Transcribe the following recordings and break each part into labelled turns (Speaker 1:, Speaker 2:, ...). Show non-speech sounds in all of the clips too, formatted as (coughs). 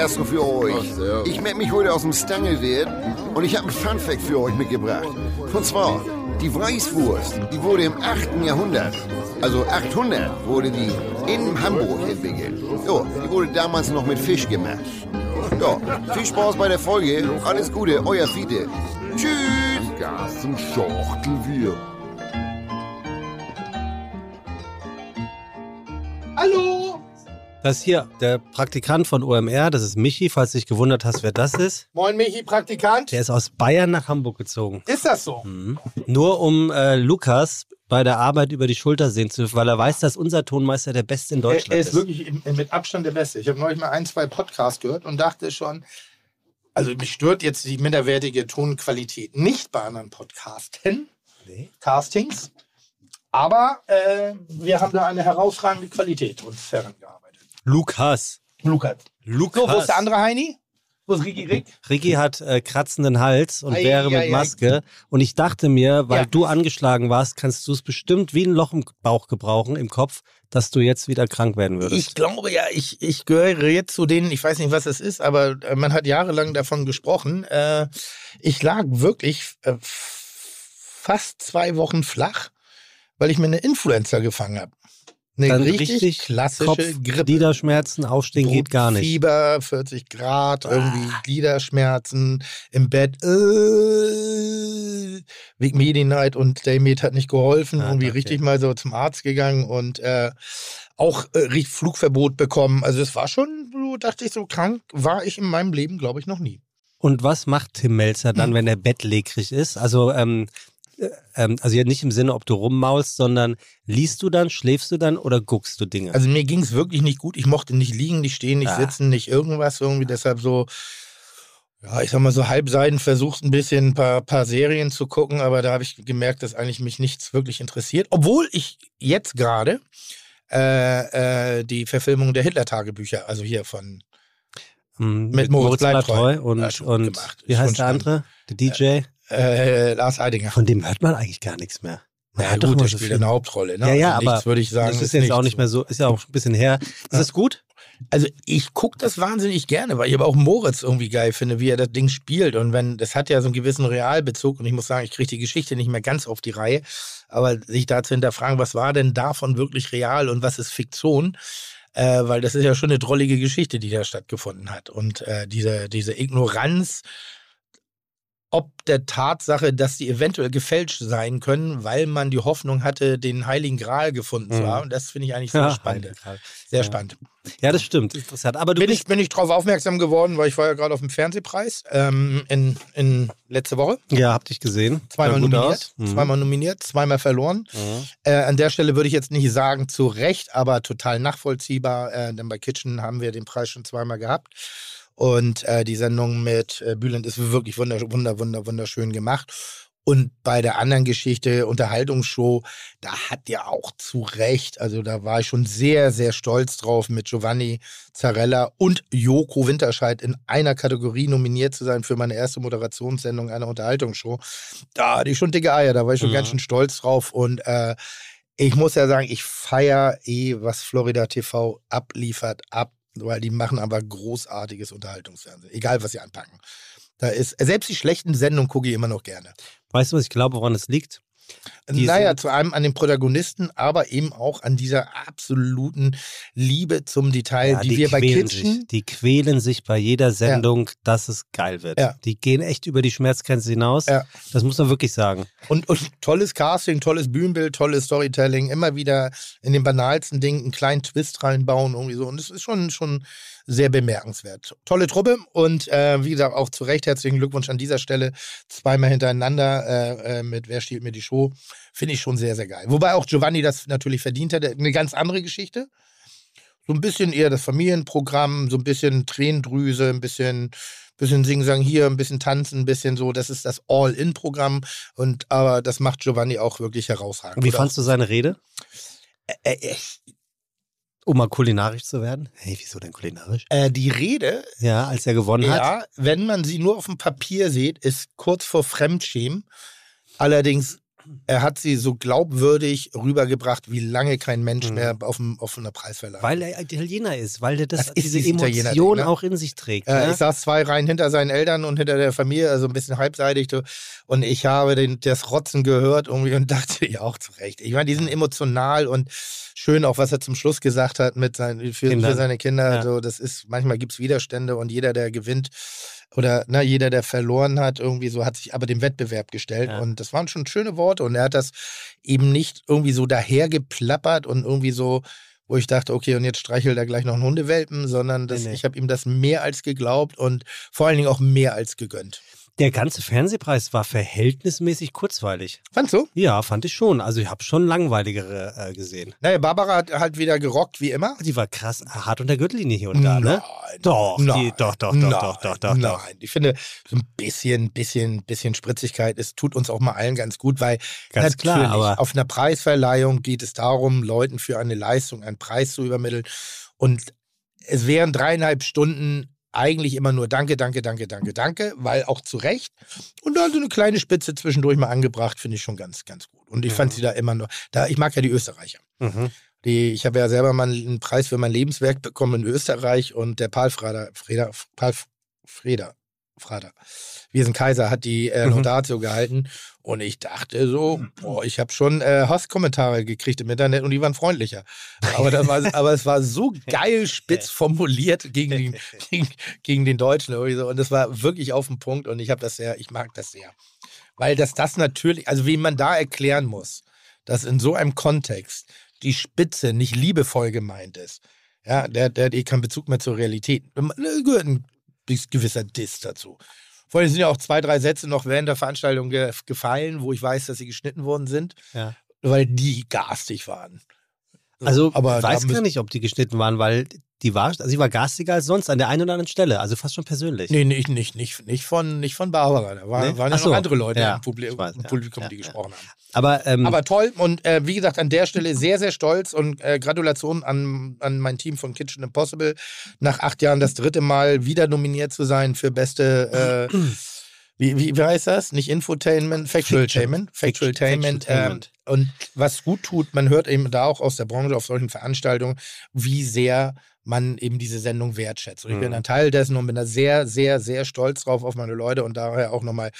Speaker 1: Gastro für euch. Ich melde mich heute aus dem Stangelwirt und ich habe ein Funfact für euch mitgebracht. Und zwar, die Weißwurst, die wurde im 8. Jahrhundert, also 800, wurde die in Hamburg entwickelt. Jo, die wurde damals noch mit Fisch gemacht. Ja, viel Spaß bei der Folge. Alles Gute, euer Fide. Tschüss.
Speaker 2: Gas zum Schachtel
Speaker 3: Das ist hier der Praktikant von OMR, das ist Michi, falls du dich gewundert hast, wer das ist.
Speaker 4: Moin Michi, Praktikant.
Speaker 3: Der ist aus Bayern nach Hamburg gezogen.
Speaker 4: Ist das so?
Speaker 3: Mhm. Nur um äh, Lukas bei der Arbeit über die Schulter sehen zu dürfen, weil er weiß, dass unser Tonmeister der Beste in Deutschland
Speaker 4: er, er ist. wirklich im, mit Abstand der Beste. Ich habe neulich mal ein, zwei Podcasts gehört und dachte schon, also mich stört jetzt die minderwertige Tonqualität nicht bei anderen Podcasten, nee. Castings, aber äh, wir haben da eine herausragende Qualität uns herangearbeitet.
Speaker 3: Lukas.
Speaker 4: Lukas.
Speaker 3: Lukas.
Speaker 4: So, wo ist der andere Heini? Wo ist Ricky Rick?
Speaker 3: Ricky hat äh, kratzenden Hals und ei, wäre mit ei, Maske. Ei. Und ich dachte mir, weil ja. du angeschlagen warst, kannst du es bestimmt wie ein Loch im Bauch gebrauchen, im Kopf, dass du jetzt wieder krank werden würdest.
Speaker 4: Ich glaube ja, ich, ich gehöre jetzt zu denen, ich weiß nicht, was es ist, aber äh, man hat jahrelang davon gesprochen. Äh, ich lag wirklich äh, fast zwei Wochen flach, weil ich mir eine Influenza gefangen habe. Eine
Speaker 3: Dann
Speaker 4: richtig,
Speaker 3: richtig
Speaker 4: klassische
Speaker 3: Kopf,
Speaker 4: Grippe.
Speaker 3: Gliederschmerzen, aufstehen geht gar nicht.
Speaker 4: Fieber, 40 Grad, irgendwie ah. Gliederschmerzen im Bett. Äh, Wegen Medi-Night und Daymed hat nicht geholfen. Ah, irgendwie okay. richtig mal so zum Arzt gegangen und äh, auch äh, Flugverbot bekommen. Also es war schon, so dachte ich, so krank war ich in meinem Leben, glaube ich, noch nie.
Speaker 3: Und was macht Tim Melzer dann, hm. wenn er bettlägerig ist? Also ähm, ähm, also ja nicht im Sinne, ob du rummaulst, sondern liest du dann, schläfst du dann oder guckst du Dinge?
Speaker 4: Also mir ging es wirklich nicht gut. Ich mochte nicht liegen, nicht stehen, nicht ah. sitzen, nicht irgendwas irgendwie. Deshalb so, ja, ich sag mal so halbseiden versucht ein bisschen ein paar, paar Serien zu gucken, aber da habe ich gemerkt, dass eigentlich mich nichts wirklich interessiert. Obwohl ich jetzt gerade äh, äh, die Verfilmung der Hitler-Tagebücher, also hier von
Speaker 3: mm, mit, mit Moritz, Moritz und, ja, und gemacht. wie heißt der andere? Der DJ?
Speaker 4: Äh, Lars Eidinger.
Speaker 3: Von dem hört man eigentlich gar nichts mehr.
Speaker 4: Man ja, gut, der spielt eine Hauptrolle. Ne?
Speaker 3: Ja, ja, also aber würde ich sagen, das ist jetzt auch nicht mehr so, ist ja auch ein bisschen her. Ist ja. das gut?
Speaker 4: Also ich gucke das wahnsinnig gerne, weil ich aber auch Moritz irgendwie geil finde, wie er das Ding spielt. Und wenn, das hat ja so einen gewissen Realbezug und ich muss sagen, ich kriege die Geschichte nicht mehr ganz auf die Reihe. Aber sich da zu hinterfragen, was war denn davon wirklich real und was ist Fiktion? Äh, weil das ist ja schon eine drollige Geschichte, die da stattgefunden hat. Und äh, diese, diese Ignoranz ob der Tatsache, dass sie eventuell gefälscht sein können, weil man die Hoffnung hatte, den Heiligen Gral gefunden zu mhm. haben. Und das finde ich eigentlich sehr ja, spannend. Sehr ja. spannend.
Speaker 3: Ja, das stimmt. Interessant. Aber
Speaker 4: bin, ich, bin ich darauf aufmerksam geworden, weil ich war ja gerade auf dem Fernsehpreis ähm, in, in letzte Woche.
Speaker 3: Ja, hab dich gesehen.
Speaker 4: Zweimal nominiert. Mhm. Zweimal nominiert, zweimal verloren. Mhm. Äh, an der Stelle würde ich jetzt nicht sagen zu Recht, aber total nachvollziehbar, äh, denn bei Kitchen haben wir den Preis schon zweimal gehabt. Und äh, die Sendung mit äh, Bülent ist wirklich wunder, wunder, wunder, wunderschön gemacht. Und bei der anderen Geschichte, Unterhaltungsshow, da hat ja auch zu Recht, also da war ich schon sehr, sehr stolz drauf, mit Giovanni Zarella und Joko Winterscheid in einer Kategorie nominiert zu sein für meine erste Moderationssendung einer Unterhaltungsshow. Da hatte ich schon dicke Eier, da war ich schon mhm. ganz schön stolz drauf. Und äh, ich muss ja sagen, ich feiere eh, was Florida TV abliefert, ab weil die machen aber großartiges Unterhaltungsfernsehen, egal was sie anpacken. Da ist, selbst die schlechten Sendungen gucke ich immer noch gerne.
Speaker 3: Weißt du, was ich glaube, woran es liegt?
Speaker 4: Naja, zu einem an den Protagonisten, aber eben auch an dieser absoluten Liebe zum Detail, ja, die, die, wir bei Kitchen.
Speaker 3: Sich, die quälen sich bei jeder Sendung, ja. dass es geil wird. Ja. Die gehen echt über die Schmerzgrenze hinaus. Das muss man wirklich sagen.
Speaker 4: Und, und, tolles Casting, tolles Bühnenbild, tolles Storytelling, immer wieder in den banalsten Dingen einen kleinen Twist reinbauen, irgendwie so. Und das ist schon, schon sehr bemerkenswert. Tolle Truppe und äh, wie gesagt, auch zu Recht herzlichen Glückwunsch an dieser Stelle. Zweimal hintereinander äh, äh, mit Wer stiehlt mir die Show. Finde ich schon sehr, sehr geil. Wobei auch Giovanni das natürlich verdient hat. Eine ganz andere Geschichte. So ein bisschen eher das Familienprogramm, so ein bisschen Tränendrüse, ein bisschen, bisschen Singen, Sagen hier, ein bisschen Tanzen, ein bisschen so. Das ist das All-In-Programm. Und aber das macht Giovanni auch wirklich herausragend.
Speaker 3: Wie fandst du seine Rede?
Speaker 4: Äh,
Speaker 3: um mal kulinarisch zu werden? Hey, wieso denn kulinarisch?
Speaker 4: Äh, die Rede.
Speaker 3: Ja, als er gewonnen ja, hat.
Speaker 4: Ja, wenn man sie nur auf dem Papier sieht, ist kurz vor Fremdschämen. Allerdings er hat sie so glaubwürdig rübergebracht, wie lange kein Mensch mhm. mehr auf, dem, auf einer Preisverleihung.
Speaker 3: Weil er Italiener ist, weil er das, das diese Emotion ne? auch in sich trägt.
Speaker 4: Äh, ne? Ich saß zwei Reihen hinter seinen Eltern und hinter der Familie, also ein bisschen halbseitig. Und ich habe den, das Rotzen gehört irgendwie und (laughs) dachte, ja auch zurecht. Ich meine, die sind emotional und schön auch, was er zum Schluss gesagt hat mit seinen, für, für seine Kinder. Ja. So, das ist, manchmal gibt es Widerstände und jeder, der gewinnt, oder na, jeder, der verloren hat, irgendwie so, hat sich aber dem Wettbewerb gestellt. Ja. Und das waren schon schöne Worte. Und er hat das eben nicht irgendwie so dahergeplappert und irgendwie so, wo ich dachte, okay, und jetzt streichelt er gleich noch einen Hundewelpen, sondern das, nee, nee. ich habe ihm das mehr als geglaubt und vor allen Dingen auch mehr als gegönnt.
Speaker 3: Der ganze Fernsehpreis war verhältnismäßig kurzweilig.
Speaker 4: Fandst du?
Speaker 3: Ja, fand ich schon. Also ich habe schon langweiligere äh, gesehen.
Speaker 4: Naja, Barbara hat halt wieder gerockt, wie immer.
Speaker 3: Die war krass hart unter Gürtellinie hier und da,
Speaker 4: ne?
Speaker 3: Doch,
Speaker 4: nein,
Speaker 3: die, doch, doch, nein, doch, doch, doch,
Speaker 4: Nein, ich finde, so ein bisschen, bisschen, bisschen Spritzigkeit, es tut uns auch mal allen ganz gut, weil
Speaker 3: ganz klar, aber
Speaker 4: auf einer Preisverleihung geht es darum, Leuten für eine Leistung einen Preis zu übermitteln. Und es wären dreieinhalb Stunden eigentlich immer nur Danke, Danke, Danke, Danke, Danke, weil auch zu Recht. Und da so eine kleine Spitze zwischendurch mal angebracht, finde ich schon ganz, ganz gut. Und ich mhm. fand sie da immer nur, da, ich mag ja die Österreicher. Mhm. Die, ich habe ja selber mal einen Preis für mein Lebenswerk bekommen in Österreich und der Paul Freda, Freda, Freda, Frater. Wiesen Kaiser hat die äh, mhm. Laudatio mhm. gehalten und ich dachte so, boah, ich habe schon äh, Hasskommentare gekriegt im Internet und die waren freundlicher. Aber, das war, (laughs) aber es war so geil spitz formuliert gegen den, (laughs) gegen, gegen den Deutschen und das war wirklich auf den Punkt und ich habe das sehr, ich mag das sehr. Weil das das natürlich, also wie man da erklären muss, dass in so einem Kontext die Spitze nicht liebevoll gemeint ist. Ja, der, der hat eh keinen Bezug mehr zur Realität. Gehört ein gewisser Diss dazu. Vorhin sind ja auch zwei, drei Sätze noch während der Veranstaltung ge gefallen, wo ich weiß, dass sie geschnitten worden sind, ja. weil die garstig waren.
Speaker 3: Also, aber ich weiß gar nicht, ob die geschnitten waren, weil die war, also sie war garstiger als sonst an der einen oder anderen Stelle, also fast schon persönlich.
Speaker 4: Nee, nicht, nicht, nicht, nicht, von, nicht von Barbara. Da war, nee? waren ja so. noch andere Leute ja, im, Publi weiß, im Publikum, ja, die gesprochen haben.
Speaker 3: Aber, ähm,
Speaker 4: Aber toll und äh, wie gesagt, an der Stelle sehr, sehr stolz und äh, Gratulation an, an mein Team von Kitchen Impossible, nach acht Jahren das dritte Mal wieder nominiert zu sein für beste äh, (clears throat) wie, wie, wie heißt das? Nicht Infotainment, Factualtainment. Factualtainment. Ähm, und was gut tut, man hört eben da auch aus der Branche auf solchen Veranstaltungen, wie sehr man eben diese Sendung wertschätzt. Und ich mhm. bin ein Teil dessen und bin da sehr, sehr, sehr stolz drauf auf meine Leute und daher auch nochmal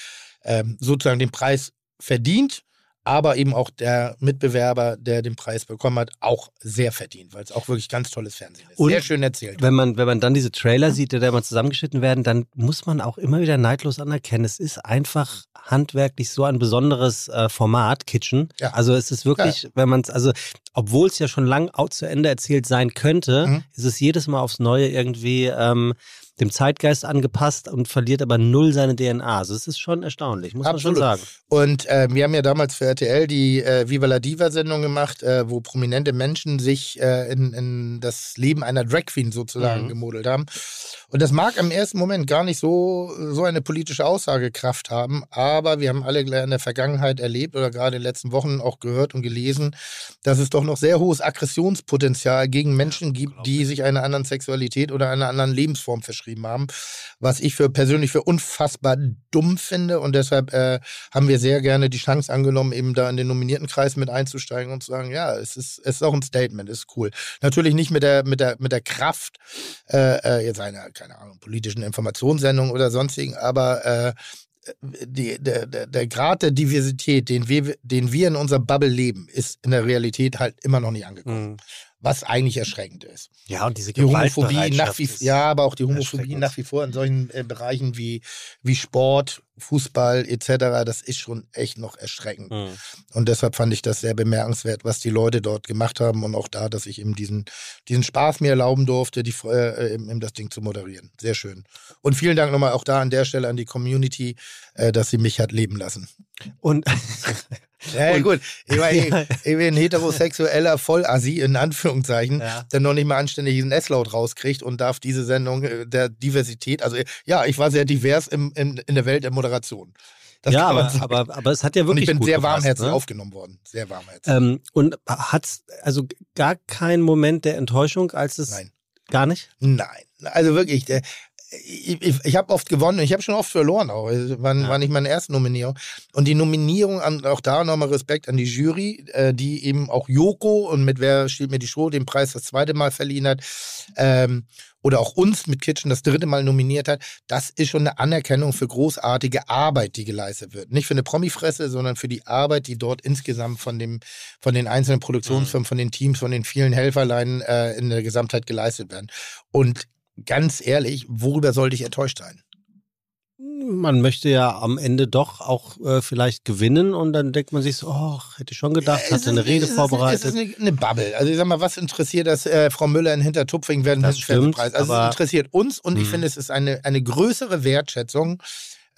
Speaker 4: ähm, sozusagen den Preis verdient aber eben auch der Mitbewerber, der den Preis bekommen hat, auch sehr verdient, weil es auch wirklich ganz tolles Fernsehen ist. Und sehr schön erzählt.
Speaker 3: Wenn man, wenn man dann diese Trailer sieht, die da mal zusammengeschnitten werden, dann muss man auch immer wieder neidlos anerkennen, es ist einfach handwerklich so ein besonderes äh, Format, Kitchen. Ja. Also es ist wirklich, ja. wenn man es, also obwohl es ja schon lang zu Ende erzählt sein könnte, mhm. ist es jedes Mal aufs Neue irgendwie ähm, dem Zeitgeist angepasst und verliert aber null seine DNA. Also es ist schon erstaunlich, muss Absolut. man schon sagen.
Speaker 4: Und äh, wir haben ja damals für RTL die äh, Viva la Diva-Sendung gemacht, äh, wo prominente Menschen sich äh, in, in, das Leben einer Drag Queen sozusagen mhm. gemodelt haben. Und das mag im ersten Moment gar nicht so, so eine politische Aussagekraft haben, aber wir haben alle in der Vergangenheit erlebt oder gerade in den letzten Wochen auch gehört und gelesen, dass es doch noch sehr hohes Aggressionspotenzial gegen Menschen gibt, die sich einer anderen Sexualität oder einer anderen Lebensform verschrieben haben, was ich für persönlich für unfassbar dumm finde und deshalb äh, haben wir sehr gerne die Chance angenommen, eben da in den nominierten Kreis mit einzusteigen und zu sagen, ja, es ist, es ist auch ein Statement, ist cool. Natürlich nicht mit der, mit der, mit der Kraft äh, äh jetzt einer keine Ahnung, politischen Informationssendungen oder sonstigen, aber äh, die, der, der, der Grad der Diversität, den wir, den wir in unserer Bubble leben, ist in der Realität halt immer noch nicht angekommen. Mhm. Was eigentlich erschreckend ist.
Speaker 3: Ja, und diese
Speaker 4: die Homophobie nach wie ja, aber auch die Homophobie nach wie vor in solchen äh, Bereichen wie, wie Sport, Fußball etc., das ist schon echt noch erschreckend. Mhm. Und deshalb fand ich das sehr bemerkenswert, was die Leute dort gemacht haben und auch da, dass ich eben diesen, diesen Spaß mir erlauben durfte, die, äh, eben, eben das Ding zu moderieren. Sehr schön. Und vielen Dank nochmal auch da an der Stelle an die Community, äh, dass sie mich hat leben lassen.
Speaker 3: Und (laughs)
Speaker 4: Ja, und, gut. Ich, meine, (laughs) ja. ich, bin ein heterosexueller Vollassi, in Anführungszeichen, ja. der noch nicht mal anständig diesen S-Laut rauskriegt und darf diese Sendung äh, der Diversität, also ja, ich war sehr divers im, im in der Welt der Moderation.
Speaker 3: Das ja, aber, aber, aber es hat ja wirklich.
Speaker 4: Und ich bin sehr
Speaker 3: gepasst,
Speaker 4: warmherzig
Speaker 3: ne?
Speaker 4: aufgenommen worden. Sehr warmherzig.
Speaker 3: Ähm, und hat es also gar keinen Moment der Enttäuschung, als es.
Speaker 4: Nein.
Speaker 3: Gar nicht?
Speaker 4: Nein. Also wirklich, der, ich, ich, ich habe oft gewonnen, ich habe schon oft verloren auch. War, ja. war nicht meine erste Nominierung. Und die Nominierung, an, auch da nochmal Respekt an die Jury, äh, die eben auch Joko und mit Wer steht mir die Show den Preis das zweite Mal verliehen hat. Ähm, oder auch uns mit Kitchen das dritte Mal nominiert hat, das ist schon eine Anerkennung für großartige Arbeit, die geleistet wird. Nicht für eine Promifresse, sondern für die Arbeit, die dort insgesamt von, dem, von den einzelnen Produktionsfirmen, mhm. von den Teams, von den vielen Helferleinen äh, in der Gesamtheit geleistet werden. Und ganz ehrlich, worüber sollte ich enttäuscht sein?
Speaker 3: man möchte ja am Ende doch auch äh, vielleicht gewinnen und dann denkt man sich so, oh, hätte ich schon gedacht, ja, hatte eine Rede
Speaker 4: es
Speaker 3: vorbereitet.
Speaker 4: Es ist eine, eine, Bubble. Also ich sag mal, was interessiert das äh, Frau Müller in Hintertupfing werden das stimmt, Preis? Also es interessiert uns und ich hm. finde, es ist eine, eine größere Wertschätzung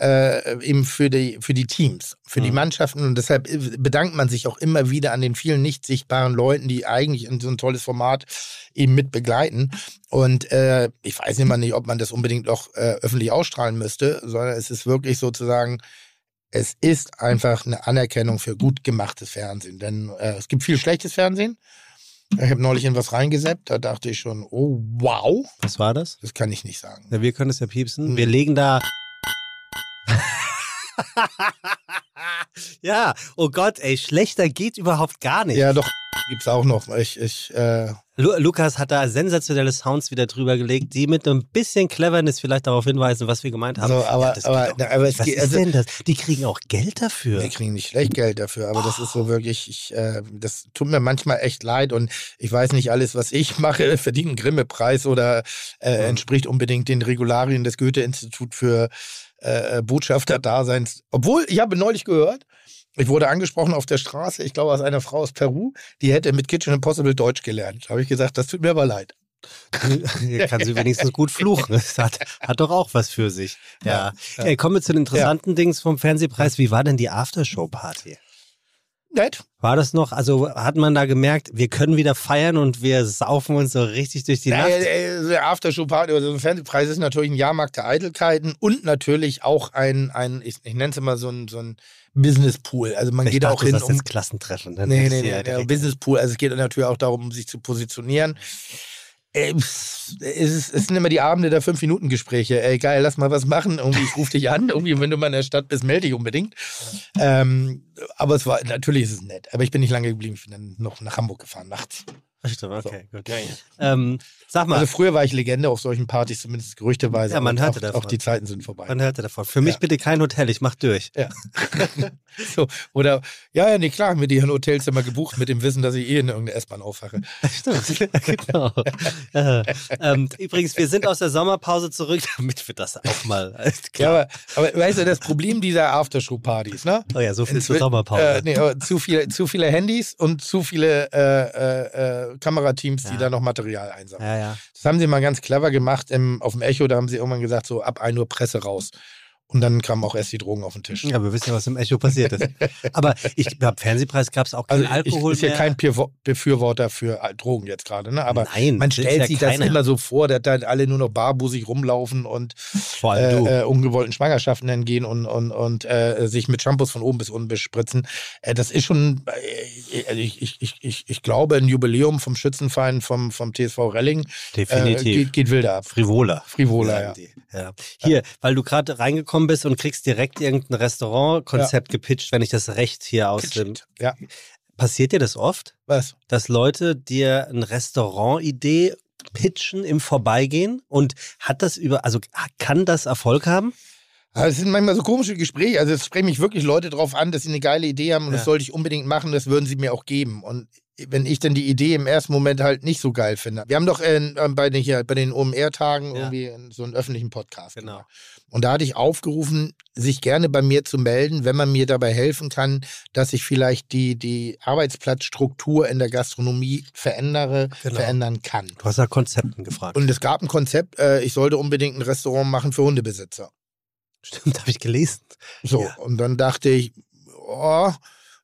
Speaker 4: äh, eben für die, für die Teams, für mhm. die Mannschaften. Und deshalb bedankt man sich auch immer wieder an den vielen nicht sichtbaren Leuten, die eigentlich in so ein tolles Format eben mit begleiten. Und äh, ich weiß immer nicht, ob man das unbedingt noch äh, öffentlich ausstrahlen müsste, sondern es ist wirklich sozusagen, es ist einfach eine Anerkennung für gut gemachtes Fernsehen. Denn äh, es gibt viel schlechtes Fernsehen. Ich habe neulich in was reingesetzt, da dachte ich schon, oh wow.
Speaker 3: Was war das?
Speaker 4: Das kann ich nicht sagen.
Speaker 3: Ja, wir können es ja piepsen. Wir legen da (laughs) ja, oh Gott, ey, schlechter geht überhaupt gar nicht.
Speaker 4: Ja, doch, gibt's auch noch. Ich, ich, äh
Speaker 3: Lu Lukas hat da sensationelle Sounds wieder drüber gelegt, die mit ein bisschen Cleverness vielleicht darauf hinweisen, was wir gemeint haben.
Speaker 4: Also, aber, ja, aber, na, aber
Speaker 3: was geht, ist also, denn das? Die kriegen auch Geld dafür.
Speaker 4: Die kriegen nicht schlecht Geld dafür, aber oh. das ist so wirklich, ich, äh, das tut mir manchmal echt leid und ich weiß nicht, alles, was ich (laughs) mache, verdient einen Grimme-Preis oder äh, entspricht unbedingt den Regularien des Goethe-Institut für äh, äh, Botschafter-Daseins. Obwohl, ich habe neulich gehört, ich wurde angesprochen auf der Straße, ich glaube aus einer Frau aus Peru, die hätte mit Kitchen Impossible Deutsch gelernt. Da habe ich gesagt, das tut mir aber leid.
Speaker 3: kann sie wenigstens gut fluchen. Das hat, hat doch auch was für sich. Ja. ja. Ey, kommen wir zu den interessanten ja. Dings vom Fernsehpreis. Wie war denn die Aftershow-Party?
Speaker 4: Nett.
Speaker 3: War das noch, also hat man da gemerkt, wir können wieder feiern und wir saufen uns so richtig durch die Nacht?
Speaker 4: Äh, der Aftershow-Party oder so ein Fernsehpreis ist natürlich ein Jahrmarkt der Eitelkeiten und natürlich auch ein, ein ich, ich nenne es immer so ein, so ein Business-Pool. Also man ich geht dachte, auch hin. Das
Speaker 3: um, jetzt Klassentreffen.
Speaker 4: Ne? Nee, nee, nee, nee Business-Pool. Also es geht natürlich auch darum, sich zu positionieren. Ey, es, es sind immer die Abende der Fünf-Minuten-Gespräche. Ey, geil, lass mal was machen. Irgendwie, ich rufe dich an. Irgendwie, wenn du mal in der Stadt bist, melde dich unbedingt. Ähm, aber es war, natürlich ist es nett. Aber ich bin nicht lange geblieben. Ich bin dann noch nach Hamburg gefahren nachts.
Speaker 3: Stimmt, okay, so. gut. Ähm, sag mal.
Speaker 4: Also früher war ich Legende auf solchen Partys, zumindest gerüchteweise.
Speaker 3: Ja, man hörte
Speaker 4: auch,
Speaker 3: davon.
Speaker 4: Auch die Zeiten sind vorbei.
Speaker 3: Man hörte davon. Für mich ja. bitte kein Hotel, ich mach durch.
Speaker 4: Ja. (laughs) so, oder, ja, ja, nee, klar, haben wir die Hotelzimmer gebucht mit dem Wissen, dass ich eh in irgendeine S-Bahn aufwache. (laughs)
Speaker 3: Stimmt, (laughs) genau. äh, ähm, übrigens, wir sind aus der Sommerpause zurück, damit wir das auch mal.
Speaker 4: Ja, aber, aber weißt du, das Problem dieser Aftershow-Partys, ne?
Speaker 3: Oh ja, so viel zur Sommerpause.
Speaker 4: Äh, nee, zu, viel, zu viele Handys und zu viele äh, äh, äh Kamerateams, die da noch Material einsammeln. Das haben sie mal ganz clever gemacht. Im, auf dem Echo, da haben sie irgendwann gesagt, so ab 1 Uhr Presse raus. Und dann kamen auch erst die Drogen auf den Tisch.
Speaker 3: Ja, wir wissen ja, was im Echo passiert ist. Aber ich beim Fernsehpreis gab es auch keinen also Alkohol.
Speaker 4: Ich bin
Speaker 3: ja
Speaker 4: kein Befürworter für Drogen jetzt gerade, ne? Aber
Speaker 3: Nein,
Speaker 4: man stellt ja sich das immer so vor, dass da alle nur noch barbusig rumlaufen und
Speaker 3: äh,
Speaker 4: äh, ungewollten Schwangerschaften entgehen und, und, und äh, sich mit Shampoos von oben bis unten bespritzen. Äh, das ist schon, äh, ich, ich, ich, ich, ich glaube, ein Jubiläum vom Schützenverein vom, vom TSV Relling
Speaker 3: äh, Definitiv.
Speaker 4: Geht, geht, wilder ab.
Speaker 3: Frivoler.
Speaker 4: Frivoler, ja.
Speaker 3: Ja. Hier, weil du gerade reingekommen bist und kriegst direkt irgendein Restaurantkonzept ja. gepitcht, wenn ich das recht hier aus dem.
Speaker 4: Ja.
Speaker 3: Passiert dir das oft?
Speaker 4: Was?
Speaker 3: Dass Leute dir eine Restaurantidee pitchen im Vorbeigehen und hat das über, also kann das Erfolg haben?
Speaker 4: Es sind manchmal so komische Gespräche. Also es sprechen mich wirklich Leute darauf an, dass sie eine geile Idee haben und ja. das sollte ich unbedingt machen, das würden sie mir auch geben. Und wenn ich dann die Idee im ersten Moment halt nicht so geil finde. Wir haben doch äh, bei den, hier, bei den OMR-Tagen ja. irgendwie so einen öffentlichen Podcast.
Speaker 3: Genau. Gemacht.
Speaker 4: Und da hatte ich aufgerufen, sich gerne bei mir zu melden, wenn man mir dabei helfen kann, dass ich vielleicht die, die Arbeitsplatzstruktur in der Gastronomie verändere, genau. verändern kann.
Speaker 3: Du hast ja Konzepten gefragt.
Speaker 4: Und es gab ein Konzept, äh, ich sollte unbedingt ein Restaurant machen für Hundebesitzer.
Speaker 3: Stimmt, (laughs) habe ich gelesen.
Speaker 4: So, ja. und dann dachte ich, oh,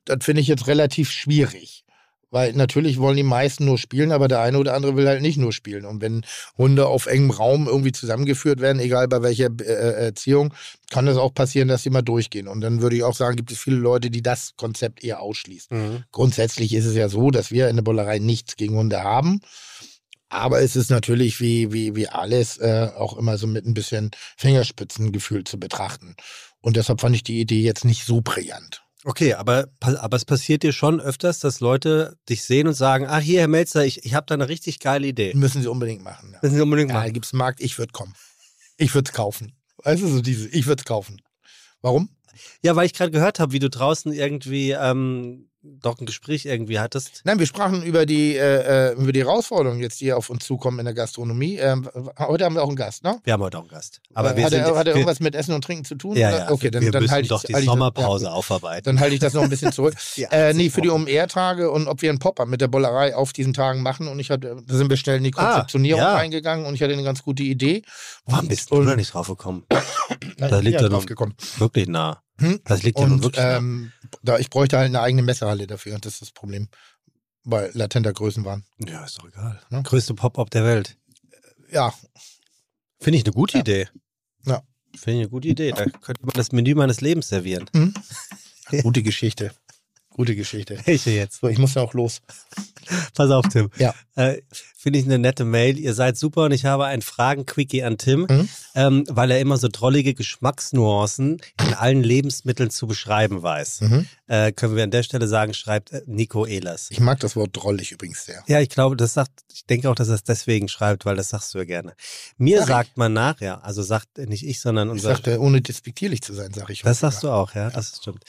Speaker 4: das finde ich jetzt relativ schwierig. Weil natürlich wollen die meisten nur spielen, aber der eine oder andere will halt nicht nur spielen. Und wenn Hunde auf engem Raum irgendwie zusammengeführt werden, egal bei welcher äh, äh, Erziehung, kann es auch passieren, dass sie mal durchgehen. Und dann würde ich auch sagen, gibt es viele Leute, die das Konzept eher ausschließen. Mhm. Grundsätzlich ist es ja so, dass wir in der Bollerei nichts gegen Hunde haben. Aber es ist natürlich wie, wie, wie alles äh, auch immer so mit ein bisschen Fingerspitzengefühl zu betrachten. Und deshalb fand ich die Idee jetzt nicht so brillant.
Speaker 3: Okay, aber, aber es passiert dir schon öfters, dass Leute dich sehen und sagen, ach hier, Herr Melzer, ich, ich habe da eine richtig geile Idee.
Speaker 4: Müssen sie unbedingt machen. Ja.
Speaker 3: Müssen sie unbedingt machen.
Speaker 4: Ja, gibt es einen Markt, ich würde kommen. Ich würde es kaufen. Weißt du, so diese, ich würde es kaufen. Warum?
Speaker 3: Ja, weil ich gerade gehört habe, wie du draußen irgendwie ähm, doch ein Gespräch irgendwie hattest.
Speaker 4: Nein, wir sprachen über die, äh, äh, über die Herausforderungen jetzt, die auf uns zukommen in der Gastronomie. Ähm, heute haben wir auch einen Gast, ne?
Speaker 3: Wir haben heute auch einen Gast. Aber
Speaker 4: äh, hat, er, hat er irgendwas mit Essen und Trinken zu tun?
Speaker 3: Ja, ja.
Speaker 4: Okay, dann,
Speaker 3: wir
Speaker 4: dann
Speaker 3: müssen
Speaker 4: halte ich
Speaker 3: doch die
Speaker 4: halt ich,
Speaker 3: Sommerpause
Speaker 4: ja,
Speaker 3: aufarbeiten.
Speaker 4: Dann halte ich das noch ein bisschen zurück. (laughs)
Speaker 3: ja,
Speaker 4: äh, nee, für die OMR-Tage und ob wir einen Pop-Up mit der Bollerei auf diesen Tagen machen. Und ich hatte, da sind wir schnell in die
Speaker 3: Ah,
Speaker 4: Konzeptionierung
Speaker 3: ja.
Speaker 4: reingegangen und ich hatte eine ganz gute Idee.
Speaker 3: Warum bist du da nicht drauf gekommen? (coughs) Da liegt er
Speaker 4: drauf
Speaker 3: noch-
Speaker 4: gekommen.
Speaker 3: Wirklich nah.
Speaker 4: Hm?
Speaker 3: Das liegt ja nun
Speaker 4: Und
Speaker 3: wirklich
Speaker 4: ähm, da, ich bräuchte halt eine eigene Messehalle dafür. Das ist das Problem. Weil latenter Größen waren.
Speaker 3: Ja, ist doch egal.
Speaker 4: Ne?
Speaker 3: Größte Pop-Up der Welt.
Speaker 4: Ja,
Speaker 3: Finde ich eine gute
Speaker 4: Ja.
Speaker 3: Idee.
Speaker 4: Ja.
Speaker 3: Finde ich eine gute Idee. Da könnte man das Menü meines Lebens servieren.
Speaker 4: Hm? (laughs) gute Geschichte. Gute Geschichte.
Speaker 3: Welche jetzt?
Speaker 4: So, ich muss ja auch los.
Speaker 3: Pass auf, Tim.
Speaker 4: Ja.
Speaker 3: Äh, Finde ich eine nette Mail. Ihr seid super und ich habe ein Fragen-Quickie an Tim,
Speaker 4: Mhm.
Speaker 3: ähm, weil er immer so drollige Geschmacksnuancen in allen Lebensmitteln zu beschreiben weiß.
Speaker 4: Mhm.
Speaker 3: Äh, können wir an der Stelle sagen, schreibt äh, Nico Ehlers.
Speaker 4: Ich mag das Wort drollig übrigens sehr.
Speaker 3: Ja, ich glaube, das sagt, ich denke auch, dass er es deswegen schreibt, weil das sagst du ja gerne. Mir
Speaker 4: Sag ich.
Speaker 3: sagt man nach, ja, also sagt nicht ich, sondern
Speaker 4: Ich
Speaker 3: unser.
Speaker 4: sagte, ohne despektierlich zu sein, sage ich.
Speaker 3: Das sagst du auch, ja, das stimmt.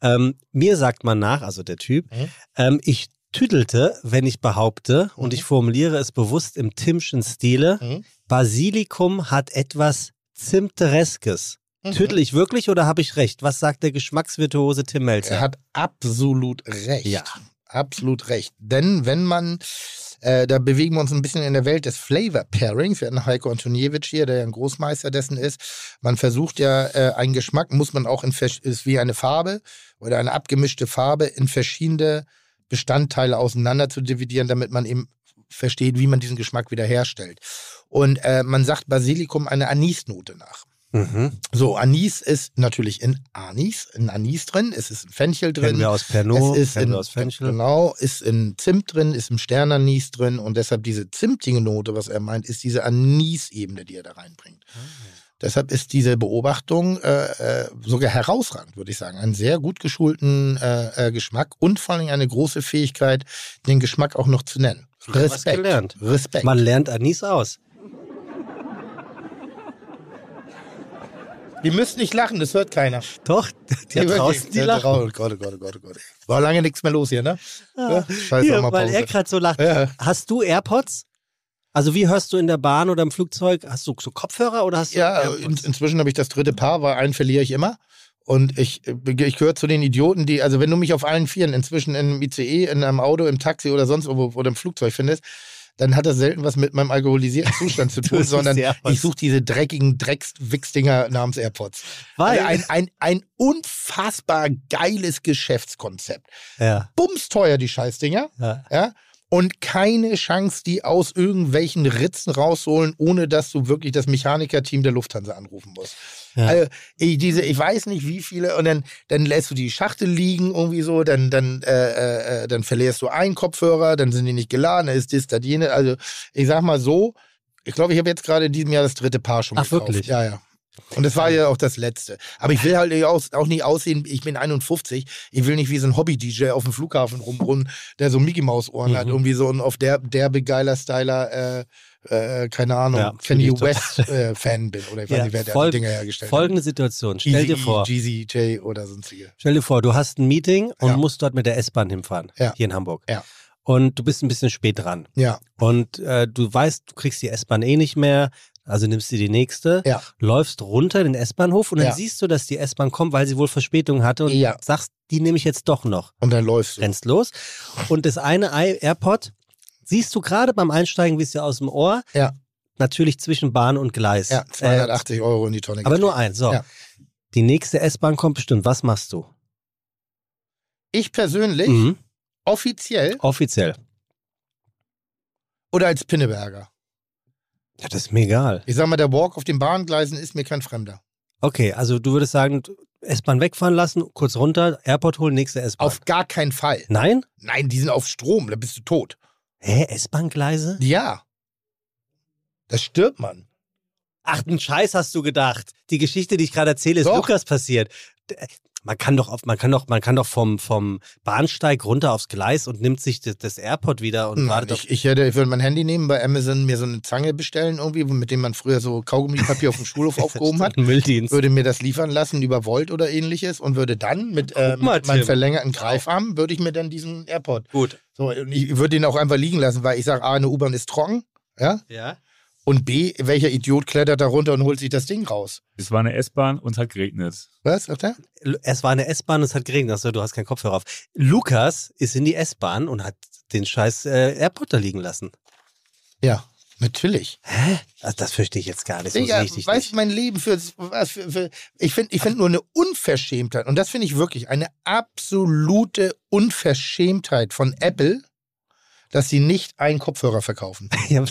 Speaker 3: Ähm, mir sagt man nach, also der Typ,
Speaker 4: Mhm.
Speaker 3: ähm, ich tüdelte, wenn ich behaupte, und
Speaker 4: Mhm.
Speaker 3: ich formuliere es bewusst im Timschen Stile,
Speaker 4: Mhm.
Speaker 3: Basilikum hat etwas Zimtereskes.
Speaker 4: Mhm.
Speaker 3: Tüdel ich wirklich oder habe ich recht? Was sagt der Geschmacksvirtuose Tim Melzer?
Speaker 4: Er hat absolut recht.
Speaker 3: Ja.
Speaker 4: Absolut recht. Denn wenn man, äh, da bewegen wir uns ein bisschen in der Welt des Flavor Pairings. Wir hatten Heiko Antoniewicz hier, der ja ein Großmeister dessen ist. Man versucht ja, äh, einen Geschmack muss man auch in, ist wie eine Farbe oder eine abgemischte Farbe in verschiedene Bestandteile auseinander zu dividieren, damit man eben versteht, wie man diesen Geschmack wiederherstellt. Und äh, man sagt Basilikum eine Anisnote nach.
Speaker 3: Mhm.
Speaker 4: So, Anis ist natürlich in Anis, in Anis drin, es ist in Fenchel drin.
Speaker 3: Kennen wir aus Pernod,
Speaker 4: es ist in,
Speaker 3: aus Fenchel.
Speaker 4: Genau, ist in Zimt drin, ist im Sternanis drin und deshalb diese zimtige Note, was er meint, ist diese Anis-Ebene, die er da reinbringt.
Speaker 3: Ah,
Speaker 4: Deshalb ist diese Beobachtung äh, äh, sogar herausragend, würde ich sagen. Einen sehr gut geschulten äh, äh, Geschmack und vor allem eine große Fähigkeit, den Geschmack auch noch zu nennen. Respekt.
Speaker 3: gelernt.
Speaker 4: Respekt.
Speaker 3: Man lernt Anis aus.
Speaker 4: Die müsst nicht lachen, das hört keiner.
Speaker 3: Doch, die da draußen, die
Speaker 4: Ja,
Speaker 3: lachen.
Speaker 4: Oh Gott, oh Gott, oh Gott, oh Gott. War lange nichts mehr los hier, ne? Ja,
Speaker 3: Ah, Hier, weil er gerade so lacht.
Speaker 4: Ja.
Speaker 3: Hast du AirPods? Also wie hörst du in der Bahn oder im Flugzeug? Hast du so Kopfhörer oder hast du
Speaker 4: Ja, in, inzwischen habe ich das dritte Paar, weil einen verliere ich immer. Und ich, ich gehöre zu den Idioten, die, also wenn du mich auf allen Vieren inzwischen in einem ICE, in einem Auto, im Taxi oder sonst irgendwo oder im Flugzeug findest, dann hat das selten was mit meinem alkoholisierten Zustand zu (laughs) tun, sondern ich suche diese dreckigen Dreckswichsdinger namens AirPods.
Speaker 3: Weil-
Speaker 4: Also ein, ein, ein unfassbar geiles Geschäftskonzept.
Speaker 3: ja,
Speaker 4: Bumsteuer, die Scheißdinger.
Speaker 3: ja.
Speaker 4: ja, und keine Chance, die aus irgendwelchen Ritzen rausholen, ohne dass du wirklich das Mechanikerteam der Lufthansa anrufen musst.
Speaker 3: Ja.
Speaker 4: Also, ich, diese, ich weiß nicht wie viele, und dann, dann lässt du die Schachtel liegen, irgendwie so, dann, dann, äh, äh, dann verlierst du einen Kopfhörer, dann sind die nicht geladen, dann ist das, das, jene. Also, ich sag mal so, ich glaube, ich habe jetzt gerade in diesem Jahr das dritte Paar schon
Speaker 3: Ach,
Speaker 4: gekauft.
Speaker 3: wirklich?
Speaker 4: Ja, ja. Und das war ja auch das letzte. Aber ich will halt auch nicht aussehen, ich bin 51, ich will nicht wie so ein Hobby-DJ auf dem Flughafen rumrunnen, der so Mickey-Maus-Ohren hat,
Speaker 3: Mhm.
Speaker 4: irgendwie so ein auf der derbe geiler Styler, äh, äh, keine Ahnung,
Speaker 3: Ja,
Speaker 4: Kanye. West-Fan bin. Oder ich weiß
Speaker 3: Ja,
Speaker 4: nicht, wer der Dinger hergestellt
Speaker 3: Folgende Situation.
Speaker 4: hat.
Speaker 3: Stell dir vor,
Speaker 4: Jeezy J oder sonstige.
Speaker 3: stell dir vor, du hast ein Meeting und
Speaker 4: Ja.
Speaker 3: musst dort mit der S-Bahn hinfahren,
Speaker 4: Ja.
Speaker 3: hier in Hamburg.
Speaker 4: Ja.
Speaker 3: Und du bist ein bisschen spät dran.
Speaker 4: Ja,
Speaker 3: Und äh, du weißt, du kriegst die S-Bahn eh nicht mehr, also nimmst du die nächste,
Speaker 4: ja,
Speaker 3: läufst runter in den S-Bahnhof und dann
Speaker 4: Ja.
Speaker 3: siehst du, dass die S-Bahn kommt, weil sie wohl Verspätung hatte und
Speaker 4: Ja.
Speaker 3: sagst, die nehme ich jetzt doch noch.
Speaker 4: und dann läufst du.
Speaker 3: Rennst los. Und das eine Ei- AirPod siehst du gerade beim Einsteigen, wie es dir aus dem Ohr,
Speaker 4: Ja.
Speaker 3: natürlich zwischen Bahn und Gleis.
Speaker 4: Ja,
Speaker 3: Äh,
Speaker 4: 280 Euro in die Tonne.
Speaker 3: aber nur eins. So. Die nächste S-Bahn kommt bestimmt. Was machst du?
Speaker 4: Ich persönlich,
Speaker 3: Mhm.
Speaker 4: offiziell
Speaker 3: Offiziell.
Speaker 4: oder als Pinneberger.
Speaker 3: Ja, das ist mir egal.
Speaker 4: Ich sag mal, der Walk auf den Bahngleisen ist mir kein Fremder.
Speaker 3: Okay, also du würdest sagen, S-Bahn wegfahren lassen, kurz runter, Airport holen, nächste S-Bahn.
Speaker 4: Auf gar keinen Fall.
Speaker 3: Nein?
Speaker 4: Nein, die sind auf Strom, da bist du tot.
Speaker 3: Hä, S-Bahn-Gleise?
Speaker 4: Ja. Da stirbt man.
Speaker 3: Ach, einen Scheiß hast du gedacht. Die Geschichte, die ich gerade erzähle, ist
Speaker 4: Doch.
Speaker 3: Lukas passiert. Man kann doch auf, man kann doch, man kann doch vom, vom Bahnsteig runter aufs Gleis und nimmt sich das, das AirPod wieder und
Speaker 4: Nein,
Speaker 3: wartet auf.
Speaker 4: ich, ich, hätte, ich würde mein Handy nehmen, bei Amazon mir so eine Zange bestellen, irgendwie, mit dem man früher so Kaugummipapier auf dem Schulhof (laughs) aufgehoben hat.
Speaker 3: Mülldienst.
Speaker 4: Würde mir das liefern lassen über Volt oder ähnliches und würde dann mit, äh,
Speaker 3: mal,
Speaker 4: mit meinem verlängerten Greifarm, würde ich mir dann diesen AirPod.
Speaker 3: Gut.
Speaker 4: So, und ich würde ihn auch einfach liegen lassen, weil ich sage, A, eine U-Bahn ist trocken, ja,
Speaker 3: Ja.
Speaker 4: Und B, welcher Idiot klettert da runter und holt sich das Ding raus?
Speaker 5: Es war eine S-Bahn und es hat geregnet.
Speaker 4: Was, sagt er?
Speaker 3: Es war eine S-Bahn und es hat geregnet. Also du hast keinen Kopfhörer auf. Lukas ist in die S-Bahn und hat den scheiß äh, AirPod da liegen lassen.
Speaker 4: Ja, natürlich.
Speaker 3: Hä? Also das verstehe ich jetzt gar nicht. So
Speaker 4: Digga, weißt
Speaker 3: nicht.
Speaker 4: du, mein Leben für, was für, für ich finde ich find nur eine Unverschämtheit und das finde ich wirklich eine absolute Unverschämtheit von Apple, dass sie nicht einen Kopfhörer verkaufen. (laughs)
Speaker 3: Ja,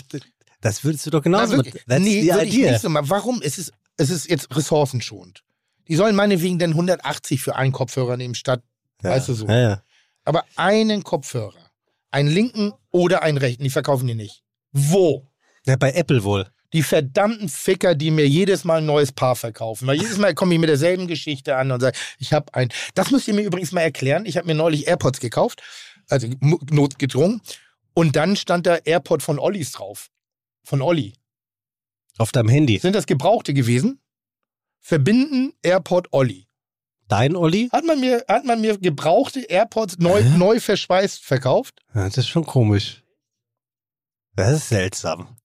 Speaker 3: das würdest du doch genauso
Speaker 4: Na, wirklich. Nee, würde ich nicht so machen. Warum? Es ist, es ist jetzt ressourcenschonend. Die sollen meinetwegen dann 180 für einen Kopfhörer nehmen statt,
Speaker 3: ja.
Speaker 4: weißt du so.
Speaker 3: Ja, ja.
Speaker 4: Aber einen Kopfhörer, einen linken oder einen rechten, die verkaufen die nicht. Wo?
Speaker 3: ja, bei Apple wohl.
Speaker 4: Die verdammten Ficker, die mir jedes Mal ein neues Paar verkaufen. Weil jedes Mal komme ich mit derselben Geschichte an und sage, ich habe ein. Das müsst ihr mir übrigens mal erklären. Ich habe mir neulich AirPods gekauft, also notgedrungen. Und dann stand da AirPod von Ollis drauf. Von Olli.
Speaker 3: Auf deinem Handy.
Speaker 4: Sind das Gebrauchte gewesen? Verbinden AirPod Olli.
Speaker 3: Dein Olli?
Speaker 4: Hat man mir, hat man mir gebrauchte AirPods neu,
Speaker 3: Hä?
Speaker 4: neu verschweißt verkauft?
Speaker 3: Ja, das ist schon komisch. Das ist seltsam.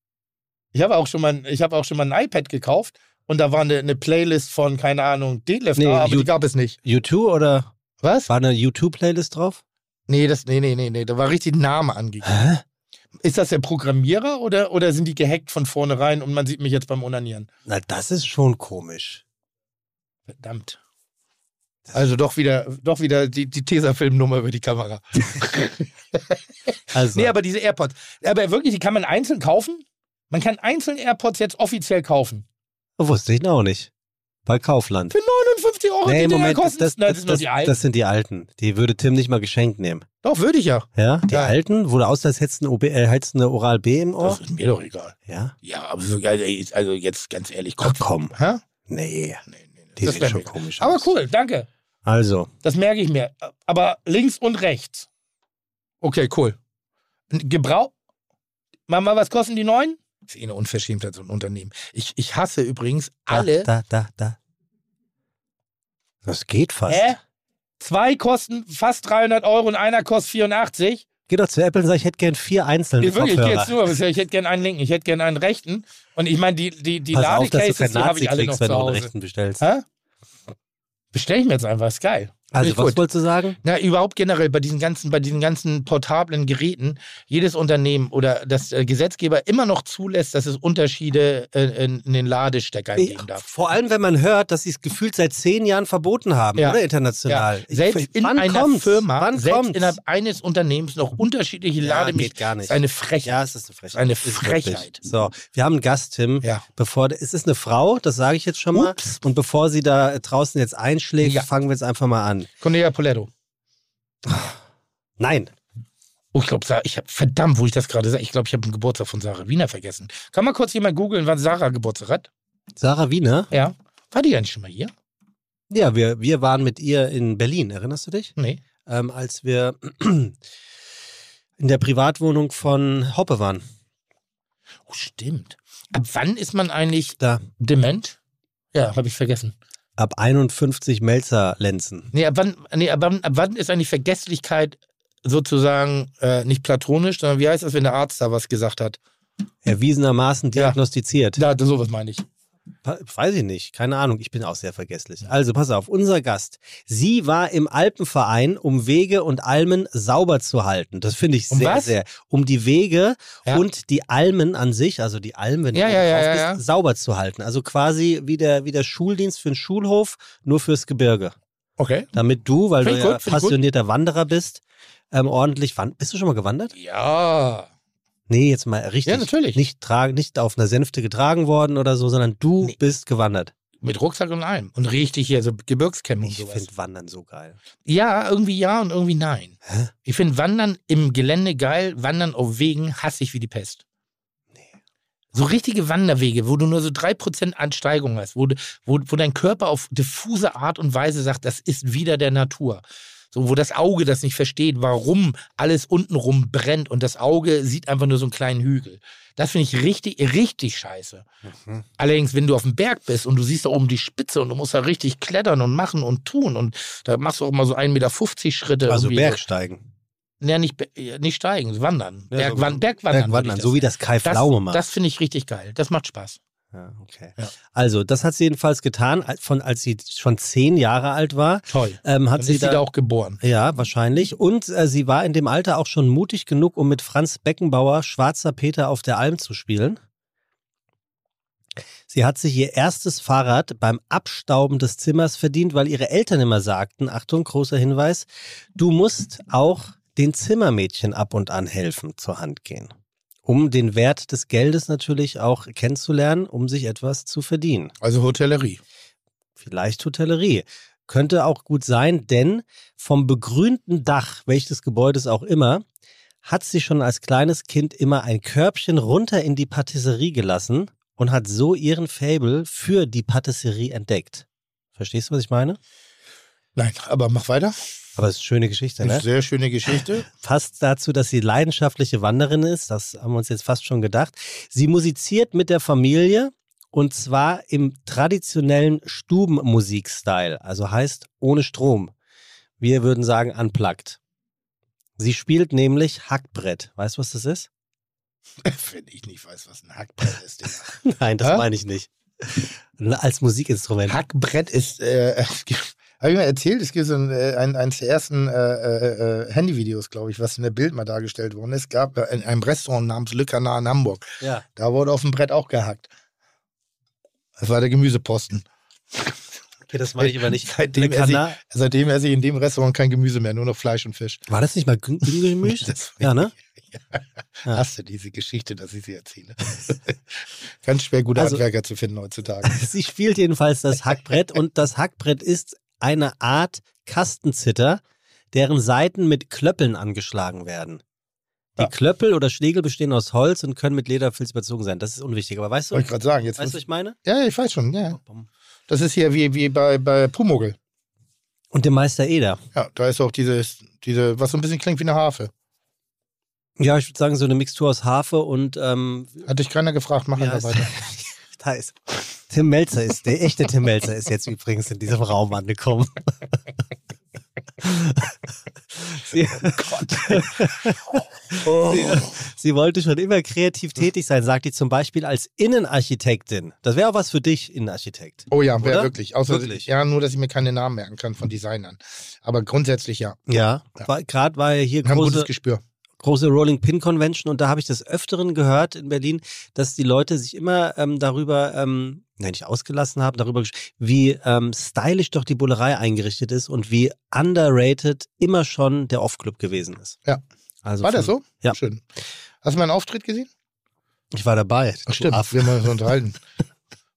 Speaker 4: Ich habe auch schon mal, ich habe auch schon mal ein iPad gekauft und da war eine, eine Playlist von, keine Ahnung, Deadlift,
Speaker 3: Nee,
Speaker 4: da, aber
Speaker 3: you-
Speaker 4: die gab es nicht.
Speaker 3: U2 oder
Speaker 4: Was?
Speaker 3: war eine U2-Playlist drauf?
Speaker 4: Nee, das, nee, nee, nee, nee, da war richtig ein Name angegeben.
Speaker 3: Hä?
Speaker 4: Ist das der Programmierer oder, oder sind die gehackt von vornherein und man sieht mich jetzt beim Onanieren?
Speaker 3: Na, das ist schon komisch.
Speaker 4: Verdammt. Also doch wieder, doch wieder die, die Tesafilm-Nummer über die Kamera. (laughs)
Speaker 3: Also,
Speaker 4: Nee, aber diese AirPods. Aber wirklich, die kann man einzeln kaufen? Man kann einzeln AirPods jetzt offiziell kaufen.
Speaker 3: wusste ich noch nicht. Bei Kaufland.
Speaker 4: Für 59 Euro
Speaker 3: Nee,
Speaker 4: die
Speaker 3: Moment, das,
Speaker 4: kosten.
Speaker 3: das,
Speaker 4: Nein,
Speaker 3: das,
Speaker 4: das,
Speaker 3: das,
Speaker 4: die alten.
Speaker 3: das sind die alten. Die würde Tim nicht mal geschenkt nehmen.
Speaker 4: Doch, würde ich ja.
Speaker 3: Ja? Die
Speaker 4: Ja.
Speaker 3: alten, wo du aussah, als hättest du äh, eine Oral B im Ohr?
Speaker 4: Das ist mir doch egal.
Speaker 3: Ja?
Speaker 4: Ja, aber so also jetzt ganz ehrlich,
Speaker 3: Ach komm.
Speaker 4: Hä?
Speaker 3: Nee.
Speaker 4: Nee, nee, nee.
Speaker 3: Die
Speaker 4: das
Speaker 3: sieht schon
Speaker 4: mir-
Speaker 3: komisch
Speaker 4: Aber
Speaker 3: aus.
Speaker 4: cool, danke.
Speaker 3: Also,
Speaker 4: Das merke ich mir. Aber links und rechts. Okay, cool. Gebrauch. Mama, was kosten die neuen? Das ist eh eine Unverschämtheit, so ein Unternehmen. Ich, ich hasse übrigens
Speaker 3: da,
Speaker 4: alle.
Speaker 3: da, da, da. Das geht fast.
Speaker 4: Hä? Zwei kosten fast 300 Euro und einer kostet 84.
Speaker 3: Geh doch zu Apple und sag, ich hätte gern vier einzelne
Speaker 4: Ich, wirklich, ich gehe jetzt nur, ich hätte gerne einen linken, ich hätte gerne einen rechten. Und ich meine, die, die, die Ladecases, die habe ich alle noch
Speaker 3: kriegst, wenn
Speaker 4: zu
Speaker 3: du einen
Speaker 4: Hause.
Speaker 3: rechten bestellst.
Speaker 4: Hä? Bestell ich mir jetzt einfach, ist geil.
Speaker 3: Also,
Speaker 4: ich
Speaker 3: was
Speaker 4: gut.
Speaker 3: wolltest du sagen?
Speaker 4: Na, überhaupt generell bei diesen ganzen, bei diesen ganzen portablen Geräten, jedes Unternehmen oder das äh, Gesetzgeber immer noch zulässt, dass es Unterschiede äh, in, in den Ladestecker geben darf.
Speaker 3: Vor allem, wenn man hört, dass sie es gefühlt seit zehn Jahren verboten haben,
Speaker 4: Ja.
Speaker 3: oder international.
Speaker 4: Ja,
Speaker 3: Ich-
Speaker 4: selbst in
Speaker 3: wann
Speaker 4: einer
Speaker 3: kommt's?
Speaker 4: Firma,
Speaker 3: wann
Speaker 4: selbst
Speaker 3: kommt's?
Speaker 4: innerhalb eines Unternehmens noch unterschiedliche
Speaker 3: Ja,
Speaker 4: Lademix.
Speaker 3: geht gar nicht.
Speaker 4: ist eine Frechheit.
Speaker 3: Ja, es ist eine Frechheit.
Speaker 4: Eine. Frechheit.
Speaker 3: So, wir haben einen Gast, Tim.
Speaker 4: Ja.
Speaker 3: Bevor, es ist eine Frau, das sage ich jetzt schon mal.
Speaker 4: Ups.
Speaker 3: Und bevor sie da äh, draußen jetzt einschlägt, fangen wir jetzt einfach mal an.
Speaker 4: Cornelia Poletto.
Speaker 3: Nein.
Speaker 4: Oh, ich glaube, ich habe verdammt, wo ich das gerade sage. Ich glaube, ich habe den Geburtstag von Sarah Wiener vergessen. Kann mal kurz jemand googeln, wann Sarah Geburtstag hat?
Speaker 3: Sarah Wiener?
Speaker 4: Ja. War die eigentlich schon mal hier?
Speaker 3: Ja, wir, wir waren mit ihr in Berlin, erinnerst du dich?
Speaker 4: Nee.
Speaker 3: Ähm, als wir in der Privatwohnung von Hoppe waren.
Speaker 4: Oh, stimmt. Ab wann ist man eigentlich
Speaker 3: Da.
Speaker 4: dement? Ja, habe ich vergessen.
Speaker 3: Ab 51 Melzer-Lenzen.
Speaker 4: Nee, ab wann, nee, ab wann, ab wann ist eigentlich Vergesslichkeit sozusagen äh, nicht platonisch, sondern wie heißt das, wenn der Arzt da was gesagt hat?
Speaker 3: Erwiesenermaßen diagnostiziert.
Speaker 4: Da, sowas meine ich.
Speaker 3: Weiß ich nicht, keine Ahnung, ich bin auch sehr vergesslich. Also pass auf, unser Gast. Sie war im Alpenverein, um Wege und Almen sauber zu halten. Das finde ich
Speaker 4: Um
Speaker 3: sehr,
Speaker 4: was?
Speaker 3: sehr. Um die Wege
Speaker 4: Ja.
Speaker 3: und die Almen an sich, also die Almen, die
Speaker 4: ja,
Speaker 3: du
Speaker 4: ja,
Speaker 3: drauf
Speaker 4: ja,
Speaker 3: bist,
Speaker 4: ja.
Speaker 3: sauber zu halten. Also quasi wie der, wie der Schuldienst für den Schulhof, nur fürs Gebirge.
Speaker 4: Okay.
Speaker 3: Damit du, weil
Speaker 4: Find
Speaker 3: du ja
Speaker 4: gut, ich gut.
Speaker 3: passionierter Wanderer bist, ähm, ordentlich wandern. Bist du schon mal gewandert?
Speaker 4: Ja.
Speaker 3: Nee, jetzt mal richtig.
Speaker 4: Ja, natürlich.
Speaker 3: Nicht, tragen, nicht auf einer Sänfte getragen worden oder so, sondern du
Speaker 4: Nee.
Speaker 3: bist gewandert.
Speaker 4: Mit Rucksack und allem. Und richtig hier, so Gebirgscampen und
Speaker 3: Ich finde Wandern so geil.
Speaker 4: Ja, irgendwie ja und irgendwie nein.
Speaker 3: Hä?
Speaker 4: Ich finde Wandern im Gelände geil, Wandern auf Wegen hasse ich wie die Pest. So richtige Wanderwege, wo du nur so 3% Ansteigung hast, wo, wo, wo dein Körper auf diffuse Art und Weise sagt, das ist wieder der Natur. So, wo das Auge das nicht versteht, warum alles untenrum brennt und das Auge sieht einfach nur so einen kleinen Hügel. Das finde ich richtig, richtig scheiße. Mhm. Allerdings, wenn du auf dem Berg bist und du siehst da oben die Spitze und du musst da richtig klettern und machen und tun und da machst du auch mal so 1,50 Meter Schritte.
Speaker 3: Also Bergsteigen.
Speaker 4: Ja, nicht, nicht steigen, wandern. Ja, Bergwan so, Bergwandern.
Speaker 3: Bergwandern, so wie das Kai Pflaume macht.
Speaker 4: Das finde ich richtig geil. Das macht Spaß.
Speaker 3: Ja, okay. Ja. Also, das hat sie jedenfalls getan, von, als sie schon zehn Jahre alt war.
Speaker 4: Toll.
Speaker 3: Ähm, hat
Speaker 4: Dann
Speaker 3: sie
Speaker 4: ist da, sie da auch geboren.
Speaker 3: Ja, wahrscheinlich. Und äh, sie war in dem Alter auch schon mutig genug, um mit Franz Beckenbauer Schwarzer Peter auf der Alm zu spielen. Sie hat sich ihr erstes Fahrrad beim Abstauben des Zimmers verdient, weil ihre Eltern immer sagten, Achtung, großer Hinweis, du musst auch den Zimmermädchen ab und an helfen, zur Hand gehen. Um den Wert des Geldes natürlich auch kennenzulernen, um sich etwas zu verdienen.
Speaker 4: Also Hotellerie.
Speaker 3: Vielleicht Hotellerie. Könnte auch gut sein, denn vom begrünten Dach, welches Gebäudes auch immer, hat sie schon als kleines Kind immer ein Körbchen runter in die Patisserie gelassen und hat so ihren Fable für die Patisserie entdeckt. Verstehst du, was ich meine?
Speaker 4: Nein, aber mach weiter.
Speaker 3: Aber es ist eine schöne Geschichte, ne?
Speaker 4: Eine sehr schöne Geschichte.
Speaker 3: Fast dazu, dass sie leidenschaftliche Wanderin ist. Das haben wir uns jetzt fast schon gedacht. Sie musiziert mit der Familie und zwar im traditionellen Stubenmusikstyle. Also heißt ohne Strom. Wir würden sagen unplugged. Sie spielt nämlich Hackbrett. Weißt du, was das ist? (laughs)
Speaker 4: Wenn ich nicht weiß, was ein Hackbrett ist. Digga. (laughs)
Speaker 3: Nein, das meine ich nicht. Als Musikinstrument.
Speaker 4: Hackbrett ist, äh, (laughs) habe ich mal erzählt, es gibt so ein, äh, ein, eines der ersten äh, äh, äh, Handyvideos, glaube ich, was in der Bild mal dargestellt worden ist. Es gab in einem Restaurant namens Canard in Hamburg.
Speaker 3: Ja.
Speaker 4: Da wurde auf dem Brett auch gehackt. Das war der Gemüseposten.
Speaker 3: Okay, das meine ich aber nicht. (laughs)
Speaker 4: Seitdem esse, ich, seitdem esse ich in dem Restaurant kein Gemüse mehr, nur noch Fleisch und Fisch.
Speaker 3: War das nicht mal Gemüse? (laughs) ja, ne?
Speaker 4: Ja. Hast du diese Geschichte, dass ich sie erzähle? (laughs) Ganz schwer, gute also, Handwerker zu finden heutzutage.
Speaker 3: Sie spielt jedenfalls das Hackbrett und das Hackbrett ist eine Art Kastenzitter, deren Seiten mit Klöppeln angeschlagen werden. Die ja. Klöppel oder Schlägel bestehen aus Holz und können mit Lederfilz überzogen sein. Das ist unwichtig. Aber weißt du?
Speaker 4: Wollte ich gerade sagen. Jetzt
Speaker 3: weißt du, was ich meine?
Speaker 4: Ja, ich weiß schon. Ja. Das ist hier wie, wie bei, bei Pumogel.
Speaker 3: Und dem Meister Eder.
Speaker 4: Ja, da ist auch dieses, diese, was so ein bisschen klingt wie eine Harfe.
Speaker 3: Ja, ich würde sagen, so eine Mixtur aus Harfe und. Ähm,
Speaker 4: Hat dich keiner gefragt, mach einfach weiter. (laughs)
Speaker 3: da ist. Tim Melzer ist, der echte Tim Melzer ist jetzt übrigens in diesem Raum angekommen. Sie, oh Gott. Oh. Sie, sie, wollte schon immer kreativ tätig sein, sagt die zum Beispiel als Innenarchitektin. Das wäre auch was für dich, Innenarchitekt.
Speaker 4: Oh ja, wäre wirklich. Außer, wirklich. Ja, nur, dass ich mir keine Namen merken kann von Designern. Aber grundsätzlich ja.
Speaker 3: Ja, ja. gerade war ja hier
Speaker 4: große, ein gutes Gespür
Speaker 3: große Rolling Pin Convention und da habe ich des Öfteren gehört in Berlin, dass die Leute sich immer ähm, darüber, ähm, nein, nicht ausgelassen haben, darüber, wie ähm, stylisch doch die Bullerei eingerichtet ist und wie underrated immer schon der Off-Club gewesen ist.
Speaker 4: Ja. Also war das so?
Speaker 3: Ja.
Speaker 4: Schön. Hast du meinen Auftritt gesehen?
Speaker 3: Ich war dabei.
Speaker 4: Ach stimmt, wir haben uns unterhalten. (laughs)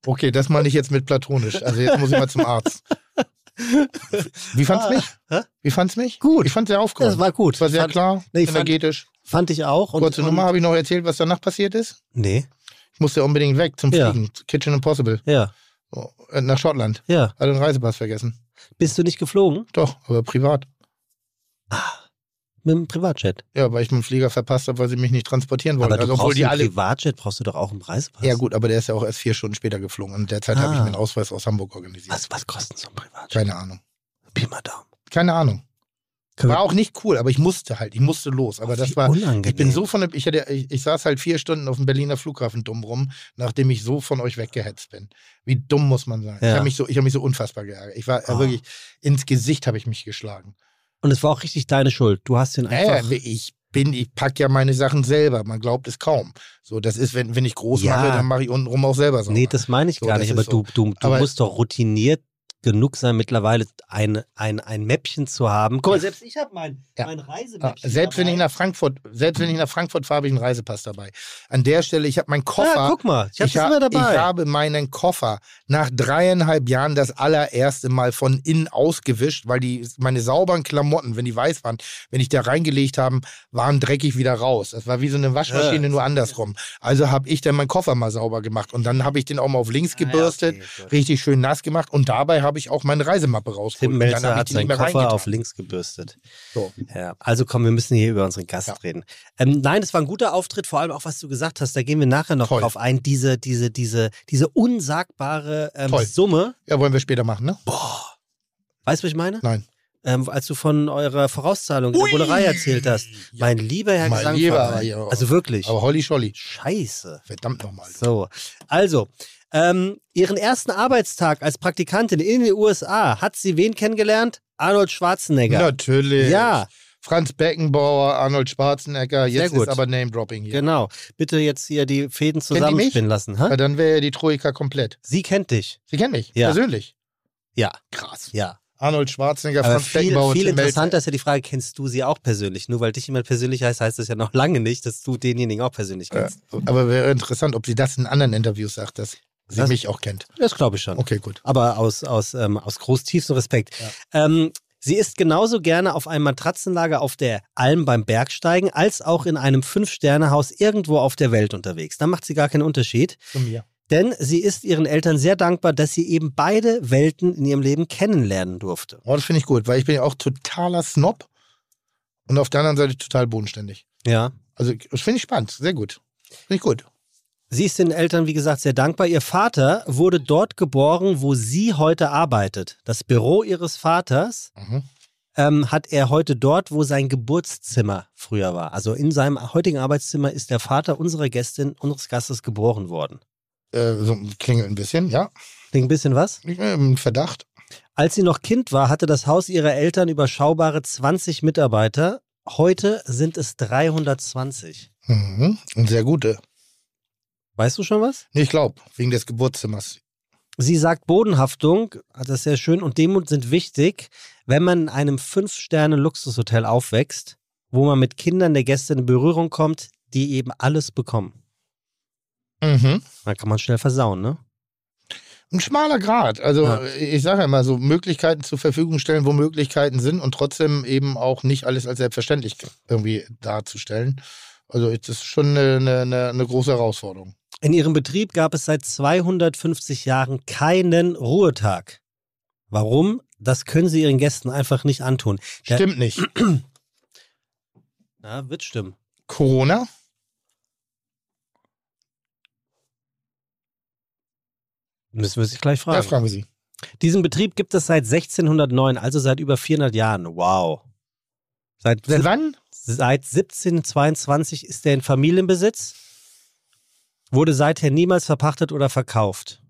Speaker 4: Okay, das meine ich jetzt mit platonisch. Also jetzt muss ich mal zum Arzt. Wie fand's ah, mich? Hä? Wie fand's mich?
Speaker 3: Gut.
Speaker 4: Ich fand sehr aufgeräumt.
Speaker 3: Das war gut.
Speaker 4: War sehr fand, klar, nee, energetisch.
Speaker 3: Fand, fand, ich auch.
Speaker 4: Und, Kurze und, Nummer, habe ich noch erzählt, was danach passiert ist?
Speaker 3: Nee.
Speaker 4: Ich musste unbedingt weg zum Fliegen. Ja. Kitchen Impossible.
Speaker 3: Ja.
Speaker 4: Äh, nach Schottland.
Speaker 3: Ja.
Speaker 4: Hatte den Reisepass vergessen.
Speaker 3: Bist du nicht geflogen?
Speaker 4: Doch, aber privat.
Speaker 3: Ah. Mit dem Privatjet?
Speaker 4: Ja, weil ich meinen Flieger verpasst habe, weil sie mich nicht transportieren wollten.
Speaker 3: Aber du also, brauchst die alle... Privatjet brauchst du doch auch einen Reisepass.
Speaker 4: Ja gut, aber der ist ja auch erst vier Stunden später geflogen. Und derzeit ah. habe ich meinen Ausweis aus Hamburg organisiert.
Speaker 3: Was, was kostet so ein Privatjet?
Speaker 4: Keine Ahnung.
Speaker 3: Pi mal Daumen.
Speaker 4: Keine Ahnung. War auch nicht cool, aber ich musste halt, ich musste los. Aber das war,
Speaker 3: unangenehm.
Speaker 4: ich bin so von, ich, hatte, ich, ich, saß halt vier Stunden auf dem Berliner Flughafen dumm rum, nachdem ich so von euch weggehetzt bin. Wie dumm muss man sein? Ja. Ich habe mich so, ich habe mich so unfassbar geärgert. Ich war oh. wirklich ins Gesicht habe ich mich geschlagen.
Speaker 3: Und es war auch richtig deine Schuld. Du hast den einfach.
Speaker 4: Äh, ich bin, ich pack ja meine Sachen selber. Man glaubt es kaum. So, das ist, wenn, wenn ich groß ja. mache, dann mache ich untenrum auch selber so.
Speaker 3: Nee, das meine ich so, gar nicht. Aber so. du, du, du aber musst doch routiniert genug sein, mittlerweile ein, ein, ein Mäppchen zu haben. Guck mal, selbst ich habe mein, ja. mein Reisemäppchen.
Speaker 4: Ja, selbst dabei. wenn ich nach Frankfurt, selbst wenn ich nach Frankfurt fahre, habe ich einen Reisepass dabei. An der Stelle, ich habe meinen Koffer. Ja,
Speaker 3: guck mal,
Speaker 4: ich habe immer dabei. Ich habe meinen Koffer nach dreieinhalb Jahren das allererste Mal von innen ausgewischt, weil die meine sauberen Klamotten, wenn die weiß waren, wenn ich da reingelegt haben, waren dreckig wieder raus. Das war wie so eine Waschmaschine, nur andersrum. Also habe ich dann meinen Koffer mal sauber gemacht und dann habe ich den auch mal auf links gebürstet, ah, okay, richtig schön nass gemacht und dabei habe ich auch meine Reisemappe rausgeholt.
Speaker 3: Tim Melzer hat seinen Koffer auf links gebürstet. So. Ja, also komm, wir müssen hier über unseren Gast ja. reden. Ähm, nein, es war ein guter Auftritt, vor allem auch, was du gesagt hast, da gehen wir nachher noch Toll. drauf ein, diese, diese, diese, diese unsagbare ähm, Summe.
Speaker 4: Ja, wollen wir später machen, ne?
Speaker 3: Boah. Weißt du, was ich meine?
Speaker 4: Nein.
Speaker 3: Ähm, als du von eurer Vorauszahlung in der Bullerei erzählt hast. Ja. Mein lieber Herr mein. Lieber, also wirklich.
Speaker 4: Aber Holly Scholli.
Speaker 3: Scheiße.
Speaker 4: Verdammt nochmal.
Speaker 3: So. Also, ähm, ihren ersten Arbeitstag als Praktikantin in den USA hat sie wen kennengelernt? Arnold Schwarzenegger.
Speaker 4: Natürlich.
Speaker 3: Ja.
Speaker 4: Franz Beckenbauer, Arnold Schwarzenegger, jetzt ist aber Name-Dropping hier.
Speaker 3: Genau. Bitte jetzt hier die Fäden zusammenspinnen lassen.
Speaker 4: Ha? Ja, dann wäre ja die Troika komplett.
Speaker 3: Sie kennt dich.
Speaker 4: Sie kennt mich, ja. persönlich.
Speaker 3: Ja.
Speaker 4: Krass.
Speaker 3: Ja.
Speaker 4: Arnold Schwarzenegger,
Speaker 3: Aber Franz viel, Beckenbauer. Viel interessanter ist ja die Frage, kennst du sie auch persönlich? Nur weil dich jemand persönlich heißt, heißt das ja noch lange nicht, dass du denjenigen auch persönlich kennst.
Speaker 4: Ja, aber wäre interessant, ob sie das in anderen Interviews sagt, dass sie das, mich auch kennt.
Speaker 3: Das glaube ich schon.
Speaker 4: Okay, gut.
Speaker 3: Aber aus, aus, ähm, aus groß tiefstem Respekt. Ja. Ähm, Sie ist genauso gerne auf einem Matratzenlager auf der Alm beim Bergsteigen als auch in einem Fünf-Sterne-Haus irgendwo auf der Welt unterwegs. Da macht sie gar keinen Unterschied.
Speaker 4: Zu mir.
Speaker 3: Denn sie ist ihren Eltern sehr dankbar, dass sie eben beide Welten in ihrem Leben kennenlernen durfte.
Speaker 4: Oh, das finde ich gut, weil ich bin ja auch totaler Snob und auf der anderen Seite total bodenständig.
Speaker 3: Ja.
Speaker 4: Also das finde ich spannend, sehr gut. Finde ich gut.
Speaker 3: Sie ist den Eltern, wie gesagt, sehr dankbar. Ihr Vater wurde dort geboren, wo sie heute arbeitet. Das Büro ihres Vaters mhm. ähm, hat er heute dort, wo sein Geburtszimmer früher war. Also in seinem heutigen Arbeitszimmer ist der Vater unserer Gästin, unseres Gastes geboren worden.
Speaker 4: Äh, so klingelt ein bisschen, ja.
Speaker 3: Klingt ein bisschen was?
Speaker 4: Äh, Verdacht.
Speaker 3: Als sie noch Kind war, hatte das Haus ihrer Eltern überschaubare 20 Mitarbeiter. Heute sind es 320.
Speaker 4: Mhm. Und sehr gute.
Speaker 3: Weißt du schon was?
Speaker 4: Nee, ich glaube, wegen des Geburtszimmers.
Speaker 3: Sie sagt, Bodenhaftung, das ist sehr schön, und Demut sind wichtig, wenn man in einem Fünf-Sterne-Luxushotel aufwächst, wo man mit Kindern der Gäste in Berührung kommt, die eben alles bekommen.
Speaker 4: Mhm.
Speaker 3: Dann kann man schnell versauen, ne?
Speaker 4: Ein schmaler Grad. Also ja. ich sage ja immer so, Möglichkeiten zur Verfügung stellen, wo Möglichkeiten sind und trotzdem eben auch nicht alles als selbstverständlich irgendwie darzustellen. Also das ist schon eine, eine, eine große Herausforderung.
Speaker 3: In ihrem Betrieb gab es seit 250 Jahren keinen Ruhetag. Warum? Das können sie ihren Gästen einfach nicht antun.
Speaker 4: Der Stimmt nicht. (clears throat)
Speaker 3: Na, wird stimmen.
Speaker 4: Corona?
Speaker 3: Müssen wir sich gleich fragen.
Speaker 4: Ja, fragen wir Sie.
Speaker 3: Diesen Betrieb gibt es seit 1609, also seit über 400 Jahren. Wow.
Speaker 4: Seit, seit wann?
Speaker 3: Seit 1722 ist er in Familienbesitz. Wurde seither niemals verpachtet oder verkauft.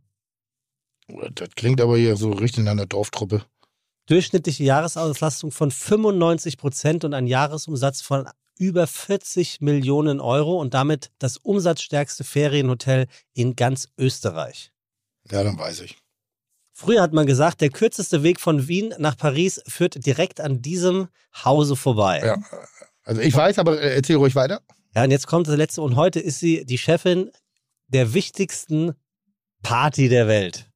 Speaker 4: Das klingt aber hier so richtig in einer Dorftruppe.
Speaker 3: Durchschnittliche Jahresauslastung von 95 Prozent und ein Jahresumsatz von über 40 Millionen Euro und damit das umsatzstärkste Ferienhotel in ganz Österreich.
Speaker 4: Ja, dann weiß ich.
Speaker 3: Früher hat man gesagt, der kürzeste Weg von Wien nach Paris führt direkt an diesem Hause vorbei.
Speaker 4: Ja, also ich weiß, aber erzähl ruhig weiter.
Speaker 3: Ja, und jetzt kommt das letzte und heute ist sie die Chefin der wichtigsten Party der Welt.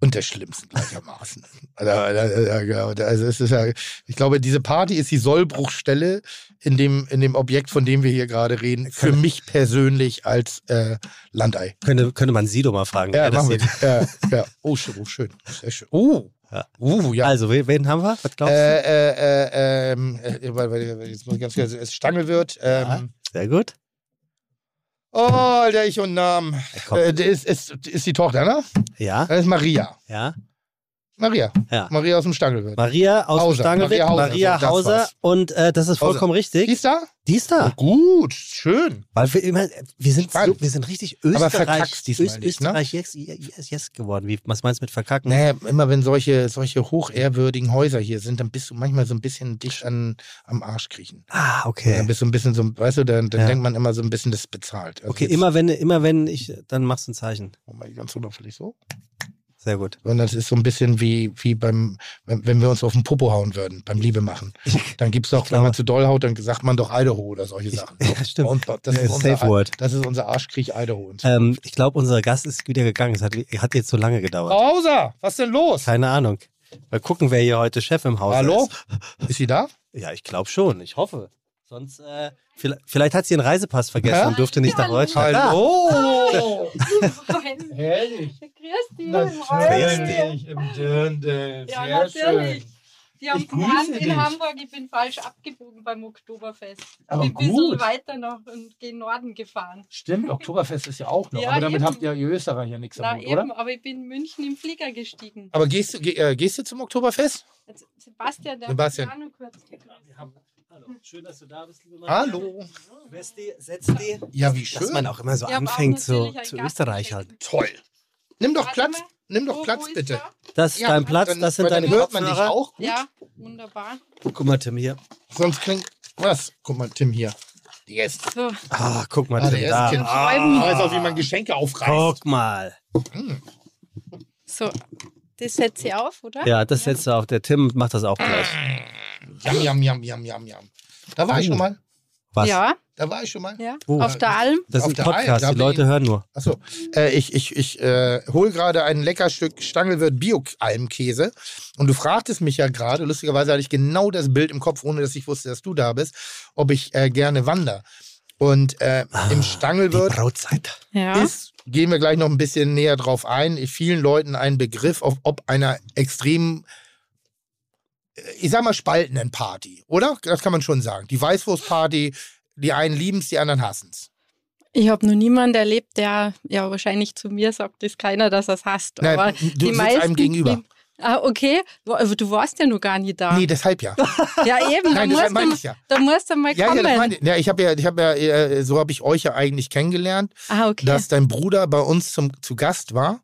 Speaker 4: Und der schlimmsten gleichermaßen. (laughs) also, also es ist ja, ich glaube, diese Party ist die Sollbruchstelle in dem, in dem Objekt, von dem wir hier gerade reden, für mich persönlich als äh, Landei.
Speaker 3: Könnte, könnte man Sie doch mal fragen.
Speaker 4: Ja, machen wir. Ja, ja. Oh, schön, oh, schön. Sehr schön. Oh,
Speaker 3: ja. Uh, ja. Also, wen haben wir? Was glaubst du?
Speaker 4: Äh, äh, äh, ähm, äh, jetzt muss ich ganz kurz, es Stangelwirt. Ähm, ja,
Speaker 3: sehr gut.
Speaker 4: Oh, der ich und Namen. Äh, ist, ist, ist die Tochter, ne?
Speaker 3: Ja.
Speaker 4: Das ist Maria.
Speaker 3: Ja.
Speaker 4: Maria.
Speaker 3: Ja.
Speaker 4: Maria aus dem Stangelwirt.
Speaker 3: Maria aus Hauser. dem Stangelwirt. Maria Hauser. Maria Hauser. Und äh, das ist vollkommen Hauser. richtig.
Speaker 4: Die ist da?
Speaker 3: Die ist da.
Speaker 4: Oh, gut, schön.
Speaker 3: Weil wir immer, wir sind, so, wir sind richtig Österreich,
Speaker 4: diesmal
Speaker 3: nicht, ne? Österreich yes, yes, yes geworden. Wie, was meinst du mit verkacken?
Speaker 4: Naja, immer wenn solche, solche hochehrwürdigen Häuser hier sind, dann bist du manchmal so ein bisschen dicht an, am Arsch kriechen.
Speaker 3: Ah, okay.
Speaker 4: dann bist du ein bisschen so, weißt du, dann, dann ja. denkt man immer so ein bisschen, das bezahlt.
Speaker 3: Also okay, immer wenn, immer wenn ich, dann machst du ein Zeichen.
Speaker 4: Oh mal ganz unauffällig so.
Speaker 3: Sehr gut.
Speaker 4: Und das ist so ein bisschen wie, wie beim, wenn, wir uns auf den Popo hauen würden, beim Liebe machen. (laughs) Dann gibt es doch, wenn man zu doll haut, dann sagt man doch Idaho oder solche Sachen.
Speaker 3: Ja, (laughs) stimmt.
Speaker 4: Und das, ist
Speaker 3: Safe
Speaker 4: unser,
Speaker 3: Word.
Speaker 4: das ist unser Arschkrieg Idaho. Und so.
Speaker 3: Ähm, ich glaube, unser Gast ist wieder gegangen. Es hat, hat jetzt so lange gedauert.
Speaker 4: Frau Hauser, was denn los?
Speaker 3: Keine Ahnung. Mal gucken, wer hier heute Chef im Haus
Speaker 4: Hallo?
Speaker 3: ist.
Speaker 4: Ist sie da?
Speaker 3: Ja, ich glaube schon. Ich hoffe. Sonst, äh, vielleicht, vielleicht hat sie einen Reisepass vergessen
Speaker 4: Ja?
Speaker 3: und durfte nicht nach Deutschland.
Speaker 4: Hallo! Herrlich.
Speaker 6: Grüß dich.
Speaker 4: Natürlich im Dirndl.
Speaker 6: Ja,
Speaker 4: Sehr
Speaker 6: natürlich.
Speaker 4: schön.
Speaker 6: Die haben
Speaker 4: Ich grüße
Speaker 6: gemeint
Speaker 4: dich.
Speaker 6: in Hamburg, ich bin falsch abgebogen beim Oktoberfest.
Speaker 4: Aber
Speaker 6: ich bin ein
Speaker 4: gut.
Speaker 6: bisschen weiter noch und gen Norden gefahren.
Speaker 4: Stimmt, Oktoberfest ist ja auch noch.
Speaker 6: Ja,
Speaker 4: aber damit
Speaker 6: eben.
Speaker 4: habt ihr, Österreicher nichts
Speaker 6: Na
Speaker 4: am Hut,
Speaker 6: eben,
Speaker 4: oder?
Speaker 6: aber ich bin in München im Flieger gestiegen.
Speaker 4: Aber gehst du, ge, äh, gehst du zum Oktoberfest?
Speaker 6: Jetzt, Sebastian, der
Speaker 4: Sebastian.
Speaker 6: hat kurz gegrüßt.
Speaker 3: Hallo, schön, dass du da bist, liebe
Speaker 4: Hallo.
Speaker 3: Westi, setz die.
Speaker 4: Ja, wie
Speaker 3: Dass
Speaker 4: schön.
Speaker 3: man auch immer so
Speaker 6: Ja,
Speaker 3: anfängt, zu
Speaker 6: Gast
Speaker 3: Österreich halt.
Speaker 4: Toll. Nimm doch
Speaker 6: Warte
Speaker 4: Platz.
Speaker 6: mal.
Speaker 4: Nimm doch
Speaker 6: Wo-
Speaker 4: Platz,
Speaker 6: wo
Speaker 4: bitte.
Speaker 3: Das ist
Speaker 4: Ja,
Speaker 3: dein Platz,
Speaker 4: dann-
Speaker 3: das sind deine
Speaker 4: hört man dich
Speaker 3: Kopfhörer.
Speaker 4: auch. gut.
Speaker 6: Ja, wunderbar.
Speaker 3: Guck mal, Tim, hier.
Speaker 4: Sonst klingt. Was? Guck mal, Tim hier. Yes.
Speaker 6: So,
Speaker 3: Ah, guck mal,
Speaker 4: Ah,
Speaker 3: Tim,
Speaker 4: der
Speaker 3: da.
Speaker 4: Kind.
Speaker 6: Schreiben.
Speaker 4: Ich weiß auch, wie man Geschenke aufreißt.
Speaker 3: Guck mal.
Speaker 6: so. Das setze ich auf, oder?
Speaker 3: Ja, das setzt du auf. Der Tim macht das auch gleich.
Speaker 4: Yam, yam, yam, yam, yam, yam. Da war ich
Speaker 3: Oh.
Speaker 4: schon mal.
Speaker 3: Was?
Speaker 6: Ja,
Speaker 4: Da war ich schon mal.
Speaker 6: ja.
Speaker 3: Wo?
Speaker 6: Auf der Alm.
Speaker 3: Das
Speaker 4: Auf
Speaker 3: ist ein
Speaker 4: der Alm,
Speaker 3: Podcast, die Leute
Speaker 4: ich-
Speaker 3: hören nur.
Speaker 4: Achso, äh, ich, ich, ich äh, hole gerade ein lecker Stück Stangelwirt Bio-Almkäse. Und du fragtest mich ja gerade, lustigerweise hatte ich genau das Bild im Kopf, ohne dass ich wusste, dass du da bist, ob ich äh, gerne wandere. Und äh, im
Speaker 3: Ah, Die
Speaker 4: Stangelwirt
Speaker 3: Brautzeit.
Speaker 6: Ja.
Speaker 4: ist, gehen wir gleich noch ein bisschen näher drauf ein, vielen Leuten ein Begriff auf, ob einer extrem, äh, ich sag mal, spaltenden Party, oder? Das kann man schon sagen. Die Weißwurstparty, die einen lieben es, die anderen hassen es.
Speaker 6: Ich habe noch niemanden erlebt, der ja wahrscheinlich zu mir sagt, ist keiner, dass er es hasst.
Speaker 4: Nein,
Speaker 6: Aber
Speaker 4: du
Speaker 6: die
Speaker 4: sitzt
Speaker 6: meisten,
Speaker 4: einem gegenüber.
Speaker 6: Die, ah, okay. Aber Du warst ja noch gar nicht da.
Speaker 4: Nee, deshalb ja. (laughs)
Speaker 6: ja, eben.
Speaker 4: Nein,
Speaker 6: da,
Speaker 4: deshalb meine ich ja.
Speaker 6: da musst du mal
Speaker 4: Ja,
Speaker 6: kommen.
Speaker 4: ja, das meine ich. Ja, ich habe ja, ich habe ja, äh, so habe ich euch ja eigentlich kennengelernt,
Speaker 6: ah, okay.
Speaker 4: dass dein Bruder bei uns zum, zu Gast war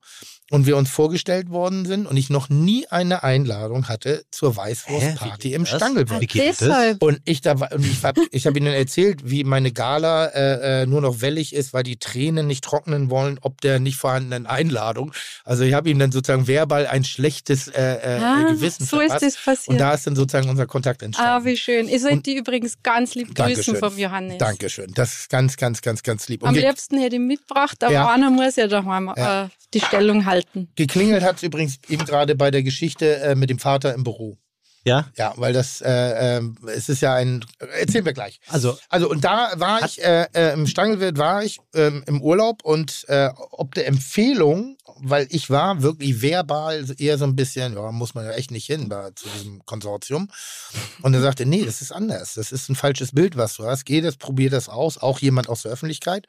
Speaker 4: und wir uns vorgestellt worden sind und ich noch nie eine Einladung hatte zur Weißwurstparty im
Speaker 3: das?
Speaker 4: Stangelwirt.
Speaker 3: Wie geht das?
Speaker 4: Und ich, da, war- und ich habe (laughs) ich hab ihnen erzählt, wie meine Gala äh, äh, nur noch wellig ist, weil die Tränen nicht trocknen wollen, ob der nicht vorhandenen Einladung. Also ich habe ihm dann sozusagen verbal ein schlechtes äh, äh,
Speaker 6: ah,
Speaker 4: Gewissen
Speaker 6: so ist
Speaker 4: verpasst.
Speaker 6: das passiert.
Speaker 4: Und da ist dann sozusagen unser Kontakt entstanden.
Speaker 6: ah, wie schön. Ich sollte
Speaker 4: Und-
Speaker 6: die übrigens ganz lieb
Speaker 4: Dankeschön.
Speaker 6: grüßen vom Johannes.
Speaker 4: Dankeschön. Das ist ganz, ganz, ganz, ganz lieb. Und
Speaker 6: Am liebsten hätte ich mitgebracht, aber
Speaker 4: Ja.
Speaker 6: einer muss ja daheim
Speaker 4: Ja.
Speaker 6: äh, die Stellung halten.
Speaker 4: geklingelt hat es übrigens eben gerade bei der Geschichte äh, mit dem Vater im Büro.
Speaker 3: Ja?
Speaker 4: Ja, weil das, äh, ähm, es ist ja ein, erzählen wir gleich.
Speaker 3: Also,
Speaker 4: Also und da war ich, äh, äh, im Stangelwirt war ich ähm, im Urlaub und äh, ob der Empfehlung, weil ich war wirklich verbal eher so ein bisschen, ja, muss man ja echt nicht hin bei, zu diesem Konsortium. Und er sagte, nee, das ist anders. Das ist ein falsches Bild, was du hast. Geh das, probier das aus. Auch jemand aus der Öffentlichkeit.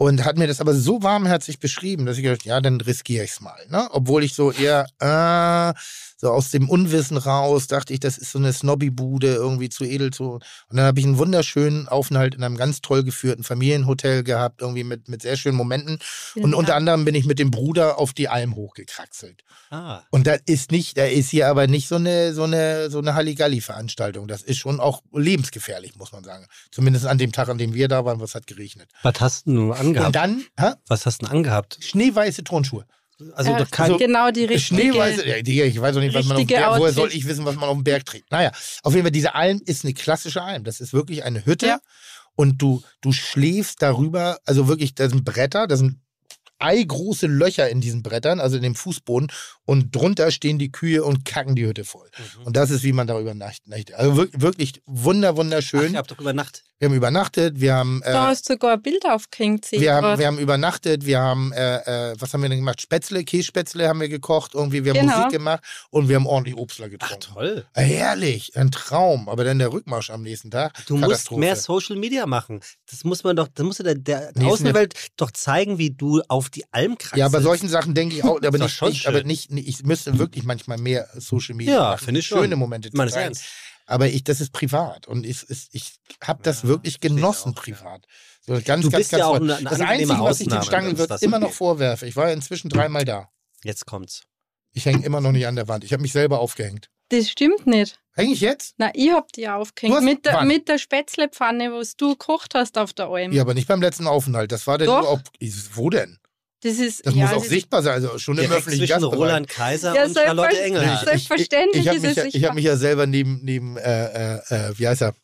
Speaker 4: Und hat mir das aber so warmherzig beschrieben, dass ich gedacht, ja, dann riskiere ich es mal. Ne? Obwohl ich so eher, äh, so aus dem Unwissen raus, dachte ich, das ist so eine Snobby-Bude, irgendwie zu edel zu. Und dann habe ich einen wunderschönen Aufenthalt in einem ganz toll geführten Familienhotel gehabt, irgendwie mit, mit sehr schönen Momenten. Und unter anderem bin ich mit dem Bruder auf die Alm hochgekraxelt.
Speaker 3: ah,
Speaker 4: Und das ist nicht, da ist hier aber nicht so eine, so eine, so eine Halligalli-Veranstaltung. Das ist schon auch lebensgefährlich, muss man sagen. Zumindest an dem Tag, an dem wir da waren, wo es hat geregnet.
Speaker 3: was hast du
Speaker 4: Und
Speaker 3: angehabt?
Speaker 4: dann, hä?
Speaker 3: Was hast du denn angehabt?
Speaker 4: schneeweiße Turnschuhe.
Speaker 3: Also, doch kein,
Speaker 6: genau die richtige.
Speaker 4: Schneeweiße, ja, Digga, ich weiß auch nicht, was man auf dem Berg, woher soll ich wissen, was man auf dem Berg trägt. Naja, auf jeden Fall, diese Alm ist eine klassische Alm. Das ist wirklich eine Hütte
Speaker 6: Ja.
Speaker 4: und du, du schläfst darüber, also wirklich, da sind Bretter, da sind eigroße Löcher in diesen Brettern, also in dem Fußboden und drunter stehen die Kühe und kacken die Hütte voll.
Speaker 3: Mhm.
Speaker 4: Und das ist, wie man darüber nachdenkt. Also wir- wirklich wunder,
Speaker 3: Ach,
Speaker 4: wunderschön.
Speaker 3: ihr habt doch über Nacht.
Speaker 4: Wir haben übernachtet, wir haben...
Speaker 6: Du
Speaker 4: Äh,
Speaker 6: hast sogar ein Bild aufgehängt,
Speaker 4: wir haben, wir haben übernachtet, wir haben, äh, äh, was haben wir denn gemacht? Spätzle, Kässpätzle haben wir gekocht, irgendwie, wir haben
Speaker 6: Genau.
Speaker 4: Musik gemacht und wir haben ordentlich Obstler
Speaker 3: Ach,
Speaker 4: getrunken.
Speaker 3: toll.
Speaker 4: Äh, Herrlich, ein Traum. Aber dann der Rückmarsch am nächsten Tag.
Speaker 3: Du musst mehr Social Media machen. Das muss man doch, das muss der, der Außenwelt doch zeigen, wie du auf die Alm kraxelst.
Speaker 4: Ja, bei solchen Sachen denke ich auch, (laughs) aber nicht,
Speaker 3: schon
Speaker 4: ich, aber nicht, nicht, ich müsste wirklich manchmal mehr Social Media
Speaker 3: Ja, finde ich schon.
Speaker 4: Schöne Momente
Speaker 3: Ich meine
Speaker 4: zu
Speaker 3: es
Speaker 4: teilen.
Speaker 3: ernst.
Speaker 4: Aber ich, das ist privat und ich, ich, ich habe das
Speaker 3: Ja,
Speaker 4: wirklich genossen
Speaker 3: auch,
Speaker 4: privat. So ganz,
Speaker 3: Du
Speaker 4: ganz,
Speaker 3: bist
Speaker 4: ganz
Speaker 3: ja auch eine- eine
Speaker 4: Das Einzige, was ich Stangelwirt
Speaker 3: was das
Speaker 4: immer noch
Speaker 3: angeht.
Speaker 4: vorwerfe, ich war inzwischen dreimal da.
Speaker 3: Jetzt kommt's.
Speaker 4: Ich hänge immer noch nicht an der Wand. Ich habe mich selber aufgehängt.
Speaker 6: Das stimmt nicht.
Speaker 4: Hänge ich jetzt?
Speaker 6: Na, ich hab die aufgehängt.
Speaker 4: hast-
Speaker 6: Mit der,
Speaker 4: wann?
Speaker 6: mit der Spätzlepfanne, was du gekocht hast auf der Alm.
Speaker 4: Ja, aber nicht beim letzten Aufenthalt. Das war denn
Speaker 6: Doch.
Speaker 4: nur auf. Wo denn?
Speaker 6: Das, ist,
Speaker 4: das
Speaker 6: ja,
Speaker 4: muss auch sichtbar sein, also schon im öffentlichen
Speaker 3: zwischen
Speaker 4: Gastbereich.
Speaker 3: Roland Kaiser
Speaker 6: Ja,
Speaker 3: und Charlotte
Speaker 6: selbstver-
Speaker 3: Engelhardt.
Speaker 6: Selbstverständlich
Speaker 4: ich, ich, ich
Speaker 6: ist
Speaker 4: habe mich,
Speaker 6: es
Speaker 4: ja, ich
Speaker 6: sichtbar.
Speaker 4: hab mich ja selber neben, neben äh, äh, äh, wie heißt er,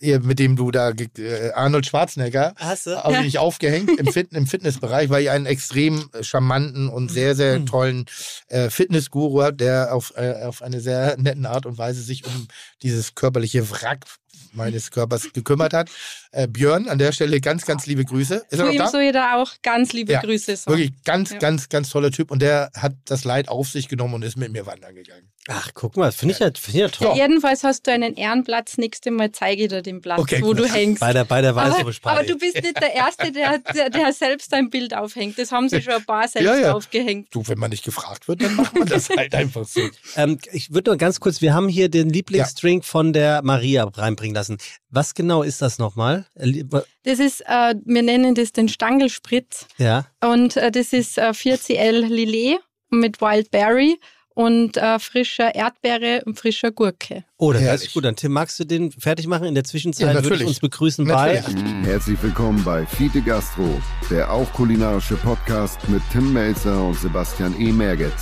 Speaker 4: mit dem du da, äh, Arnold Schwarzenegger,
Speaker 3: Hast du?
Speaker 4: habe ich mich aufgehängt im, Fit im Fitnessbereich, weil ich einen extrem charmanten und sehr, sehr
Speaker 3: Mhm.
Speaker 4: tollen äh, Fitnessguru habe, der auf, äh, auf eine sehr netten Art und Weise sich um dieses körperliche Wrack meines Körpers gekümmert hat. Äh, Björn, an der Stelle ganz, ganz liebe Grüße. Ist er
Speaker 6: Zu
Speaker 4: noch
Speaker 6: ihm
Speaker 4: da?
Speaker 6: ich da auch ganz liebe
Speaker 4: Ja,
Speaker 6: Grüße sagen.
Speaker 4: Wirklich ganz,
Speaker 6: Ja.
Speaker 4: ganz, ganz toller Typ und der hat das Leid auf sich genommen und ist mit mir wandern gegangen.
Speaker 3: Ach, guck mal, finde ich ja, find ich ja toll.
Speaker 6: Ja, jedenfalls hast du einen Ehrenplatz. Nächste Mal zeige ich dir den Platz,
Speaker 4: Okay,
Speaker 6: wo
Speaker 4: gut.
Speaker 6: du hängst.
Speaker 3: Bei der, bei der
Speaker 6: aber, aber du bist nicht der Erste, der, der, der selbst ein Bild aufhängt. Das haben sie schon ein paar selbst
Speaker 4: Ja, ja.
Speaker 6: aufgehängt.
Speaker 4: Du, wenn man nicht gefragt wird, dann macht man das (laughs) halt einfach so.
Speaker 3: Ähm, ich würde nur ganz kurz, wir haben hier den Lieblingsdrink von der Maria reinbringen lassen. Was genau ist das nochmal? Äh,
Speaker 6: Das ist, äh, wir nennen das den Stangelspritz.
Speaker 3: Ja,
Speaker 6: Und äh, das ist äh, 4CL Lillet mit Wild Berry und äh, frischer Erdbeere und frischer Gurke.
Speaker 3: oh, das
Speaker 4: Herrlich.
Speaker 3: ist gut. Dann Tim, magst du den fertig machen? In der Zwischenzeit
Speaker 4: Ja,
Speaker 3: würde ich
Speaker 4: natürlich.
Speaker 3: uns begrüßen
Speaker 4: Natürlich.
Speaker 3: bei
Speaker 2: Herzlich willkommen bei Fiete Gastro, der auch kulinarische Podcast mit Tim Melzer und Sebastian E. Merget.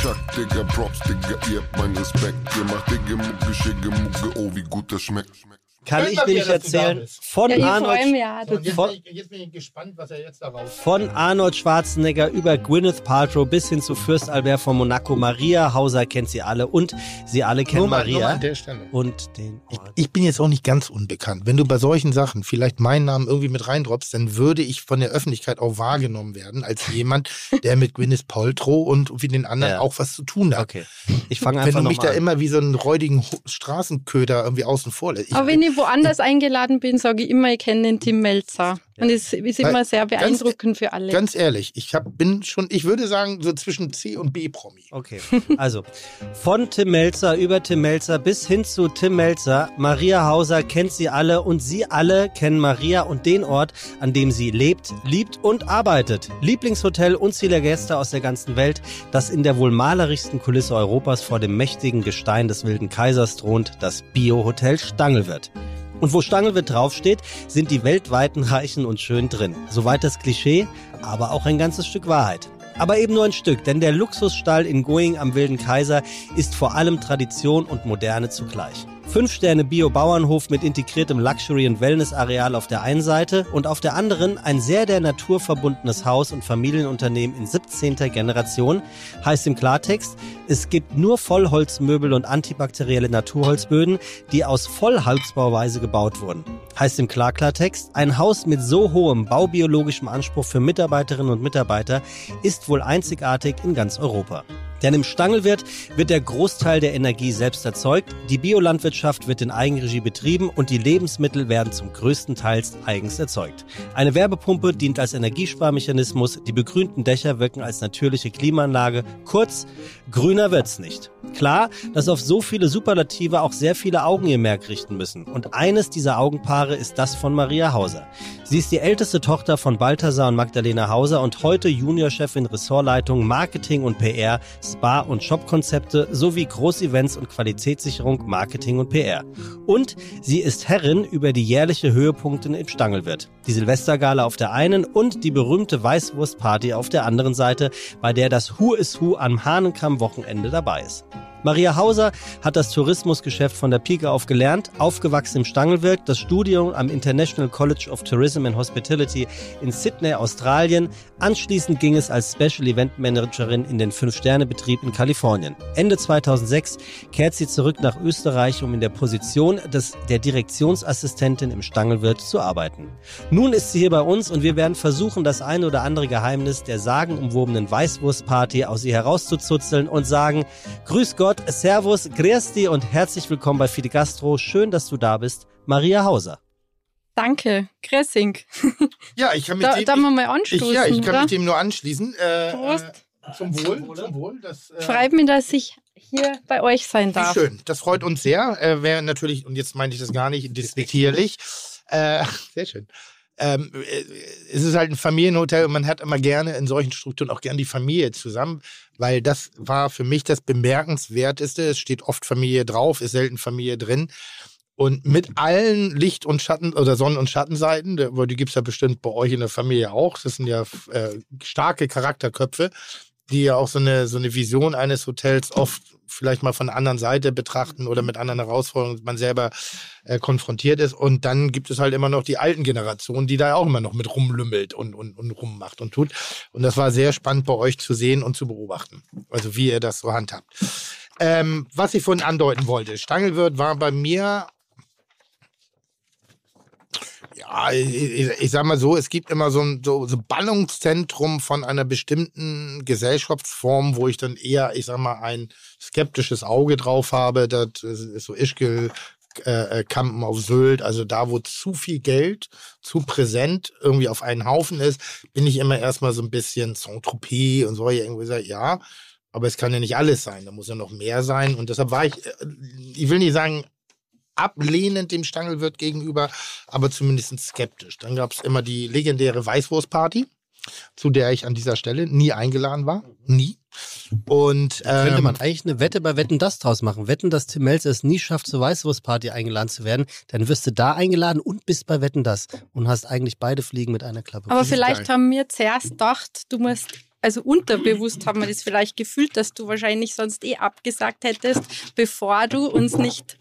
Speaker 7: Chuck, Digga, Props, Digga, ihr habt meinen Respekt. Ihr macht Digga, Mucke, Schicke, Mucke, oh, wie gut das schmeckt.
Speaker 3: Kann ich
Speaker 4: du da
Speaker 3: erzählen von
Speaker 6: Ja, ich
Speaker 3: Arnold.
Speaker 4: So, jetzt,
Speaker 3: Von-
Speaker 4: bin ich, jetzt bin ich gespannt, was er jetzt darauf.
Speaker 3: Von Arnold Schwarzenegger über Gwyneth Paltrow bis hin zu Fürst Albert von Monaco. Maria Hauser kennt sie alle und sie alle kennen
Speaker 4: Nur mal-
Speaker 3: Maria
Speaker 4: an der Stelle.
Speaker 3: und den Ort.
Speaker 4: Ich bin jetzt auch nicht ganz unbekannt. Wenn du bei solchen Sachen vielleicht meinen Namen irgendwie mit reindroppst, dann würde ich von der Öffentlichkeit auch wahrgenommen werden als (laughs) jemand, der mit Gwyneth Paltrow und wie den anderen
Speaker 3: Ja.
Speaker 4: auch was zu tun hat.
Speaker 3: Okay, ich fange
Speaker 4: Wenn
Speaker 3: einfach
Speaker 4: du mich da
Speaker 3: an.
Speaker 4: immer wie so einen räudigen Straßenköder irgendwie außen vor lässt. Ich-
Speaker 6: Aber wenn woanders eingeladen bin, sage ich immer, ich kenne den Tim Melzer. Und es ist immer sehr
Speaker 4: Ganz-
Speaker 6: beeindruckend für alle.
Speaker 4: Ganz ehrlich, ich hab, bin schon, ich würde sagen, so zwischen C und B-Promi.
Speaker 3: Okay, also von Tim Melzer über Tim Melzer bis hin zu Tim Melzer. Maria Hauser kennt sie alle und sie alle kennen Maria und den Ort, an dem sie lebt, liebt und arbeitet. Lieblingshotel unzähliger Gäste aus der ganzen Welt, das in der wohl malerischsten Kulisse Europas vor dem mächtigen Gestein des wilden Kaisers thront, das Bio-Hotel Stangelwirt. Und wo Stangelwirt draufsteht, sind die weltweiten Reichen und Schön drin. Soweit das Klischee, aber auch ein ganzes Stück Wahrheit. Aber eben nur ein Stück, denn der Luxusstall in Going am Wilden Kaiser ist vor allem Tradition und Moderne zugleich. Fünf Sterne Bio-Bauernhof mit integriertem Luxury- und Wellness-Areal auf der einen Seite und auf der anderen ein sehr der Natur verbundenes Haus- und Familienunternehmen in 17. Generation. Heißt im Klartext, es gibt nur Vollholzmöbel und antibakterielle Naturholzböden, die aus Vollholzbauweise gebaut wurden. Heißt im Klarklartext, ein Haus mit so hohem baubiologischem Anspruch für Mitarbeiterinnen und Mitarbeiter ist wohl einzigartig in ganz Europa. Denn im Stangelwirt wird der Großteil der Energie selbst erzeugt, die Biolandwirtschaft wird in Eigenregie betrieben und die Lebensmittel werden zum größten Teil eigens erzeugt. Eine Werbepumpe dient als Energiesparmechanismus, die begrünten Dächer wirken als natürliche Klimaanlage. Kurz, grüner wird's nicht. Klar, dass auf so viele Superlative auch sehr viele Augen ihr Merk richten müssen. Und eines dieser Augenpaare ist das von Maria Hauser. Sie ist die älteste Tochter von Balthasar und Magdalena Hauser und heute Juniorchefin Ressortleitung Marketing und PR, Spa- und Shopkonzepte sowie Großevents und Qualitätssicherung, Marketing und PR. Und sie ist Herrin über die jährliche Höhepunkte im Stangelwirt. Die Silvestergala auf der einen und die berühmte Weißwurstparty auf der anderen Seite, bei der das Who is Who am Hahnenkamm-Wochenende dabei ist. Maria Hauser hat das Tourismusgeschäft von der Pike auf gelernt, aufgewachsen im Stangelwirt, das Studium am International College of Tourism and Hospitality in Sydney, Australien. Anschließend ging es als Special Event Managerin in den Fünf-Sterne-Betrieb in Kalifornien. Ende 2006 kehrt sie zurück nach Österreich, um in der Position des, der Direktionsassistentin im Stangelwirt zu arbeiten. Nun ist sie hier bei uns und wir werden versuchen, das ein oder andere Geheimnis der sagenumwobenen Weißwurstparty aus ihr herauszuzuzeln und sagen, Grüß Gott, Servus, Grüß und herzlich willkommen bei Fide Gastro. Schön, dass du da bist, Maria Hauser.
Speaker 6: Danke, Gressing. (laughs)
Speaker 4: Ja, ich kann mich
Speaker 6: Da,
Speaker 4: dem,
Speaker 6: da mal mal anstoßen,
Speaker 4: ich, ja, ich kann
Speaker 6: oder?
Speaker 4: mich dem nur anschließen. Äh,
Speaker 6: Prost.
Speaker 4: Äh, zum Wohl. Zum Wohl. Das, äh,
Speaker 6: Freut mich, dass ich hier bei euch sein darf.
Speaker 4: schön, das freut uns sehr. Äh, Wäre natürlich, und jetzt meine ich das gar nicht despektierlich, äh, (laughs) sehr schön. Ähm, äh, es ist halt ein Familienhotel und man hat immer gerne in solchen Strukturen auch gerne die Familie zusammen, weil das war für mich das Bemerkenswerteste. Es steht oft Familie drauf, ist selten Familie drin. Und mit allen Licht- und Schatten- oder Sonnen- und Schattenseiten, die gibt es ja bestimmt bei euch in der Familie auch. Das sind ja äh, starke Charakterköpfe, die ja auch so eine, so eine Vision eines Hotels oft vielleicht mal von der anderen Seite betrachten oder mit anderen Herausforderungen man selber äh, konfrontiert ist. Und dann gibt es halt immer noch die alten Generationen, die da auch immer noch mit rumlümmelt und, und, und rummacht und tut. Und das war sehr spannend bei euch zu sehen und zu beobachten. Also wie ihr das so handhabt. Ähm, was ich vorhin andeuten wollte, Stangelwirt war bei mir ich, ich, sag mal so, es gibt immer so ein so, so Ballungszentrum von einer bestimmten Gesellschaftsform, wo ich dann eher, ich sag mal, ein skeptisches Auge drauf habe. Das ist so Ischgl, äh, Kampen auf Sylt, also da, wo zu viel Geld, zu präsent irgendwie auf einen Haufen ist, bin ich immer erstmal so ein bisschen Saint-Tropez und so irgendwie sagen, ja, aber es kann ja nicht alles sein, da muss ja noch mehr sein und deshalb war ich, äh, ich will nicht sagen, ablehnend dem Stangelwirt gegenüber, aber zumindest skeptisch. Dann gab es immer die legendäre Weißwurstparty, zu der ich an dieser Stelle nie eingeladen war. Nie. Und ähm,
Speaker 3: könnte man eigentlich eine Wette bei Wetten das draus machen. Wetten, dass Tim Melzer es nie schafft, zur Weißwurstparty eingeladen zu werden, dann wirst du da eingeladen und bist bei Wetten das und hast eigentlich beide Fliegen mit einer Klappe.
Speaker 6: Aber vielleicht haben wir zuerst gedacht, du musst also unterbewusst haben wir das vielleicht gefühlt, dass du wahrscheinlich sonst eh abgesagt hättest, bevor du uns nicht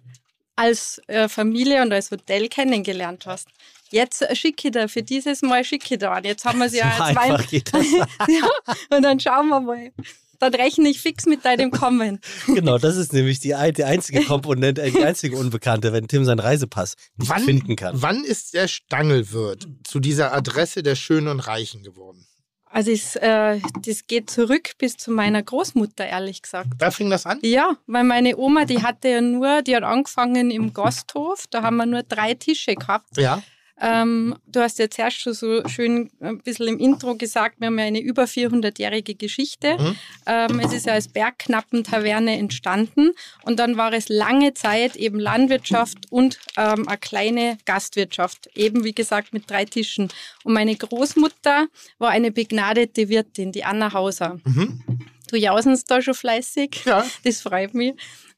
Speaker 6: als äh, Familie und als Hotel kennengelernt hast. Jetzt schicke ich da, für dieses Mal schicke ich da an. Jetzt haben wir es ja
Speaker 3: so zwei. (laughs)
Speaker 6: ja, und dann schauen wir mal. Dann rechne ich fix mit deinem Kommen.
Speaker 3: Genau, das ist nämlich die, die einzige Komponente, die einzige Unbekannte, wenn Tim seinen Reisepass nicht wann, finden kann.
Speaker 4: Wann ist der Stangelwirt zu dieser Adresse der Schönen und Reichen geworden?
Speaker 6: Also es, äh, das geht zurück bis zu meiner Großmutter, ehrlich gesagt.
Speaker 4: Da fing das an?
Speaker 6: Ja, weil meine Oma, die hatte ja nur, die hat angefangen im Gasthof, da haben wir nur drei Tische gehabt.
Speaker 4: Ja.
Speaker 6: Ähm, du hast jetzt erst schon so schön ein bisschen im Intro gesagt, wir haben ja eine über 400-jährige Geschichte. Mhm. Ähm, es ist ja als Bergknappentaverne entstanden und dann war es lange Zeit eben Landwirtschaft und ähm, eine kleine Gastwirtschaft, eben wie gesagt mit drei Tischen. Und meine Großmutter war eine begnadete Wirtin, die Anna Hauser. Mhm. Du jausenst da schon fleißig, ja. das freut mich.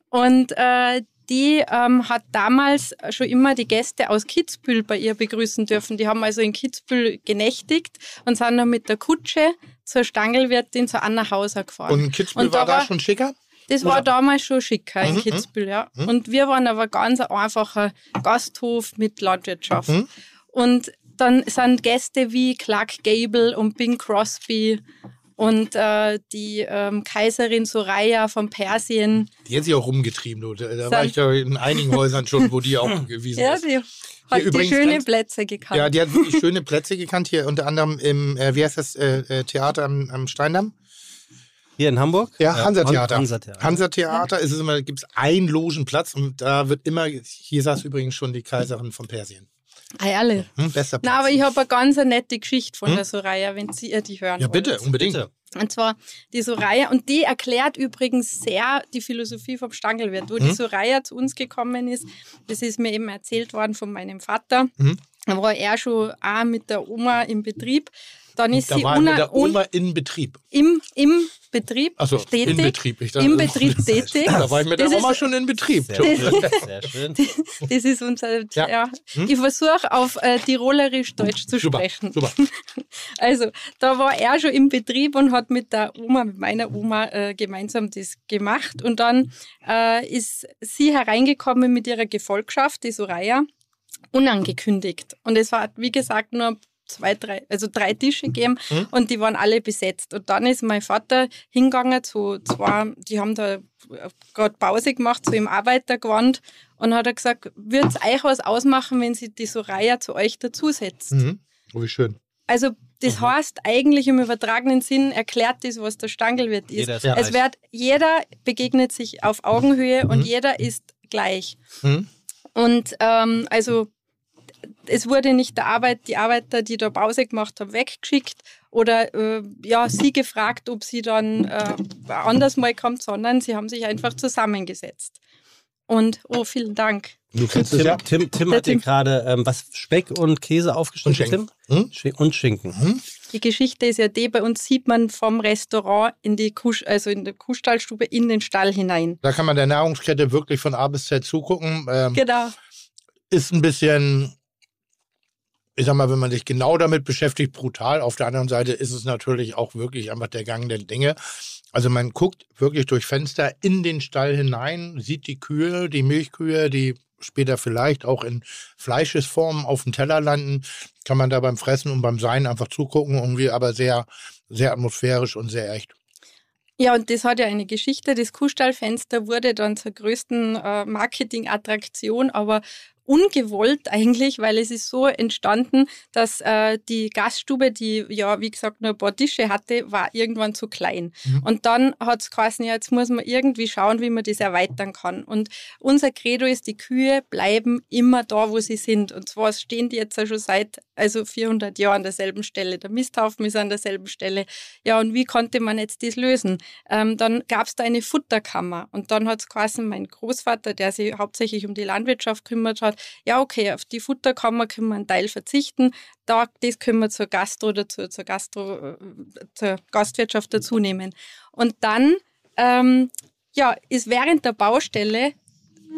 Speaker 6: Und äh, die ähm, hat damals schon immer die Gäste aus Kitzbühel bei ihr begrüßen dürfen. Die haben also in Kitzbühel genächtigt und sind dann mit der Kutsche zur Stangelwirtin, zur Anna Hauser gefahren.
Speaker 4: Und Kitzbühel und war da, war, schon schicker?
Speaker 6: Das war damals schon schicker in mhm, Kitzbühel, ja. Mhm. Und wir waren aber ganz ein einfacher Gasthof mit Landwirtschaft. Mhm. Und dann sind Gäste wie Clark Gable und Bing Crosby und äh, die ähm, Kaiserin Soraya von Persien.
Speaker 4: Die hat sich auch rumgetrieben. Du. Da, da war ich ja in einigen Häusern schon, wo die auch (laughs) gewesen ja, ist.
Speaker 6: Die hat hier die schöne ganz, Plätze gekannt.
Speaker 4: Ja, die hat wirklich schöne Plätze gekannt. Hier unter anderem im, äh, wie heißt das, äh, äh Theater am, am Steindamm.
Speaker 3: Hier in Hamburg?
Speaker 4: Ja, Hansa-Theater. Hansa-Theater. Hansa-Theater ist es immer, gibt es einen Logenplatz und da wird immer, hier saß übrigens schon die Kaiserin von Persien.
Speaker 6: Ah, alle.
Speaker 4: Hm, besser
Speaker 6: Na, aber ich habe eine ganz nette Geschichte von hm? der Soraya, wenn Sie die hören
Speaker 4: Ja, bitte,
Speaker 6: wollt.
Speaker 4: unbedingt. Bitte.
Speaker 6: Und zwar die Soraya, und die erklärt übrigens sehr die Philosophie vom Stangelwirt. Wo hm? die Soraya zu uns gekommen ist, das ist mir eben erzählt worden von meinem Vater. Hm? Da war er schon auch mit der Oma im Betrieb. Dann ist
Speaker 4: da
Speaker 6: sie
Speaker 4: war mit der Oma in Betrieb.
Speaker 6: Im, im Betrieb
Speaker 4: so,
Speaker 6: tätig.
Speaker 4: In Betrieb. Ich
Speaker 6: dachte, Im Betrieb tätig.
Speaker 4: Da war ich mit der Oma ist, schon in Betrieb.
Speaker 3: Sehr schön. (laughs) Sehr schön.
Speaker 6: Das ist unser, ja. ja. Hm? Ich versuche auf äh, Tirolerisch Deutsch zu super, sprechen. Super. (laughs) Also, da war er schon im Betrieb und hat mit der Oma, mit meiner Oma äh, gemeinsam das gemacht. Und dann äh, ist sie hereingekommen mit ihrer Gefolgschaft, die Soraya unangekündigt. Und es war, wie gesagt, nur zwei, drei, also drei Tische gegeben mhm. und die waren alle besetzt. Und dann ist mein Vater hingegangen zu zwei, die haben da gerade Pause gemacht, so im Arbeitergewand und hat er gesagt, würde es euch was ausmachen, wenn sie die Soraya zu euch dazusetzt?
Speaker 4: Mhm. Oh, wie schön.
Speaker 6: Also das mhm. heißt eigentlich im übertragenen Sinn erklärt das, was der Stangelwirt ist. ist. Es wird, jeder begegnet sich auf Augenhöhe und mhm. jeder ist gleich. Mhm. Und ähm, also es wurde nicht der Arbeit, die Arbeiter, die da Pause gemacht haben, weggeschickt oder äh, ja, sie gefragt, ob sie dann äh, anders mal kommt, sondern sie haben sich einfach zusammengesetzt. Und oh, vielen Dank.
Speaker 3: Du kennst Tim, ja. Tim, Tim hat dir gerade ähm, was Speck und Käse aufgeschnitten. Und Schinken. Hm? Und Schinken. Hm?
Speaker 6: Die Geschichte ist ja die, bei uns sieht man vom Restaurant in die Kuh, also in der Kuhstallstube in den Stall hinein.
Speaker 4: Da kann man der Nahrungskette wirklich von A bis Z zugucken.
Speaker 6: Ähm, genau.
Speaker 4: ist ein bisschen, ich sag mal, wenn man sich genau damit beschäftigt, brutal. Auf der anderen Seite ist es natürlich auch wirklich einfach der Gang der Dinge. Also man guckt wirklich durch Fenster in den Stall hinein, sieht die Kühe, die Milchkühe, die später vielleicht auch in Fleischesform auf dem Teller landen, kann man da beim Fressen und beim Sein einfach zugucken, irgendwie aber sehr, sehr atmosphärisch und sehr echt.
Speaker 6: Ja, und das hat ja eine Geschichte. Das Kuhstallfenster wurde dann zur größten äh, Marketingattraktion, aber ungewollt eigentlich, weil es ist so entstanden, dass äh, die Gaststube, die ja, wie gesagt, nur ein paar Tische hatte, war irgendwann zu klein. Mhm. Und dann hat es geheißen, ja, jetzt muss man irgendwie schauen, wie man das erweitern kann. Und unser Credo ist, die Kühe bleiben immer da, wo sie sind. Und zwar stehen die jetzt ja schon seit also 400 Jahren an derselben Stelle. Der Misthaufen ist an derselben Stelle. Ja, und wie konnte man jetzt das lösen? Ähm, dann gab es da eine Futterkammer. Und dann hat es geheißen, mein Großvater, der sich hauptsächlich um die Landwirtschaft kümmert hat, ja, okay, auf die Futterkammer können wir einen Teil verzichten, da, das können wir zur Gastro oder zur, zur, Gastro, äh, zur Gastwirtschaft dazu nehmen. Und dann, ähm, ja, ist während der Baustelle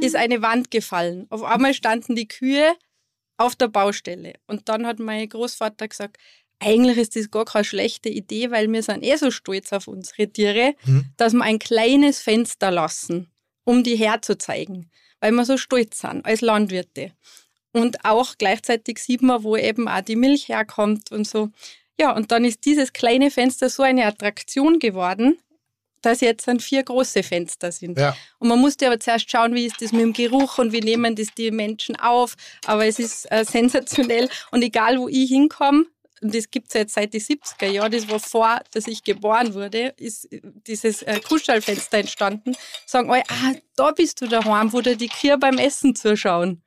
Speaker 6: ist eine Wand gefallen. Auf einmal standen die Kühe auf der Baustelle. Und dann hat mein Großvater gesagt, eigentlich ist das gar keine schlechte Idee, weil wir sind eh so stolz auf unsere Tiere, mhm. dass wir ein kleines Fenster lassen, um die herzuzeigen weil wir so stolz sind als Landwirte. Und auch gleichzeitig sieht man, wo eben auch die Milch herkommt und so. Ja, und dann ist dieses kleine Fenster so eine Attraktion geworden, dass jetzt dann vier große Fenster sind. Ja. Und man musste aber zuerst schauen, wie ist das mit dem Geruch und wie nehmen das die Menschen auf. Aber es ist äh, sensationell. Und egal, wo ich hinkomme, das gibt es jetzt seit den 70er Jahren, das war vor, dass ich geboren wurde, ist dieses äh, Kuhstallfenster entstanden. Sagen alle, ah, da bist du daheim, wo dir die Kühe beim Essen zuschauen.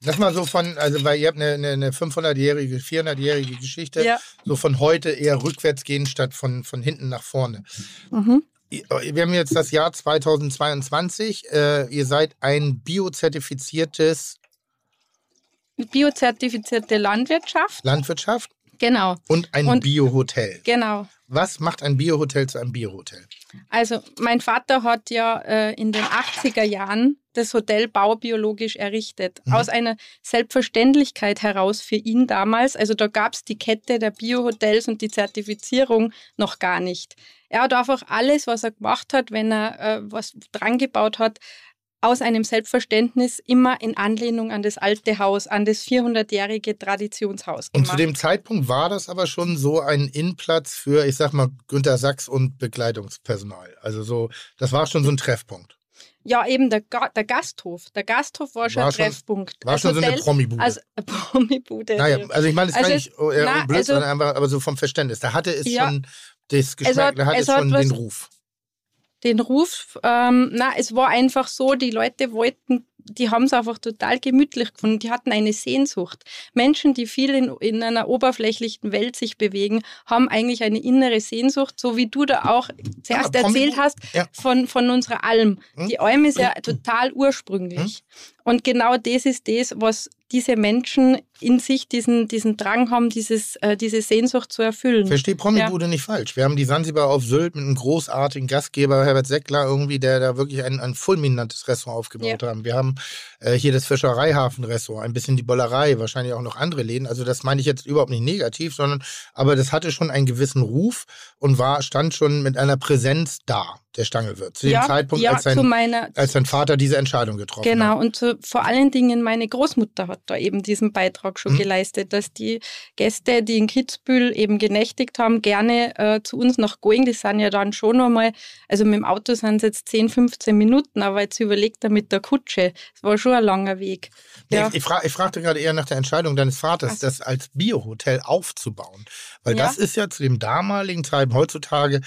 Speaker 4: Sag mal so von, also weil ihr habt eine, eine, eine 500-jährige, 400-jährige Geschichte, ja. so von heute eher rückwärts gehen statt von, von hinten nach vorne. Mhm. Wir haben jetzt das Jahr 2022. Äh, ihr seid ein biozertifiziertes
Speaker 6: biozertifizierte Landwirtschaft.
Speaker 4: Landwirtschaft.
Speaker 6: Genau.
Speaker 4: Und ein Biohotel.
Speaker 6: Genau.
Speaker 4: Was macht ein Biohotel zu einem Biohotel?
Speaker 6: Also mein Vater hat ja äh, in den 80er Jahren das Hotel baubiologisch errichtet. Mhm. Aus einer Selbstverständlichkeit heraus für ihn damals. Also da gab es die Kette der Biohotels und die Zertifizierung noch gar nicht. Er hat einfach alles, was er gemacht hat, wenn er äh, was dran gebaut hat, aus einem Selbstverständnis immer in Anlehnung an das alte Haus, an das 400-jährige Traditionshaus.
Speaker 4: Gemacht. Und zu dem Zeitpunkt war das aber schon so ein Innenplatz für, ich sag mal, Günter Sachs und Bekleidungspersonal. Also so, das war schon so ein Treffpunkt.
Speaker 6: Ja, eben der, Ga der Gasthof. Der Gasthof war schon war ein schon, Treffpunkt.
Speaker 4: War schon Hotel, so eine Promibude.
Speaker 6: Also, (laughs) Promibude.
Speaker 4: Naja, also ich meine, das also, kann nicht na, blöd, also, einfach, aber so vom Verständnis. Da hatte es ja, schon das Geschmack, da hatte es, schon den Ruf
Speaker 6: den Ruf. Ähm, na, es war einfach so, die Leute wollten, die haben es einfach total gemütlich gefunden. Die hatten eine Sehnsucht. Menschen, die viel in, in einer oberflächlichen Welt sich bewegen, haben eigentlich eine innere Sehnsucht, so wie du da auch zuerst ja, erzählt hast ja. von, von unserer Alm. Hm? Die Alm ist ja hm? total ursprünglich. Und genau das ist das, was diese Menschen in sich diesen, diesen Drang haben, dieses, äh, diese Sehnsucht zu erfüllen.
Speaker 4: Verstehe Promibude ja. nicht falsch. Wir haben die Sansibar auf Sylt mit einem großartigen Gastgeber, Herbert Seckler, irgendwie, der da wirklich ein, ein fulminantes Restaurant aufgebaut ja. haben. Wir haben äh, hier das Fischereihafen-Restaurant, ein bisschen die Bollerei, wahrscheinlich auch noch andere Läden. Also das meine ich jetzt überhaupt nicht negativ, sondern aber das hatte schon einen gewissen Ruf und war, stand schon mit einer Präsenz da der Stangelwirt. Zu dem ja, Zeitpunkt, ja, als, sein, meiner, als sein Vater diese Entscheidung getroffen
Speaker 6: genau,
Speaker 4: hat.
Speaker 6: Genau, und zu, vor allen Dingen meine Großmutter hat da eben diesen Beitrag schon mhm. geleistet, dass die Gäste, die in Kitzbühel eben genächtigt haben, gerne äh, zu uns nach Going, die sind ja dann schon nochmal, also mit dem Auto sind es jetzt 10, 15 Minuten, aber jetzt überlegt er mit der Kutsche, es war schon ein langer Weg.
Speaker 4: Ja. ich, ich, frag, ich fragte gerade eher nach der Entscheidung deines Vaters, also. das als Biohotel aufzubauen. Weil das ist ja zu dem damaligen Zeitpunkt, heutzutage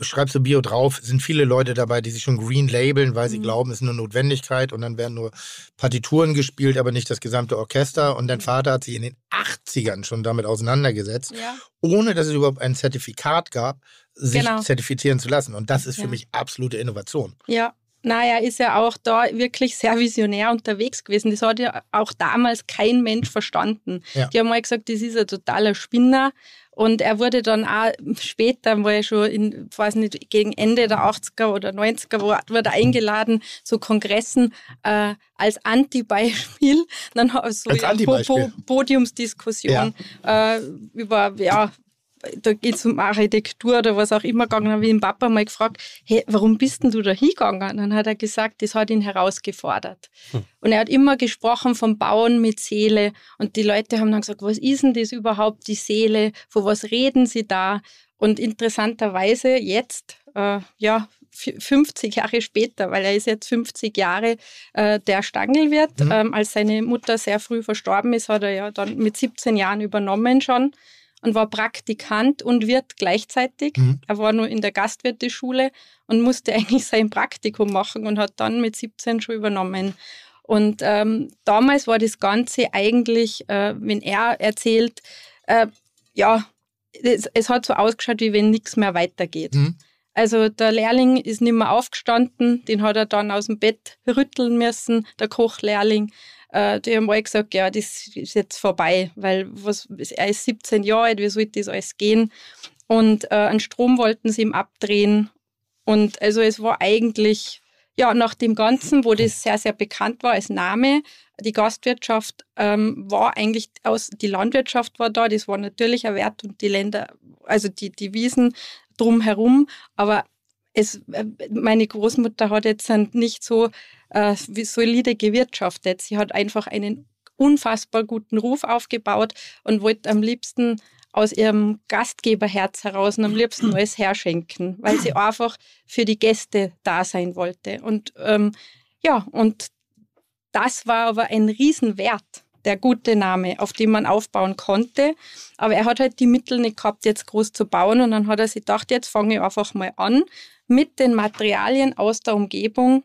Speaker 4: schreibst du Bio drauf, sind viele Leute dabei, die sich schon green labeln, weil sie mhm. glauben, es ist eine Notwendigkeit und dann werden nur Partituren gespielt, aber nicht das gesamte Orchester. Und dein Vater hat sich in den 80ern schon damit auseinandergesetzt, ja. ohne dass es überhaupt ein Zertifikat gab, sich genau. zertifizieren zu lassen. Und das ist für ja. mich absolute Innovation.
Speaker 6: Ja, Naja, ist ja auch da wirklich sehr visionär unterwegs gewesen. Das hat ja auch damals kein Mensch verstanden. Ja. Die haben mal gesagt, das ist ein totaler Spinner. Und er wurde dann auch später, war er schon in, weiß nicht, gegen Ende der 80er oder 90er, wurde eingeladen zu Kongressen äh, als Antibeispiel. (laughs) Dann so als ja, Antibeispiel. Podiumsdiskussion ja. Äh, über ja, da geht es um Architektur oder was auch immer gegangen. Dann habe ich den Papa mal gefragt, hey, warum bist denn du da hingegangen? Dann hat er gesagt, das hat ihn herausgefordert. Hm. Und er hat immer gesprochen vom Bauen mit Seele. Und die Leute haben dann gesagt, was ist denn das überhaupt, die Seele? Von was reden sie da? Und interessanterweise jetzt, äh, ja, 50 Jahre später, weil er ist jetzt 50 Jahre äh, der Stangelwirt. Mhm. Ähm, als seine Mutter sehr früh verstorben ist, hat er ja dann mit 17 Jahren übernommen schon und war Praktikant und Wirt gleichzeitig. Mhm. Er war nur in der Gastwirteschule und musste (laughs) eigentlich sein Praktikum machen und hat dann mit 17 schon übernommen. Und ähm, damals war das Ganze eigentlich, äh, wenn er erzählt, äh, ja, es, es, hat so ausgeschaut, wie wenn nichts mehr weitergeht. Mhm. Also der Lehrling ist nicht mehr aufgestanden, den hat er dann aus dem Bett rütteln müssen, der Kochlehrling. Äh, die haben alle gesagt, ja, das ist jetzt vorbei, weil was, er ist 17 Jahre alt, wie sollte das alles gehen? Und äh, einen Strom wollten sie ihm abdrehen. Und also es war eigentlich, ja, nach dem Ganzen, wo das sehr, sehr bekannt war als Name, die Gastwirtschaft ähm, war eigentlich aus, die Landwirtschaft war da, das war natürlich ein Wert und die Länder, also die, die Wiesen drumherum, aber es, äh, meine Großmutter hat jetzt nicht so äh, solide gewirtschaftet. Sie hat einfach einen unfassbar guten Ruf aufgebaut und wollte am liebsten aus ihrem Gastgeberherz heraus und am liebsten alles herschenken, weil sie einfach für die Gäste da sein wollte. Und ähm, ja, und das war aber ein Riesenwert, der gute Name, auf dem man aufbauen konnte. Aber er hat halt die Mittel nicht gehabt, jetzt groß zu bauen. Und dann hat er sich gedacht, jetzt fange ich einfach mal an, mit den Materialien aus der Umgebung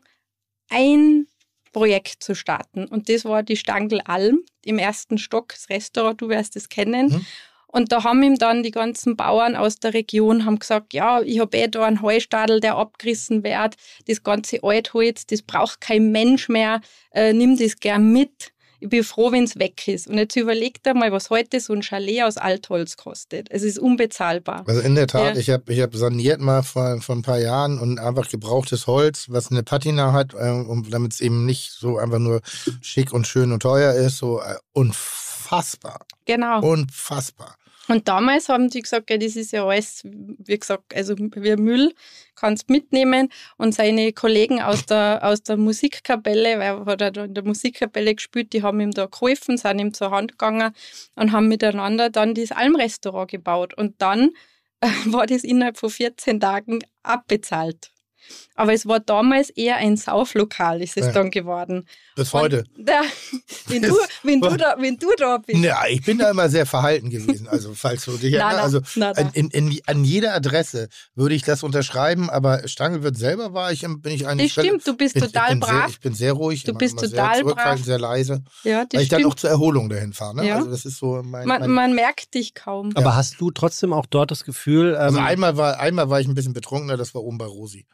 Speaker 6: ein Projekt zu starten. Und das war die Stangl Alm im ersten Stock, das Restaurant, du wirst es kennen. Mhm. Und da haben ihm dann die ganzen Bauern aus der Region haben gesagt, ja, ich habe eh da einen Heustadel, der abgerissen wird, das ganze Altholz, das braucht kein Mensch mehr, äh, nimm das gern mit ich bin froh, wenn es weg ist. Und jetzt überlegt mal, was heute so ein Chalet aus Altholz kostet. Es ist unbezahlbar.
Speaker 4: Also in der Tat, ja. ich habe ich hab saniert mal vor, vor ein paar Jahren und einfach gebrauchtes Holz, was eine Patina hat, äh, damit es eben nicht so einfach nur schick und schön und teuer ist, so äh, unfassbar.
Speaker 6: Genau.
Speaker 4: Unfassbar.
Speaker 6: Und damals haben die gesagt, ja, das ist ja alles, wie gesagt, also wie Müll, kannst mitnehmen. Und seine Kollegen aus der, aus der Musikkapelle, weil er hat in der Musikkapelle gespielt, die haben ihm da geholfen, sind ihm zur Hand gegangen und haben miteinander dann das Almrestaurant gebaut. Und dann äh, war das innerhalb von 14 Tagen abbezahlt. Aber es war damals eher ein Sauflokal, ist es ja. dann geworden.
Speaker 4: Bis heute. Da, (laughs)
Speaker 6: wenn, du, wenn, du da, wenn du da bist.
Speaker 4: Ja, ich bin da immer sehr verhalten gewesen. Also, falls du dich (laughs) erinnerst. Also, in, in, an jeder Adresse würde ich das unterschreiben, aber Stangelwirt selber war ich, bin ich eigentlich.
Speaker 6: Das stimmt, du bist ich, total
Speaker 4: ich
Speaker 6: brav.
Speaker 4: Sehr, ich bin sehr ruhig.
Speaker 6: Du bist total
Speaker 4: sehr brav. sehr leise.
Speaker 6: Ja, das
Speaker 4: weil ich
Speaker 6: stimmt.
Speaker 4: dann auch zur Erholung dahin fahre. Ne? Ja. Also, das ist so mein.
Speaker 6: Man,
Speaker 4: mein
Speaker 6: man merkt dich kaum.
Speaker 3: Aber ja. hast du trotzdem auch dort das Gefühl.
Speaker 4: Also ähm, also, einmal war, einmal war ich ein bisschen betrunkener, das war oben bei Rosi.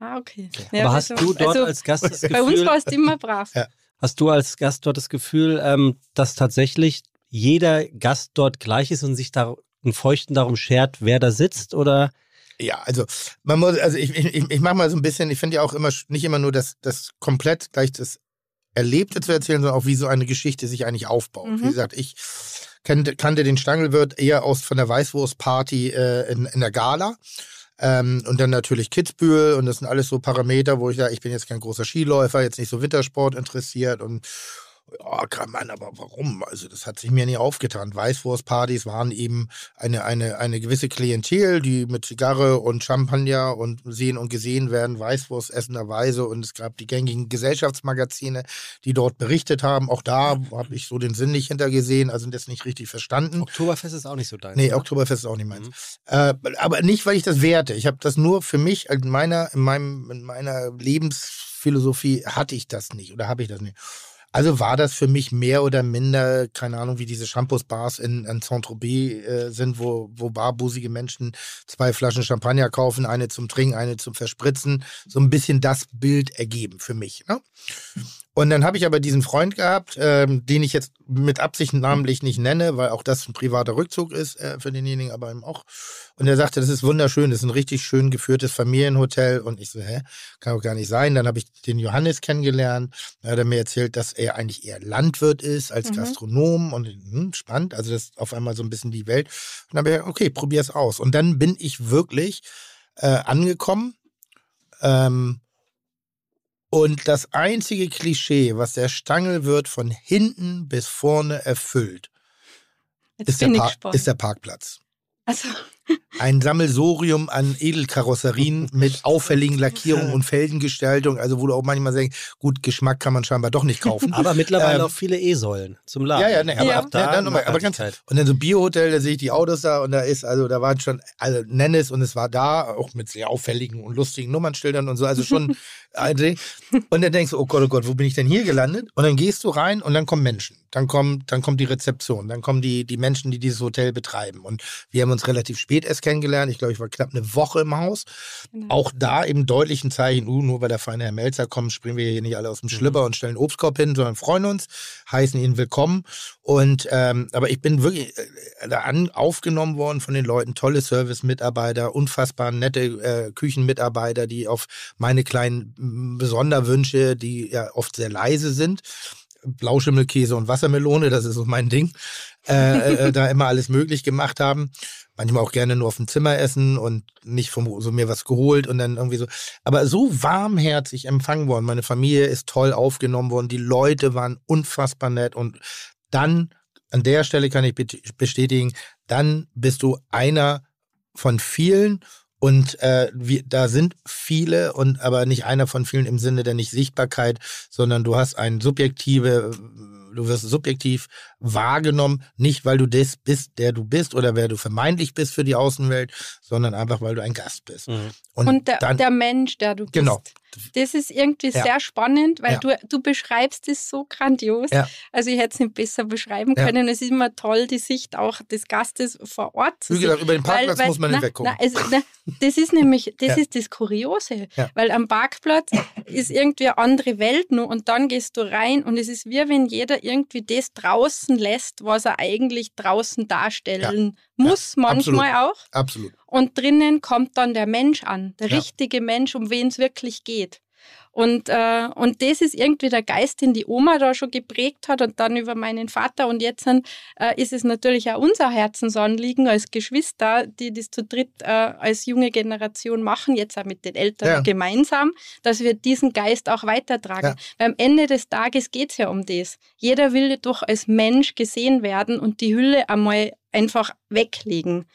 Speaker 6: Ah, okay.
Speaker 3: Ja, Aber hast du dort also, als Gast das Gefühl...
Speaker 6: Bei uns war es immer brav. Ja.
Speaker 3: Hast du als Gast dort das Gefühl, ähm, dass tatsächlich jeder Gast dort gleich ist und sich da einen Feuchten darum schert, wer da sitzt? Oder...
Speaker 4: Ja, also man muss, also ich, ich, ich mache mal so ein bisschen, ich finde ja auch immer nicht immer nur das, das komplett gleich das Erlebte zu erzählen, sondern auch wie so eine Geschichte sich eigentlich aufbaut. Mhm. Wie gesagt, ich kannte, kannte den Stangelwirt eher aus von der Weißwurstparty äh, in, in der Gala. Ähm, und dann natürlich Kitzbühel und das sind alles so Parameter, wo ich sage, ich bin jetzt kein großer Skiläufer, jetzt nicht so Wintersport interessiert und ja, kann man, aber warum? Also das hat sich mir nie aufgetan. Weißwurstpartys waren eben eine, eine, eine gewisse Klientel, die mit Zigarre und Champagner und sehen und gesehen werden, Weißwurst essenderweise. Und es gab die gängigen Gesellschaftsmagazine, die dort berichtet haben. Auch da habe ich so den Sinn nicht hintergesehen, also das nicht richtig verstanden.
Speaker 3: Oktoberfest ist auch nicht so dein.
Speaker 4: Nee, oder? Oktoberfest ist auch nicht meins. Mhm. Äh, aber nicht, weil ich das werte. Ich habe das nur für mich in meiner, in meinem, in meiner Lebensphilosophie hatte ich das nicht oder habe ich das nicht. Also war das für mich mehr oder minder, keine Ahnung, wie diese Shampoos-Bars in, in Saint-Tropez äh, sind, wo, wo barbusige Menschen zwei Flaschen Champagner kaufen, eine zum Trinken, eine zum Verspritzen. So ein bisschen das Bild ergeben für mich. Ne? Und dann habe ich aber diesen Freund gehabt, ähm, den ich jetzt mit Absicht namentlich nicht nenne, weil auch das ein privater Rückzug ist äh, für denjenigen, aber eben auch. Und er sagte, das ist wunderschön, das ist ein richtig schön geführtes Familienhotel. Und ich so, hä, kann doch gar nicht sein. Dann habe ich den Johannes kennengelernt. Da hat er mir erzählt, dass er eigentlich eher Landwirt ist als mhm. Gastronom und hm, spannend. Also das ist auf einmal so ein bisschen die Welt. Und dann habe ich gesagt, okay, probier es aus. Und dann bin ich wirklich äh, angekommen. Ähm, und das einzige Klischee, was der Stangelwirt von hinten bis vorne erfüllt, ist der, ist der, Parkplatz. Also. Ein Sammelsorium an Edelkarosserien mit auffälligen Lackierungen und Felgengestaltung, also wo du auch manchmal sagst, gut, Geschmack kann man scheinbar doch nicht kaufen. (laughs)
Speaker 3: aber mittlerweile ähm, auch viele E-Säulen zum Laden.
Speaker 4: Ja, ja, ne, aber, ja. Ab, da, ne, aber ganz, und dann so Biohotel, da sehe ich die Autos da und da ist, also da waren schon, also nenn es und es war da, auch mit sehr auffälligen und lustigen Nummernschildern und so, also schon (laughs) und dann denkst du, oh Gott, oh Gott, wo bin ich denn hier gelandet? Und dann gehst du rein und dann kommen Menschen. Dann kommt, dann kommt die Rezeption, dann kommen die, die Menschen, die dieses Hotel betreiben. Und wir haben uns relativ spät erst kennengelernt. Ich glaube, ich war knapp eine Woche im Haus. Genau. Auch da eben deutlich ein Zeichen, uh, nur weil der feine Herr Melzer kommt, springen wir hier nicht alle aus dem mhm. Schlipper und stellen Obstkorb hin, sondern freuen uns, heißen ihn willkommen. Und ähm, aber ich bin wirklich äh, da an, aufgenommen worden von den Leuten, tolle Service-Mitarbeiter, unfassbar nette äh, Küchenmitarbeiter, die auf meine kleinen Besonderwünsche, die ja oft sehr leise sind. Blauschimmelkäse und Wassermelone, das ist so mein Ding, äh, äh, da immer alles möglich gemacht haben. Manchmal auch gerne nur auf dem Zimmer essen und nicht vom, so mir was geholt und dann irgendwie so. Aber so warmherzig empfangen worden. Meine Familie ist toll aufgenommen worden. Die Leute waren unfassbar nett und dann, an der Stelle kann ich bestätigen, dann bist du einer von vielen und äh, wir, da sind viele und aber nicht einer von vielen im Sinne der Nicht-Sichtbarkeit, sondern du hast eine subjektive, du wirst subjektiv wahrgenommen, nicht weil du das bist, der du bist oder wer du vermeintlich bist für die Außenwelt, sondern einfach weil du ein Gast bist.
Speaker 6: Mhm. Und, und der, dann, der, Mensch, der du
Speaker 4: genau.
Speaker 6: bist. Das ist irgendwie ja. sehr spannend, weil ja. du, du beschreibst es so grandios. Ja. Also ich hätte es nicht besser beschreiben können. Es ist immer toll, die Sicht auch des Gastes vor Ort
Speaker 4: zu Wie gesagt, über den Parkplatz weil, weil, muss man nicht weggucken.
Speaker 6: Na, es, na, das ist nämlich, das ist das Kuriose. Weil am Parkplatz ist irgendwie eine andere Welt nur und dann gehst du rein und es ist wie wenn jeder irgendwie das draußen lässt, was er eigentlich draußen darstellen muss, manchmal
Speaker 4: absolut.
Speaker 6: auch.
Speaker 4: Absolut.
Speaker 6: Und drinnen kommt dann der Mensch an, der richtige Mensch, um wen es wirklich geht. Und, äh, und das ist irgendwie der Geist, den die Oma da schon geprägt hat und dann über meinen Vater. Und jetzt äh, ist es natürlich auch unser Herzensanliegen als Geschwister, die das zu dritt äh, als junge Generation machen, jetzt auch mit den Eltern ja. gemeinsam, dass wir diesen Geist auch weitertragen. Ja. Weil am Ende des Tages geht es ja um das. Jeder will doch als Mensch gesehen werden und die Hülle einmal einfach weglegen.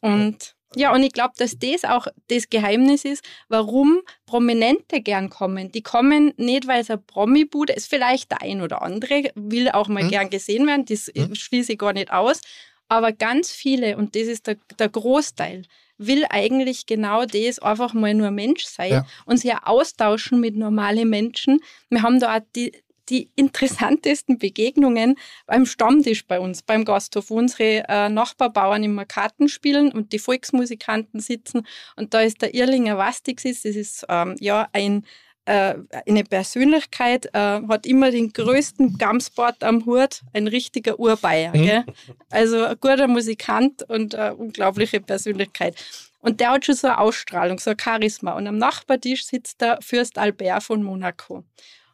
Speaker 6: Und ja, und ich glaube, dass das auch das Geheimnis ist, warum Prominente gern kommen. Die kommen nicht, weil es eine Promi-Bude ist, vielleicht der ein oder andere will auch mal hm. gern gesehen werden, das hm. schließe ich gar nicht aus. Aber ganz viele, und das ist der, der Großteil, will eigentlich genau das, einfach mal nur Mensch sein ja. und sich austauschen mit normalen Menschen. Wir haben da auch die, die interessantesten Begegnungen beim Stammtisch bei uns, beim Gasthof, wo unsere äh, Nachbarbauern immer Karten spielen und die Volksmusikanten sitzen. Und da ist der Irlinger Wastix, das ist ähm, ja ein äh, eine Persönlichkeit, äh, hat immer den größten Gamsport am Hut, ein richtiger Urbayer. Mhm. Also ein guter Musikant und eine unglaubliche Persönlichkeit. Und der hat schon so eine Ausstrahlung, so ein Charisma. Und am Nachbartisch sitzt der Fürst Albert von Monaco.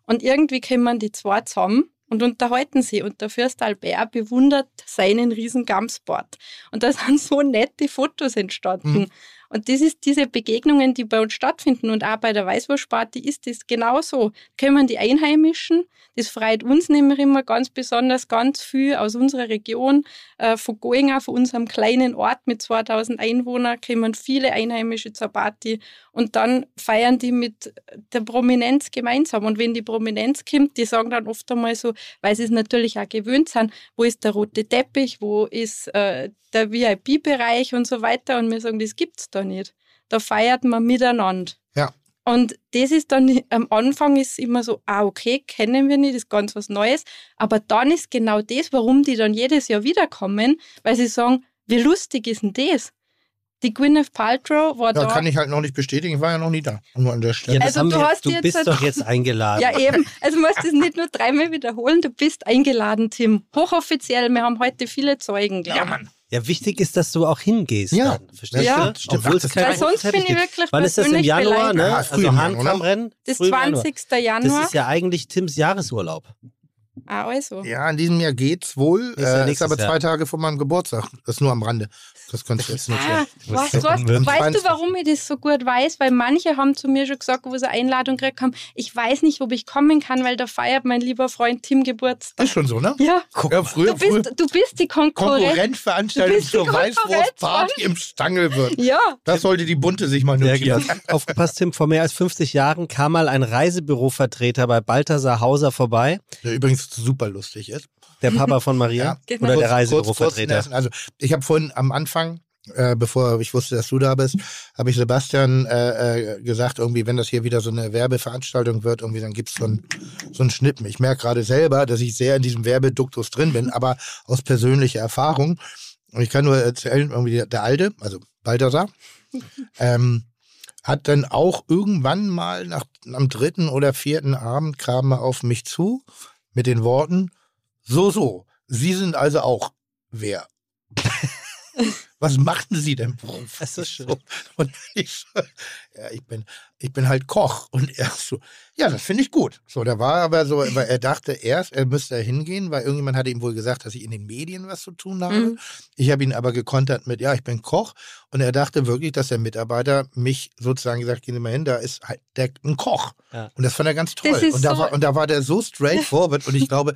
Speaker 6: Und irgendwie kommen die zwei zusammen und unterhalten sie. Und der Fürst Albert bewundert seinen riesen Gamsport. Und da (laughs) sind so nette Fotos entstanden. Mhm. Und das ist diese Begegnungen, die bei uns stattfinden. Und auch bei der Weißwurstparty ist das genauso. Kommen die Einheimischen, das freut uns nämlich immer ganz besonders, ganz viel aus unserer Region, äh, von Goinga, von unserem kleinen Ort mit 2000 Einwohnern, kommen viele Einheimische zur Party. Und dann feiern die mit der Prominenz gemeinsam. Und wenn die Prominenz kommt, die sagen dann oft einmal so, weil sie es natürlich auch gewöhnt sind, wo ist der rote Teppich, wo ist äh, der VIP-Bereich und so weiter. Und wir sagen, das gibt es da nicht. Da feiert man miteinander.
Speaker 4: Ja.
Speaker 6: Und das ist dann, am Anfang ist immer so, ah, okay, kennen wir nicht, ist ganz was Neues. Aber dann ist genau das, warum die dann jedes Jahr wiederkommen, weil sie sagen, wie lustig ist denn das? Die Gwyneth Paltrow war
Speaker 4: ja,
Speaker 6: da.
Speaker 4: kann ich halt noch nicht bestätigen, ich war ja noch nie da. Nur an der Stelle.
Speaker 3: Ja, also du, wir, hast du bist halt doch jetzt (laughs) eingeladen.
Speaker 6: Ja, eben. Also du musst es nicht nur dreimal wiederholen, du bist eingeladen, Tim. Hochoffiziell, wir haben heute viele Zeugen, glaube ich. Ja, Mann.
Speaker 3: Ja, wichtig ist, dass du auch hingehst.
Speaker 4: Ja,
Speaker 3: dann, verstehst
Speaker 6: ja.
Speaker 3: du? Stimmt. Obwohl
Speaker 6: es Weil sonst bin ich wirklich
Speaker 3: Wann ist das im Januar? Ne?
Speaker 4: Ja,
Speaker 3: also Hahnkammrennen?
Speaker 6: Das 20. Januar.
Speaker 3: Das ist ja eigentlich Tims Jahresurlaub.
Speaker 6: Ah, also.
Speaker 4: Ja, in diesem Jahr geht's wohl. Ist, ja äh, ist aber zwei
Speaker 3: Jahr.
Speaker 4: Tage vor meinem Geburtstag. Das ist nur am Rande. Das könntest du jetzt nicht
Speaker 6: ah, was, was, weißt du, warum ich das so gut weiß? Weil manche haben zu mir schon gesagt, wo sie Einladung gekriegt haben, ich weiß nicht, ob ich kommen kann, weil da feiert mein lieber Freund Tim Geburtstag.
Speaker 4: Ist schon so, ne?
Speaker 6: Ja.
Speaker 4: Guck, ja früher,
Speaker 6: du, bist,
Speaker 4: früher
Speaker 6: du bist die Konkurrenz.
Speaker 4: Konkurrenzveranstaltung zur Weißwurstparty im Stangelwirt.
Speaker 6: Ja.
Speaker 4: Das sollte die Bunte sich mal notieren.
Speaker 3: Ja, Aufgepasst, Tim, vor mehr als 50 Jahren kam mal ein Reisebürovertreter bei Balthasar Hauser vorbei.
Speaker 4: Der übrigens super lustig ist.
Speaker 3: Der Papa von Maria?
Speaker 4: Ja,
Speaker 3: genau. Oder der Reisebürovertreter?
Speaker 4: Also ich habe vorhin am Anfang äh, bevor ich wusste, dass du da bist, habe ich Sebastian äh, äh, gesagt, irgendwie, wenn das hier wieder so eine Werbeveranstaltung wird, irgendwie, dann gibt's so ein so ein Schnippen. Ich merke gerade selber, dass ich sehr in diesem Werbeduktus drin bin, aber aus persönlicher Erfahrung. Und ich kann nur erzählen, irgendwie der, der Alte, also Balthasar, (laughs) ähm, hat dann auch irgendwann mal nach, am dritten oder vierten Abend kam er auf mich zu mit den Worten, so, so, Sie sind also auch wer? (laughs) was machten Sie denn beruflich? (laughs)
Speaker 3: Das ist schön.
Speaker 4: Und (laughs) ich, ja, ich bin, ich bin halt Koch. Und er so, ja, das finde ich gut. So, da war aber so, (laughs) weil er dachte erst, er müsste hingehen, weil irgendjemand hatte ihm wohl gesagt, dass ich in den Medien was zu tun habe. Mhm. Ich habe ihn aber gekontert mit, ja, ich bin Koch. Und er dachte wirklich, dass der Mitarbeiter mich sozusagen gesagt, gehen Sie mal hin, da ist halt der, ein Koch. Ja. Und das fand er ganz toll. Und da, so war, und da war der so straightforward. und ich glaube,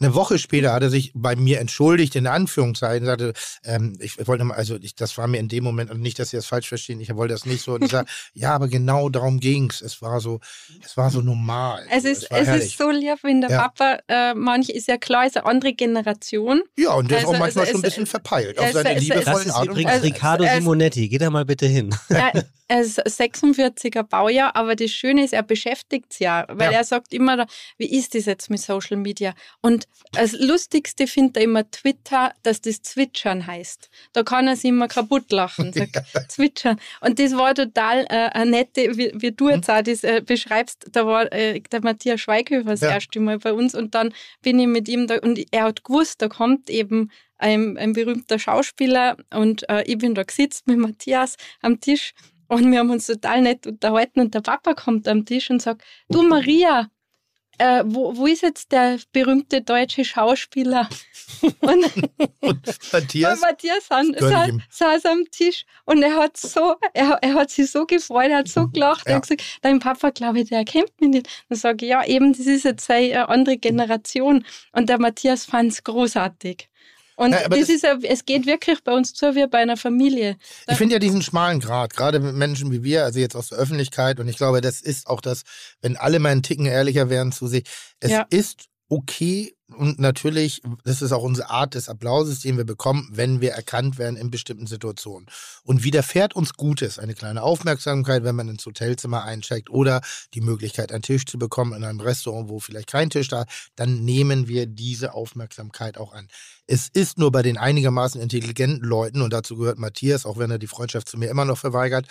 Speaker 4: eine Woche später hat er sich bei mir entschuldigt, in Anführungszeichen, sagte, ähm, ich wollte mal, also ich, das war mir in dem Moment, und nicht, dass Sie das falsch verstehen, ich wollte das nicht so. Und ich sage, (laughs) ja, aber genau darum ging's. Es war so, es war so normal.
Speaker 6: Es ist, es, es ist so lieb, wenn der ja. Papa, äh, manch ist ja klar, ist eine andere Generation.
Speaker 4: Ja, und der also, ist auch manchmal es, schon ein bisschen verpeilt, auf seine liebevollen Art und
Speaker 3: Weise. Riccardo Simonetti, geh da mal bitte hin.
Speaker 6: Ja, (laughs) er ist 46er Baujahr, aber das Schöne ist, er beschäftigt es ja, weil ja. er sagt immer, wie ist das jetzt mit Social Media? Und das Lustigste findet er immer Twitter, dass das Zwitschern heißt. Da kann er sich immer kaputt lachen, (laughs) sagt ja. Zwitschern. Und das war total äh, eine nette, wie, wie du jetzt hm. auch das äh, beschreibst, da war äh, der Matthias Schweighöfer das ja. erste Mal bei uns und dann bin ich mit ihm da und er hat gewusst, da kommt eben ein, ein berühmter Schauspieler und äh, ich bin da gesetzt mit Matthias am Tisch und wir haben uns total nett unterhalten und der Papa kommt am Tisch und sagt, du Maria, äh, wo, wo ist jetzt der berühmte deutsche Schauspieler? (laughs)
Speaker 4: Und, und Matthias?
Speaker 6: Und Matthias saß, saß, am Tisch und er hat so, er, er hat sich so gefreut, er hat so gelacht. Ja. Er hat gesagt, dein Papa, glaube ich, der erkennt mich nicht. Dann sage ich, ja, eben, das ist jetzt eine andere Generation. Und der Matthias fand es großartig. Und ja, das, das ist, es geht wirklich bei uns so wie bei einer Familie.
Speaker 4: Ich finde ja diesen schmalen Grad, gerade mit Menschen wie wir, also jetzt aus der Öffentlichkeit, und ich glaube, das ist auch das, wenn alle mal einen Ticken ehrlicher wären zu sich, es ja. ist okay, und natürlich, das ist auch unsere Art des Applauses, den wir bekommen, wenn wir erkannt werden in bestimmten Situationen. Und widerfährt uns Gutes, eine kleine Aufmerksamkeit, wenn man ins Hotelzimmer eincheckt oder die Möglichkeit, einen Tisch zu bekommen in einem Restaurant, wo vielleicht kein Tisch da, dann nehmen wir diese Aufmerksamkeit auch an. Es ist nur bei den einigermaßen intelligenten Leuten, und dazu gehört Matthias, auch wenn er die Freundschaft zu mir immer noch verweigert,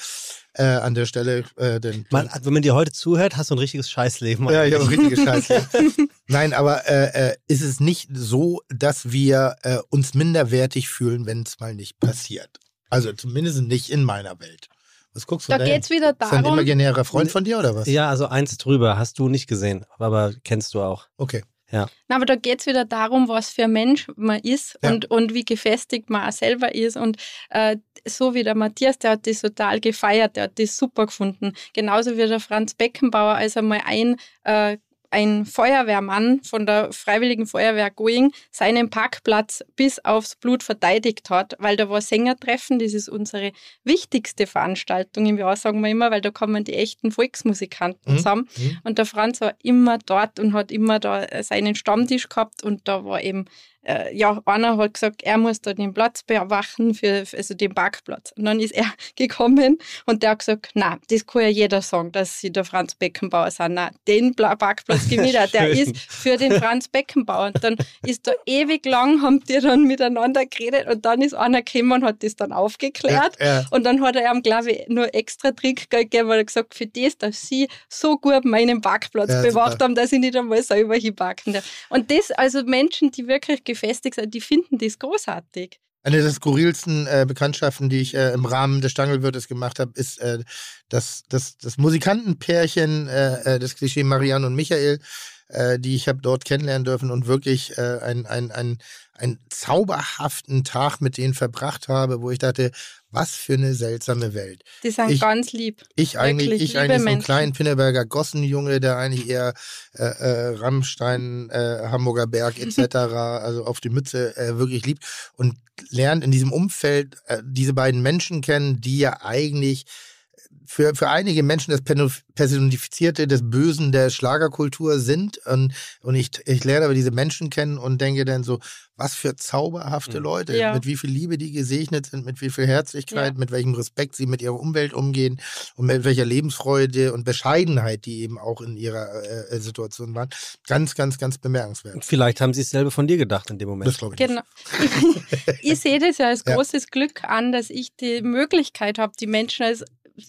Speaker 4: äh, an der Stelle. Äh, den,
Speaker 3: man, wenn man dir heute zuhört, hast du ein richtiges Scheißleben.
Speaker 4: Ja, ich habe ein richtiges Scheißleben. (laughs) Nein, aber äh, äh, ist es nicht so, dass wir äh, uns minderwertig fühlen, wenn es mal nicht passiert. Also zumindest nicht in meiner Welt. Was guckst du
Speaker 6: da? Da geht es wieder darum. Ist
Speaker 4: ein imaginärer Freund von dir oder was?
Speaker 3: Ja, also eins drüber. Hast du nicht gesehen, aber kennst du auch.
Speaker 4: Okay.
Speaker 3: Ja.
Speaker 6: Na, aber da geht es wieder darum, was für ein Mensch man ist ja. und, und wie gefestigt man auch selber ist. Und äh, so wie der Matthias, der hat das total gefeiert, der hat das super gefunden. Genauso wie der Franz Beckenbauer, als er mal ein äh, ein Feuerwehrmann von der Freiwilligen Feuerwehr Going seinen Parkplatz bis aufs Blut verteidigt hat, weil da war Sängertreffen, das ist unsere wichtigste Veranstaltung im Jahr, sagen wir immer, weil da kommen die echten Volksmusikanten mhm. zusammen. Mhm. Und der Franz war immer dort und hat immer da seinen Stammtisch gehabt und da war eben äh, ja, einer hat gesagt, er muss da den Platz bewachen, für, also den Parkplatz. Und dann ist er (laughs) gekommen und der hat gesagt, na, das kann ja jeder sagen, dass sie der Franz Beckenbauer sind. Na, den Parkplatz gemietet, der (laughs) ist für den Franz Beckenbauer. Und dann ist da ewig lang, haben die dann miteinander geredet und dann ist einer gekommen und hat das dann aufgeklärt. Ja, ja. Und dann hat er ihm, glaube ich, nur extra Trick gegeben, weil er gesagt, für das, dass sie so gut meinen Parkplatz ja, bewacht haben, dass ich nicht einmal selber hinparken darf. Und das, also Menschen, die wirklich gefestigt sind, die finden das großartig.
Speaker 4: Eine der skurrilsten äh, Bekanntschaften, die ich äh, im Rahmen des Stangelwirtes gemacht habe, ist äh, das, das, das Musikantenpärchen, äh, äh, das Klischee Marianne und Michael, äh, die ich habe dort kennenlernen dürfen und wirklich äh, ein, ein, ein, einen zauberhaften Tag mit denen verbracht habe, wo ich dachte, was für eine seltsame Welt.
Speaker 6: Die sind ich, ganz lieb.
Speaker 4: Ich eigentlich, Wirklich, ich eigentlich so ein kleinen Pinneberger Gossenjunge, der eigentlich eher äh, äh, Rammstein, äh, Hamburger Berg etc., (laughs) also auf die Mütze äh, wirklich liebt und lernt in diesem Umfeld äh, diese beiden Menschen kennen, die ja eigentlich für, für einige Menschen das Personifizierte des Bösen der Schlagerkultur sind. Und, und ich, ich lerne aber diese Menschen kennen und denke dann so, was für zauberhafte mhm. Leute, ja. mit wie viel Liebe die gesegnet sind, mit wie viel Herzlichkeit, ja. mit welchem Respekt sie mit ihrer Umwelt umgehen und mit welcher Lebensfreude und Bescheidenheit die eben auch in ihrer äh, Situation waren. Ganz, ganz, ganz bemerkenswert.
Speaker 3: Vielleicht haben sie es selber von dir gedacht in dem Moment.
Speaker 4: Das glaube ich. Genau.
Speaker 6: ich (laughs) sehe das ja als großes ja. Glück an, dass ich die Möglichkeit habe, die Menschen als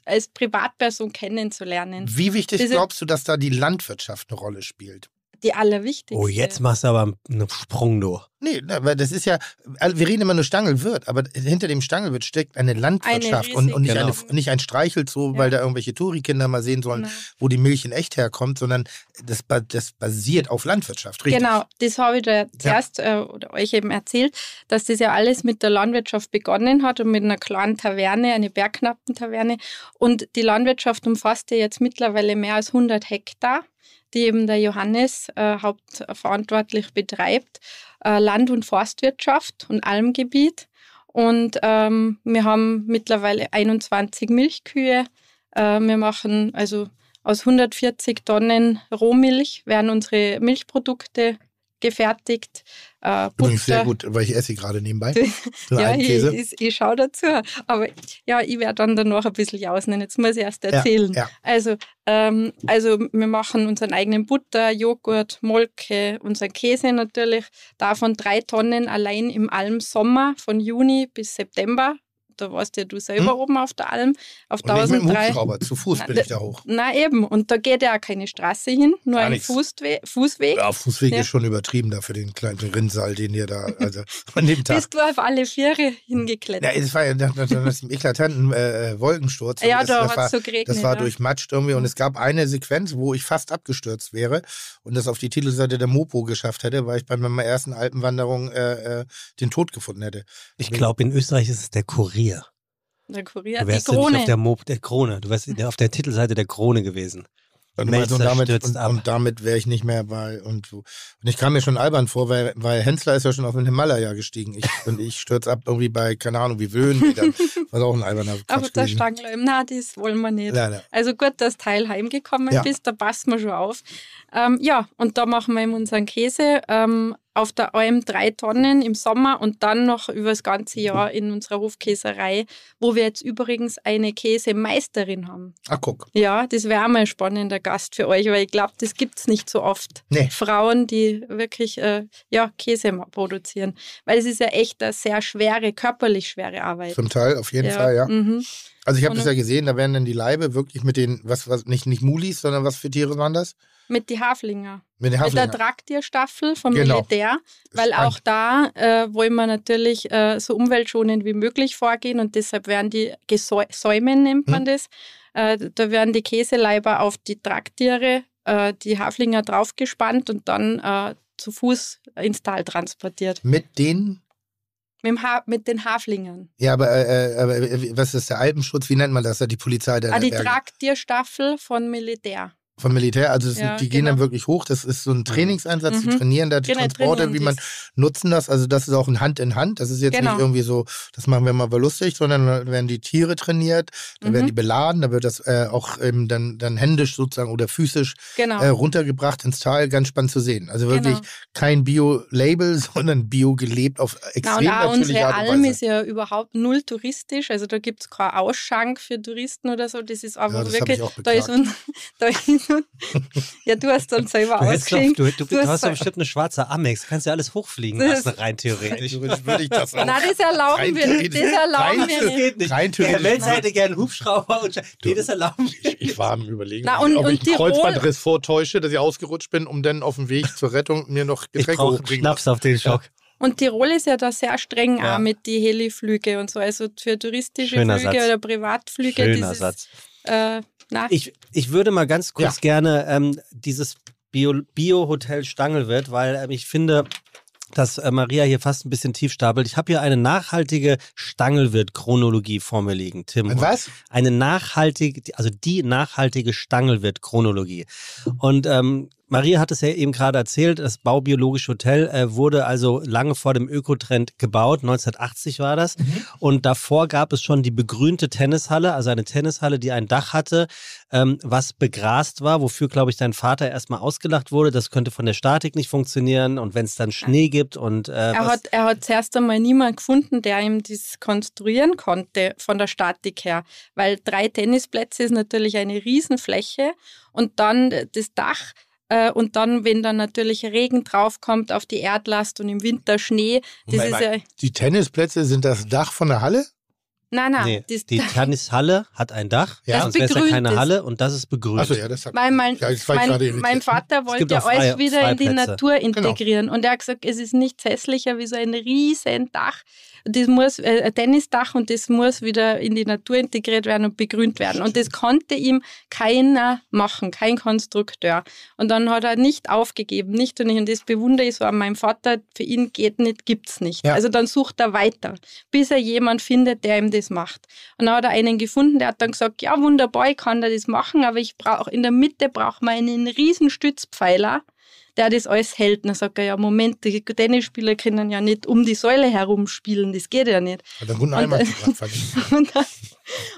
Speaker 6: als Privatperson kennenzulernen.
Speaker 4: Wie wichtig glaubst du, dass da die Landwirtschaft eine Rolle spielt?
Speaker 6: Die allerwichtigste.
Speaker 3: Oh, jetzt machst du aber einen Sprung durch.
Speaker 4: Nee, weil das ist ja, also wir reden immer nur Stangelwirt, aber hinter dem Stangelwirt steckt eine Landwirtschaft eine und, und, nicht, genau. eine, nicht ein Streichelzoo, ja. weil da irgendwelche Touri-Kinder mal sehen sollen, genau. wo die Milch in echt herkommt, sondern das, das basiert auf Landwirtschaft, richtig?
Speaker 6: Genau, das habe ich da zuerst ja. äh, oder euch eben erzählt, dass das ja alles mit der Landwirtschaft begonnen hat und mit einer kleinen Taverne, eine Bergknappentaverne. Und die Landwirtschaft umfasst ja jetzt mittlerweile mehr als 100 Hektar die eben der Johannes äh, hauptverantwortlich betreibt, äh, Land- und Forstwirtschaft und Almgebiet. Und ähm, wir haben mittlerweile 21 Milchkühe. Äh, wir machen also aus 140 Tonnen Rohmilch werden unsere Milchprodukte gefertigt.
Speaker 4: Äh, Übrigens sehr gut, weil ich esse gerade nebenbei. (laughs)
Speaker 6: ja, ich, ich, ich, schaue dazu. Aber ja, ich werde dann danach ein bisschen jausen. Jetzt muss ich erst erzählen. Ja, ja. Also, ähm, also wir machen unseren eigenen Butter, Joghurt, Molke, unseren Käse natürlich. Davon drei Tonnen allein im Almsommer von Juni bis September da warst ja du selber hm? oben auf der Alm, auf und 1003.
Speaker 4: Nicht mit zu Fuß bin ich da hoch.
Speaker 6: Na eben, und da geht ja auch keine Straße hin, nur Gar ein Fußwe Fußweg.
Speaker 4: Ja, Fußweg ja. ist schon übertrieben da für den kleinen Rinnsal, den ihr da, also (laughs)
Speaker 6: an dem Tag. Bist du auf alle Viere hingeklettert?
Speaker 4: Ja, es war ja nach, nach, nach dem eklatanten äh, Wolkensturz.
Speaker 6: Ja,
Speaker 4: das,
Speaker 6: da
Speaker 4: hat es
Speaker 6: so geregnet.
Speaker 4: Das war ja. durchmatscht irgendwie und es gab eine Sequenz, wo ich fast abgestürzt wäre und das auf die Titelseite der Mopo geschafft hätte, weil ich bei meiner ersten Alpenwanderung äh, äh, den Tod gefunden hätte.
Speaker 3: Ich glaube, in Österreich ist es der Kurier.
Speaker 6: Der Kurier,
Speaker 3: du wärst die Krone. auf der, Mo der Krone. Du wärst auf der Titelseite der Krone gewesen.
Speaker 4: Und, und damit, und, und damit wäre ich nicht mehr bei und und ich kam mir schon albern vor, weil, weil Hensler ist ja schon auf den Himalaya gestiegen. Ich, (laughs) und ich stürze ab irgendwie bei, keine Ahnung, wie Wöhn, (laughs) was auch ein alberner Quatsch
Speaker 6: Aber der Stangle, na, das wollen wir nicht. Ja, ja. Also gut, dass Teil heimgekommen ja. bist, da passt man schon auf. Ähm, ja, und da machen wir eben unseren Käse. Ähm, auf der Alm drei Tonnen im Sommer und dann noch über das ganze Jahr in unserer Hofkäserei, wo wir jetzt übrigens eine Käsemeisterin haben.
Speaker 4: Ach, guck.
Speaker 6: Ja, das wäre mal ein spannender Gast für euch, weil ich glaube, das gibt es nicht so oft. Nee. Frauen, die wirklich äh, ja, Käse produzieren. Weil es ist ja echt eine sehr schwere, körperlich schwere Arbeit.
Speaker 4: Zum Teil, auf jeden ja. Fall, ja. Mhm. Also ich habe das ja gesehen, da werden dann die Leibe wirklich mit den, was, was, nicht, nicht Mulis, sondern was für Tiere waren das?
Speaker 6: Mit den Haflinger. Mit, den Haflinger. mit der Traktierstaffel vom genau. Militär, weil auch da äh, wollen wir natürlich äh, so umweltschonend wie möglich vorgehen und deshalb werden die Gesäumen, nennt man hm. das. Äh, da werden die Käseleiber auf die Traktiere, äh, die Haflinger draufgespannt und dann äh, zu Fuß ins Tal transportiert.
Speaker 4: Mit den
Speaker 6: mit, mit, den Haflingern.
Speaker 4: Ja, aber, äh, aber, was ist der Alpenschutz? Wie nennt man das? Die Polizei der
Speaker 6: Ah, die Traktierstaffel von Militär.
Speaker 4: Vom Militär, also ja, die gehen dann genau. wirklich hoch. Das ist so ein Trainingseinsatz, mhm. die trainieren da die genau, Transporte, wie man nutzen das. Also das ist auch ein Hand in Hand. Das ist jetzt genau. nicht irgendwie so, das machen wir mal lustig, sondern da werden die Tiere trainiert, dann mhm. werden die beladen, da wird das äh, auch ähm, dann, dann händisch sozusagen oder physisch genau. äh, runtergebracht ins Tal. Ganz spannend zu sehen. Also wirklich genau. kein Bio-Label, (laughs) sondern Bio gelebt auf extrem
Speaker 6: Na, und unsere Alm ist ja überhaupt null touristisch. Also da gibt es keinen Ausschank für Touristen oder so. Das ist einfach ja, das wirklich, da ist, un, (laughs) da ist ja, du hast dann selber ausgeschenkt.
Speaker 3: Du, du, du, du, hast doch bestimmt eine schwarze Amex. Kannst ja alles hochfliegen lassen, rein theoretisch.
Speaker 4: würde ich das auch.
Speaker 6: Nein, das erlauben wir nicht. Das erlauben rein, wir nicht.
Speaker 3: nicht. Rein theoretisch. Der Mensch hätte gerne einen Hubschrauber und nee, das erlauben wir
Speaker 4: nicht. Ich war am Überlegen, Na, und, ob und ich einen Kreuzbandriss vortäusche, dass ich ausgerutscht bin, um dann auf dem Weg zur Rettung mir noch Getränke hochzubringen.
Speaker 3: Schnaps auf den Schock.
Speaker 6: Und Tirol ist ja da sehr streng ja. auch mit den Heliflüge und so. Also für touristische
Speaker 3: Schöner
Speaker 6: Flüge
Speaker 3: Satz.
Speaker 6: oder Privatflüge.
Speaker 3: Schöner dieses, Satz. Äh, ich, ich würde mal ganz kurz ja. gerne ähm, dieses Bio-Hotel Bio Stangelwirt, weil ähm, ich finde, dass äh, Maria hier fast ein bisschen tief stapelt. Ich habe hier eine nachhaltige Stangelwirt-Chronologie vor mir liegen, Tim.
Speaker 4: Und was?
Speaker 3: Eine nachhaltige, also die nachhaltige Stangelwirt-Chronologie. Und ähm, Maria hat es ja eben gerade erzählt, das Baubiologische Hotel äh, wurde also lange vor dem Ökotrend gebaut, 1980 war das. Mhm. Und davor gab es schon die begrünte Tennishalle, also eine Tennishalle, die ein Dach hatte, ähm, was begrast war, wofür, glaube ich, dein Vater erstmal ausgelacht wurde. Das könnte von der Statik nicht funktionieren und wenn es dann Schnee gibt und. Äh,
Speaker 6: er, hat, er hat zuerst einmal niemanden gefunden, der ihm das konstruieren konnte von der Statik her, weil drei Tennisplätze ist natürlich eine Riesenfläche und dann das Dach und dann, wenn dann natürlich Regen draufkommt auf die Erdlast und im Winter Schnee, das
Speaker 4: Moment, ist ja. Die Tennisplätze sind das Dach von der Halle?
Speaker 6: Nein, nein.
Speaker 3: Nee, die Tennishalle hat ein Dach, ja. sonst wäre es ja keine Halle und das ist begrünt.
Speaker 4: Achso, ja, das hat,
Speaker 6: Weil mein, ja, mein, mein Vater wollte ja alles wieder in die Natur genau. integrieren genau. und er hat gesagt, es ist nichts hässlicher wie so ein riesen Dach das muss, äh, ein Tennisdach und das muss wieder in die Natur integriert werden und begrünt werden. Und das konnte ihm keiner machen, kein Konstrukteur. Und dann hat er nicht aufgegeben, nicht und nicht. Und das bewundere ich so an meinem Vater, für ihn geht nicht, gibt's nicht. Ja. Also dann sucht er weiter, bis er jemand findet, der ihm das macht. Und dann hat er einen gefunden, der hat dann gesagt, ja wunderbar, ich kann das machen, aber ich brauche, in der Mitte braucht man einen riesen Stützpfeiler der das alles hält. Dann sagt er, ja, Moment, die Tennisspieler können ja nicht um die Säule herum spielen, das geht ja nicht.
Speaker 4: Hat er guten Eimer (laughs)
Speaker 6: und, dann,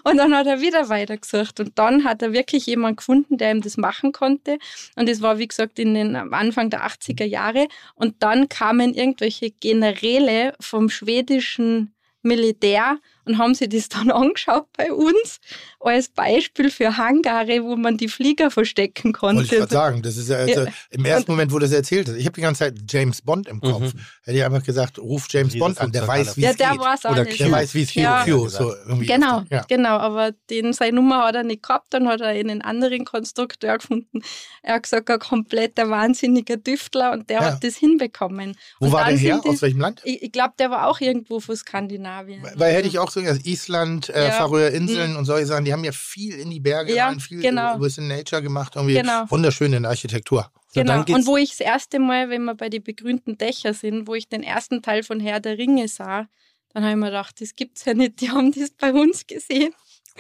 Speaker 6: und dann hat er wieder weitergesucht. Und dann hat er wirklich jemanden gefunden, der ihm das machen konnte. Und das war, wie gesagt, in den Anfang der 80er Jahre. Und dann kamen irgendwelche Generäle vom schwedischen Militär und haben sich das dann (laughs) angeschaut bei uns als Beispiel für Hangare, wo man die Flieger verstecken konnte.
Speaker 4: Wollte ich gerade sagen, das ist ja, also ja. im ersten Moment, wo das erzählt hast, ich habe die ganze Zeit James Bond im Kopf. Mhm. Hätte ich einfach gesagt, ruf James Wie Bond an, der weiß, wie ja, es
Speaker 6: der
Speaker 4: geht.
Speaker 6: Oder
Speaker 4: nicht. der weiß, wie es ja. Q, so
Speaker 6: Genau, ja. genau, aber den, seine Nummer hat er nicht gehabt, dann hat er einen anderen Konstrukteur gefunden. Er hat gesagt, ein kompletter wahnsinniger Düftler und der ja. hat das hinbekommen.
Speaker 4: Wo
Speaker 6: und
Speaker 4: war der her? Aus welchem Land?
Speaker 6: Ich, ich glaube, der war auch irgendwo von Skandinavien.
Speaker 4: Weil, weil hätte ich auch so, also Island, äh, Färöer Inseln mhm. und solche Sachen, die haben ja viel in die Berge ja, rein, viel genau. bisschen Nature gemacht, irgendwie genau. wunderschön in der Architektur.
Speaker 6: So, genau, und wo ich das erste Mal, wenn wir bei den begrünten Dächern sind, wo ich den ersten Teil von Herr der Ringe sah, dann habe ich mir gedacht, das gibt es ja nicht, die haben das bei uns gesehen.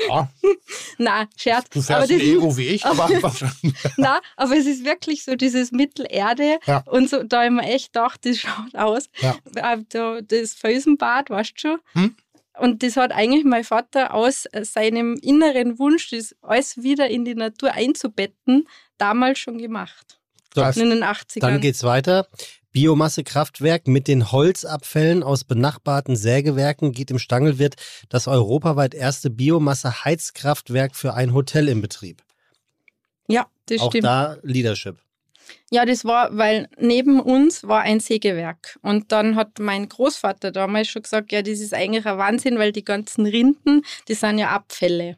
Speaker 4: Ja. (laughs)
Speaker 6: Na, Scherz.
Speaker 4: Du fährst ein Ego wie ich, (laughs) aber
Speaker 6: Na, aber es ist wirklich so dieses Mittelerde ja. und so, da habe ich mir echt gedacht, das schaut aus. Ja. Äh, das Felsenbad, weißt du schon? Hm? Und das hat eigentlich mein Vater aus äh, seinem inneren Wunsch, das alles wieder in die Natur einzubetten, damals schon gemacht.
Speaker 3: Das, in den 80ern. Dann geht's weiter. Biomassekraftwerk mit den Holzabfällen aus benachbarten Sägewerken geht im Stangelwirt das europaweit erste Biomasse-Heizkraftwerk für ein Hotel in Betrieb.
Speaker 6: Ja, das
Speaker 3: Auch
Speaker 6: stimmt.
Speaker 3: Auch da Leadership.
Speaker 6: Ja, das war, weil neben uns war ein Sägewerk. Und dann hat mein Großvater damals schon gesagt, ja, das ist eigentlich ein Wahnsinn, weil die ganzen Rinden, die sind ja Abfälle.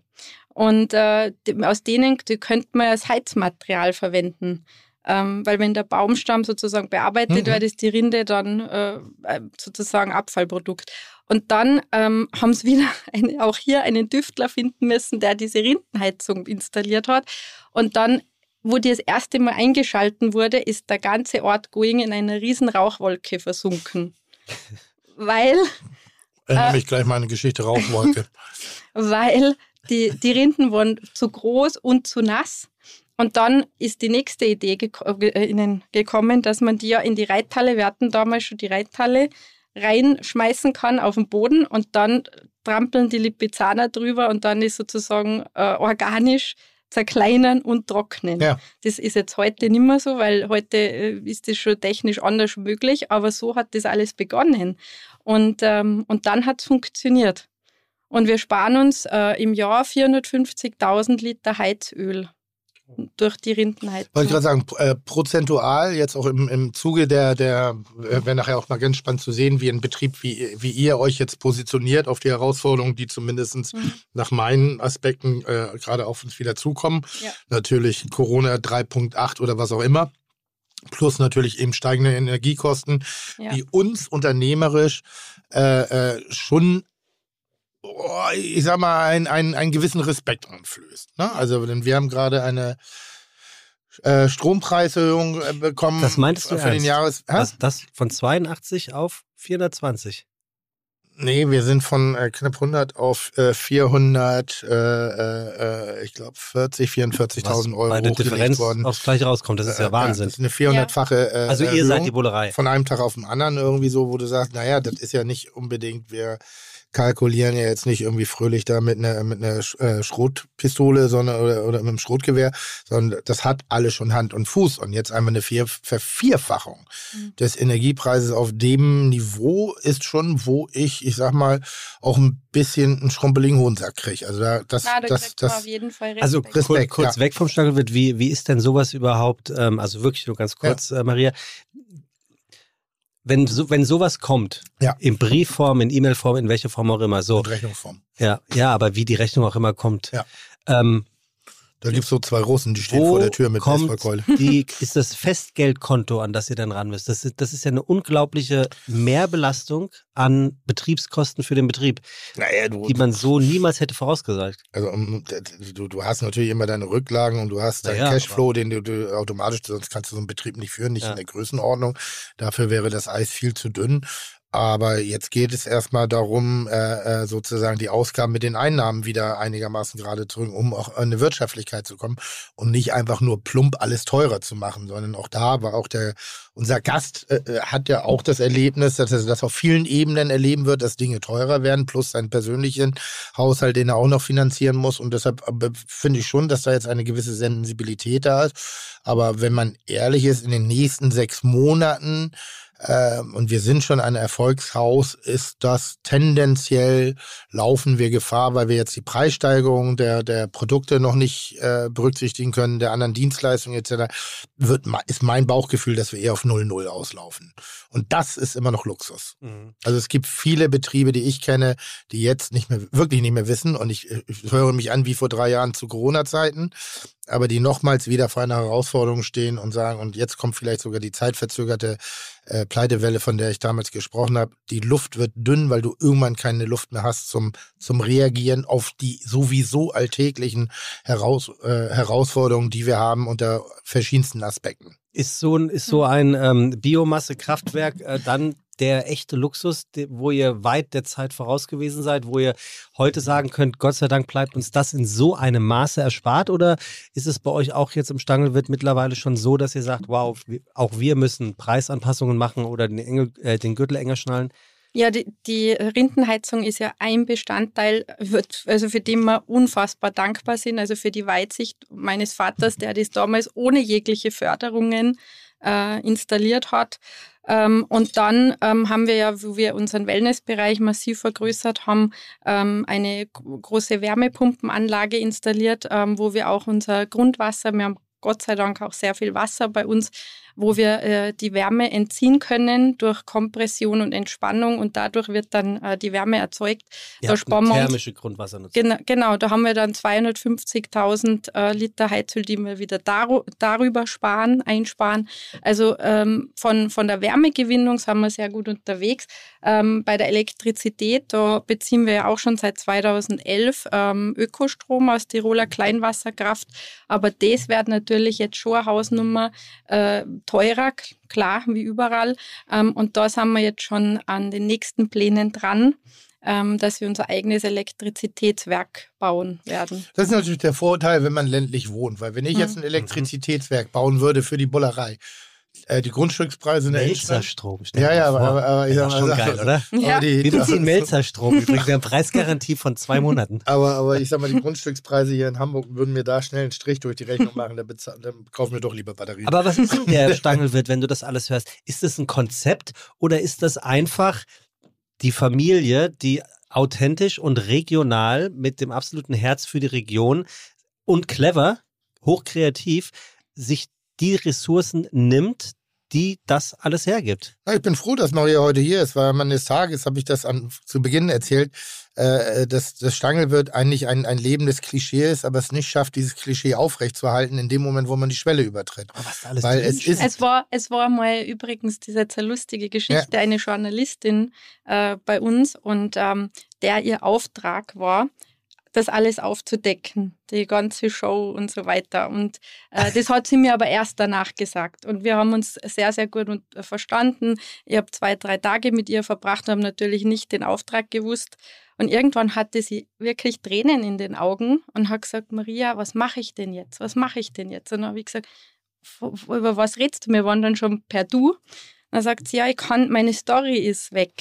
Speaker 6: Und äh, aus denen, die könnte man als Heizmaterial verwenden. Ähm, weil wenn der Baumstamm sozusagen bearbeitet mhm. wird, ist die Rinde dann äh, äh sozusagen Abfallprodukt. Und dann ähm, (laughs) haben sie wieder eine, auch hier einen Düftler finden müssen, der diese Rindenheizung installiert hat. Und dann wo die das erste Mal eingeschalten wurde, ist der ganze Ort Going in einer riesen Rauchwolke versunken. (laughs) weil.
Speaker 4: Erinnere äh, mich gleich mal an eine Geschichte Rauchwolke. (laughs)
Speaker 6: weil die, die Rinden waren zu groß und zu nass. Und dann ist die nächste Idee geko äh, ihnen gekommen, dass man die ja in die Reithalle, wir hatten damals schon die Reithalle, reinschmeißen kann auf den Boden und dann trampeln die Lipizzaner drüber und dann ist sozusagen äh, organisch zerkleinern und trocknen. Ja. Das ist jetzt heute nicht mehr so, weil heute äh, ist das schon technisch anders möglich, aber so hat das alles begonnen. Und, ähm, und dann hat es funktioniert. Und wir sparen uns äh, im Jahr 450.000 Liter Heizöl durch die Rindenheizung.
Speaker 4: Wollte ich gerade sagen, äh, prozentual, jetzt auch im, im Zuge der, der äh, wäre nachher auch mal ganz spannend zu sehen, wie ein Betrieb, wie, wie ihr euch jetzt positioniert auf die Herausforderungen, die zumindest mhm. nach meinen Aspekten äh, gerade auf uns wieder zukommen. Ja. Natürlich Corona 3.8 oder was auch immer. Plus natürlich eben steigende Energiekosten, ja. die uns unternehmerisch äh, äh schon oh, ich sag mal, einen, einen, einen gewissen Respekt einflößt. Ne? Also, denn wir haben gerade eine äh, Strompreiserhöhung äh, bekommen.
Speaker 3: Das meintest du
Speaker 4: für ernst? den Jahres.
Speaker 3: Das, das von 82 auf 420.
Speaker 4: Nee, wir sind von äh, knapp 100 auf äh, 400, äh, äh, ich glaube 40, 44.000 Euro
Speaker 3: bei der Differenz worden. aufs Gleiche rauskommt. Das ist ja Wahnsinn.
Speaker 4: das ist eine 400-fache
Speaker 3: äh, Also ihr seid die Bullerei.
Speaker 4: Von einem Tag auf den anderen irgendwie so, wo du sagst, naja, das ist ja nicht unbedingt, wir kalkulieren ja jetzt nicht irgendwie fröhlich da mit einer, mit einer äh, Schrotpistole sondern, oder, oder mit einem Schrotgewehr, sondern das hat alles schon Hand und Fuß. Und jetzt einmal eine Vier Vervierfachung mhm. des Energiepreises auf dem Niveau ist schon, wo ich, ich sag mal, auch ein bisschen einen schrumpeligen Hohensack kriege. Also da, das,
Speaker 6: ja,
Speaker 4: da das,
Speaker 6: das, auf jeden Fall
Speaker 3: Also Respekt, kurz, ja. weg vom Stachelwirt, wie, wie ist denn sowas überhaupt, ähm, also wirklich nur ganz kurz, ja. äh, Maria, wenn, so, wenn sowas kommt, ja. in Briefform, in E-Mail-Form, in welcher Form auch immer, so. In
Speaker 4: Rechnungsform.
Speaker 3: Ja, ja, aber wie die Rechnung auch immer kommt.
Speaker 4: Ja. Ähm, da gibt es so zwei Russen, die stehen vor der Tür mit
Speaker 3: Baseballkeule. Ist das Festgeldkonto, an das ihr dann ran müsst. Das ist, das ist ja eine unglaubliche Mehrbelastung an Betriebskosten für den Betrieb, naja, du, die man so niemals hätte vorausgesagt.
Speaker 4: Also du, du hast natürlich immer deine Rücklagen und du hast deinen naja, Cashflow, den du, du, automatisch, sonst kannst du so einen Betrieb nicht führen, nicht ja. in der Größenordnung. Dafür wäre das Eis viel zu dünn. Aber jetzt geht es erstmal darum, äh, äh, sozusagen die Ausgaben mit den Einnahmen wieder einigermaßen gerade zu bringen, um auch eine Wirtschaftlichkeit zu kommen und nicht einfach nur plump alles teurer zu machen, sondern auch da war auch der, unser Gast äh, äh hat ja auch das Erlebnis, dass er das auf vielen Ebenen erleben wird, dass Dinge teurer werden, plus seinen persönlichen Haushalt, den er auch noch finanzieren muss. Und deshalb äh, finde ich schon, dass da jetzt eine gewisse Sensibilität da ist. Aber wenn man ehrlich ist, in den nächsten sechs Monaten äh, und wir sind schon ein Erfolgshaus, ist das tendenziell laufen wir Gefahr, weil wir jetzt die Preissteigerung der, der Produkte noch nicht äh, berücksichtigen können, der anderen Dienstleistungen etc., wird, ist mein Bauchgefühl, dass wir eher auf 0-0 auslaufen. Und das ist immer noch Luxus. Mhm. Also es gibt viele Betriebe, die ich kenne, die jetzt nicht mehr, wirklich nicht mehr wissen. Und ich, ich höre mich an wie vor drei Jahren zu Corona-Zeiten aber die nochmals wieder vor einer Herausforderung stehen und sagen, und jetzt kommt vielleicht sogar die zeitverzögerte äh, Pleitewelle, von der ich damals gesprochen habe. Die Luft wird dünn, weil du irgendwann keine Luft mehr hast zum, zum Reagieren auf die sowieso alltäglichen Heraus, äh, Herausforderungen, die wir haben unter verschiedensten Aspekten.
Speaker 3: Ist so ein, ist so ein ähm, Biomassekraftwerk äh, dann der echte Luxus, wo ihr weit der Zeit voraus gewesen seid, wo ihr heute sagen könnt, Gott sei Dank bleibt uns das in so einem Maße erspart? Oder ist es bei euch auch jetzt im Stangelwirt mittlerweile schon so, dass ihr sagt, wow, auch wir müssen Preisanpassungen machen oder den, Engel, äh, den Gürtel enger schnallen?
Speaker 6: Ja, die, die, Rindenheizung ist ja ein Bestandteil, also für den wir unfassbar dankbar sind, also für die Weitsicht meines Vaters, der das damals ohne jegliche Förderungen äh, installiert hat. Ähm, und dann ähm, haben wir ja, wo wir unseren Wellnessbereich massiv vergrößert haben, ähm, eine große Wärmepumpenanlage installiert, ähm, wo wir auch unser Grundwasser, wir haben Gott sei Dank auch sehr viel Wasser bei uns wo wir äh, die Wärme entziehen können durch Kompression und Entspannung und dadurch wird dann äh, die Wärme erzeugt.
Speaker 3: Ihr da sparen thermische Grundwassernutzung.
Speaker 6: Genau, genau, da haben wir dann 250.000 äh, Liter Heizöl, die wir wieder dar darüber sparen, einsparen. Also ähm, von, von der Wärmegewinnung sind wir sehr gut unterwegs. Ähm, bei der Elektrizität, da beziehen wir ja auch schon seit 2011 ähm, Ökostrom aus Tiroler Kleinwasserkraft, aber das wird natürlich jetzt schon eine Hausnummer. Äh, teurer, klar, wie überall. Ähm, und da sind wir jetzt schon an den nächsten Plänen dran. ähm, dass wir unser eigenes Elektrizitätswerk bauen werden.
Speaker 4: Das ist natürlich der Vorteil, wenn man ländlich wohnt, weil wenn ich jetzt ein mhm. Elektrizitätswerk bauen würde für die Bullerei, äh, die Grundstückspreise in der
Speaker 3: Melzerstrom.
Speaker 4: Ja, ja, aber, aber, aber
Speaker 3: ich sag mal, schon geil, so, oder?
Speaker 6: Ja.
Speaker 3: Die, Wir beziehen Melzerstrom. Übrigens, wir haben Preisgarantie von zwei Monaten.
Speaker 4: Aber, aber ich sag mal, die Grundstückspreise hier in Hamburg würden mir da schnell einen Strich durch die Rechnung machen. Dann, dann kaufen wir doch lieber Batterien.
Speaker 3: Aber was ist denn der (laughs) Stangelwirt, wenn du das alles hörst? Ist das ein Konzept oder ist das einfach die Familie, die authentisch und regional mit dem absoluten Herz für die Region und clever, hochkreativ sich die Ressourcen nimmt, die das alles hergibt.
Speaker 4: Ja, ich bin froh, dass Maria heute hier ist, weil am Ende des Tages habe ich das an, zu Beginn erzählt, äh, dass das Stangelwirt eigentlich ein, ein lebendes Klischee ist, aber es nicht schafft, dieses Klischee aufrechtzuerhalten in dem Moment, wo man die Schwelle übertritt.
Speaker 3: Aber was alles
Speaker 4: weil es, ist
Speaker 6: es war es war mal übrigens diese sehr lustige Geschichte, ja. eine Journalistin äh, bei uns und ähm, der ihr Auftrag war, das alles aufzudecken, die ganze Show und so weiter. Und äh, das hat sie mir aber erst danach gesagt. Und wir haben uns sehr, sehr gut äh, verstanden. Ich habe zwei, drei Tage mit ihr verbracht und habe natürlich nicht den Auftrag gewusst. Und irgendwann hatte sie wirklich Tränen in den Augen und hat gesagt, Maria, was mache ich denn jetzt? Was mache ich denn jetzt? Und dann habe ich gesagt, über was redest du? Wir waren dann schon per Du. Dann sagt sie, ja, ich kann, meine Story ist weg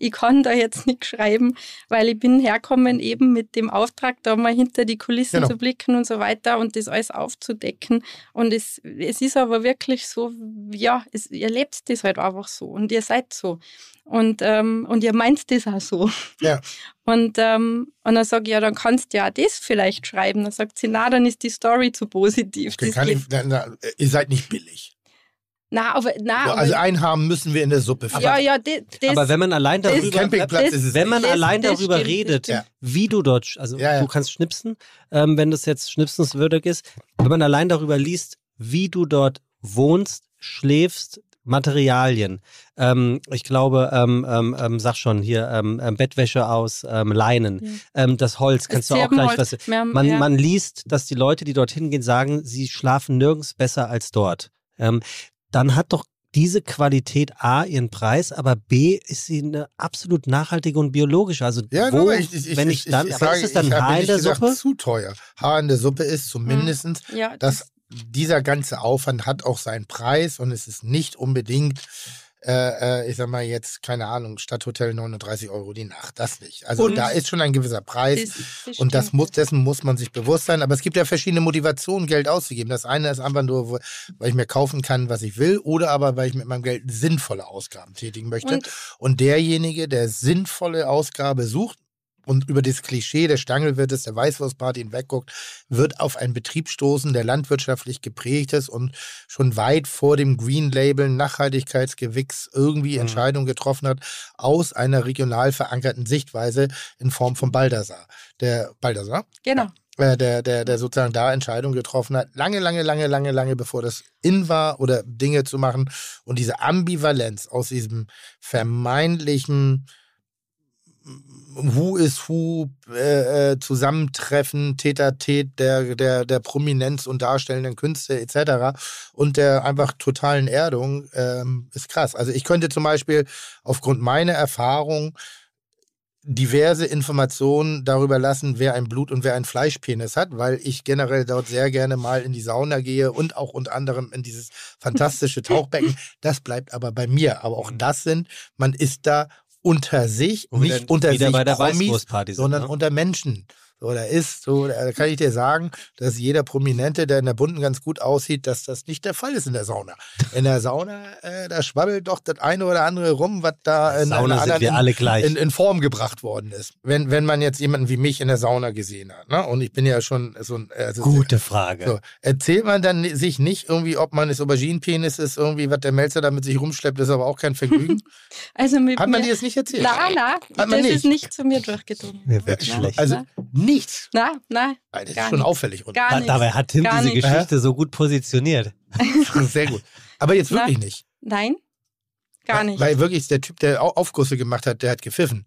Speaker 6: ich kann da jetzt nicht schreiben, weil ich bin herkommen eben mit dem Auftrag, da mal hinter die Kulissen genau. zu blicken und so weiter und das alles aufzudecken. Und es, es ist aber wirklich so, ja, es, ihr lebt das halt einfach so und ihr seid so. Und, ähm, und ihr meint das auch so.
Speaker 4: Ja. (laughs)
Speaker 6: Und, ähm, und dann sage ich, ja, dann kannst du ja das vielleicht schreiben. Dann sagt sie, na, dann ist die Story zu positiv.
Speaker 4: Okay, ich, na, na, ihr seid nicht billig.
Speaker 6: Na, aber, na,
Speaker 4: ja, also einen haben müssen wir in der Suppe
Speaker 6: finden. Ja, ja, das,
Speaker 3: aber wenn man allein darüber,
Speaker 4: Campingplatz
Speaker 3: ist es wenn man
Speaker 4: das,
Speaker 3: allein darüber stimmt, redet, ja. wie du dort, also ja, du kannst schnipsen, ähm, wenn das jetzt schnipsenswürdig ist, wenn man allein darüber liest, wie du dort wohnst, schläfst, Materialien. Ähm, ich glaube, ähm, ähm, ähm sag schon hier, ähm, ähm, Bettwäsche aus Leinen. das Holz, kannst du auch gleich was. Man, man liest, dass die Leute, die dorthin gehen, sagen, sie schlafen nirgends besser als dort. Dann hat doch diese Qualität A ihren Preis, aber B ist sie eine absolut nachhaltige und biologische. Also
Speaker 4: ja,
Speaker 3: wo,
Speaker 4: ich, ich,
Speaker 3: wenn ich, dann,
Speaker 4: ich,
Speaker 3: aber ist es dann Haar in der
Speaker 4: gesagt,
Speaker 3: Suppe?
Speaker 4: zu teuer. Haar in der Suppe ist zumindest, hm. ja, dass dieser ganze Aufwand hat auch seinen Preis und es ist nicht unbedingt äh, äh, ich sag mal jetzt, keine Ahnung, Stadthotel 39 Euro die Nacht. Das nicht. Also und da ist schon ein gewisser Preis das, das und das muss, dessen muss man sich bewusst sein. Aber es gibt ja verschiedene Motivationen, Geld auszugeben. Das eine ist einfach nur, weil ich mir kaufen kann, was ich will, oder aber weil ich mit meinem Geld sinnvolle Ausgaben tätigen möchte. Und, und derjenige, der sinnvolle Ausgabe sucht, und über das Klischee des Stangelwirtes, der Weißwurstparty hinwegguckt, wird auf einen Betrieb stoßen, der landwirtschaftlich geprägt ist und schon weit vor dem Green Label Nachhaltigkeitsgewichs irgendwie mhm. Entscheidungen getroffen hat, aus einer regional verankerten Sichtweise in Form von Baldassar. Der Baldassar?
Speaker 6: Genau.
Speaker 4: Äh, der, der, der sozusagen da Entscheidungen getroffen hat, lange, lange, lange, lange, lange bevor das in war oder Dinge zu machen. Und diese Ambivalenz aus diesem vermeintlichen Who is Who äh, äh, Zusammentreffen, Täter Tät der, der, der Prominenz und darstellenden Künste etc. und der einfach totalen Erdung ähm, ist krass. Also ich könnte zum Beispiel aufgrund meiner Erfahrung diverse Informationen darüber lassen, wer ein Blut- und wer ein Fleischpenis hat, weil ich generell dort sehr gerne mal in die Sauna gehe und auch unter anderem in dieses (laughs) fantastische Tauchbecken. Das bleibt aber bei mir. Aber auch das sind, man ist da unter sich, und nicht unter sich Promis, sondern ne? unter Menschen oder ist. So, da kann ich dir sagen, dass jeder Prominente, der in der Bunten ganz gut aussieht, dass das nicht der Fall ist in der Sauna. In der Sauna, äh, da schwabbelt doch das eine oder andere rum, was da in,
Speaker 3: Sauna sind wir alle gleich.
Speaker 4: In, in, Form gebracht worden ist. Wenn, wenn man jetzt jemanden wie mich in der Sauna gesehen hat. Ne? Und ich bin ja schon so ein.
Speaker 3: Also Gute Frage. So,
Speaker 4: erzählt man dann sich nicht irgendwie, ob man es Auberginenpenis ist, irgendwie, was der Melzer da mit sich rumschleppt, ist aber auch kein Vergnügen. (laughs)
Speaker 6: also
Speaker 4: Hat man dir das nicht erzählt?
Speaker 6: Nein, nein, das nicht? ist nicht zu mir durchgedrungen.
Speaker 3: Mir wird schlecht.
Speaker 4: Also, nichts.
Speaker 6: Nein, nein.
Speaker 4: Das ist schon nicht. auffällig. Und
Speaker 6: gar
Speaker 3: Dabei hat Tim diese nicht. Geschichte so gut positioniert. (laughs)
Speaker 4: Sehr gut. Aber jetzt wirklich
Speaker 6: nein.
Speaker 4: nicht.
Speaker 6: Nein, gar nicht.
Speaker 4: Weil, weil wirklich der Typ, der Aufgüsse gemacht hat, der hat gepfiffen.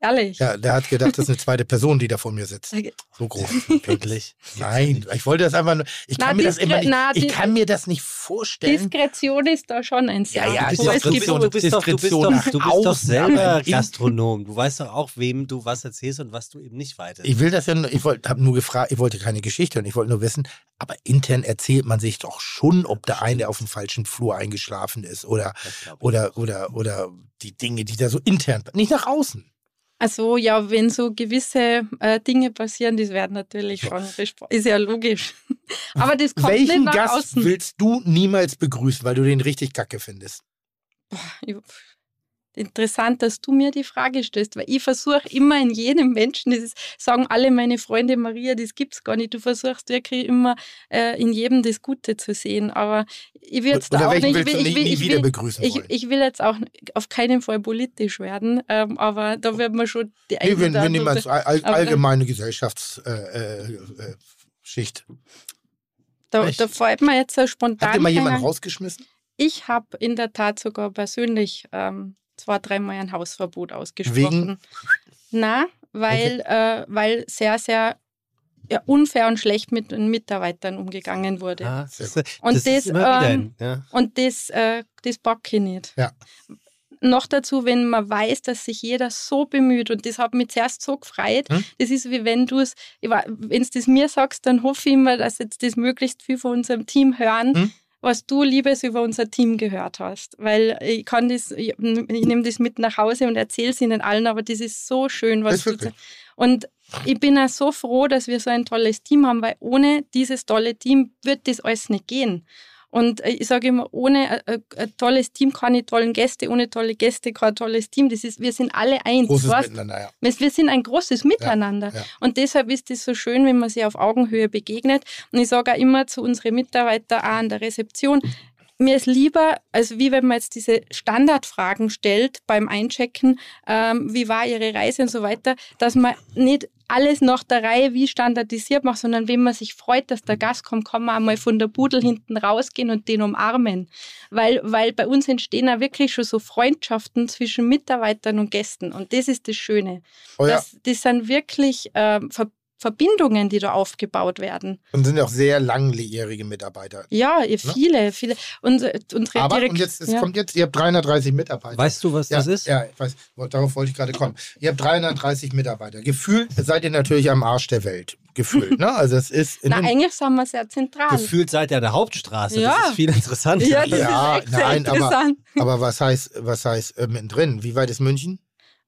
Speaker 6: Ehrlich?
Speaker 4: Ja, der hat gedacht, das ist eine zweite Person, die da vor mir sitzt. So groß. (laughs) Wirklich. Nein, ich wollte das einfach nur. Ich
Speaker 6: Na,
Speaker 4: kann mir das immer nicht,
Speaker 6: na,
Speaker 4: ich kann mir das nicht vorstellen.
Speaker 6: Diskretion ist da schon ein
Speaker 4: Ja,
Speaker 6: Sehr.
Speaker 4: ja,
Speaker 6: Aber
Speaker 4: ist doch
Speaker 6: es gibt
Speaker 4: Diskretion.
Speaker 3: du bist doch, du bist
Speaker 4: Diskretion
Speaker 3: doch, du bist doch
Speaker 4: außen,
Speaker 3: selber
Speaker 4: aber in-
Speaker 3: Gastronom. Du weißt doch auch, wem du was erzählst und was du eben nicht weiter.
Speaker 4: Ich will das ja nur, ich wollte, habe nur gefragt, ich wollte keine Geschichte und ich wollte nur wissen, aber intern erzählt man sich doch schon, ob der eine auf dem falschen Flur eingeschlafen ist oder, oder, oder, oder die Dinge, die da so intern, nicht nach außen.
Speaker 6: Also ja, wenn so gewisse äh, Dinge passieren, das werden natürlich schon besprochen. Ist ja logisch. (laughs) Aber das kommt nicht
Speaker 4: Welchen
Speaker 6: nach
Speaker 4: Gast
Speaker 6: außen.
Speaker 4: willst du niemals begrüßen, weil du den richtig kacke findest?
Speaker 6: Ich- Interessant, dass du mir die Frage stellst, weil ich versuche immer in jedem Menschen, das ist, sagen alle meine Freunde, Maria, das gibt's gar nicht. Du versuchst wirklich immer äh, in jedem das Gute zu sehen. Aber ich will jetzt da auch nicht, ich will, ich will,
Speaker 4: nie
Speaker 6: ich will, ich, ich will jetzt auch auf keinen Fall politisch werden, ähm, aber da wird man schon die
Speaker 4: nee, wir, nehmen
Speaker 6: andere-
Speaker 4: als all, allgemeine Gesellschaftsschicht. Äh, äh, äh.
Speaker 6: Da, da fällt mir jetzt so spontan.
Speaker 4: Habt ihr mal jemanden
Speaker 6: ein-
Speaker 4: rausgeschmissen?
Speaker 6: Ich habe in der Tat sogar persönlich ähm, zwei, dreimal ein Hausverbot ausgesprochen. Na, weil, äh, weil sehr, sehr ja, unfair und schlecht mit den Mitarbeitern umgegangen wurde.
Speaker 3: Ah, das,
Speaker 6: Und
Speaker 3: das,
Speaker 6: das, ähm,
Speaker 3: ein, ja.
Speaker 6: Und das, äh, das packe ich nicht.
Speaker 4: Ja.
Speaker 6: Noch dazu, wenn man weiß, dass sich jeder so bemüht und das hat mich zuerst so gefreut.
Speaker 4: Hm?
Speaker 6: Das ist wie wenn du es, wenn du das mir sagst, dann hoffe ich immer, dass jetzt das möglichst viel von unserem Team hören,
Speaker 4: Hm?
Speaker 6: Was du Liebes über unser Team gehört hast. Weil ich kann das, ich, ich nehme das mit nach Hause und erzähle es ihnen allen, aber das ist so schön, was
Speaker 4: Das
Speaker 6: du und ich bin auch so froh, dass wir so ein tolles Team haben, weil ohne dieses tolle Team wird das alles nicht gehen. Und äh, ich sage immer, ohne ein, ein, ein tolles Team keine tollen Gäste, ohne tolle Gäste kein tolles Team. Das ist, wir sind alle eins.
Speaker 4: Großes
Speaker 6: weißt?
Speaker 4: Miteinander, ja.
Speaker 6: Wir sind ein großes Miteinander.
Speaker 4: ja.
Speaker 6: Und deshalb ist es so schön, wenn man sich auf Augenhöhe begegnet. Und ich sage auch immer zu unseren Mitarbeitern auch an der Rezeption, mir ist lieber, als wie wenn man jetzt diese Standardfragen stellt beim Einchecken, ähm, wie war Ihre Reise und so weiter, dass man nicht alles nach der Reihe wie standardisiert macht, sondern wenn man sich freut, dass der Gast kommt, kann man einmal von der Pudel hinten rausgehen und den umarmen. Weil, weil bei uns entstehen auch wirklich schon so Freundschaften zwischen Mitarbeitern und Gästen. Und das ist das Schöne.
Speaker 4: Oh ja.
Speaker 6: Das, das sind wirklich ähm, Ver Verbindungen, die da aufgebaut werden.
Speaker 4: Und sind auch sehr langjährige Mitarbeiter.
Speaker 6: Ja, ihr viele, viele. Unsere, unsere
Speaker 4: Aber
Speaker 6: direkt,
Speaker 4: und jetzt, es
Speaker 6: ja.
Speaker 4: kommt jetzt, ihr habt 330 Mitarbeiter.
Speaker 3: Weißt du, was
Speaker 4: ja,
Speaker 3: das ist?
Speaker 4: Ja, ich weiß, darauf wollte ich gerade kommen. Ihr habt 330 Mitarbeiter. Gefühlt seid ihr natürlich am Arsch der Welt. Gefühlt, (laughs) ne? Also es ist in
Speaker 6: Na, eigentlich sind wir sehr zentral.
Speaker 3: Gefühlt seid ihr an der Hauptstraße.
Speaker 6: Ja.
Speaker 3: Das ist viel interessanter.
Speaker 6: Ja, das
Speaker 4: Ja,
Speaker 6: ist
Speaker 4: nein, aber-
Speaker 6: interessant.
Speaker 4: aber was heißt, was heißt äh, mittendrin? Wie weit ist München?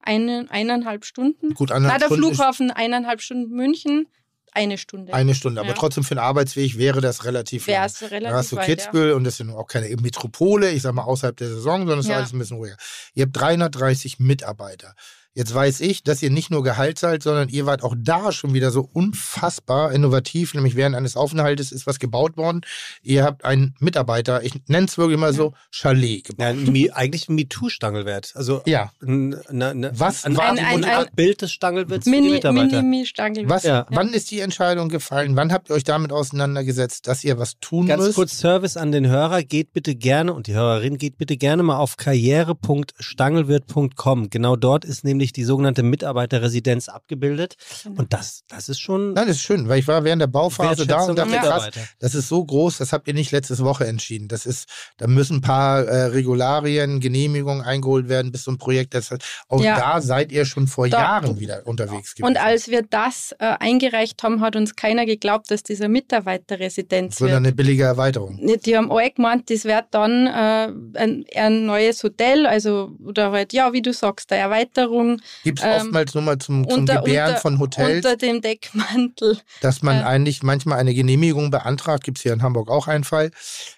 Speaker 6: Eine, eineinhalb Stunden.
Speaker 4: Gut,
Speaker 6: Na,
Speaker 4: anderthalb
Speaker 6: der
Speaker 4: Stunden ist
Speaker 6: Flughafen eineinhalb Stunden München, eine Stunde.
Speaker 4: eine Stunde. Aber
Speaker 6: Ja.
Speaker 4: trotzdem für den Arbeitsweg wäre das relativ
Speaker 6: Wäre es relativ
Speaker 4: Da hast du
Speaker 6: weit,
Speaker 4: Kitzbühel und das ist ja nun auch keine Metropole, ich sag mal außerhalb der Saison, sondern es ist
Speaker 6: Ja.
Speaker 4: alles ein bisschen ruhiger. Ihr habt 330 Mitarbeiter. Jetzt weiß ich, dass ihr nicht nur Gehalt zahlt, sondern ihr wart auch da schon wieder so unfassbar innovativ. Nämlich während eines Aufenthaltes ist was gebaut worden. Ihr habt einen Mitarbeiter, ich nenne es wirklich mal so, Chalet gebaut.
Speaker 3: Ja, ein Mi- eigentlich ein MeToo-Stangelwert. Also
Speaker 4: Ja.
Speaker 3: ne, ne,
Speaker 4: Was
Speaker 3: ein,
Speaker 4: war
Speaker 3: ein, ein,
Speaker 6: ein-
Speaker 3: Bild des Stangelwirts für die
Speaker 6: Mini,
Speaker 3: Mitarbeiter.
Speaker 6: Mini, Stangel.
Speaker 4: Was,
Speaker 3: Ja.
Speaker 4: Wann ist die Entscheidung gefallen? Wann habt ihr euch damit auseinandergesetzt, dass ihr was tun
Speaker 3: Ganz
Speaker 4: müsst?
Speaker 3: kurz Service an den Hörer, geht bitte gerne und die Hörerin geht bitte gerne mal auf karriere.stangelwirt.com. Genau dort ist nämlich die sogenannte Mitarbeiterresidenz abgebildet
Speaker 6: Genau.
Speaker 3: und das, das ist schon
Speaker 4: Nein, das ist schön, weil ich war während der Bauphase da und dachte, krass, das ist so groß, das habt ihr nicht letztes Woche entschieden. Das ist, da müssen ein paar äh, Regularien, Genehmigungen eingeholt werden bis zum Projekt. Das, auch
Speaker 6: Ja.
Speaker 4: da seid ihr schon vor
Speaker 6: Da-
Speaker 4: Jahren wieder unterwegs gewesen.
Speaker 6: Und als wir das äh, eingereicht haben, hat uns keiner geglaubt, dass dieser Mitarbeiterresidenz
Speaker 4: sondern
Speaker 6: wird.
Speaker 4: eine billige Erweiterung.
Speaker 6: Die haben alle gemeint, das wird dann äh, ein, ein neues Hotel, also oder halt, ja, wie du sagst, eine Erweiterung
Speaker 4: Gibt es
Speaker 6: ähm,
Speaker 4: oftmals nur mal zum, zum
Speaker 6: unter,
Speaker 4: Gebären
Speaker 6: unter,
Speaker 4: von Hotels,
Speaker 6: unter dem Deckmantel.
Speaker 4: dass man
Speaker 6: äh,
Speaker 4: eigentlich manchmal eine Genehmigung beantragt. Gibt es hier in Hamburg auch einen Fall,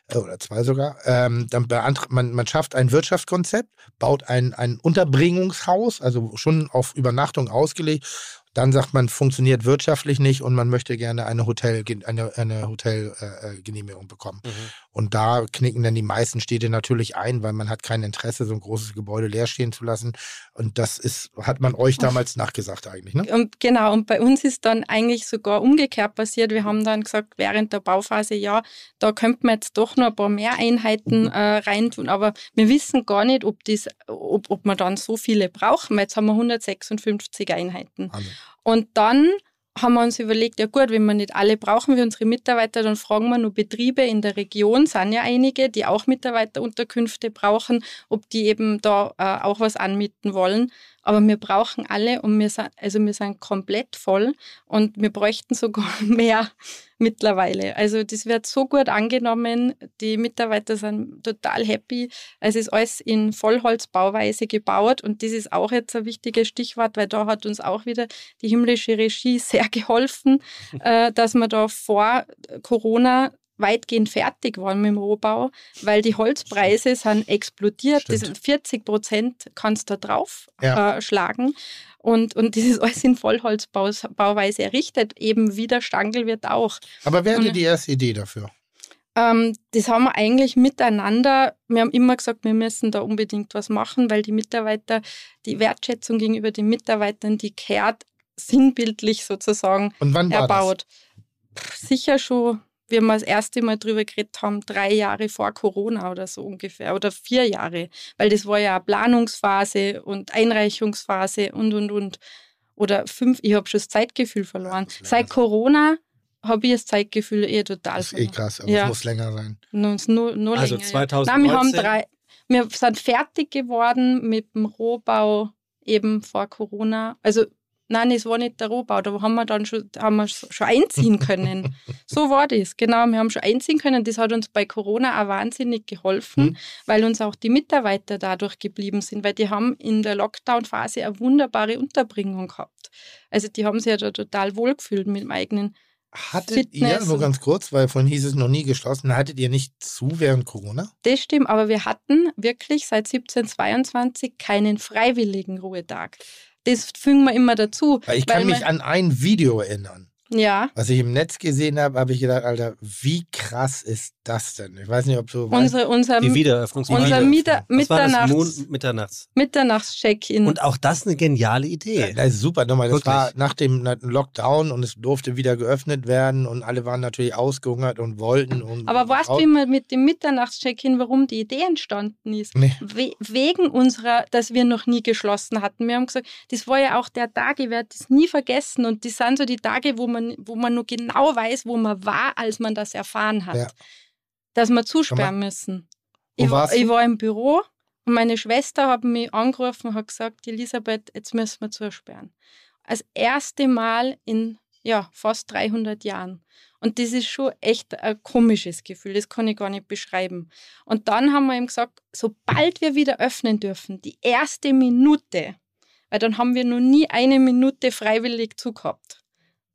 Speaker 4: äh, oder zwei sogar. Ähm, dann beantragt man, man schafft ein Wirtschaftskonzept, baut ein, ein Unterbringungshaus, also schon auf Übernachtung ausgelegt. Dann sagt man, funktioniert wirtschaftlich nicht und man möchte gerne eine Hotel, eine, eine Hotelgenehmigung äh, bekommen.
Speaker 6: Mhm.
Speaker 4: Und da knicken dann die meisten Städte natürlich ein, weil man hat kein Interesse, so ein großes Gebäude leer stehen zu lassen. Und das ist, hat man euch damals nachgesagt eigentlich, ne?
Speaker 6: Und genau, und bei uns ist dann eigentlich sogar umgekehrt passiert. Wir haben dann gesagt, während der Bauphase, ja, da könnte man jetzt doch noch ein paar mehr Einheiten äh, reintun, aber wir wissen gar nicht, ob, das, ob, ob wir dann so viele brauchen. Jetzt haben wir 156 Einheiten. Also. Und dann haben wir uns überlegt, ja gut, wenn wir nicht alle brauchen für unsere Mitarbeiter, dann fragen wir nur Betriebe in der Region, sind ja einige, die auch Mitarbeiterunterkünfte brauchen, ob die eben da äh, auch was anmieten wollen. Aber wir brauchen alle und wir sind, also wir sind komplett voll und wir bräuchten sogar (laughs) mehr mittlerweile. Also das wird so gut angenommen. Die Mitarbeiter sind total happy. Es ist alles in Vollholzbauweise gebaut und das ist auch jetzt ein wichtiges Stichwort, weil da hat uns auch wieder die himmlische Regie (laughs) sehr geholfen, äh, dass wir da vor Corona weitgehend fertig waren mit dem Rohbau, weil die Holzpreise sind explodiert. Das sind 40 Prozent kannst du da drauf ja. äh, schlagen. Und, und das ist alles in Vollholzbauweise errichtet. Eben wie der Stangl wird auch.
Speaker 4: Aber wer hatte die erste Idee dafür?
Speaker 6: Ähm, das haben wir eigentlich miteinander. Wir haben immer gesagt, wir müssen da unbedingt was machen, weil die Mitarbeiter, die Wertschätzung gegenüber den Mitarbeitern, die kehrt sinnbildlich sozusagen
Speaker 4: Und wann war
Speaker 6: erbaut. Das? Sicher schon wir das erste Mal drüber geredet haben, drei Jahre vor Corona oder so ungefähr oder vier Jahre, weil das war ja Planungsphase und Einreichungsphase und und und. Oder fünf, ich habe schon das Zeitgefühl verloren. Seit Corona habe ich das Zeitgefühl eh total
Speaker 4: Das ist eh krass, aber ja. es muss länger sein.
Speaker 6: Nur, nur
Speaker 3: also
Speaker 6: länger,
Speaker 3: 2019?
Speaker 6: Ja. Nein, wir haben drei, wir sind fertig geworden mit dem Rohbau eben vor Corona. Also Nein, es war nicht der Rohbau, da haben wir dann schon, haben wir schon einziehen können. (laughs) so war das, genau. Wir haben schon einziehen können. Das hat uns bei Corona auch wahnsinnig geholfen, mhm. weil uns auch die Mitarbeiter dadurch geblieben sind, weil die haben in der Lockdown-Phase eine wunderbare Unterbringung gehabt. Also die haben sich ja da total wohlgefühlt mit dem eigenen
Speaker 4: Hattet Fitness ihr, nur ganz kurz, weil von hieß es noch nie geschlossen, hattet ihr nicht zu während Corona?
Speaker 6: Das stimmt, aber wir hatten wirklich seit 1722 keinen freiwilligen Ruhetag. Das fügen wir immer dazu.
Speaker 4: Weil ich kann mich an ein Video erinnern.
Speaker 6: Ja.
Speaker 4: Was ich im Netz gesehen habe, habe ich gedacht, Alter, wie krass ist das denn? Ich weiß nicht, ob so.
Speaker 6: Unsere, unser,
Speaker 3: die Wiedereröffnungsvideo.
Speaker 6: Unser Mitter Mitternachts,
Speaker 3: Mitternachts.
Speaker 6: Mitternachts-Check-In.
Speaker 3: Und auch das eine geniale Idee.
Speaker 4: Ja, das ist super. Nochmal, das Wirklich? war nach dem Lockdown und es durfte wieder geöffnet werden und alle waren natürlich ausgehungert und wollten. Und
Speaker 6: Aber weißt du, wie man mit dem Mitternachts-Check-In, warum die Idee entstanden ist?
Speaker 4: Nee.
Speaker 6: We wegen unserer, dass wir noch nie geschlossen hatten. Wir haben gesagt, das war ja auch der Tag, ich werde das nie vergessen. Und das sind so die Tage, wo man man, wo man nur genau weiß, wo man war, als man das erfahren hat. Ja. Dass wir zusperren müssen. Ich war, ich war, im Büro und meine Schwester hat mich angerufen und hat gesagt, Elisabeth, jetzt müssen wir zusperren. Als erste Mal in ja, fast 300 Jahren. Und das ist schon echt ein komisches Gefühl, das kann ich gar nicht beschreiben. Und dann haben wir ihm gesagt, sobald wir wieder öffnen dürfen, die erste Minute, weil dann haben wir noch nie eine Minute freiwillig zugehabt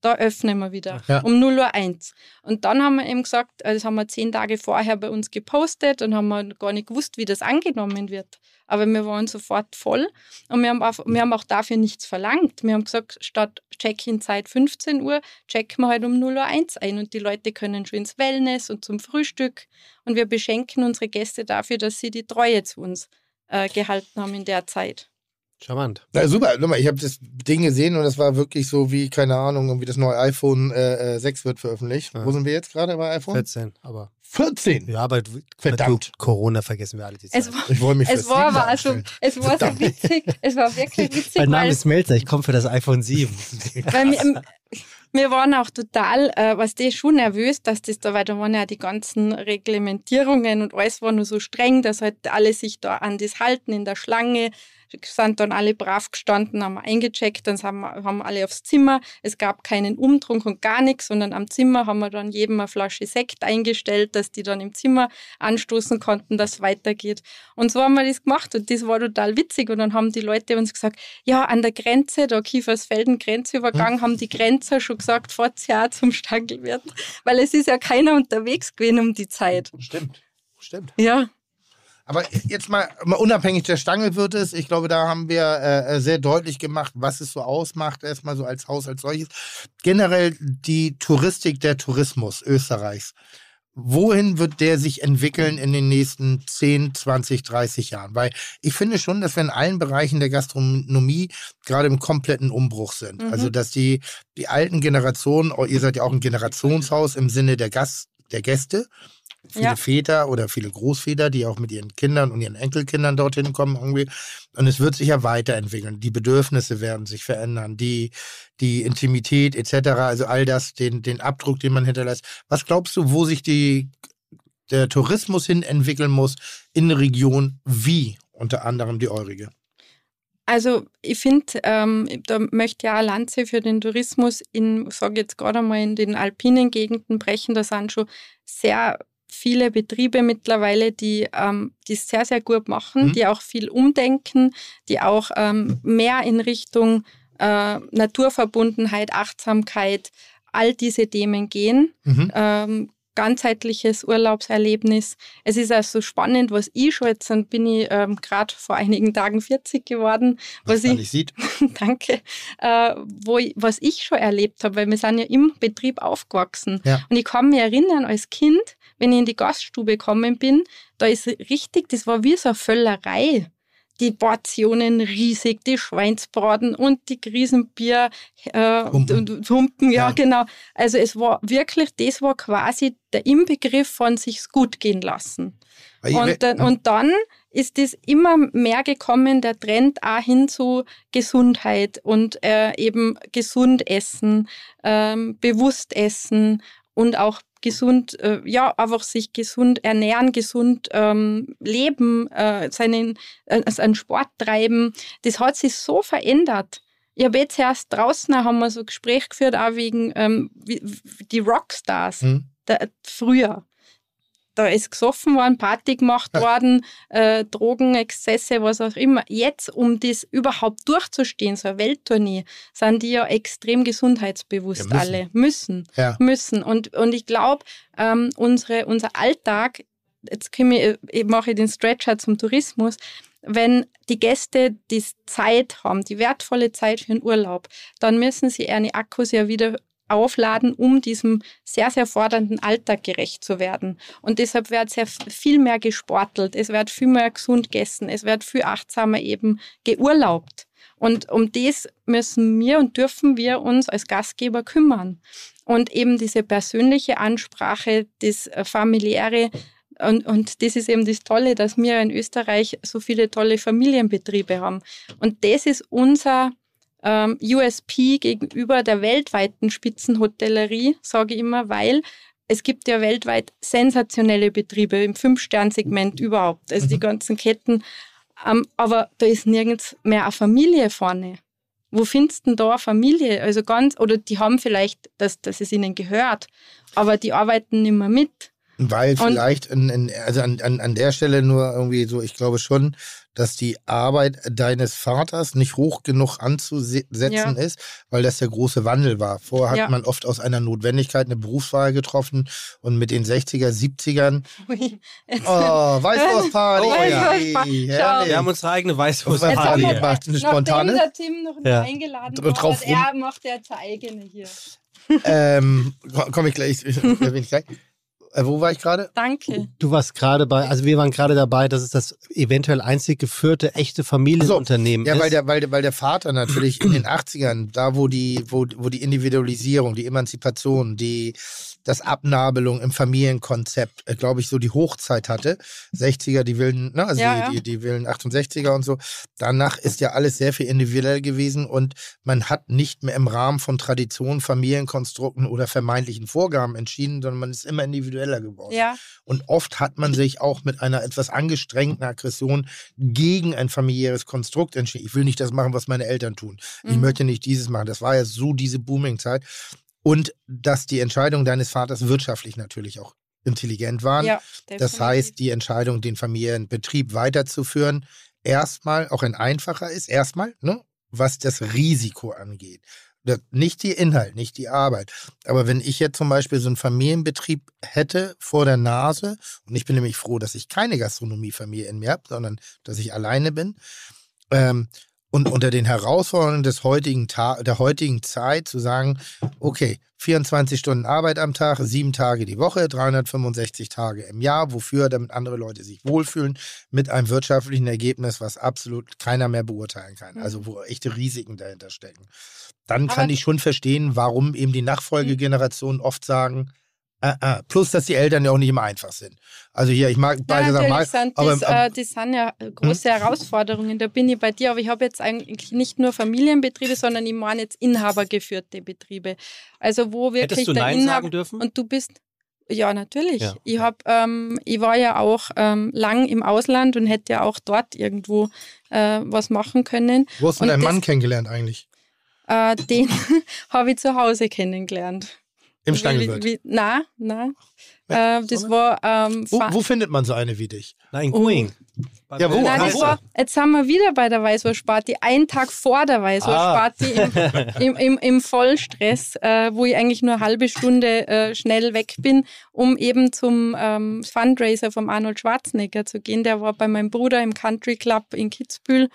Speaker 6: da öffnen wir wieder ja. um 0.01 Uhr. Und dann haben wir eben gesagt, also das haben wir zehn Tage vorher bei uns gepostet und haben wir gar nicht gewusst, wie das angenommen wird. Aber wir waren sofort voll und wir haben auch, wir haben auch dafür nichts verlangt. Wir haben gesagt, statt Check-in-Zeit 15 Uhr, checken wir halt um 0.01 Uhr ein und die Leute können schon ins Wellness und zum Frühstück und wir beschenken unsere Gäste dafür, dass sie die Treue zu uns äh, gehalten haben in der Zeit.
Speaker 3: Charmant.
Speaker 4: Na, super. Ich habe das Ding gesehen und das war wirklich so wie, keine Ahnung, irgendwie das neue iPhone äh, 6 äh, wird veröffentlicht. Ja. Wo sind wir jetzt gerade bei iPhone?
Speaker 3: 14, aber.
Speaker 4: 14?
Speaker 3: Ja, aber verdammt. Corona vergessen wir alle die Zeit.
Speaker 6: Es war, ich wollte mich es war aber also, es war so witzig, es war wirklich (laughs) witzig.
Speaker 3: mein Name ist Melzer, ich komme für das iPhone 7. (laughs)
Speaker 6: weil wir, wir waren auch total, äh, was die schon nervös, dass das da, weil da waren ja die ganzen Reglementierungen und alles war nur so streng, dass halt alle sich da an das halten in der Schlange sind dann alle brav gestanden, haben eingecheckt, dann haben, haben alle aufs Zimmer. Es gab keinen Umtrunk und gar nichts, sondern am Zimmer haben wir dann jedem eine Flasche Sekt eingestellt, dass die dann im Zimmer anstoßen konnten, dass es weitergeht. Und so haben wir das gemacht und das war total witzig. Und dann haben die Leute uns gesagt, ja, an der Grenze, da Kiefersfelden Grenzübergang, hm. haben die Grenzer schon gesagt, fahrt's ja zum Stangelwirt, weil es ist ja keiner unterwegs gewesen um die Zeit.
Speaker 4: Stimmt, stimmt.
Speaker 6: Ja.
Speaker 4: Aber jetzt mal, mal unabhängig der Stange wird es, ich glaube, da haben wir äh, äh, sehr deutlich gemacht, was es so ausmacht, erstmal so als Haus als solches. Generell die Touristik, der Tourismus Österreichs. wohin wird der sich entwickeln in den nächsten 10, 20, 30 Jahren? Weil ich finde schon, dass wir in allen Bereichen der Gastronomie gerade im kompletten Umbruch sind. Mhm. Also, dass die, die alten Generationen, oh, ihr seid ja auch ein Generationshaus im Sinne der Gast, der Gäste, viele ja. Väter oder viele Großväter, die auch mit ihren Kindern und ihren Enkelkindern dorthin kommen irgendwie. Und es wird sich ja weiterentwickeln. Die Bedürfnisse werden sich verändern, die, die Intimität etc., also all das, den, den Abdruck, den man hinterlässt. Was glaubst du, wo sich die, der Tourismus hin entwickeln muss in der Region wie unter anderem die eurige?
Speaker 6: Also ich finde, ähm, da möchte ja Lanze für den Tourismus in, sage jetzt gerade mal in den alpinen Gegenden brechen, da sind schon sehr viele Betriebe mittlerweile, die ähm, es sehr, sehr gut machen, mhm. die auch viel umdenken, die auch ähm, mehr in Richtung äh, Naturverbundenheit, Achtsamkeit, all diese Themen gehen. Mhm. Ähm, ganzheitliches Urlaubserlebnis. Es ist also spannend, was ich schon jetzt, dann bin ich ähm, gerade vor einigen Tagen 40 geworden.
Speaker 4: Was, was ich, sieht. (laughs)
Speaker 6: danke, äh, wo ich, was ich schon erlebt habe, weil wir sind ja im Betrieb aufgewachsen. Ja. Und ich kann mich erinnern, als Kind, wenn ich in die Gaststube gekommen bin, da ist richtig, das war wie so eine Völlerei. Die Portionen riesig, die Schweinsbraten und die Riesenbier äh, Humpen. Und, Humpen, ja, ja, genau. Also es war wirklich, das war quasi der Inbegriff von sich's gut gehen lassen. Und, dann, und dann ist es immer mehr gekommen, der Trend auch hin zu Gesundheit und äh, eben gesund essen, ähm, bewusst essen und auch gesund, äh, ja, einfach sich gesund ernähren, gesund ähm, leben, äh, seinen, äh, einen Sport treiben. Das hat sich so verändert. Ich habe jetzt erst draußen haben wir so ein Gespräch geführt, auch wegen ähm, wie, die Rockstars. Mhm. Der, früher da ist gesoffen worden, Party gemacht worden, äh, Drogenexzesse, was auch immer. Jetzt, um das überhaupt durchzustehen, so eine Welttournee, sind die ja extrem gesundheitsbewusst ja, müssen. alle. Müssen. Ja. Müssen. Und, und ich glaube, ähm, unsere, unser Alltag, jetzt ich, ich mache den Stretcher zum Tourismus, wenn die Gäste die Zeit haben, die wertvolle Zeit für den Urlaub, dann müssen sie ihre Akkus ja wieder aufladen, um diesem sehr, sehr fordernden Alltag gerecht zu werden. Und deshalb wird sehr viel mehr gesportelt, es wird viel mehr gesund gegessen, es wird viel achtsamer eben geurlaubt. Und um das müssen wir und dürfen wir uns als Gastgeber kümmern. Und eben diese persönliche Ansprache, das äh, familiäre, und, und das ist eben das Tolle, dass wir in Österreich so viele tolle Familienbetriebe haben. Und das ist unser ähm, USP gegenüber der weltweiten Spitzenhotellerie, sage ich immer, weil es gibt ja weltweit sensationelle Betriebe im Fünf-Stern-Segment überhaupt, also mhm. die ganzen Ketten. Ähm, aber da ist nirgends mehr eine Familie vorne. Wo findest du denn da eine Familie? Also ganz, oder die haben vielleicht, dass, dass es ihnen gehört, aber die arbeiten nicht mehr mit.
Speaker 4: Weil vielleicht, in, in, also an, an, an der Stelle nur irgendwie so, ich glaube schon, dass die Arbeit deines Vaters nicht hoch genug anzusetzen ja. ist, weil das der große Wandel war. Vorher hat ja. man oft aus einer Notwendigkeit eine Berufswahl getroffen und mit den 60er, 70ern. Ui, oh, Weißwurstparty. (laughs) Oh,
Speaker 3: ja. Wir haben unsere eigene Weißwurstparty
Speaker 6: gemacht. Eine spontane. Der Tim noch ja. eingeladen war, er macht jetzt eigene hier.
Speaker 4: ähm, Komme ich gleich. Ich, ich gleich. Äh, wo war ich gerade?
Speaker 6: Danke.
Speaker 3: Du warst gerade bei, also wir waren gerade dabei, dass es das eventuell einzig geführte echte Familienunternehmen
Speaker 4: so, ja,
Speaker 3: ist.
Speaker 4: Ja, weil der, weil, weil der Vater natürlich in den (clears throat) 80ern, da wo die, wo, wo die Individualisierung, die Emanzipation, die das Abnabelung im Familienkonzept, äh, glaube ich, so die Hochzeit hatte. 60er, die wilden, ne, also ja, die, ja. die, die wilden 68er und so. Danach ist ja alles sehr viel individuell gewesen und man hat nicht mehr im Rahmen von Traditionen, Familienkonstrukten oder vermeintlichen Vorgaben entschieden, sondern man ist immer individueller geworden.
Speaker 6: Ja.
Speaker 4: Und oft hat man sich auch mit einer etwas angestrengten Aggression gegen ein familiäres Konstrukt entschieden. Ich will nicht das machen, was meine Eltern tun. Ich mhm. möchte nicht dieses machen. Das war ja so diese Booming-Zeit und dass die Entscheidung deines Vaters wirtschaftlich natürlich auch intelligent waren. Ja, das heißt, die Entscheidung, den Familienbetrieb weiterzuführen, erstmal auch ein einfacher ist, erstmal, ne, was das Risiko angeht. Nicht die Inhalt, nicht die Arbeit. Aber wenn ich jetzt zum Beispiel so einen Familienbetrieb hätte vor der Nase, und ich bin nämlich froh, dass ich keine Gastronomiefamilie in mir habe, sondern dass ich alleine bin, ähm, und unter den Herausforderungen des heutigen Ta der heutigen Zeit zu sagen, okay, 24 Stunden Arbeit am Tag, sieben Tage die Woche, 365 Tage im Jahr, wofür, damit andere Leute sich wohlfühlen, mit einem wirtschaftlichen Ergebnis, was absolut keiner mehr beurteilen kann. Also wo echte Risiken dahinter stecken. Dann kann ich schon verstehen, warum eben die Nachfolgegenerationen oft sagen, äh, äh. Plus, dass die Eltern ja auch nicht immer einfach sind. Also hier, ich mag beide
Speaker 6: ja,
Speaker 4: Sachen.
Speaker 6: Sind aber, das, äh, das sind ja große hm? Herausforderungen. Da bin ich bei dir. Aber ich habe jetzt eigentlich nicht nur Familienbetriebe, sondern ich meine jetzt inhabergeführte Betriebe. Also wo wirklich
Speaker 3: Hättest du
Speaker 6: der
Speaker 3: Nein
Speaker 6: Inhaber
Speaker 3: sagen dürfen?
Speaker 6: und du bist ja, natürlich. Ja. Ich, hab, ähm, ich war ja auch ähm, lang im Ausland und hätte ja auch dort irgendwo äh, was machen können.
Speaker 4: Wo hast du deinen Mann kennengelernt eigentlich?
Speaker 6: Äh, den (laughs) habe ich zu Hause kennengelernt.
Speaker 4: Im Stangelwirt?
Speaker 6: Na, na. Äh, das war. Ähm,
Speaker 4: wo, wo, findet man so eine wie dich?
Speaker 3: Nein, Going.
Speaker 4: Oh. Ja, wo?
Speaker 6: Nein, das war, jetzt sind wir wieder bei der Weißwurstparty. Einen Tag vor der Weißwurstparty ah. im, im, im, im, Vollstress, äh, wo ich eigentlich nur eine halbe Stunde äh, schnell weg bin, um eben zum ähm, Fundraiser vom Arnold Schwarzenegger zu gehen. Der war bei meinem Bruder im Country Club in Kitzbühel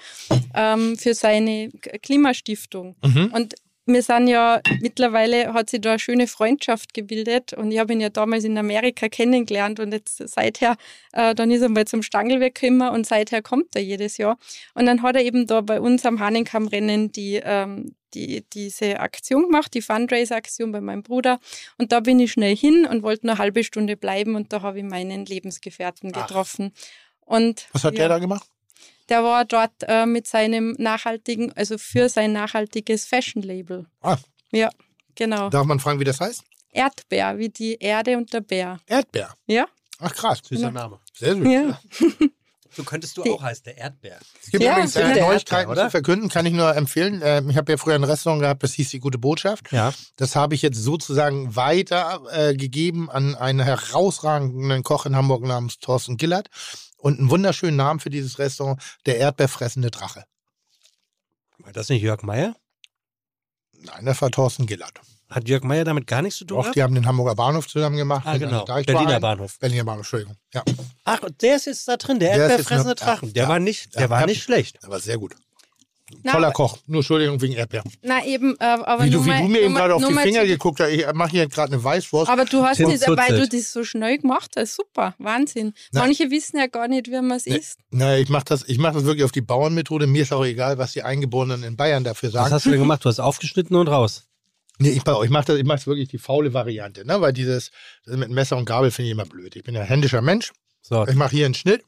Speaker 6: ähm, für seine Klimastiftung. Mhm. Und wir sind ja mittlerweile hat sich da eine schöne Freundschaft gebildet und ich habe ihn ja damals in Amerika kennengelernt und jetzt seither, äh, dann ist er mal zum Stangelwerk gekommen und seither kommt er jedes Jahr. Und dann hat er eben da bei uns am Hahnenkamm-Rennen die, ähm, die, diese Aktion gemacht, die Fundraiser-Aktion bei meinem Bruder. Und da bin ich schnell hin und wollte nur eine halbe Stunde bleiben und da habe ich meinen Lebensgefährten getroffen. Und,
Speaker 4: Was hat
Speaker 6: ja,
Speaker 4: der da gemacht?
Speaker 6: Der war dort äh, mit seinem nachhaltigen, also für sein nachhaltiges Fashion-Label.
Speaker 4: Ah.
Speaker 6: Ja, genau.
Speaker 4: Darf man fragen, wie das heißt?
Speaker 6: Erdbeer, wie die Erde und der Bär.
Speaker 4: Erdbeer?
Speaker 6: Ja.
Speaker 4: Ach krass.
Speaker 3: Süßer ja. Name.
Speaker 4: Sehr süß.
Speaker 6: Ja. (laughs)
Speaker 3: So könntest du auch heißen, der Erdbeer.
Speaker 4: Es gibt ja, übrigens äh, Neuigkeiten zu verkünden, kann ich nur empfehlen. Äh, ich habe ja früher ein Restaurant gehabt, das hieß die Gute Botschaft.
Speaker 3: Ja.
Speaker 4: Das habe ich jetzt sozusagen weitergegeben äh, an einen herausragenden Koch in Hamburg namens Thorsten Gillert und einen wunderschönen Namen für dieses Restaurant, der erdbeerfressende Drache.
Speaker 3: War das nicht Jörg Meyer?
Speaker 4: Nein, das war Thorsten Gillert.
Speaker 3: Hat Jörg Meyer damit gar nichts zu tun?
Speaker 4: Doch, die haben den Hamburger Bahnhof zusammen gemacht.
Speaker 3: Ah, genau. Berliner Bahnhof.
Speaker 4: Berliner Bahnhof, Entschuldigung. Ja.
Speaker 3: Ach, der ist jetzt da drin, der, der erdbeerfressende Drachen. Der ja, war nicht, der ja, war nicht schlecht.
Speaker 4: Der war sehr gut. Na, Toller Koch. Nur Entschuldigung wegen Erdbeeren.
Speaker 6: Na eben, äh, aber
Speaker 4: wie du, wie
Speaker 6: mal,
Speaker 4: du mir eben gerade auf die Finger geguckt hast, ich mache hier gerade eine Weißwurst.
Speaker 6: Aber du hast das, weil du das so schnell gemacht hast, super, Wahnsinn. Na, Manche wissen ja gar nicht, wie man es isst.
Speaker 4: Nein, ich mache das, mach das wirklich auf die Bauernmethode. Mir ist auch egal, was die Eingeborenen in Bayern dafür sagen.
Speaker 3: Was hast du denn gemacht? Du hast aufgeschnitten und raus.
Speaker 4: Nee, ich, ich mache das, mach wirklich die faule Variante, ne? weil dieses mit Messer und Gabel finde ich immer blöd. Ich bin ja ein händischer Mensch. So. Ich mache hier einen Schnitt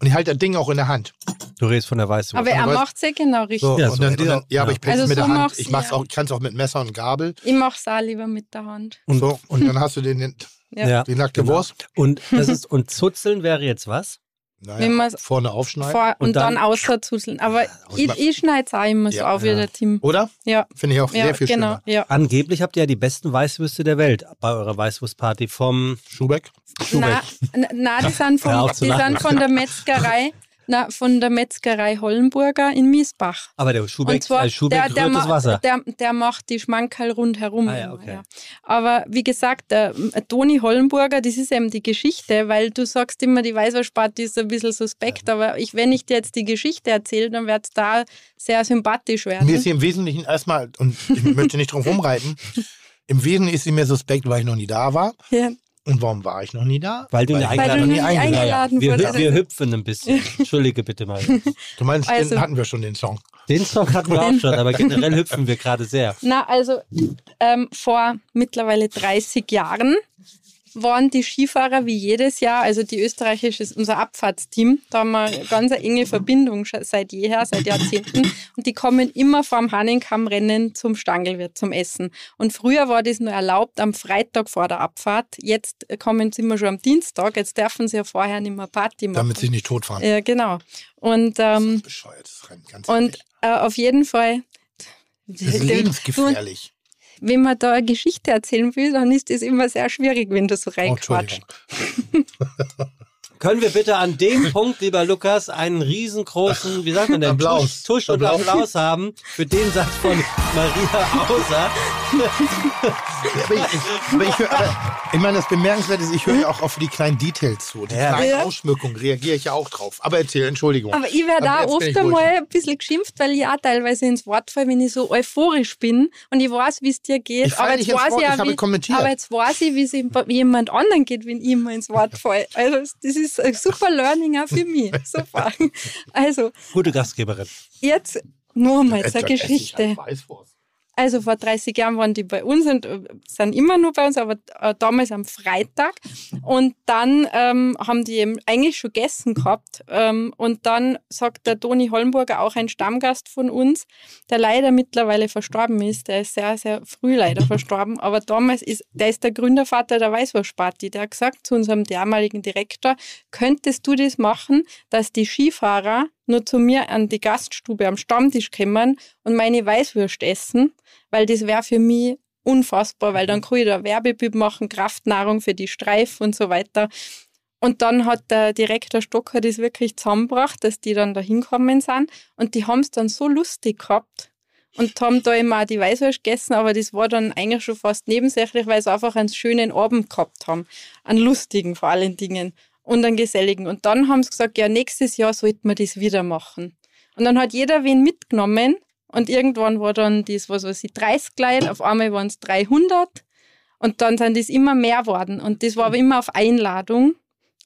Speaker 4: und ich halte das Ding auch in der Hand.
Speaker 3: Du redest von der Weißwurst.
Speaker 6: Aber er macht es ja genau richtig.
Speaker 4: So, ja, so dann, dann, ja, aber ich bringe es also mit so der Hand. Ich mach's ja. auch, kann es auch mit Messer und Gabel.
Speaker 6: Ich mache es auch lieber mit der Hand.
Speaker 4: Und, so, und dann hast du den, den ja. die nackte genau. Wurst.
Speaker 3: Und, das ist, und Zuzeln wäre jetzt was?
Speaker 4: Naja, vorne aufschneiden. Vor,
Speaker 6: und, und, dann, dann außerzuzeln. Aber ich, ich schneide es auch immer so auf wie der Tim.
Speaker 4: Oder?
Speaker 6: Ja.
Speaker 4: Finde ich auch sehr viel genau,
Speaker 6: schöner. Ja.
Speaker 3: Angeblich habt ihr ja die besten Weißwürste der Welt bei eurer Weißwurstparty vom
Speaker 4: Schubeck.
Speaker 6: Schubeck. Na, na, die sind, vom, die sind von der Metzgerei (laughs) na, von der Metzgerei Hollenburger in Miesbach.
Speaker 3: Aber der Schubeck, zwar, äh, Schubeck der, der, das Wasser.
Speaker 6: Der, der macht die Schmankerl rundherum.
Speaker 3: Ah, ja, okay. ja.
Speaker 6: Aber wie gesagt, der Toni Hollenburger, das ist eben die Geschichte, weil du sagst immer, die Weißwurstparty ist ein bisschen suspekt, ja. aber ich, wenn ich dir jetzt die Geschichte erzähle, dann wird es da sehr sympathisch werden.
Speaker 4: Mir ist sie im Wesentlichen erstmal, und ich möchte nicht drum rumreiten, (laughs) im Wesentlichen ist sie mir suspekt, weil ich noch nie da war. Ja. Und warum war ich noch nie da?
Speaker 3: Weil du
Speaker 4: Weil
Speaker 3: nie eingeladen,
Speaker 6: nie eingeladen
Speaker 3: wir, wir hüpfen ein bisschen. (laughs) Entschuldige bitte mal.
Speaker 4: Du meinst, also, den hatten wir schon, den Song.
Speaker 3: Den Song hatten wir auch schon, aber generell hüpfen wir gerade sehr.
Speaker 6: Na, also ähm, vor mittlerweile 30 Jahren waren die Skifahrer wie jedes Jahr, also die österreichische ist unser Abfahrtsteam, da haben wir eine ganz enge Verbindung seit jeher, seit Jahrzehnten und die kommen immer vom Hahnenkammrennen zum Stangelwirt zum Essen. Und früher war das nur erlaubt am Freitag vor der Abfahrt, jetzt kommen sie immer schon am Dienstag, jetzt dürfen sie ja vorher nicht mehr Party machen.
Speaker 4: Damit sie nicht totfahren.
Speaker 6: Ja, genau. Und, ähm, das ist bescheuert, das Rennen, ganz Und äh, auf jeden Fall
Speaker 4: das ist (laughs) lebensgefährlich
Speaker 6: wenn man da eine Geschichte erzählen will, dann ist das immer sehr schwierig, wenn du so reinquatscht.
Speaker 3: Oh, (laughs) Können wir bitte an dem (laughs) Punkt, lieber Lukas, einen riesengroßen, wie sagt man denn,
Speaker 4: Applaus.
Speaker 3: Tusch, Tusch und
Speaker 4: Applaus.
Speaker 3: Applaus haben für den Satz von Maria Außer?
Speaker 4: Aber ich, aber ich, höre, aber ich meine, das Bemerkenswerte ist, ich höre ja auch auf die kleinen Details zu. Die
Speaker 3: Ja.
Speaker 4: kleinen
Speaker 6: Ja.
Speaker 4: Ausschmückungen reagiere ich ja auch drauf. Aber erzähl, Entschuldigung.
Speaker 6: Aber ich werde
Speaker 4: jetzt
Speaker 6: oft einmal ein bisschen geschimpft, weil ich auch teilweise ins Wort falle, wenn ich so euphorisch bin und ich weiß, wie es dir geht.
Speaker 4: Ich
Speaker 6: aber jetzt
Speaker 4: ins
Speaker 6: weiß
Speaker 4: Wort,
Speaker 6: ich,
Speaker 4: ich
Speaker 6: wie, aber jetzt weiß ich, wie es jemand anderen geht, wenn ich immer ins Wort falle. Also das ist ein super Learning auch für mich. (laughs) Super. Also
Speaker 3: Gute Gastgeberin.
Speaker 6: jetzt nur mal zur Geschichte. Also vor 30 Jahren waren die bei uns und äh, sind immer nur bei uns, aber äh, damals am Freitag. Und dann ähm, haben die eben eigentlich schon gegessen gehabt. Ähm, und dann sagt der Toni Holmburger, auch ein Stammgast von uns, der leider mittlerweile verstorben ist. Der ist sehr, sehr früh leider (laughs) verstorben. Aber damals ist, der ist der Gründervater der Weißwurstparty. Der hat gesagt zu unserem damaligen Direktor, könntest du das machen, dass die Skifahrer nur zu mir an die Gaststube am Stammtisch kommen und meine Weißwurst essen, weil das wäre für mich unfassbar, weil dann kann ich da Werbebüb machen, Kraftnahrung für die Streifen und so weiter. Und dann hat der Direktor Stocker das wirklich zusammengebracht, dass die dann da hinkommen sind. Und die haben es dann so lustig gehabt und haben da immer auch die Weißwurst gegessen, aber das war dann eigentlich schon fast nebensächlich, weil sie einfach einen schönen Abend gehabt haben. Einen lustigen vor allen Dingen und einen geselligen. Und dann haben sie gesagt, ja, nächstes Jahr sollten wir das wieder machen. Und dann hat jeder wen mitgenommen und irgendwann war dann das, was weiß ich, 30 Leute, auf einmal waren es 300 und dann sind das immer mehr geworden. Und das war aber immer auf Einladung.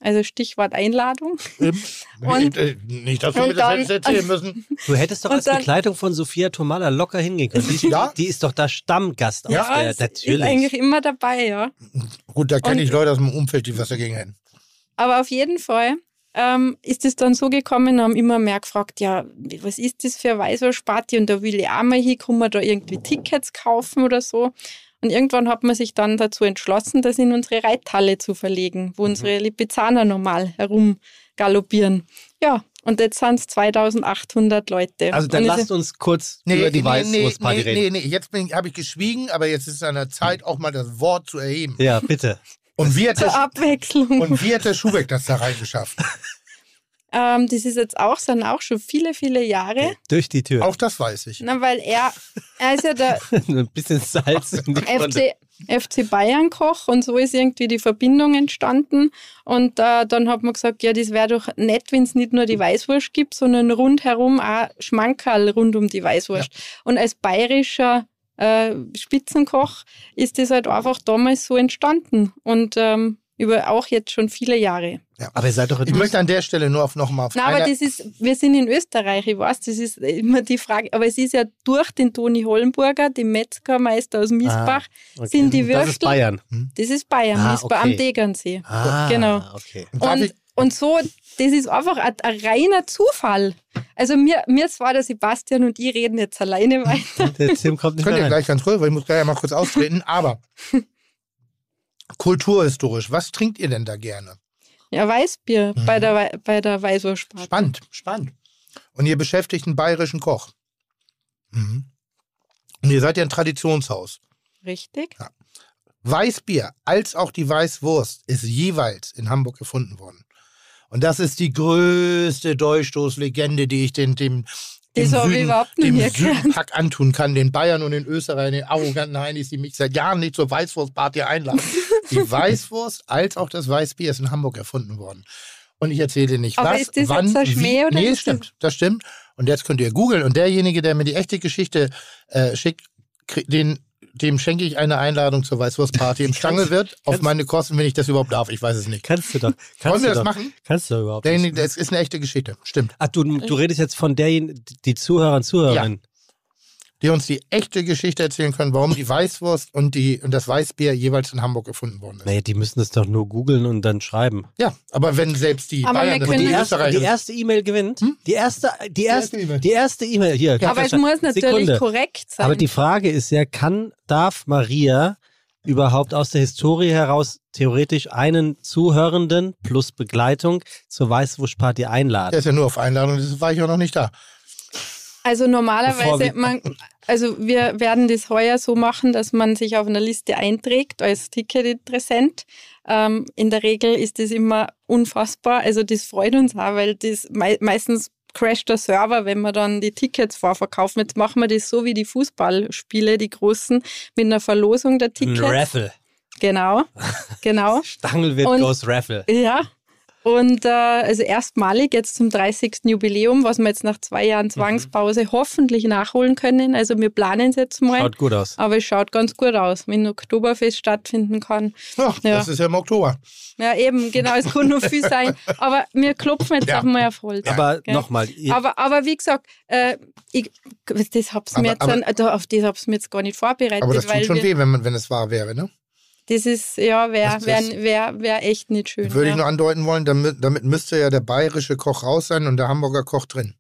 Speaker 6: Also Stichwort Einladung. (laughs) Und-
Speaker 4: Äh, nicht, dass mir das
Speaker 6: dann-
Speaker 4: hättest erzählen (laughs) müssen.
Speaker 3: Du hättest doch als
Speaker 6: dann-
Speaker 3: Begleitung von Sophia Tomala locker hingehen können. Die, ist-
Speaker 4: Ja.
Speaker 3: die ist doch da Stammgast
Speaker 4: Ja,
Speaker 3: auf der,
Speaker 6: es ist
Speaker 3: natürlich.
Speaker 6: eigentlich immer dabei, ja.
Speaker 4: Gut, da kenne ich Leute aus dem Umfeld, die was dagegen hätten.
Speaker 6: Aber auf jeden Fall ähm, ist es dann so gekommen, haben immer mehr gefragt, ja, was ist das für eine Weißwurstparty? Und da will ich auch mal hin, kann man da irgendwie Tickets kaufen oder so? Und irgendwann hat man sich dann dazu entschlossen, das in unsere Reithalle zu verlegen, wo unsere Lipizzaner normal herumgaloppieren. Ja, und jetzt sind es 2800 Leute.
Speaker 3: Also dann
Speaker 6: und
Speaker 3: lasst uns kurz über die Weißwurstparty
Speaker 4: nee,
Speaker 3: reden.
Speaker 4: nee, nee, jetzt habe ich geschwiegen, aber jetzt ist es an der Zeit, auch mal das Wort zu erheben.
Speaker 3: Ja, bitte.
Speaker 4: Und wie hat der,
Speaker 6: Abwechslung.
Speaker 4: und wie hat der Schubeck das da reingeschafft? (laughs)
Speaker 6: Ähm, das ist jetzt auch, sind auch schon viele, viele Jahre.
Speaker 3: Durch die Tür.
Speaker 4: Auch das weiß ich.
Speaker 6: Na, weil er, er ist ja der, (laughs)
Speaker 3: Ein bisschen Salz in die.
Speaker 6: FC, FC Bayern Koch und so ist irgendwie die Verbindung entstanden. Und äh, dann hat man gesagt, ja, das wäre doch nett, wenn es nicht nur die Weißwurst gibt, sondern rundherum auch Schmankerl rund um die Weißwurst. Und als bayerischer äh, Spitzenkoch ist das halt einfach damals so entstanden. Und ähm, über auch jetzt schon viele Jahre.
Speaker 3: Aber ihr seid doch
Speaker 4: Ich möchte an der Stelle nur auf nochmal auf
Speaker 6: Na, aber das ist, wir sind in Österreich, ich weiß, das ist immer die Frage, aber es ist ja durch den Toni Hollenburger, den Metzgermeister aus Miesbach,
Speaker 3: okay.
Speaker 6: sind die
Speaker 3: Das
Speaker 6: Würstel.
Speaker 3: ist Bayern.
Speaker 6: Das ist Bayern,
Speaker 3: Ah,
Speaker 6: Miesbach
Speaker 3: okay.
Speaker 6: am Degernsee.
Speaker 3: Ah,
Speaker 6: Genau.
Speaker 3: okay.
Speaker 6: Und,
Speaker 4: ich-
Speaker 6: und so, das ist einfach ein, ein reiner Zufall. Also mir, mir zwar der Sebastian und ich reden jetzt alleine weiter.
Speaker 3: Der Tim kommt nicht
Speaker 4: Könnt ihr gleich ganz kurz, weil ich muss gleich mal kurz austreten. Aber (laughs) kulturhistorisch, was trinkt ihr denn da gerne?
Speaker 6: Ja, Weißbier
Speaker 4: Mhm.
Speaker 6: bei der, bei der Weißwurstparty.
Speaker 4: Spannend, spannend. Und ihr beschäftigt einen bayerischen Koch. Mhm. Und ihr seid ja ein Traditionshaus.
Speaker 6: Richtig?
Speaker 4: Weißbier als auch die Weißwurst ist jeweils in Hamburg gefunden worden. Und das ist die größte Durchstoßlegende, die ich den, dem, dem, Süden, dem. Südenpack antun kann, den Bayern und den Österreichern, den arroganten Heinis, die mich seit Jahren nicht zur Weißwurstparty einladen. Die (laughs) Weißwurst als auch das Weißbier ist in Hamburg erfunden worden. Und ich erzähle dir nicht
Speaker 6: Aber
Speaker 4: was,
Speaker 6: ist das
Speaker 4: wann,
Speaker 6: jetzt
Speaker 4: wie,
Speaker 6: oder
Speaker 4: Nee, das stimmt, das stimmt. Und jetzt könnt ihr googeln und derjenige, der mir die echte Geschichte äh, schickt, den, dem schenke ich eine Einladung zur Weißwurstparty im (laughs) Stangelwirt auf meine Kosten, wenn ich das überhaupt darf. Ich weiß es nicht.
Speaker 3: Kannst du doch. Kannst
Speaker 4: Wollen wir
Speaker 3: du
Speaker 4: das
Speaker 3: doch.
Speaker 4: machen?
Speaker 3: Kannst du doch überhaupt
Speaker 4: das ist eine echte Geschichte, stimmt.
Speaker 3: Ach, du, du redest jetzt von derjenigen, die Zuhörer und Zuhörerinnen.
Speaker 4: Die uns die echte Geschichte erzählen können, warum die Weißwurst und, die, und das Weißbier jeweils in Hamburg gefunden worden ist.
Speaker 3: Nee, die müssen es doch nur googeln und dann schreiben.
Speaker 4: Ja, aber wenn selbst die
Speaker 6: Aber wir
Speaker 4: Bayern das
Speaker 3: Die
Speaker 4: die
Speaker 3: erste,
Speaker 4: Österreicher
Speaker 3: die erste E-Mail gewinnt. Die erste, die erste, die erste E-Mail hier.
Speaker 6: Aber es muss natürlich
Speaker 3: Sekunde.
Speaker 6: korrekt sein.
Speaker 3: Aber die Frage ist ja, kann, darf Maria überhaupt aus der Historie heraus theoretisch einen Zuhörenden plus Begleitung zur Weißwurstparty
Speaker 4: Der
Speaker 3: einladen?
Speaker 4: ist ja nur auf Einladung, das war ich auch noch nicht da.
Speaker 6: Also normalerweise,
Speaker 3: wir-
Speaker 6: man, also wir werden das heuer so machen, dass man sich auf einer Liste einträgt als Ticketinteressent. Ähm, in der Regel ist es immer unfassbar. Also das freut uns auch, weil das mei meistens crasht der Server, wenn wir dann die Tickets vorverkaufen. Jetzt machen wir das so wie die Fußballspiele, die großen, mit einer Verlosung der Tickets.
Speaker 3: Ein Raffle.
Speaker 6: Genau, (laughs) genau.
Speaker 3: Stangel wird goes Raffle.
Speaker 6: Ja, und äh, also erstmalig jetzt zum 30. Jubiläum, was wir jetzt nach zwei Jahren mhm. Zwangspause mhm. hoffentlich nachholen können. Also wir planen es jetzt mal.
Speaker 3: Schaut gut aus.
Speaker 6: Aber es schaut ganz gut aus, wenn Oktoberfest stattfinden kann.
Speaker 4: Ach, ja. das ist ja im Oktober.
Speaker 6: Ja, eben, genau, es kann nur viel sein. Aber wir klopfen jetzt ja. auch mal auf Holz.
Speaker 3: Aber nochmal.
Speaker 6: Aber, aber wie gesagt, äh, ich, das hab's aber, mir jetzt aber, dann, also auf das hab's mir jetzt gar nicht vorbereitet.
Speaker 4: Aber das tut schon weh, wenn, man, wenn es wahr wäre, ne?
Speaker 6: Das ist, ja, wäre wär, wär, wär echt nicht schön.
Speaker 4: Würde
Speaker 6: ja.
Speaker 4: ich nur andeuten wollen, damit, damit müsste ja der bayerische Koch raus sein und der Hamburger Koch drin.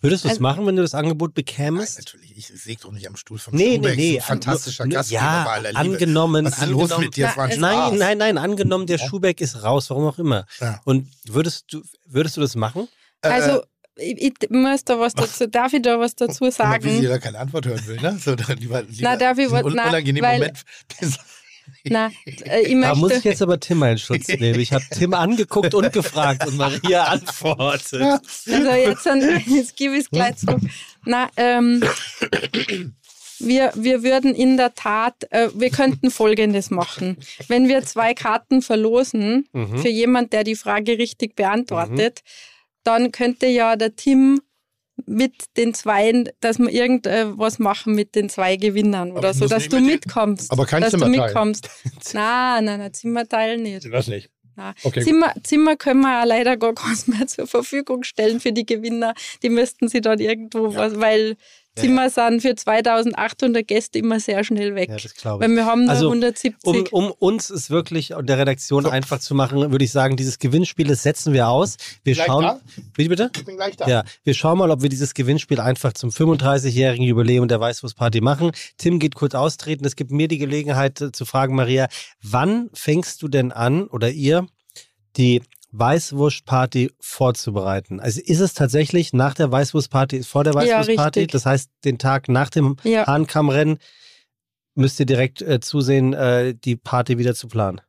Speaker 3: Würdest du es also, machen, wenn du das Angebot bekämest?
Speaker 4: Nein, natürlich. Ich säge doch nicht am Stuhl vom
Speaker 3: nee, Schubeck. Nee, nee.
Speaker 4: Fantastischer Gastgeber
Speaker 3: ja, bei aller Liebe. angenommen.
Speaker 4: Was ist angenommen, los mit dir?
Speaker 3: Na, nein, nein, nein. Angenommen, der ja. Schubeck ist raus, warum auch immer. Ja. Und würdest du, würdest du das machen?
Speaker 6: Äh, also, ich, ich, muss da was dazu, (laughs) darf ich da was dazu sagen?
Speaker 4: Wie sie da keine Antwort hören will, ne? So, lieber, lieber
Speaker 6: na, darf ich was, un unangenehmen Moment. Na, äh, ich
Speaker 3: da muss ich jetzt aber Tim einen Schutz nehmen. Ich habe Tim angeguckt und gefragt und Maria (laughs) antwortet.
Speaker 6: Also jetzt, jetzt gebe ich es gleich zurück. Na, ähm, wir, wir würden in der Tat, äh, wir könnten Folgendes machen. Wenn wir zwei Karten verlosen mhm. für jemand, der die Frage richtig beantwortet, mhm. dann könnte ja der Tim mit den Zweien, dass wir irgendwas machen mit den zwei Gewinnern oder so, dass du mitkommst.
Speaker 4: Aber kein
Speaker 6: dass
Speaker 4: Zimmerteil.
Speaker 6: du mitkommst. (laughs) nein, nein, nein, Zimmerteil nicht.
Speaker 4: Das nicht.
Speaker 6: Okay, Zimmer, Zimmer können wir ja leider gar (laughs) keins mehr zur Verfügung stellen für die Gewinner. Die müssten sie dann irgendwo ja. was, weil Zimmer sind für 2800 Gäste immer sehr schnell weg.
Speaker 3: Ja, das glaube
Speaker 6: ich. Weil wir haben also, 170.
Speaker 3: Um, um uns es wirklich und der Redaktion so. einfach zu machen, würde ich sagen, dieses Gewinnspiel, das setzen wir aus. Wir gleich schauen. Da? Wie bitte?
Speaker 4: Ich bin gleich da.
Speaker 3: Ja, wir schauen mal, ob wir dieses Gewinnspiel einfach zum 35-jährigen Jubiläum der Weißwurstparty machen. Tim geht kurz austreten. Es gibt mir die Gelegenheit äh, zu fragen, Maria, wann fängst du denn an oder ihr die Weißwurstparty vorzubereiten? Also ist es tatsächlich nach der Weißwurstparty, vor der Weißwurstparty? Ja, das heißt, den Tag nach dem ja. Hahnkammrennen müsst ihr direkt äh, zusehen, äh, die Party wieder zu planen.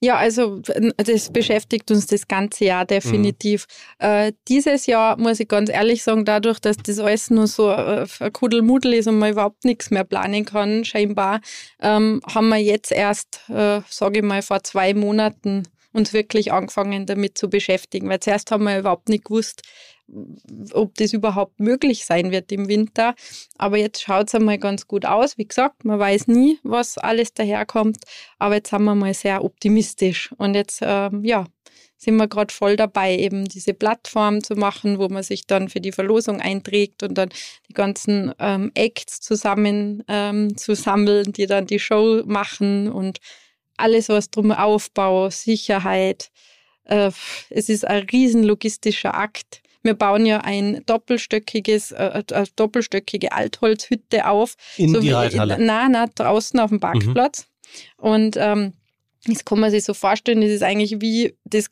Speaker 6: Ja, also das beschäftigt uns das ganze Jahr definitiv. Mhm. Äh, dieses Jahr muss ich ganz ehrlich sagen, dadurch, dass das alles nur so äh, Kuddelmuddel ist und man überhaupt nichts mehr planen kann, scheinbar, ähm, haben wir jetzt erst, äh, sage ich mal, vor zwei Monaten uns wirklich angefangen damit zu beschäftigen. Weil zuerst haben wir überhaupt nicht gewusst, ob das überhaupt möglich sein wird im Winter. Aber jetzt schaut es einmal ganz gut aus. Wie gesagt, man weiß nie, was alles daherkommt. Aber jetzt sind wir mal sehr optimistisch. Und jetzt, ähm, ja, sind wir gerade voll dabei, eben diese Plattform zu machen, wo man sich dann für die Verlosung einträgt und dann die ganzen ähm, Acts zusammen ähm, zu sammeln, die dann die Show machen und alles, was drum Aufbau, Sicherheit. Äh, es ist ein riesen logistischer Akt. Wir bauen ja ein doppelstöckiges, äh, eine doppelstöckige Altholzhütte auf.
Speaker 3: In so die Reithalle?
Speaker 6: Nein, nein, draußen auf dem Parkplatz. Mhm. Und ähm, das kann man sich so vorstellen, das ist eigentlich wie das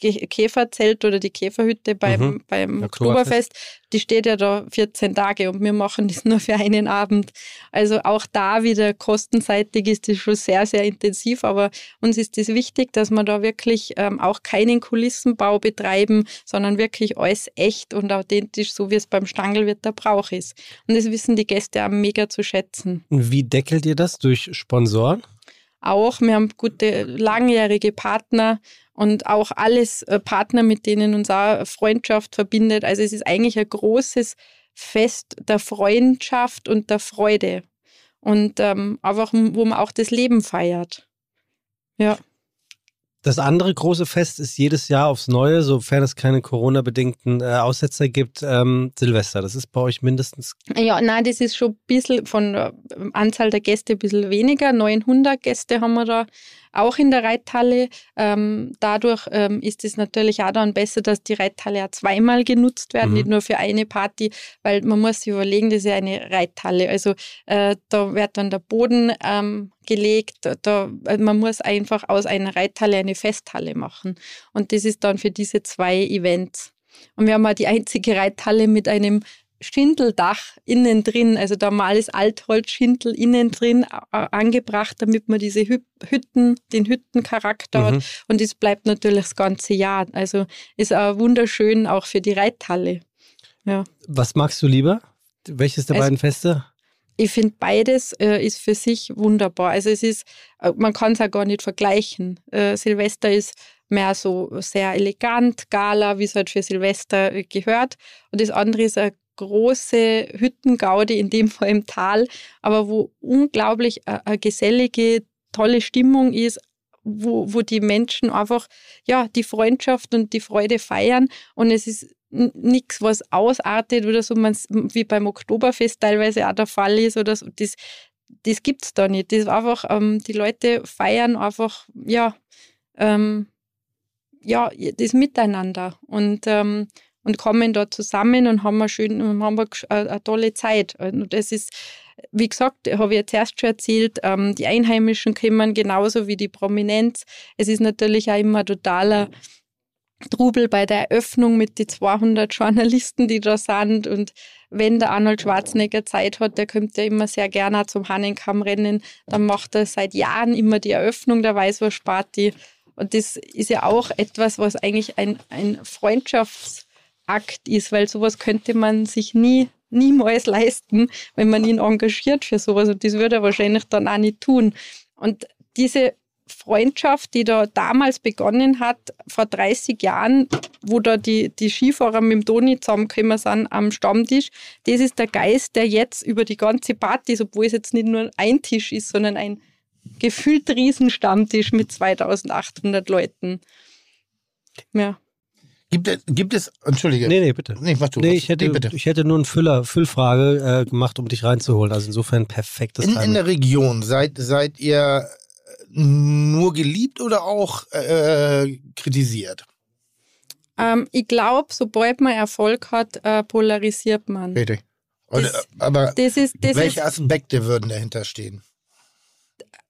Speaker 6: Käferzelt oder die Käferhütte beim, mhm. beim Oktoberfest, die steht ja da 14 Tage und wir machen das (laughs) nur für einen Abend. Also auch da wieder kostenseitig ist das schon sehr, sehr intensiv, aber uns ist es das wichtig, dass wir da wirklich ähm, auch keinen Kulissenbau betreiben, sondern wirklich alles echt und authentisch, so wie es beim Stangelwirt der Brauch ist. Und das wissen die Gäste auch mega zu schätzen.
Speaker 3: Wie deckelt ihr das? Durch Sponsoren?
Speaker 6: Auch. Wir haben gute langjährige Partner und auch alles äh, Partner, mit denen uns auch Freundschaft verbindet. Also es ist eigentlich ein großes Fest der Freundschaft und der Freude und ähm, einfach, wo man auch das Leben feiert. Ja.
Speaker 3: Das andere große Fest ist jedes Jahr aufs Neue, sofern es keine Corona-bedingten äh, Aussetzer gibt, ähm, Silvester. Das ist bei euch mindestens.
Speaker 6: Ja, nein, das ist schon ein bisschen von der Anzahl der Gäste ein bisschen weniger. 900 Gäste haben wir da auch in der Reithalle. Ähm, dadurch ähm, ist es natürlich auch dann besser, dass die Reithalle ja zweimal genutzt werden, mhm. nicht nur für eine Party, weil man muss sich überlegen, das ist ja eine Reithalle. Also äh, da wird dann der Boden ähm, gelegt. Da, äh, man muss einfach aus einer Reithalle eine Festhalle machen. Und das ist dann für diese zwei Events. Und wir haben auch die einzige Reithalle mit einem Schindeldach innen drin, also normales Altholzschindel innen drin angebracht, damit man diese Hütten, den Hüttencharakter mhm. hat. Und das bleibt natürlich das ganze Jahr. Also ist auch wunderschön auch für die Reithalle. Ja.
Speaker 3: Was magst du lieber? Welches der also, beiden Feste?
Speaker 6: Ich finde beides äh, ist für sich wunderbar. Also es ist, äh, man kann es auch gar nicht vergleichen. Äh, Silvester ist mehr so sehr elegant, Gala, wie es halt für Silvester äh, gehört. Und das andere ist eine große Hüttengaudi, in dem (laughs) Fall im Tal, aber wo unglaublich äh, eine gesellige, tolle Stimmung ist, wo, wo die Menschen einfach ja, die Freundschaft und die Freude feiern. Und es ist nichts, was ausartet oder so, wie beim Oktoberfest teilweise auch der Fall ist oder so. Das, das gibt es da nicht. Das einfach, ähm, die Leute feiern einfach, ja, ähm, ja, das Miteinander und, ähm, und kommen da zusammen und haben eine, schön, haben eine, eine tolle Zeit. Und das ist, wie gesagt, habe ich jetzt erst schon erzählt, ähm, die Einheimischen kommen genauso wie die Prominenz. Es ist natürlich auch immer totaler Trubel bei der Eröffnung mit den 200 Journalisten, die da sind. Und wenn der Arnold Schwarzenegger Zeit hat, der kommt ja immer sehr gerne zum Hannenkamm-Rennen, dann macht er seit Jahren immer die Eröffnung der Weißwurst-Party. Und das ist ja auch etwas, was eigentlich ein, ein Freundschaftsakt ist, weil sowas könnte man sich nie, niemals leisten, wenn man ihn engagiert für sowas. Und das würde er wahrscheinlich dann auch nicht tun. Und diese Freundschaft, die da damals begonnen hat, vor 30 Jahren, wo da die, die Skifahrer mit dem Toni zusammengekommen sind am Stammtisch, das ist der Geist, der jetzt über die ganze Party ist, obwohl es jetzt nicht nur ein Tisch ist, sondern ein gefühlt Riesenstammtisch mit 2800 Leuten. Ja.
Speaker 4: Gibt es, gibt es, entschuldige.
Speaker 3: Nee, nee, bitte. Nee, mach du. Nee, ich hätte, nee, bitte. ich hätte nur eine Füller, Füllfrage äh, gemacht, um dich reinzuholen. Also insofern perfektes
Speaker 4: in, in der Region, seid, seid ihr nur geliebt oder auch äh, kritisiert?
Speaker 6: Ähm, ich glaube, sobald man Erfolg hat, äh, polarisiert man.
Speaker 4: Richtig. Das, aber das ist, das welche ist, Aspekte würden dahinter stehen?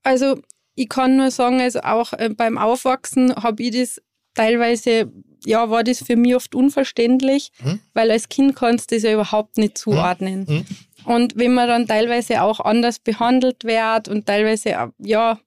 Speaker 6: Also ich kann nur sagen, also auch äh, beim Aufwachsen habe ich das teilweise, ja, war das für mich oft unverständlich, hm? weil als Kind kannst du das ja überhaupt nicht zuordnen. Hm? Hm? Und wenn man dann teilweise auch anders behandelt wird und teilweise, ja,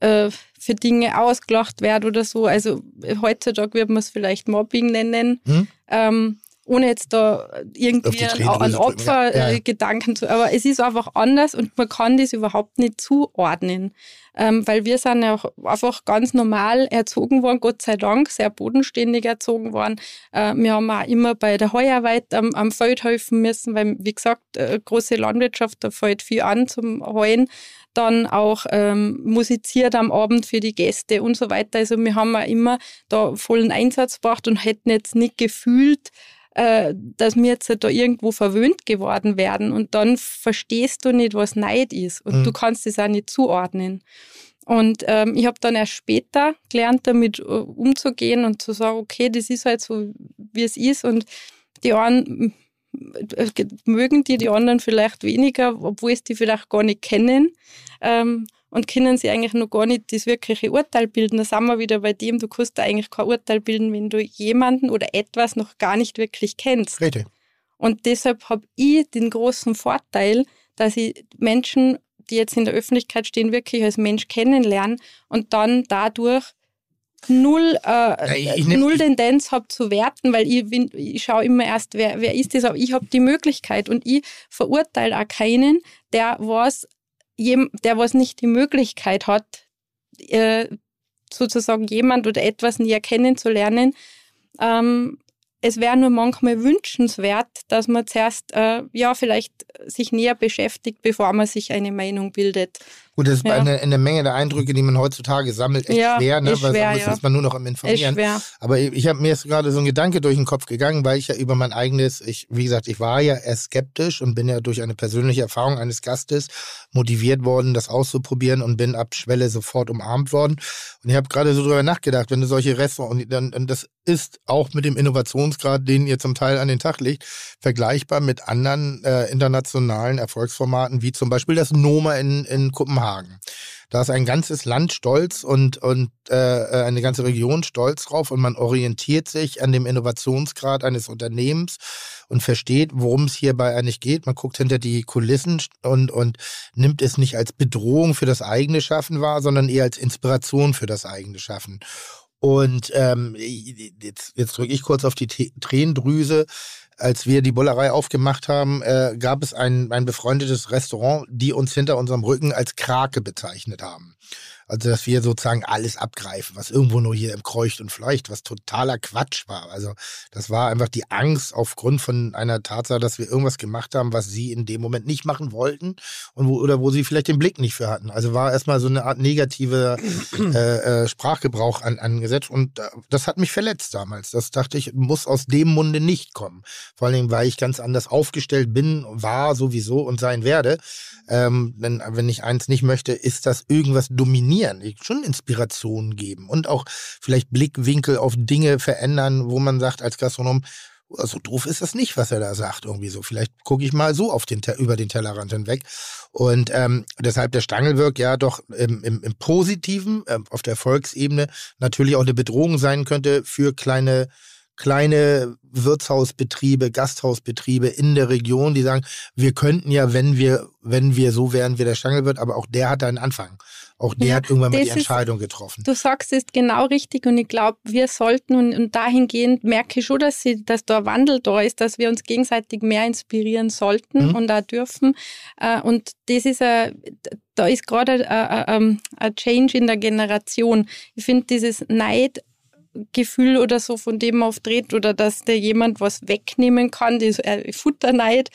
Speaker 6: äh, für Dinge ausgelacht wird oder so. Also heutzutage würde man es vielleicht Mobbing nennen. Hm? Ähm, ohne jetzt da irgendwie an Opfergedanken ja. zu, aber es ist einfach anders und man kann das überhaupt nicht zuordnen, ähm, weil wir sind ja auch einfach ganz normal erzogen worden, Gott sei Dank, sehr bodenständig erzogen worden. Äh, wir haben auch immer bei der Heuarbeit am, am Feld helfen müssen, weil, wie gesagt, äh, große Landwirtschaft, da fällt viel an zum Heuen dann auch ähm, musiziert am Abend für die Gäste und so weiter. Also wir haben auch immer da vollen Einsatz gebracht und hätten jetzt nicht gefühlt, äh, dass wir jetzt da irgendwo verwöhnt geworden werden. Und dann verstehst du nicht, was Neid ist. Und mhm. du kannst es auch nicht zuordnen. Und ähm, ich habe dann erst später gelernt, damit uh, umzugehen und zu sagen, okay, das ist halt so, wie es ist. Und die einen mögen die die anderen vielleicht weniger, obwohl sie die vielleicht gar nicht kennen ähm, und können sie eigentlich noch gar nicht das wirkliche Urteil bilden. Da sind wir wieder bei dem, du kannst da eigentlich kein Urteil bilden, wenn du jemanden oder etwas noch gar nicht wirklich kennst.
Speaker 4: Richtig.
Speaker 6: Und deshalb habe ich den großen Vorteil, dass ich Menschen, die jetzt in der Öffentlichkeit stehen, wirklich als Mensch kennenlernen und dann dadurch null, äh, ich, ich null Tendenz habe zu werten, weil ich, ich schaue immer erst, wer, wer ist das, aber ich habe die Möglichkeit und ich verurteile auch keinen, der was, der was nicht die Möglichkeit hat, äh, sozusagen jemand oder etwas näher kennenzulernen. Ähm, es wäre nur manchmal wünschenswert, dass man zuerst äh, ja vielleicht sich näher beschäftigt, bevor man sich eine Meinung bildet.
Speaker 4: Gut, das ist ja. eine, eine, Menge der Eindrücke, die man heutzutage sammelt, echt
Speaker 6: ja,
Speaker 4: schwer, ne?
Speaker 6: Weil schwer,
Speaker 4: sonst ja. ist man nur noch am Informieren. Aber ich, ich habe mir jetzt gerade so ein Gedanke durch den Kopf gegangen, weil ich ja über mein eigenes, ich, wie gesagt, ich war ja erst skeptisch und bin ja durch eine persönliche Erfahrung eines Gastes motiviert worden, das auszuprobieren und bin ab Schwelle sofort umarmt worden. Und ich habe gerade so drüber nachgedacht, wenn du solche Restaurants, und, dann, und das ist auch mit dem Innovationsgrad, den ihr zum Teil an den Tag legt, vergleichbar mit anderen äh, internationalen Erfolgsformaten, wie zum Beispiel das Noma in, in Kopenhagen. Da ist ein ganzes Land stolz und, und äh, eine ganze Region stolz drauf und man orientiert sich an dem Innovationsgrad eines Unternehmens und versteht, worum es hierbei eigentlich geht. Man guckt hinter die Kulissen und, und nimmt es nicht als Bedrohung für das eigene Schaffen wahr, sondern eher als Inspiration für das eigene Schaffen. Und ähm, jetzt, jetzt drücke ich kurz auf die Tränendrüse als wir die Bullerei aufgemacht haben, äh, gab es ein, ein befreundetes Restaurant, die uns hinter unserem Rücken als Krake bezeichnet haben. Also, dass wir sozusagen alles abgreifen, was irgendwo nur hier im Kreucht und Fleucht, was totaler Quatsch war. Also, das war einfach die Angst aufgrund von einer Tatsache, dass wir irgendwas gemacht haben, was sie in dem Moment nicht machen wollten und wo, oder wo sie vielleicht den Blick nicht für hatten. Also war erstmal so eine Art negative (clears throat) äh, äh, Sprachgebrauch an, angesetzt und äh, das hat mich verletzt damals. Das dachte ich, muss aus dem Munde nicht kommen. Vor allem, weil ich ganz anders aufgestellt bin, war sowieso und sein werde. Ähm, denn wenn ich eins nicht möchte, ist das irgendwas dominieren, schon Inspirationen geben und auch vielleicht Blickwinkel auf Dinge verändern, wo man sagt als Gastronom, so also doof ist das nicht, was er da sagt, irgendwie so. Vielleicht gucke ich mal so auf den, über den Tellerrand hinweg. Und ähm, deshalb der Stangelwirk ja doch im, im, im Positiven, äh, auf der Volksebene natürlich auch eine Bedrohung sein könnte für kleine kleine Wirtshausbetriebe, Gasthausbetriebe in der Region, die sagen, wir könnten ja, wenn wir, wenn wir so wären wie der Stangelwirt, aber auch der hat einen Anfang. Auch der ja, hat irgendwann mal die Entscheidung ist, getroffen.
Speaker 6: Du sagst es genau richtig und ich glaube, wir sollten und, und, dahingehend merke ich schon, dass, sie, dass da Wandel da ist, dass wir uns gegenseitig mehr inspirieren sollten mhm. und auch dürfen. Äh, und das ist ein, da ist gerade ein Change in der Generation. Ich finde dieses Neid Gefühl oder so, von dem auftritt oder dass der jemand was wegnehmen kann, das äh, Futterneid,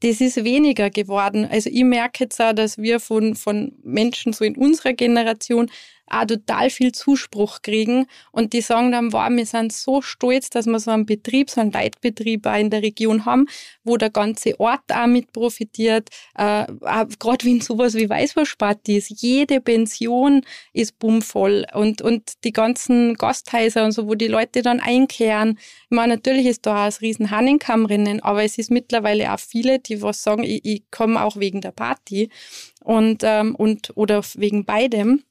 Speaker 6: das ist weniger geworden. Also ich merke jetzt auch, dass wir von, von Menschen so in unserer Generation auch total viel Zuspruch kriegen. Und die sagen dann, wow, wir sind so stolz, dass wir so einen Betrieb, so einen Leitbetrieb auch in der Region haben, wo der ganze Ort auch mit profitiert, äh, gerade wenn sowas wie Weißwurstparty ist, jede Pension ist bummvoll. Und, und die ganzen Gasthäuser und so, wo die Leute dann einkehren. Ich meine, natürlich ist da auch ein riesen Hannenkammrennen, aber es ist mittlerweile auch viele, die was sagen, ich, ich komme auch wegen der Party. Und, ähm, und oder wegen beidem.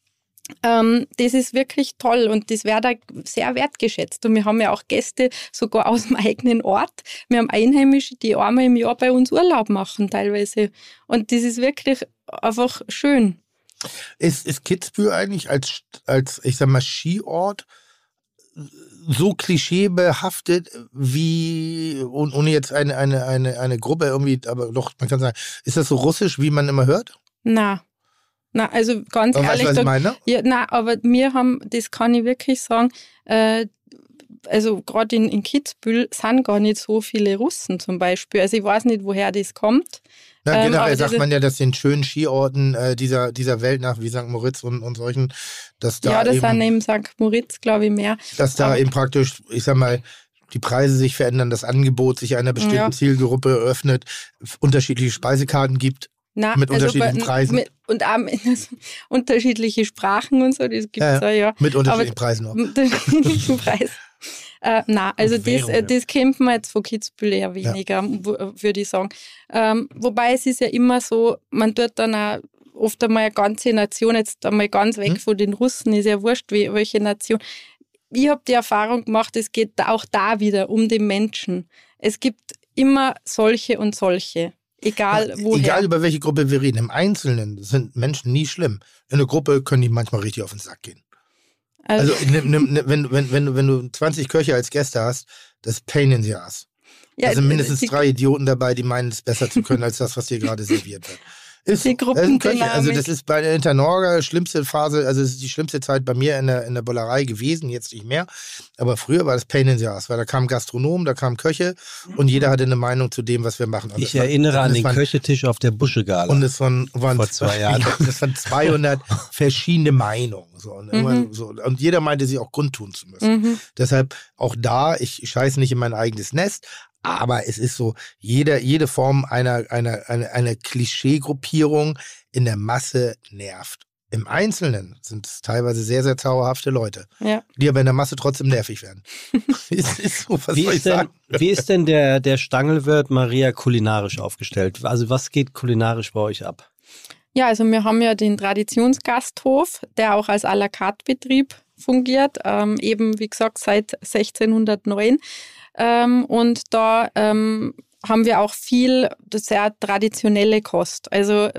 Speaker 6: Ähm, das ist wirklich toll und das wird auch sehr wertgeschätzt. Und wir haben ja auch Gäste sogar aus dem (laughs) eigenen Ort. Wir haben Einheimische, die einmal im Jahr bei uns Urlaub machen teilweise. Und das ist wirklich einfach schön.
Speaker 4: Ist, ist Kitzbühel eigentlich als, als, ich sag mal, Skiort so klischeebehaftet wie, ohne jetzt eine, eine, eine, eine Gruppe irgendwie, aber doch, man kann sagen, ist das so russisch, wie man immer hört?
Speaker 6: Na, na, also ganz
Speaker 4: aber
Speaker 6: ehrlich.
Speaker 4: Weißt, was ich meine?
Speaker 6: Ja, na, aber wir haben, das kann ich wirklich sagen, äh, also gerade in, in Kitzbühel sind gar nicht so viele Russen zum Beispiel. Also ich weiß nicht, woher das kommt.
Speaker 4: Na, ähm, generell sagt man ja, dass den schönen Skiorten äh, dieser, dieser Welt nach, wie St. Moritz und, und solchen, dass da.
Speaker 6: Ja, das
Speaker 4: eben,
Speaker 6: sind eben St. Moritz, glaube ich, mehr.
Speaker 4: Dass da aber, eben praktisch, ich sag mal, die Preise sich verändern, das Angebot sich einer bestimmten ja. Zielgruppe öffnet, unterschiedliche Speisekarten gibt, na, mit also unterschiedlichen bei, Preisen.
Speaker 6: Mit, und mit, (laughs) unterschiedliche Sprachen und so, das gibt es ja, ja, ja.
Speaker 4: Mit unterschiedlichen Aber, Preisen auch. Mit unterschiedlichen (laughs)
Speaker 6: Preisen. Äh, nein, also das, äh, das kennt man jetzt von Kitzbühel eher weniger, ja. würde ich sagen. Ähm, wobei es ist ja immer so, man tut dann auch oft einmal eine ganze Nation, jetzt einmal ganz weg hm? von den Russen, ist ja wurscht, welche Nation. Ich habe die Erfahrung gemacht, es geht auch da wieder um den Menschen. Es gibt immer solche und solche. Egal woher.
Speaker 4: Egal über welche Gruppe wir reden. Im Einzelnen sind Menschen nie schlimm. In einer Gruppe können die manchmal richtig auf den Sack gehen. Also, also ne, ne, wenn, wenn, wenn, wenn du 20 Köche als Gäste hast, das ist Pain in the Ass. Ja, da sind mindestens drei Idioten dabei, die meinen, es besser zu können als das, was dir gerade serviert wird. Ist, die Gruppendynamik. Also das ist bei der Internorga schlimmste Phase, also es ist die schlimmste Zeit bei mir in der, in der Bullerei gewesen, jetzt nicht mehr. Aber früher war das Pain in the Ass, weil da kamen Gastronomen, da kamen Köche und jeder hatte eine Meinung zu dem, was wir machen.
Speaker 3: Und ich erinnere war, an den waren, Köchetisch auf der Buschegala.
Speaker 4: Und es waren, waren vor zwei Jahren. (laughs) das waren 200 (laughs) verschiedene Meinungen. So und, mhm. so. und, jeder meinte, sich auch kundtun zu müssen. Mhm. Deshalb auch da, ich scheiße nicht in mein eigenes Nest, aber es ist so, jede, jede Form einer, einer, einer, einer Klischeegruppierung in der Masse nervt. Im Einzelnen sind es teilweise sehr, sehr zauberhafte Leute, ja. die aber in der Masse trotzdem nervig werden. (laughs)
Speaker 3: ist, ist so, was wie, soll ich denn, sagen? wie ist denn der, der Stangelwirt Maria kulinarisch aufgestellt? Also was geht kulinarisch bei euch ab?
Speaker 6: Ja, also wir haben ja den Traditionsgasthof, der auch als à la carte Betrieb fungiert, ähm, eben wie gesagt seit 1609. Ähm, und da ähm, haben wir auch viel sehr traditionelle Kost. Also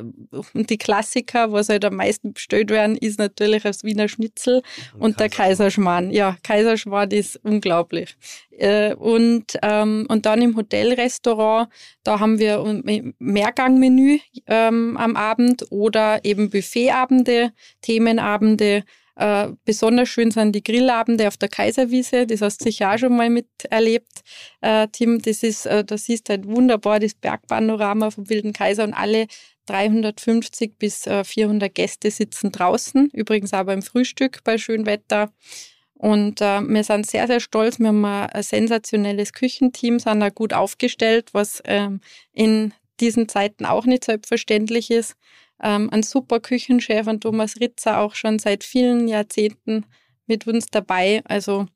Speaker 6: die Klassiker, was halt am meisten bestellt werden, ist natürlich das Wiener Schnitzel und, und der Kaiserschmarrn. Ja, Kaiserschmarrn ist unglaublich. Äh, und, ähm, und dann im Hotelrestaurant, da haben wir ein Mehrgangmenü ähm, am Abend oder eben Buffetabende, Themenabende äh, besonders schön sind die Grillabende auf der Kaiserwiese. Das hast du sicher auch schon mal miterlebt, äh, Tim. Das ist, äh, das ist halt wunderbar, das Bergpanorama vom Wilden Kaiser und alle 350 bis 400 äh, Gäste sitzen draußen. Übrigens auch beim Frühstück bei Schönwetter. Und äh, wir sind sehr, sehr stolz. Wir haben ein, sensationelles Küchenteam, sind auch gut aufgestellt, was ähm, in diesen Zeiten auch nicht selbstverständlich ist ähm, ein super Küchenchef, an Thomas Ritzer, auch schon seit vielen Jahrzehnten mit uns dabei. Also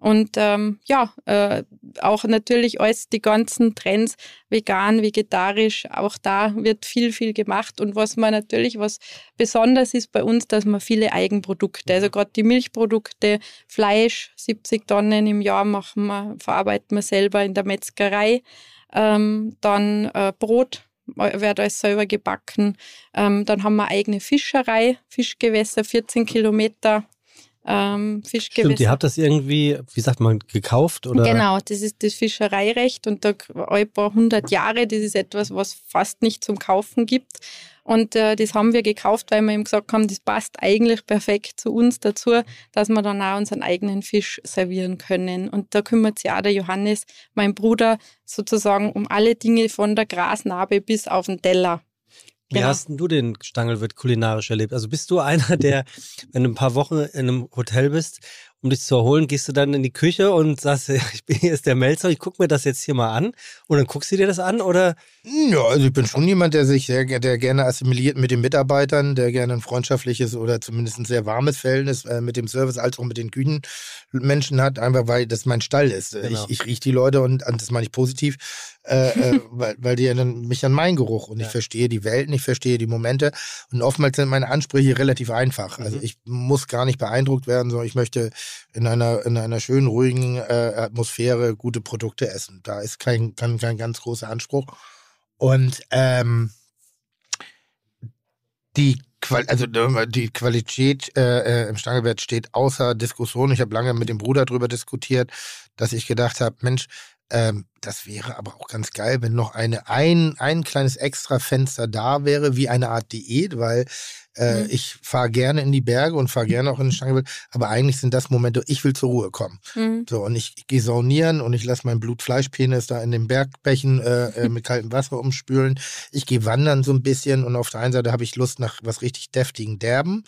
Speaker 6: und ähm, ja, äh, auch natürlich alles die ganzen Trends, vegan, vegetarisch, auch da wird viel, viel gemacht. Und was man natürlich, was besonders ist bei uns, dass man viele Eigenprodukte, also gerade die Milchprodukte, Fleisch, 70 Tonnen im Jahr machen wir, verarbeiten wir selber in der Metzgerei. Ähm, dann äh, Brot, wird alles selber gebacken. Ähm, dann haben wir eigene Fischerei, Fischgewässer, 14 Kilometer. Ähm, Fischgewässer.
Speaker 3: Stimmt, ihr habt das irgendwie, wie sagt man, gekauft? Oder?
Speaker 6: Genau, das ist das Fischereirecht und da ein paar hundert Jahre, das ist etwas, was fast nicht zum Kaufen gibt. Und äh, das haben wir gekauft, weil wir ihm gesagt haben, das passt eigentlich perfekt zu uns dazu, dass wir dann auch unseren eigenen Fisch servieren können. Und da kümmert sich auch der Johannes, mein Bruder, sozusagen um alle Dinge von der Grasnarbe bis auf den Teller.
Speaker 3: Wie genau. hast du den Stangelwirt kulinarisch erlebt? Also bist du einer, der, wenn du ein paar Wochen in einem Hotel bist um dich zu erholen, gehst du dann in die Küche und sagst, (laughs) ich bin hier ist der Melzer, ich gucke mir das jetzt hier mal an und dann guckst du dir das an oder?
Speaker 4: Ja, also ich bin schon jemand, der sich sehr, der gerne assimiliert mit den Mitarbeitern, der gerne ein freundschaftliches oder zumindest ein sehr warmes Verhältnis äh, mit dem Service als auch mit den Küchenmenschen hat, einfach weil das mein Stall ist. Genau. Ich, ich rieche die Leute und, und das meine ich positiv, äh, äh, (laughs) weil, weil die erinnern mich an meinen Geruch und ja. ich verstehe die Welten, ich verstehe die Momente und oftmals sind meine Ansprüche relativ einfach. Also mhm. ich muss gar nicht beeindruckt werden, sondern ich möchte in einer, in einer schönen, ruhigen äh, Atmosphäre gute Produkte essen. Da ist kein, kein, kein ganz großer Anspruch. Und ähm, die also die Qualität äh, äh, im Stangelwert steht außer Diskussion. Ich habe lange mit dem Bruder darüber diskutiert, dass ich gedacht habe, Mensch, ähm, das wäre aber auch ganz geil, wenn noch eine, ein, ein kleines extra Fenster da wäre, wie eine Art Diät, weil äh, mhm. ich fahre gerne in die Berge und fahre gerne auch in den Stangewild, aber eigentlich sind das Momente, ich will zur Ruhe kommen. Mhm. So, und ich, ich gehe saunieren und ich lasse meinen Blutfleischpenis da in den Bergbächen äh, äh, mit kaltem Wasser umspülen. Ich gehe wandern so ein bisschen und auf der einen Seite habe ich Lust nach was richtig deftigen Derben.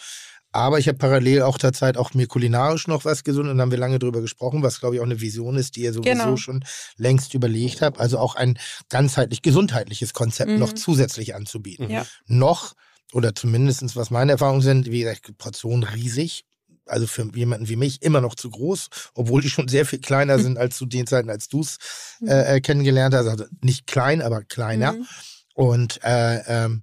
Speaker 4: Aber ich habe parallel auch der Zeit auch mir kulinarisch noch was gesund und haben wir lange drüber gesprochen, was glaube ich auch eine Vision ist, die ihr sowieso genau. schon längst überlegt habt. Also auch ein ganzheitlich gesundheitliches Konzept mhm. noch zusätzlich anzubieten. Ja. Noch, oder zumindest was meine Erfahrungen sind, wie gesagt, Portionen riesig. Also für jemanden wie mich immer noch zu groß, obwohl die schon sehr viel kleiner (laughs) sind als zu den Zeiten, als du es mhm. äh, kennengelernt hast. Also nicht klein, aber kleiner. Mhm. Und äh, ähm,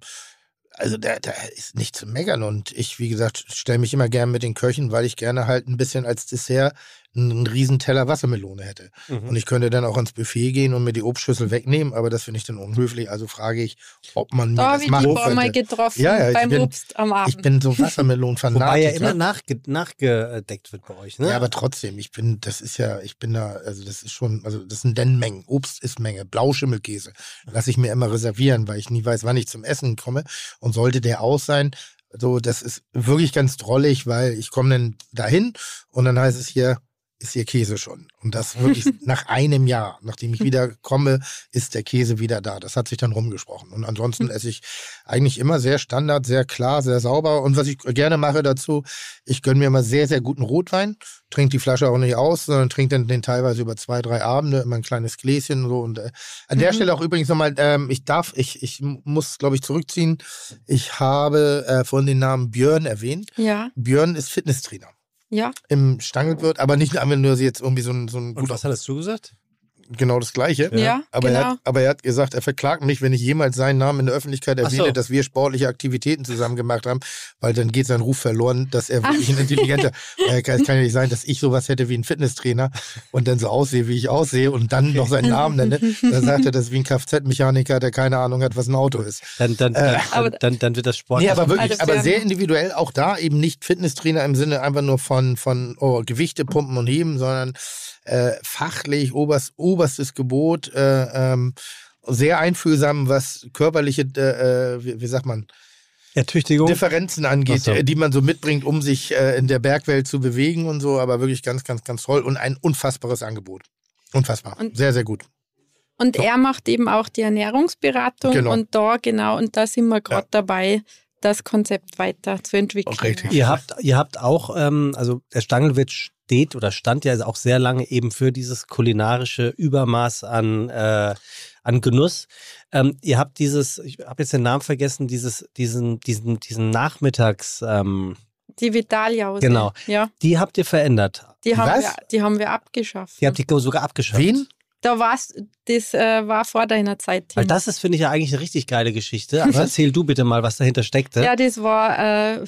Speaker 4: also da, da ist nicht zu meckern. Und ich, wie gesagt, stelle mich immer gern mit den Köchen, weil ich gerne halt ein bisschen als Dessert einen riesen Teller Wassermelone hätte. Mhm. Und ich könnte dann auch ins Buffet gehen und mir die Obstschüssel wegnehmen, aber das finde ich dann unhöflich. Also frage ich, ob man
Speaker 6: da mir das machen könnte. mal getroffen
Speaker 4: ja, ja,
Speaker 6: beim
Speaker 4: bin,
Speaker 6: Obst am Abend.
Speaker 4: Ich bin so Wassermelon-Fanatiker.
Speaker 3: Wobei ja immer nachge nachgedeckt wird bei euch, ne?
Speaker 4: Ja, aber trotzdem, ich bin, das ist ja, ich bin da, also das ist schon, also das sind denn Mengen. Obst ist Menge. Blauschimmelkäse lasse ich mir immer reservieren, weil ich nie weiß, wann ich zum Essen komme. Und sollte der aus sein, so, das ist wirklich ganz drollig, weil ich komme dann dahin und dann heißt es hier, ist ihr Käse schon. Und das wirklich (laughs) nach einem Jahr, nachdem ich wieder komme, ist der Käse wieder da. Das hat sich dann rumgesprochen. Und ansonsten (laughs) esse ich eigentlich immer sehr standard, sehr klar, sehr sauber. Und was ich gerne mache dazu, ich gönne mir mal sehr, sehr guten Rotwein, trinke die Flasche auch nicht aus, sondern trinke dann den teilweise über zwei, drei Abende, immer ein kleines Gläschen so. Und äh, an mhm. der Stelle auch übrigens nochmal, ähm, ich darf, ich, ich muss, glaube ich, zurückziehen. Ich habe äh, vorhin den Namen Björn erwähnt.
Speaker 6: Ja.
Speaker 4: Björn ist Fitnesstrainer
Speaker 6: ja.
Speaker 4: im Stangelwirt, aber nicht einfach nur jetzt irgendwie so ein, so ein
Speaker 3: Und was hattest du gesagt?
Speaker 4: Genau das Gleiche.
Speaker 6: Ja,
Speaker 4: aber,
Speaker 6: genau.
Speaker 4: er hat, aber er hat gesagt, er verklagt mich, wenn ich jemals seinen Namen in der Öffentlichkeit
Speaker 3: Ach so.
Speaker 4: erwähne, dass wir sportliche Aktivitäten zusammen gemacht haben, weil dann geht sein Ruf verloren, dass er wirklich ein (laughs) intelligenter. äh, es kann ja nicht sein, dass ich sowas hätte wie ein Fitnesstrainer und dann so aussehe, wie ich aussehe und dann noch seinen Namen nenne. Dann sagt er, das ist wie ein Kfz-Mechaniker, der keine Ahnung hat, was ein Auto ist.
Speaker 3: Dann, dann,
Speaker 4: Äh,
Speaker 3: dann, dann, dann wird das Sport.
Speaker 4: Nee, aber wirklich,
Speaker 6: Also
Speaker 4: aber sehr individuell, auch da eben nicht Fitnesstrainer im Sinne einfach nur von, von oh, Gewichte pumpen und heben, sondern äh, fachlich, oberst, oberstes Gebot, äh, ähm, sehr einfühlsam, was körperliche, äh, äh, wie, wie sagt man,
Speaker 3: Ertüchtigung.
Speaker 4: Differenzen angeht,
Speaker 3: so.
Speaker 4: äh, die man so mitbringt, um sich äh, in der Bergwelt zu bewegen und so, aber wirklich ganz, ganz, ganz toll und ein unfassbares Angebot. Unfassbar.
Speaker 6: Und-
Speaker 4: sehr, sehr gut.
Speaker 6: Und er macht eben auch die Ernährungsberatung
Speaker 4: Genau.
Speaker 6: und da genau, und da sind wir gerade
Speaker 4: Ja.
Speaker 6: dabei, das Konzept weiter zu entwickeln.
Speaker 4: Auch richtig.
Speaker 3: Ihr habt, ihr habt auch, ähm, also der Stangelwirt steht oder stand ja auch sehr lange eben für dieses kulinarische Übermaß an, äh, an Genuss. Ähm, ihr habt dieses, ich habe jetzt den Namen vergessen, dieses, diesen, diesen, diesen Nachmittags, ähm,
Speaker 6: Die Vitaljause.
Speaker 3: Genau.
Speaker 6: Ja,
Speaker 3: die habt ihr verändert.
Speaker 6: die haben,
Speaker 4: Was?
Speaker 6: wir, die haben wir abgeschafft.
Speaker 3: Die habt ihr sogar abgeschafft.
Speaker 4: Wen?
Speaker 6: Da war's, das äh, war vor deiner Zeit.
Speaker 3: Weil
Speaker 6: Tim.
Speaker 3: das ist, finde ich, ja eigentlich eine richtig geile Geschichte. Aber (laughs) erzähl du bitte mal, was dahinter steckte.
Speaker 6: ja, das war, äh,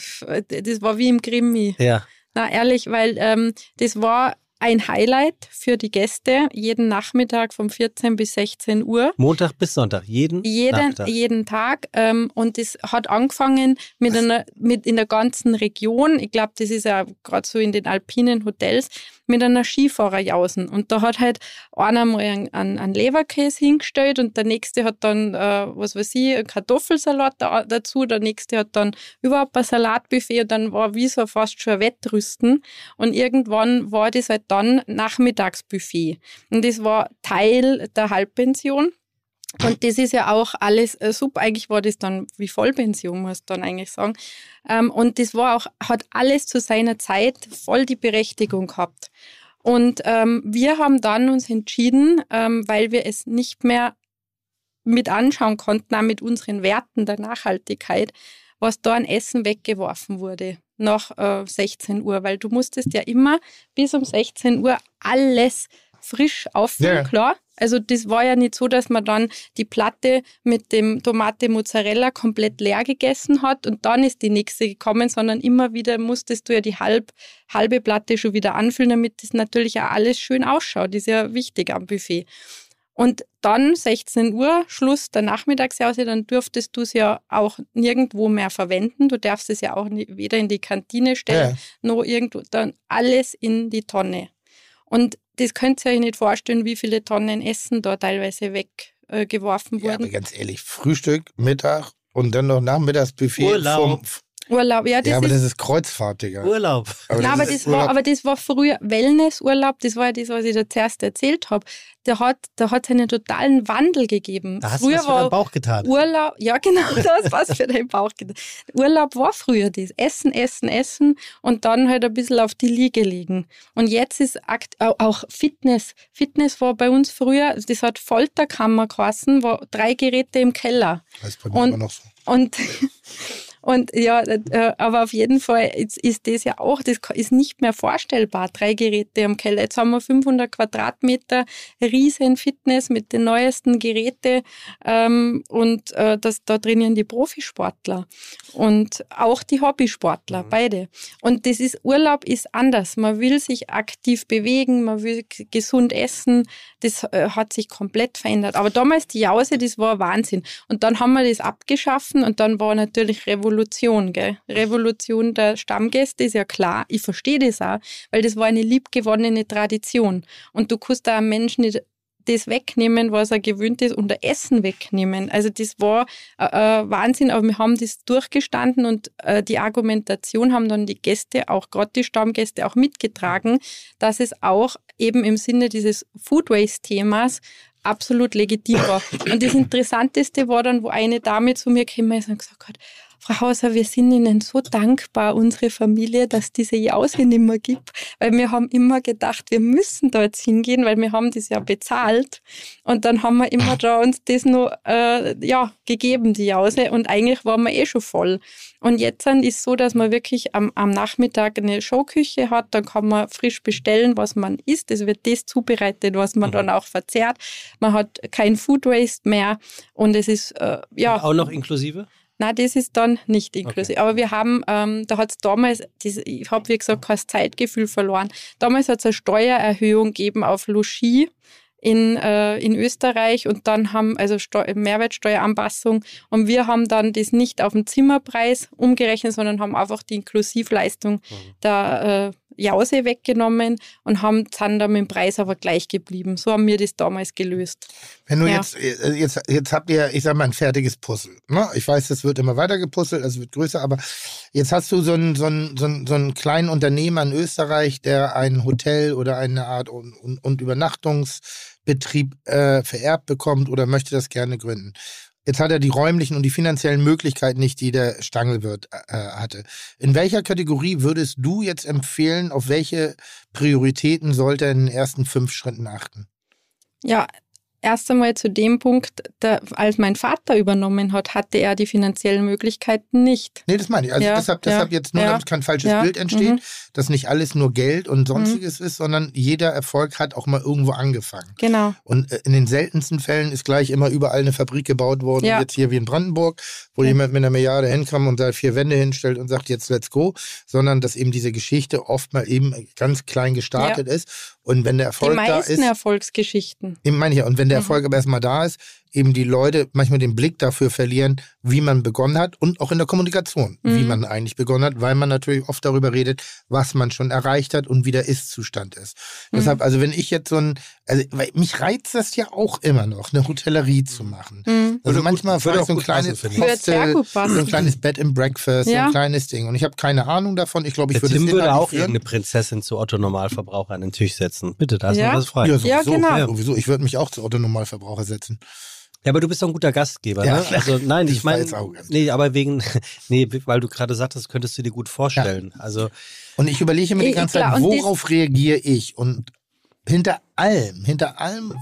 Speaker 6: das war wie im Krimi.
Speaker 3: ja.
Speaker 6: Na, ehrlich, weil ähm, das war ein Highlight für die Gäste jeden Nachmittag von 14 bis 16 Uhr.
Speaker 3: Montag bis Sonntag, jeden,
Speaker 6: Jeden,
Speaker 3: Nachmittag.
Speaker 6: jeden Tag. Ähm, und das hat angefangen mit einer, mit in der ganzen Region. Ich glaube, das ist ja gerade so in den alpinen Hotels mit einer Skifahrerjausen. Und da hat halt einer mal einen, einen, Leberkäse hingestellt und der nächste hat dann, äh, was weiß ich, einen Kartoffelsalat da, dazu. Der nächste hat dann überhaupt ein Salatbuffet und dann war wie so fast schon ein Wettrüsten. Und irgendwann war das halt dann Nachmittagsbuffet. Und das war Teil der Halbpension. Und das ist ja auch alles äh, super. Eigentlich war das dann wie Vollpension, muss man dann eigentlich sagen. Ähm, und das war auch, hat alles zu seiner Zeit voll die Berechtigung gehabt. Und ähm, wir haben dann uns entschieden, ähm, weil wir es nicht mehr mit anschauen konnten, auch mit unseren Werten der Nachhaltigkeit, was da an Essen weggeworfen wurde nach äh, 16 Uhr, weil du musstest ja immer bis um 16 Uhr alles frisch auffüllen,
Speaker 4: Ja.
Speaker 6: klar. Also das war ja nicht so, dass man dann die Platte mit dem Tomate Mozzarella komplett leer gegessen hat und dann ist die nächste gekommen, sondern immer wieder musstest du ja die halb, halbe Platte schon wieder anfüllen, damit das natürlich auch alles schön ausschaut. Das ist ja wichtig am Buffet. Und dann 16 Uhr, Schluss der Nachmittagshause, dann durftest du es ja auch nirgendwo mehr verwenden. Du darfst es ja auch nie, weder in die Kantine stellen, noch irgendwo, dann alles in die Tonne. Und das könnt ihr euch nicht vorstellen, wie viele Tonnen Essen da teilweise weggeworfen äh, geworfen
Speaker 4: Ja, aber
Speaker 6: wurden.
Speaker 4: ganz ehrlich, Frühstück, Mittag und dann noch Nachmittagsbuffet.
Speaker 3: Urlaub.
Speaker 4: Vom,
Speaker 6: Urlaub, ja, das
Speaker 4: ja, aber
Speaker 6: ist
Speaker 4: das ist Kreuzfahrt, Digga.
Speaker 3: Urlaub.
Speaker 4: Aber
Speaker 6: Nein, aber
Speaker 4: ist
Speaker 6: das, war,
Speaker 4: Urlaub.
Speaker 6: aber das war früher Wellnessurlaub, das war ja das, was ich da zuerst erzählt habe. Da hat da hat es einen totalen Wandel gegeben.
Speaker 3: Da hast du
Speaker 6: früher
Speaker 3: was für deinen
Speaker 6: war
Speaker 3: Bauch getan.
Speaker 6: Urlaub, ja genau, (laughs) das was für deinen Bauch. getan. Urlaub war früher das. Essen, essen, essen und dann halt ein bisschen auf die Liege liegen. Und jetzt ist auch Fitness. Fitness war bei uns früher, das hat Folterkammer geheißen, war drei Geräte im Keller.
Speaker 4: Das ist bei mir
Speaker 6: und-
Speaker 4: immer noch so.
Speaker 6: Und, (laughs) und ja, äh, aber auf jeden Fall ist, das ja auch, das ist nicht mehr vorstellbar, drei Geräte am Keller. Jetzt haben wir 500 Quadratmeter, riesen Fitness mit den neuesten Geräten ähm, und äh, das, da trainieren die Profisportler und auch die Hobbysportler, beide. Und das ist, Urlaub ist anders. Man will sich aktiv bewegen, man will gesund essen. Das äh, hat sich komplett verändert. Aber damals die Jause, das war Wahnsinn. Und dann haben wir das abgeschaffen und dann war natürlich Revolution, gell? Revolution der Stammgäste ist ja klar. Ich verstehe das auch, weil das war eine liebgewonnene Tradition. Und du kannst da einem Menschen nicht das wegnehmen, was er gewöhnt ist, und der Essen wegnehmen. Also das war äh, äh, Wahnsinn, aber wir haben das durchgestanden und äh, die Argumentation haben dann die Gäste, auch gerade die Stammgäste, auch mitgetragen, dass es auch eben im Sinne dieses Food Waste-Themas absolut legitim war. Und das Interessanteste war dann, wo eine Dame zu mir ist und gesagt hat, Frau Hauser, wir sind Ihnen so dankbar, unsere Familie, dass diese Jause nicht mehr gibt, weil wir haben immer gedacht, wir müssen jetzt hingehen, weil wir haben das ja bezahlt und dann haben wir immer da uns das nur äh, ja, gegeben, die Jause und eigentlich waren wir eh schon voll. Und jetzt ist es so, dass man wirklich am, am Nachmittag eine Showküche hat, dann kann man frisch bestellen, was man isst. Es wird das zubereitet, was man mhm. dann auch verzehrt. Man hat kein Food Waste mehr und es ist äh, ja.
Speaker 3: Und auch noch inklusive?
Speaker 6: Nein, das ist dann nicht inklusive. Okay. Aber wir haben, ähm, da hat es damals, das, ich habe wie gesagt kein Zeitgefühl verloren. Damals hat es eine Steuererhöhung gegeben auf Logis in, äh, in Österreich und dann haben, also Steu Mehrwertsteueranpassung und wir haben dann das nicht auf den Zimmerpreis umgerechnet, sondern haben einfach die Inklusivleistung mhm. der äh, Jause weggenommen und haben dann da mit dem Preis aber gleich geblieben. So haben wir das damals gelöst.
Speaker 4: Wenn du ja. jetzt, äh, jetzt, jetzt habt ihr, ich sag mal, ein fertiges Puzzle. Ne? Ich weiß, es wird immer weiter gepuzzelt, es wird größer, aber jetzt hast du so einen, so einen, so einen, so einen kleinen Unternehmer in Österreich, der ein Hotel oder eine Art und, und, und Übernachtungsbetrieb äh, vererbt bekommt oder möchte das gerne gründen. Jetzt hat er die räumlichen und die finanziellen Möglichkeiten nicht, die der Stangelwirt äh, hatte. In welcher Kategorie würdest du jetzt empfehlen, auf welche Prioritäten sollte er in den ersten fünf Schritten achten?
Speaker 6: Ja, erst einmal zu dem Punkt, da, als mein Vater übernommen hat, hatte er die finanziellen Möglichkeiten nicht.
Speaker 4: Nee, das meine ich. Also ja, deshalb, deshalb ja, jetzt nur, ja, damit kein falsches Bild entsteht, mhm. Dass nicht alles nur Geld und sonstiges mhm. ist, sondern jeder Erfolg hat auch mal irgendwo angefangen.
Speaker 6: Genau.
Speaker 4: Und äh, in den seltensten Fällen ist gleich immer überall eine Fabrik gebaut worden, jetzt hier wie in Brandenburg, wo jemand mit einer Milliarde hinkam und da vier Wände hinstellt und sagt, jetzt let's go, sondern dass eben diese Geschichte oft mal eben ganz klein gestartet ist und wenn der Erfolg da ist. Die
Speaker 6: meisten Erfolgsgeschichten.
Speaker 4: Eben meine ich ja. Und wenn der mhm. Erfolg aber erstmal da ist, eben die Leute manchmal den Blick dafür verlieren, wie man begonnen hat und auch in der Kommunikation, mhm. wie man eigentlich begonnen hat, weil man natürlich oft darüber redet, was man schon erreicht hat und wie der Ist-Zustand ist. Mhm. Deshalb, also wenn ich jetzt so ein, also weil mich reizt das ja auch immer noch, eine Hotellerie zu machen. Mhm. Also manchmal vielleicht so ein kleines
Speaker 6: Hostel,
Speaker 4: so ein kleines Bed and Breakfast, ja. so ein kleines Ding. Und ich habe keine Ahnung davon. Ich glaube, ich würde
Speaker 3: Tim würde auch irgendeine Prinzessin zu Otto Normalverbraucher an den Tisch setzen. Bitte, da ist ja. noch was frei. Ja,
Speaker 4: sowieso, ja, genau. sowieso. Ich würde mich auch zu Otto Normalverbraucher setzen.
Speaker 3: Ja, aber du bist doch ein guter Gastgeber, ja, ne? Also nein, ich meine, nee, aber wegen, (laughs) nee, weil du gerade sagtest, könntest du dir gut vorstellen. Ja. Also
Speaker 4: und ich überlege mir die ganze Klar, Zeit, worauf reagiere ich? Und hinter allem, hinter allem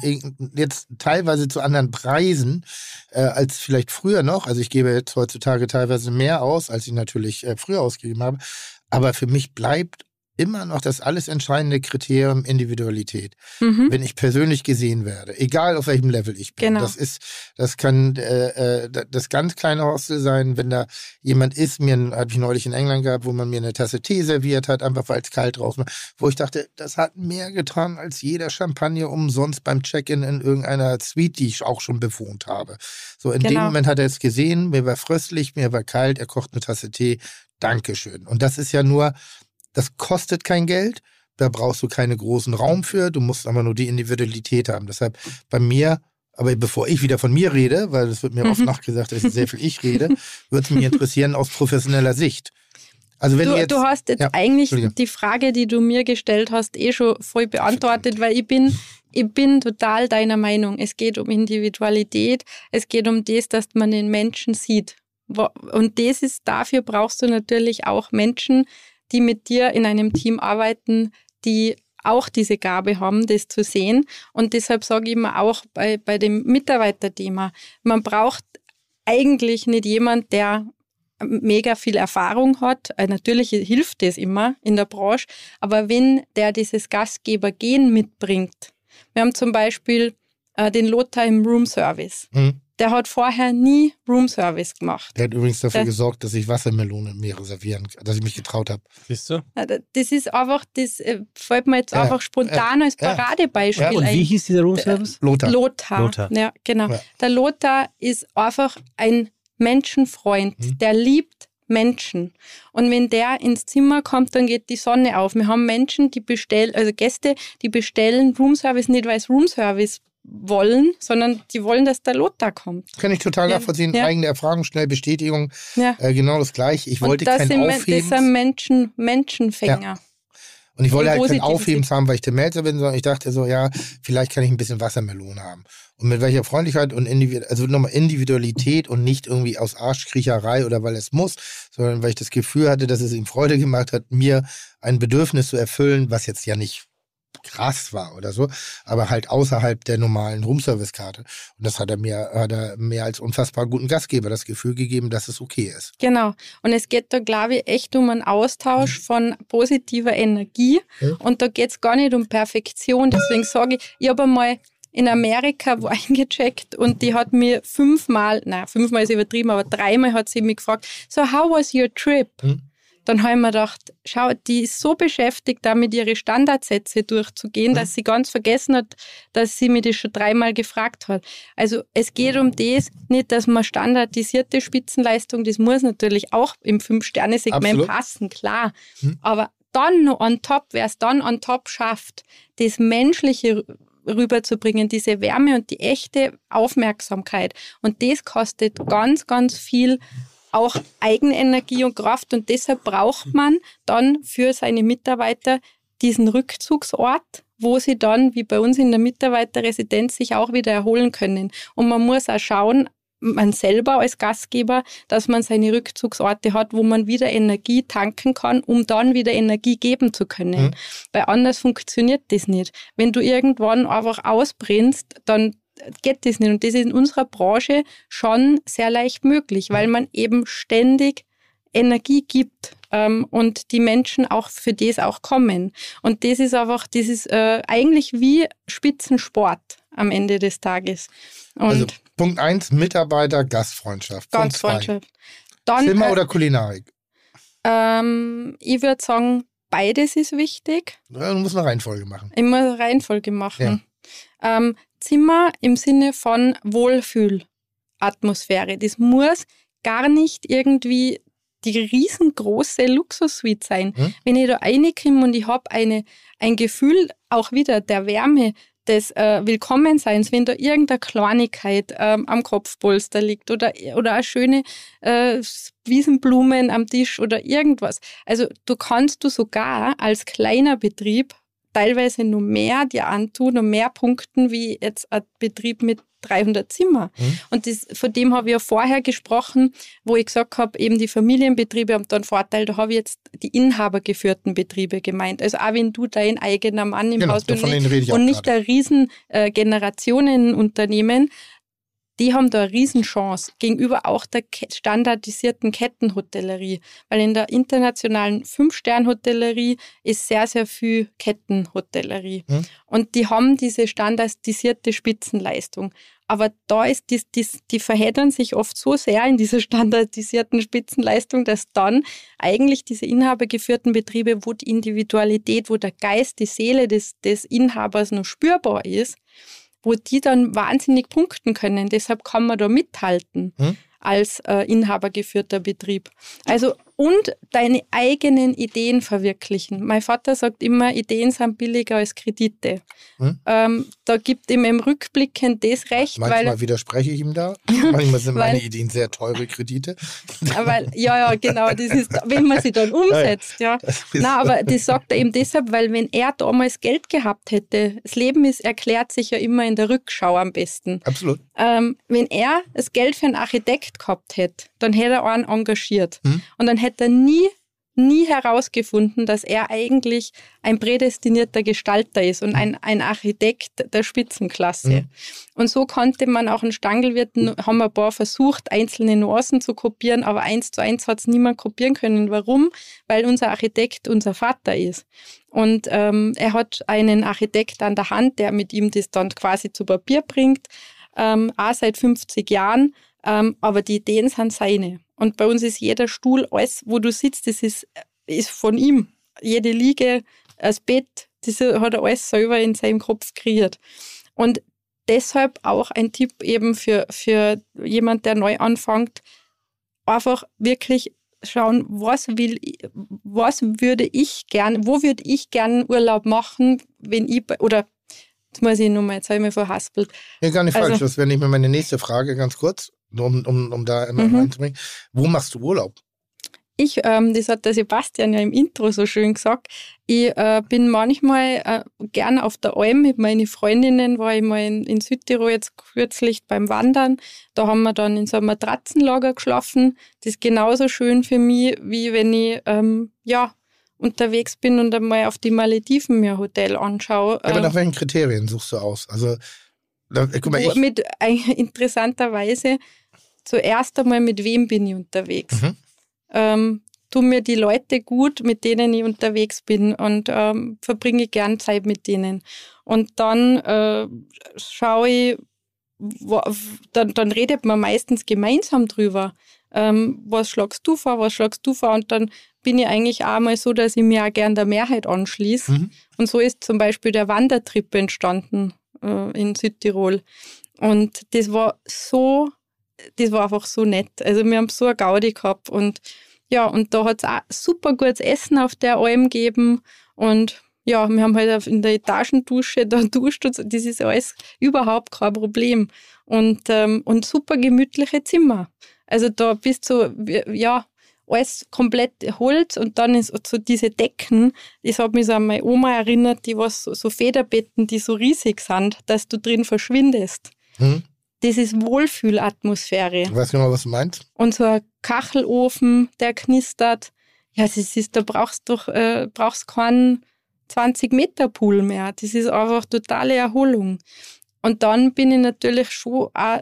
Speaker 4: jetzt teilweise zu anderen Preisen äh, als vielleicht früher noch. Also ich gebe jetzt heutzutage teilweise mehr aus, als ich natürlich äh, früher ausgegeben habe. Aber für mich bleibt immer noch das alles entscheidende Kriterium Individualität. Mhm. Wenn ich persönlich gesehen werde, egal auf welchem Level ich bin. Genau. Das ist, das kann äh, äh das ganz kleine Hostel sein, wenn da jemand ist, mir habe ich neulich in England gehabt, wo man mir eine Tasse Tee serviert hat, einfach weil es kalt draußen war, wo ich dachte, das hat mehr getan als jeder Champagner umsonst beim Check-in in irgendeiner Suite, die ich auch schon bewohnt habe. So in genau. dem Moment hat er es gesehen, mir war fröstlich, mir war kalt, er kocht eine Tasse Tee, Dankeschön. Und das ist ja nur das kostet kein Geld. Da brauchst du keinen großen Raum für. Du musst aber nur die Individualität haben. Deshalb bei mir, aber bevor ich wieder von mir rede, weil es wird mir mhm. oft nachgesagt, dass ich sehr viel ich rede, (laughs) würde es mich interessieren aus professioneller Sicht.
Speaker 6: Also wenn du, jetzt, du hast jetzt ja, eigentlich die Frage, die du mir gestellt hast, eh schon voll beantwortet, weil ich bin, ich bin total deiner Meinung. Es geht um Individualität, es geht um das, dass man den Menschen sieht. Und das ist, dafür brauchst du natürlich auch Menschen, die mit dir in einem Team arbeiten, die auch diese Gabe haben, das zu sehen. Und deshalb sage ich immer auch bei, bei dem Mitarbeiterthema, man braucht eigentlich nicht jemand, der mega viel Erfahrung hat. Äh, natürlich hilft das immer in der Branche, aber wenn der dieses Gastgebergehen mitbringt, wir haben zum Beispiel äh, den Lothar im Room Service. Mhm. Der hat vorher nie Roomservice gemacht.
Speaker 4: Der hat übrigens dafür der, gesorgt, dass ich Wassermelone mir reservieren, dass ich mich getraut habe.
Speaker 3: Siehst du?
Speaker 6: Das ist einfach, das äh, fällt mir jetzt ja, einfach spontan ja, als Paradebeispiel ja.
Speaker 3: Und wie hieß dieser Roomservice?
Speaker 6: Lothar. Lothar. Lothar. Ja, genau. Der Lothar ist einfach ein Menschenfreund. Hm. Der liebt Menschen. Und wenn der ins Zimmer kommt, dann geht die Sonne auf. Wir haben Menschen, die bestellen, also Gäste, die bestellen Roomservice nicht, weil es Roomservice wollen, sondern die wollen, dass der Lothar kommt.
Speaker 4: Kann ich total nachvollziehen. Ja. Eigene Erfahrung, schnell Bestätigung. Ja. Äh, genau das Gleiche. Ich wollte kein Aufhebens. Das ist
Speaker 6: ein Menschen, Menschenfänger. Ja.
Speaker 4: Und ich wollte halt kein Aufhebens haben, weil ich der Melzer bin, sondern ich dachte so, ja, vielleicht kann ich ein bisschen Wassermelone haben. und mit welcher Freundlichkeit und Individu also nochmal Individualität und nicht irgendwie aus Arschkriecherei oder weil es muss, sondern weil ich das Gefühl hatte, dass es ihm Freude gemacht hat, mir ein Bedürfnis zu erfüllen, was jetzt ja nicht krass war oder so, aber halt außerhalb der normalen Roomservice-Karte. Und das hat er mir, hat er mir als unfassbar guten Gastgeber das Gefühl gegeben, dass es okay ist.
Speaker 6: Genau. Und es geht da, glaube ich, echt um einen Austausch mhm. von positiver Energie. Mhm. Und da geht es gar nicht um Perfektion. Deswegen sage ich, ich habe einmal in Amerika wo (laughs) eingecheckt und die hat mir fünfmal, na fünfmal ist übertrieben, aber dreimal hat sie mich gefragt, so how was your trip? Mhm dann habe ich mir gedacht, schau, die ist so beschäftigt, damit ihre Standardsätze durchzugehen, mhm. dass sie ganz vergessen hat, dass sie mir das schon dreimal gefragt hat. Also es geht um das, nicht, dass man standardisierte Spitzenleistung, das muss natürlich auch im Fünf-Sterne-Segment passen, klar. Mhm. Aber dann noch on top, wer es dann on top schafft, das Menschliche rüberzubringen, diese Wärme und die echte Aufmerksamkeit. Und das kostet ganz, ganz viel auch Eigenenergie und Kraft und deshalb braucht man dann für seine Mitarbeiter diesen Rückzugsort, wo sie dann, wie bei uns in der Mitarbeiterresidenz, sich auch wieder erholen können. Und man muss auch schauen, man selber als Gastgeber, dass man seine Rückzugsorte hat, wo man wieder Energie tanken kann, um dann wieder Energie geben zu können. Mhm. Weil anders funktioniert das nicht. Wenn du irgendwann einfach ausbrennst, dann geht das nicht. Und das ist in unserer Branche schon sehr leicht möglich, weil man eben ständig Energie gibt ähm, und die Menschen auch für das auch kommen. Und das ist einfach, das ist äh, eigentlich wie Spitzensport am Ende des Tages. Und
Speaker 4: also Punkt 1, Mitarbeiter, Gastfreundschaft.
Speaker 6: Gastfreundschaft.
Speaker 4: Dann, Zimmer äh, oder Kulinarik?
Speaker 6: Ähm, ich würde sagen, beides ist wichtig.
Speaker 4: Ja, du musst eine Reihenfolge machen.
Speaker 6: Eine Reihenfolge machen. Ja. Ähm, Zimmer im Sinne von Wohlfühlatmosphäre. Das muss gar nicht irgendwie die riesengroße Luxussuite sein. Hm? Wenn ich da reinkomme und ich habe eine, ein Gefühl auch wieder der Wärme, des äh, Willkommenseins, wenn da irgendeine Kleinigkeit ähm, am Kopfpolster liegt oder, oder eine schöne äh, Wiesenblumen am Tisch oder irgendwas. Also du kannst du sogar als kleiner Betrieb teilweise nur mehr dir antun und mehr punkten wie jetzt ein Betrieb mit 300 Zimmer. Mhm. Und das, von dem habe ich ja vorher gesprochen, wo ich gesagt habe, eben die Familienbetriebe haben da einen Vorteil, da habe ich jetzt die inhabergeführten Betriebe gemeint. Also auch wenn du dein eigener Mann im genau, Haus bist und nicht ein riesen äh, Generationenunternehmen, die haben da eine Riesenchance gegenüber auch der standardisierten Kettenhotellerie, weil in der internationalen Fünf-Stern-Hotellerie ist sehr, sehr viel Kettenhotellerie. Hm. Und die haben diese standardisierte Spitzenleistung. Aber da ist die, die, die verheddern sich oft so sehr in dieser (laughs) standardisierten Spitzenleistung, dass dann eigentlich diese inhabergeführten Betriebe, wo die Individualität, wo der Geist, die Seele des, des Inhabers noch spürbar ist, wo die dann wahnsinnig punkten können. Deshalb kann man da mithalten. Hm? als äh, inhabergeführter Betrieb. Also und deine eigenen Ideen verwirklichen. Mein Vater sagt immer, Ideen sind billiger als Kredite. Hm? Ähm, da gibt ihm im Rückblicken das recht.
Speaker 4: Manchmal
Speaker 6: weil,
Speaker 4: widerspreche ich ihm da. Manchmal sind (laughs) weil, meine Ideen sehr teure Kredite. (laughs)
Speaker 6: Weil, ja, ja, genau. Das ist, wenn man sie dann (laughs) umsetzt. Ja. Na, aber das sagt er eben deshalb, weil wenn er damals Geld gehabt hätte, das Leben ist, erklärt sich ja immer in der Rückschau am besten.
Speaker 4: Absolut.
Speaker 6: Ähm, wenn er das Geld für einen Architekt gehabt hätte, dann hätte er einen engagiert. Hm? Und dann hätte er nie, nie herausgefunden, dass er eigentlich ein prädestinierter Gestalter ist und ein, ein Architekt der Spitzenklasse. Mhm. Und so konnte man auch in Stangelwirten, haben ein paar versucht, einzelne Nuancen zu kopieren, aber eins zu eins hat es niemand kopieren können. Warum? Weil unser Architekt unser Vater ist. Und ähm, er hat einen Architekt an der Hand, der mit ihm das dann quasi zu Papier bringt, ähm, auch seit 50 Jahren. Ähm, aber die Ideen sind seine. Und bei uns ist jeder Stuhl, alles, wo du sitzt, das ist, ist von ihm. Jede Liege, das Bett, das hat er alles selber in seinem Kopf kreiert. Und deshalb auch ein Tipp eben für, für jemand, der neu anfängt, einfach wirklich schauen, was will, was würde ich gern, wo würde ich gern Urlaub machen, wenn ich, oder Jetzt muss ich nochmal, jetzt habe ich mich verhaspelt.
Speaker 4: Ja, gar nicht also, falsch. Das wäre nicht mehr meine nächste Frage, ganz kurz um, um, um da immer mhm. reinzubringen. Wo machst du Urlaub?
Speaker 6: Ich, ähm, das hat der Sebastian ja im Intro so schön gesagt, ich äh, bin manchmal äh, gern auf der Alm mit meinen Freundinnen, war ich mal in, in, Südtirol jetzt kürzlich beim Wandern. Da haben wir dann in so einem Matratzenlager geschlafen. Das ist genauso schön für mich, wie wenn ich ähm, ja, unterwegs bin und einmal auf die Malediven mir Hotel anschaue.
Speaker 4: Ja, aber nach welchen Kriterien suchst du aus? Also,
Speaker 6: da, guck mal, ich mit äh, (laughs) interessanterweise zuerst einmal, mit wem bin ich unterwegs? Mhm. Ähm, tun mir die Leute gut, mit denen ich unterwegs bin und ähm, verbringe gern Zeit mit denen. Und dann äh, schaue ich, wo, dann, dann redet man meistens gemeinsam drüber. Ähm, was schlagst du vor, was schlagst du vor? Und dann bin ich eigentlich auch mal so, dass ich mir auch gern der Mehrheit anschließe. Mhm. Und so ist zum Beispiel der Wandertrip entstanden äh, in Südtirol. Und das war so, das war einfach so nett. Also wir haben so eine Gaudi gehabt und ja, und da hat es auch super gutes Essen auf der Alm gegeben und ja, wir haben halt in der Etagendusche da (laughs) duscht und das ist alles überhaupt kein Problem. Und, ähm, und super gemütliche Zimmer. Also da bist du, ja, alles komplett Holz und dann ist so diese Decken, das hat mich so an meine Oma erinnert, die was so, so Federbetten, die so riesig sind, dass du drin verschwindest. Hm. Das ist Wohlfühlatmosphäre.
Speaker 4: Ich weiß genau, was du meinst.
Speaker 6: Und so ein Kachelofen, der knistert. Ja, das ist, da brauchst du äh, brauchst keinen 20 Meter Pool mehr. Das ist einfach totale Erholung. Und dann bin ich natürlich schon auch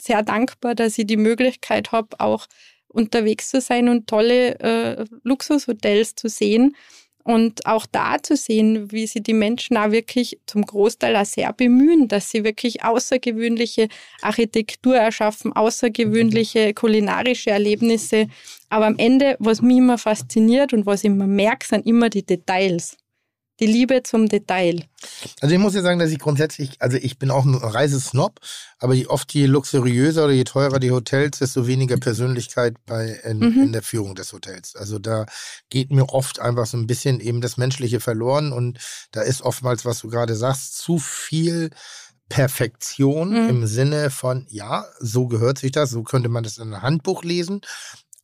Speaker 6: sehr dankbar, dass ich die Möglichkeit habe, auch unterwegs zu sein und tolle äh, Luxushotels zu sehen. Und auch da zu sehen, wie sie die Menschen auch wirklich zum Großteil auch sehr bemühen, dass sie wirklich außergewöhnliche Architektur erschaffen, außergewöhnliche kulinarische Erlebnisse. Aber am Ende, was mich immer fasziniert und was ich immer merke, sind immer die Details die Liebe zum Detail.
Speaker 4: Also ich muss ja sagen, dass ich grundsätzlich, also ich bin auch ein Reisesnob, aber je oft je luxuriöser oder je teurer die Hotels, desto weniger Persönlichkeit bei in, mhm. in, der Führung des Hotels. Also da geht mir oft einfach so ein bisschen eben das Menschliche verloren und da ist oftmals, was du gerade sagst, zu viel Perfektion mhm. im Sinne von, ja, so gehört sich das, so könnte man das in einem Handbuch lesen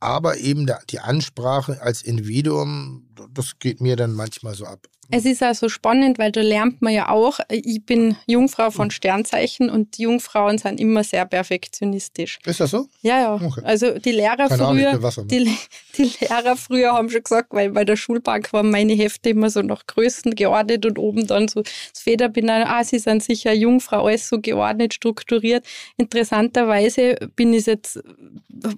Speaker 4: aber eben die Ansprache als Individuum, das geht mir dann manchmal so ab.
Speaker 6: Es ist also spannend, weil da lernt man ja auch, ich bin Jungfrau von. Sternzeichen und die Jungfrauen sind immer sehr perfektionistisch.
Speaker 4: Ist das so?
Speaker 6: Ja, ja. Okay. Also die Lehrer Keine früher, Ahnung, die, die, Lehrer früher haben schon gesagt, weil bei der Schulbank waren meine Hefte immer so nach Größen geordnet und oben dann so das Federbinder, ah, sie sind sicher Jungfrau, alles so geordnet, strukturiert. Interessanterweise bin ich jetzt,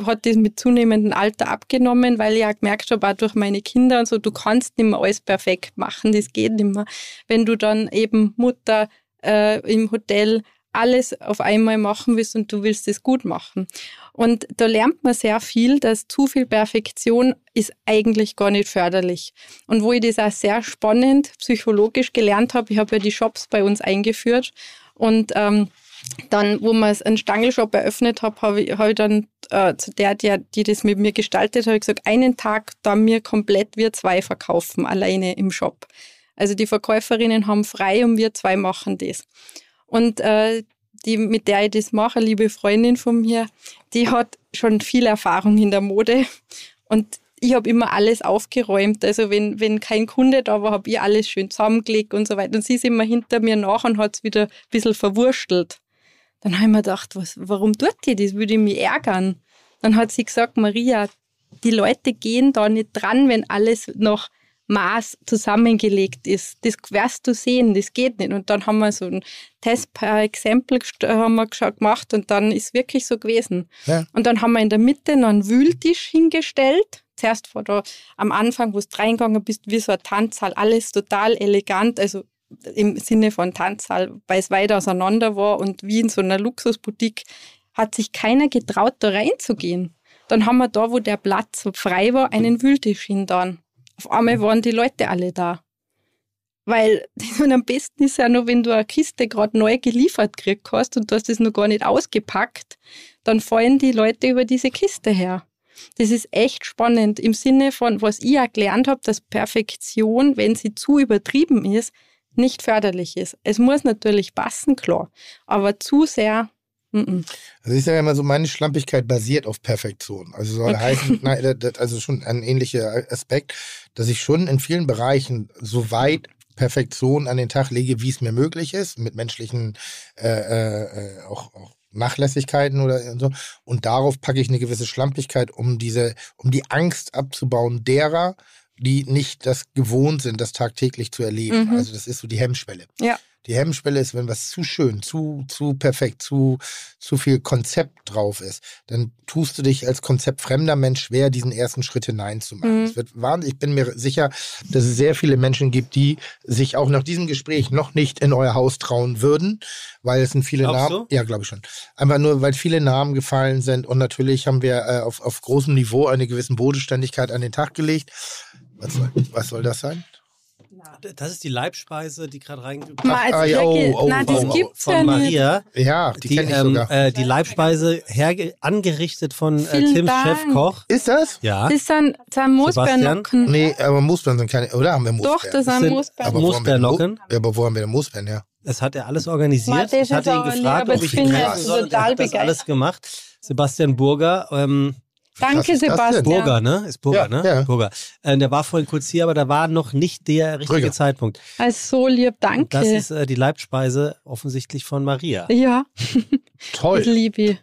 Speaker 6: hat das mit zunehmendem Alter abgenommen, weil ich ja gemerkt habe, auch durch meine Kinder und so, du kannst nicht mehr alles perfekt machen das geht nicht mehr. Wenn du dann eben Mutter äh, im Hotel alles auf einmal machen willst und du willst es gut machen. Und da lernt man sehr viel, dass zu viel Perfektion ist eigentlich gar nicht förderlich. Und wo ich das auch sehr spannend psychologisch gelernt habe, ich habe ja die Shops bei uns eingeführt und ähm, dann, wo wir einen Stangelshop eröffnet haben, habe ich, hab ich dann äh, zu der, die, die das mit mir gestaltet hat, gesagt, einen Tag da mir komplett wir zwei verkaufen, alleine im Shop. Also die Verkäuferinnen haben frei und wir zwei machen das. Und äh, die, mit der ich das mache, liebe Freundin von mir, die hat schon viel Erfahrung in der Mode. Und ich habe immer alles aufgeräumt. Also wenn, wenn kein Kunde da war, habe ich alles schön zusammengelegt und so weiter. Und sie ist immer hinter mir nach und hat es wieder ein bisschen verwurstelt. Dann habe ich mir gedacht, was, warum tut die das? Würde ich mich ärgern. Dann hat sie gesagt, Maria, die Leute gehen da nicht dran, wenn alles noch Maß zusammengelegt ist. Das wirst du sehen, das geht nicht. Und dann haben wir so ein Test per Exempel haben wir gemacht und dann ist wirklich so gewesen. Ja. Und dann haben wir in der Mitte noch einen Wühltisch hingestellt. Zuerst vor da am Anfang, wo du reingegangen bist, wie so ein Tanzsaal, alles total elegant, also im Sinne von Tanzsaal, weil es weit auseinander war und wie in so einer Luxusboutique hat sich keiner getraut, da reinzugehen. Dann haben wir da, wo der Platz frei war, einen Wühltisch hin dann. Auf einmal waren die Leute alle da. Weil (laughs) am besten ist ja nur, wenn du eine Kiste gerade neu geliefert kriegst hast und du hast es noch gar nicht ausgepackt, dann fallen die Leute über diese Kiste her. Das ist echt spannend im Sinne von, was ich auch gelernt habe, dass Perfektion, wenn sie zu übertrieben ist, nicht förderlich ist. Es muss natürlich passen, klar, aber zu sehr,
Speaker 4: Also ich sage immer so, meine Schlampigkeit basiert auf Perfektion. Also soll okay. heißen, (laughs) nein, das, also schon ein ähnlicher Aspekt, dass ich schon in vielen Bereichen so weit Perfektion an den Tag lege, wie es mir möglich ist, mit menschlichen äh, äh auch, auch Nachlässigkeiten oder so. Und darauf packe ich eine gewisse Schlampigkeit, um diese, um die Angst abzubauen derer, die nicht das gewohnt sind, das tagtäglich zu erleben. Mhm. Also das ist so die Hemmschwelle.
Speaker 6: Ja.
Speaker 4: Die Hemmschwelle ist, wenn was zu schön, zu, zu perfekt, zu, zu viel Konzept drauf ist, dann tust du dich als konzeptfremder Mensch schwer, diesen ersten Schritt hineinzumachen. Mhm. Es wird wahnsinnig, ich bin mir sicher, dass es sehr viele Menschen gibt, die sich auch nach diesem Gespräch noch nicht in euer Haus trauen würden, weil es sind viele Glaubst Namen. Du? Ja, glaube ich schon. Einfach nur, weil viele Namen gefallen sind und natürlich haben wir äh, auf, auf großem Niveau eine gewisse Bodenständigkeit an den Tag gelegt. Was soll, was soll das sein?
Speaker 3: Das ist die Leibspeise, die gerade reingekommen
Speaker 6: ist. Ah, ja, oh, oh,
Speaker 3: Na, das
Speaker 6: oh, gibt's
Speaker 3: von ja Maria.
Speaker 4: Ja, die, die kenne ich
Speaker 3: ähm,
Speaker 4: sogar.
Speaker 3: Äh, die Leibspeise herge angerichtet von äh, Tims Dank. Chefkoch.
Speaker 4: Ist das?
Speaker 3: Ja.
Speaker 6: Das sind, sind Moosbeernocken.
Speaker 4: Nee, aber Moosbeeren sind keine, oder haben wir Moosbeeren?
Speaker 6: Doch, das sind Moosbeeren.
Speaker 3: Moosbeernocken.
Speaker 4: Ja, aber wo haben wir denn Moosbeeren her?
Speaker 3: Das hat er alles organisiert. ich hatte ihn gefragt, ob ich ihn helfen soll. Er hat das alles gemacht. Sebastian Burger, ähm,
Speaker 6: Danke, Sebastian.
Speaker 3: Burger, ne? Ist Burger, ja, ne? Ja. Burger. Äh, der war vorhin kurz hier, aber da war noch nicht der richtige Brügge. Zeitpunkt.
Speaker 6: Also so lieb, danke. Und
Speaker 3: das ist äh, die Leibspeise offensichtlich von Maria.
Speaker 6: Ja.
Speaker 4: Toll.
Speaker 6: Ich liebe.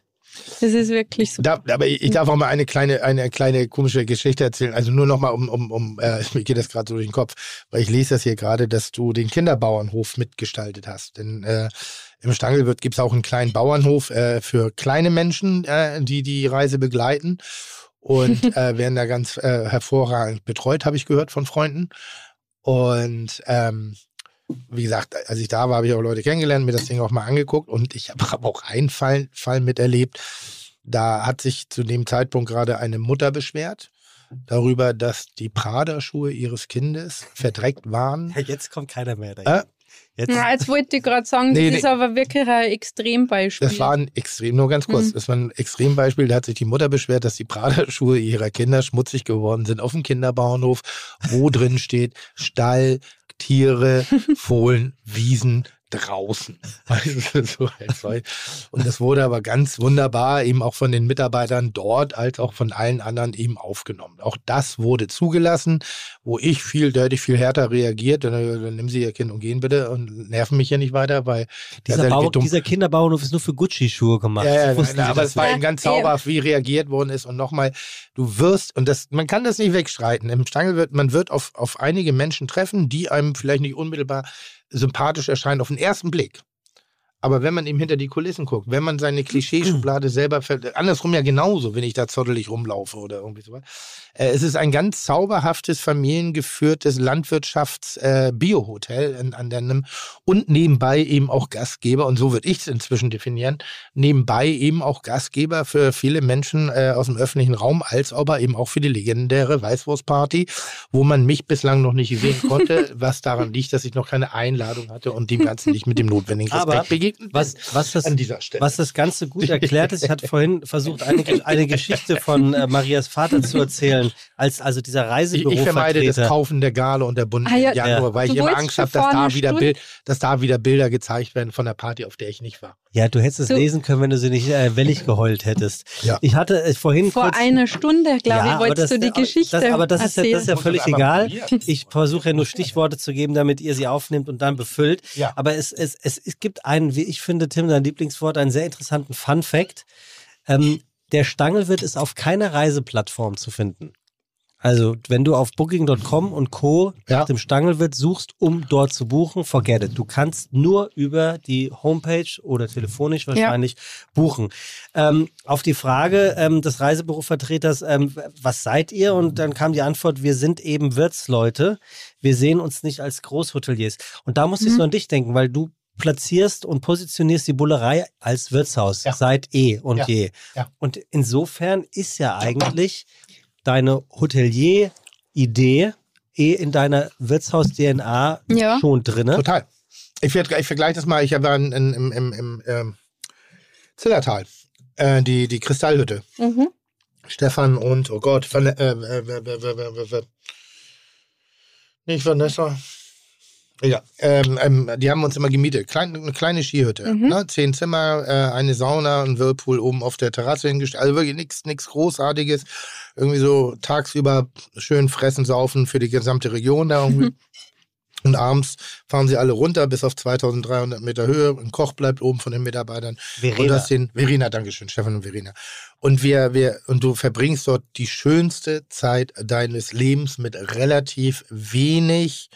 Speaker 6: Das ist wirklich so.
Speaker 4: Aber ich darf auch mal eine kleine, eine kleine komische Geschichte erzählen. Also nur nochmal um, um, um äh, (laughs) mir geht das gerade so durch den Kopf, weil ich lese das hier gerade, dass du den Kinderbauernhof mitgestaltet hast. Denn äh, im Stangelwirt gibt es auch einen kleinen Bauernhof äh, für kleine Menschen, äh, die die Reise begleiten und (laughs) äh, werden da ganz äh, hervorragend betreut, habe ich gehört von Freunden. Und ähm, wie gesagt, als ich da war, habe ich auch Leute kennengelernt, mir das Ding auch mal angeguckt und ich habe (laughs) hab auch einen Fall, Fall miterlebt. Da hat sich zu dem Zeitpunkt gerade eine Mutter beschwert darüber, dass die Prada-Schuhe ihres Kindes verdreckt waren.
Speaker 3: Ja, jetzt kommt keiner mehr dahin.
Speaker 6: Jetzt, ja, jetzt wollte ich gerade sagen, nee, das nee. ist aber wirklich ein Extrembeispiel.
Speaker 4: Das war ein Extrem, nur ganz kurz, mhm. das war ein Extrembeispiel, da hat sich die Mutter beschwert, dass die Prada-Schuhe ihrer Kinder schmutzig geworden sind auf dem Kinderbauernhof, wo drin steht Stall, Tiere, Fohlen, Wiesen, draußen. (laughs) und das wurde aber ganz wunderbar eben auch von den Mitarbeitern dort als auch von allen anderen eben aufgenommen. Auch das wurde zugelassen, wo ich viel deutlich viel härter reagiert. Dann, dann nehmen Sie Ihr Kind und gehen bitte und nerven mich hier nicht weiter, weil
Speaker 3: dieser, Bau, dieser Kinderbauernhof ist nur für Gucci-Schuhe gemacht.
Speaker 4: Ja, ja, nein, aber es war eben ganz sauber, wie reagiert worden ist. Und nochmal, du wirst, und das, man kann das nicht wegstreiten. Im Stangel wird, man wird auf, auf einige Menschen treffen, die einem vielleicht nicht unmittelbar sympathisch erscheinen auf den ersten Blick. Aber wenn man eben hinter die Kulissen guckt, wenn man seine Klischeeschublade selber, andersrum ja genauso, wenn ich da zottelig rumlaufe oder irgendwie sowas, äh, es ist ein ganz zauberhaftes, familiengeführtes Landwirtschafts-Bio-Hotel äh, an einem und nebenbei eben auch Gastgeber, und so würde ich es inzwischen definieren, nebenbei eben auch Gastgeber für viele Menschen äh, aus dem öffentlichen Raum, als aber eben auch für die legendäre Weißwurstparty, wo man mich bislang noch nicht sehen konnte, (laughs) was daran liegt, dass ich noch keine Einladung hatte und dem Ganzen nicht mit dem notwendigen Respekt begegnet
Speaker 3: was, was das, an dieser Stelle. Was das Ganze gut erklärt ist, ich hatte vorhin (laughs) versucht, eine, eine Geschichte von äh, Marias Vater zu erzählen, als also dieser Reisebüro
Speaker 4: Ich, ich vermeide das Kaufen der Gale und der Bunten ah, ja, im Januar, ja. weil ich immer Angst habe, dass, da wieder Bild, dass da wieder Bilder gezeigt werden von der Party, auf der ich nicht war.
Speaker 3: Ja, du hättest es lesen können, wenn du sie nicht äh, wellig geheult hättest.
Speaker 4: Ja.
Speaker 3: Ich hatte äh, vorhin
Speaker 6: Vor
Speaker 3: kurz,
Speaker 6: einer Stunde, glaube ja, ich, wolltest das, du die Geschichte
Speaker 3: das, Aber das
Speaker 6: erzählen.
Speaker 3: ist, ja, das ist ja völlig egal. Ich versuche ja nur Stichworte zu geben, damit ihr sie aufnimmt und dann befüllt.
Speaker 4: Ja.
Speaker 3: Aber es, es, es, es gibt einen, wie ich finde, Tim, dein Lieblingswort, einen sehr interessanten Fun Fact. Ähm, der Stangelwirt ist auf keiner Reiseplattform zu finden. Also, wenn du auf Booking.com und Co. Ja. nach dem Stangelwirt suchst, um dort zu buchen, forget it. Du kannst nur über die Homepage oder telefonisch wahrscheinlich ja. buchen. Ähm, auf die Frage ähm, des Reisebürovertreters, ähm, was seid ihr? Und dann kam die Antwort, wir sind eben Wirtsleute. Wir sehen uns nicht als Großhoteliers. Und da muss mhm. ich so an dich denken, weil du platzierst und positionierst die Bullerei als Wirtshaus ja. seit eh und ja. je. Ja. Und insofern ist ja eigentlich deine Hotelier-Idee eh in deiner Wirtshaus-DNA ja. schon drin.
Speaker 4: Total. Ich, ich vergleiche das mal. Ich war in, in, im, im, im ähm, Zillertal, äh, die, die Kristallhütte. Mhm. Stefan und, oh Gott, Van, äh, äh, äh, nicht Vanessa. Ja, ähm, ähm, die haben uns immer gemietet. Klein, eine kleine Skihütte. Mhm. Ne? Zehn Zimmer, äh, eine Sauna, ein Whirlpool oben auf der Terrasse hingestellt. Also wirklich nichts Großartiges. Irgendwie so tagsüber schön fressen, saufen für die gesamte Region da irgendwie. (laughs) Und abends fahren sie alle runter bis auf 2300 Meter Höhe. Ein Koch bleibt oben von den Mitarbeitern.
Speaker 3: Verena.
Speaker 4: Und das sind, Verena, Dankeschön, Stefan und Verena. Und wir, wir, und du verbringst dort die schönste Zeit deines Lebens mit relativ wenig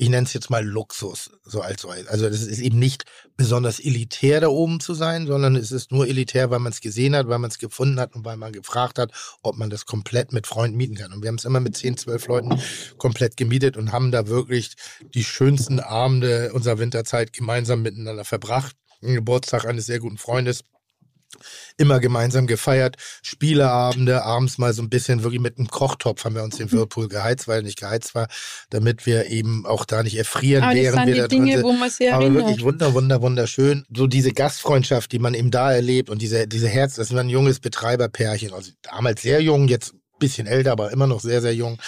Speaker 4: ich nenne es jetzt mal Luxus, so als Also das ist eben nicht besonders elitär da oben zu sein, sondern es ist nur elitär, weil man es gesehen hat, weil man es gefunden hat und weil man gefragt hat, ob man das komplett mit Freunden mieten kann. Und wir haben es immer mit 10, 12 Leuten komplett gemietet und haben da wirklich die schönsten Abende unserer Winterzeit gemeinsam miteinander verbracht. Ein Geburtstag eines sehr guten Freundes immer gemeinsam gefeiert. Spieleabende, abends mal so ein bisschen wirklich mit einem Kochtopf haben wir uns den mhm. Whirlpool geheizt, weil er nicht geheizt war, damit wir eben auch da nicht erfrieren,
Speaker 6: Aber
Speaker 4: während wir da
Speaker 6: drin Dinge, sind. Wo
Speaker 4: Aber erinnert. wirklich wunder, wunder, wunderschön. So diese Gastfreundschaft, die man eben da erlebt und diese, diese Herz, das war ein junges Betreiberpärchen, also damals sehr jung, jetzt ein bisschen älter, aber immer noch sehr, sehr jung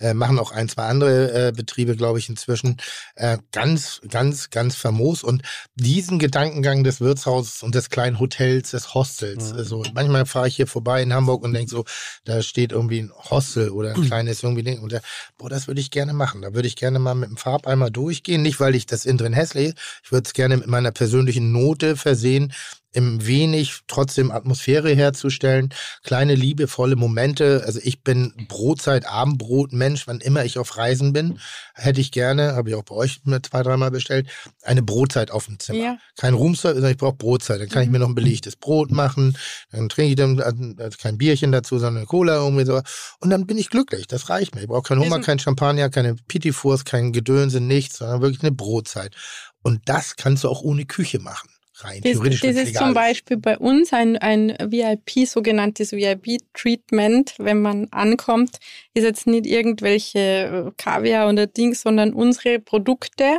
Speaker 4: äh, machen auch ein, zwei andere äh, Betriebe, glaube ich, inzwischen. Äh, ganz, ganz, ganz famos. Und diesen Gedankengang des Wirtshauses und des kleinen Hotels, des Hostels, mhm. also manchmal fahre ich hier vorbei in Hamburg und denke so, da steht irgendwie ein Hostel oder ein (clears throat) kleines irgendwie Ding. Und da, boah, das würde ich gerne machen. Da würde ich gerne mal mit dem Farbeimer durchgehen. Nicht, weil ich das innen drin hässlich. Ich würde es gerne mit meiner persönlichen Note versehen, im wenig trotzdem Atmosphäre herzustellen, kleine liebevolle Momente. Also ich bin Brotzeit, Abendbrot, Mensch, wann immer ich auf Reisen bin, hätte ich gerne, habe ich auch bei euch mir zwei, dreimal bestellt, eine Brotzeit auf dem Zimmer. Ja. Kein Roomservice, sondern ich brauche Brotzeit. Dann kann ich mir noch ein belegtes Brot machen, dann trinke ich dann also kein Bierchen dazu, sondern eine Cola irgendwie so. Und dann bin ich glücklich. Das reicht mir. Ich brauche keinen Hummer, kein Champagner, keine Pitifurs, kein Gedönse, nichts, sondern wirklich eine Brotzeit. Und das kannst du auch ohne Küche machen rein
Speaker 6: das,
Speaker 4: theoretisch.
Speaker 6: Das ist zum Beispiel bei uns ein, ein VIP, sogenanntes VIP-Treatment, wenn man ankommt, ist jetzt nicht irgendwelche äh, Kaviar oder Dings, sondern unsere Produkte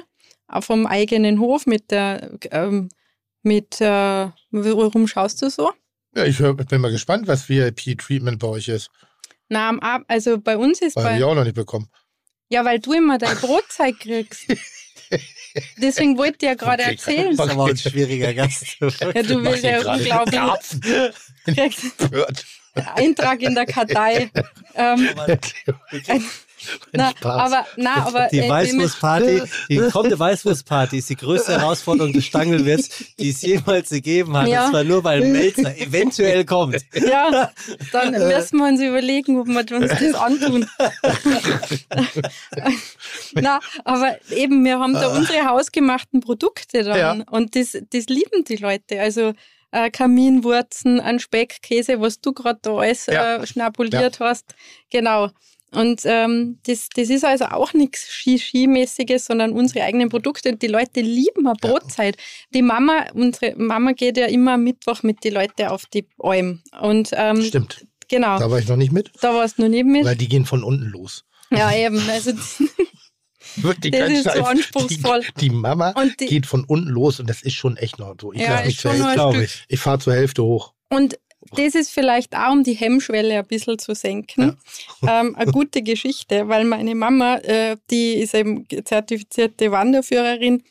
Speaker 6: vom eigenen Hof mit der, ähm, mit, äh, warum schaust du so?
Speaker 4: Ja, ich hör, bin mal gespannt, was VIP-Treatment bei euch ist.
Speaker 6: Na, also bei uns ist
Speaker 4: Weil
Speaker 6: bei...
Speaker 4: Habe ich auch noch nicht bekommen.
Speaker 6: Ja, weil du immer dein Brotzeit kriegst. (laughs) Deswegen wollte ich ja gerade okay, erzählen.
Speaker 3: Das aber ein schwieriger (laughs) Gast.
Speaker 6: ja, du willst ja unglaublich. (laughs) Eintrag in der Kartei. Ähm, na, aber, na, aber,
Speaker 3: die äh, Weißwurstparty, die kommende Weißwurstparty ist die größte Herausforderung des Stangelwirts, die es jemals gegeben hat. Ja. Und zwar nur, weil Melzer eventuell kommt.
Speaker 6: Ja, dann müssen wir uns überlegen, ob wir uns das antun. (laughs) na, aber eben, wir haben da unsere hausgemachten Produkte dann ja. und das, das lieben die Leute. Also äh, Kaminwurzen, an Speck, Käse, was du gerade da alles ja. äh, schnabuliert ja. hast. Genau. Und ähm, das, das ist also auch nichts Ski-Ski-mäßiges, sondern unsere eigenen Produkte. Und die Leute lieben eine Brotzeit. Ja. Die Mama, unsere Mama geht ja immer Mittwoch mit den Leuten auf die Alm. Und, ähm,
Speaker 4: Stimmt.
Speaker 6: Genau.
Speaker 4: Da war ich noch nicht mit.
Speaker 6: Da warst du noch nicht mit.
Speaker 4: Weil die gehen von unten los.
Speaker 6: Ja, eben. Also (laughs)
Speaker 4: Wirklich
Speaker 6: das ist so anspruchsvoll.
Speaker 4: Die, die Mama die, geht von unten los und das ist schon echt noch so. Ich,
Speaker 6: ja,
Speaker 4: ich, ich, ich fahre zur Hälfte hoch.
Speaker 6: Und das ist vielleicht auch, um die Hemmschwelle ein bisschen zu senken, ja. (laughs) ähm, eine gute Geschichte, weil meine Mama, äh, die ist eben zertifizierte Wanderführerin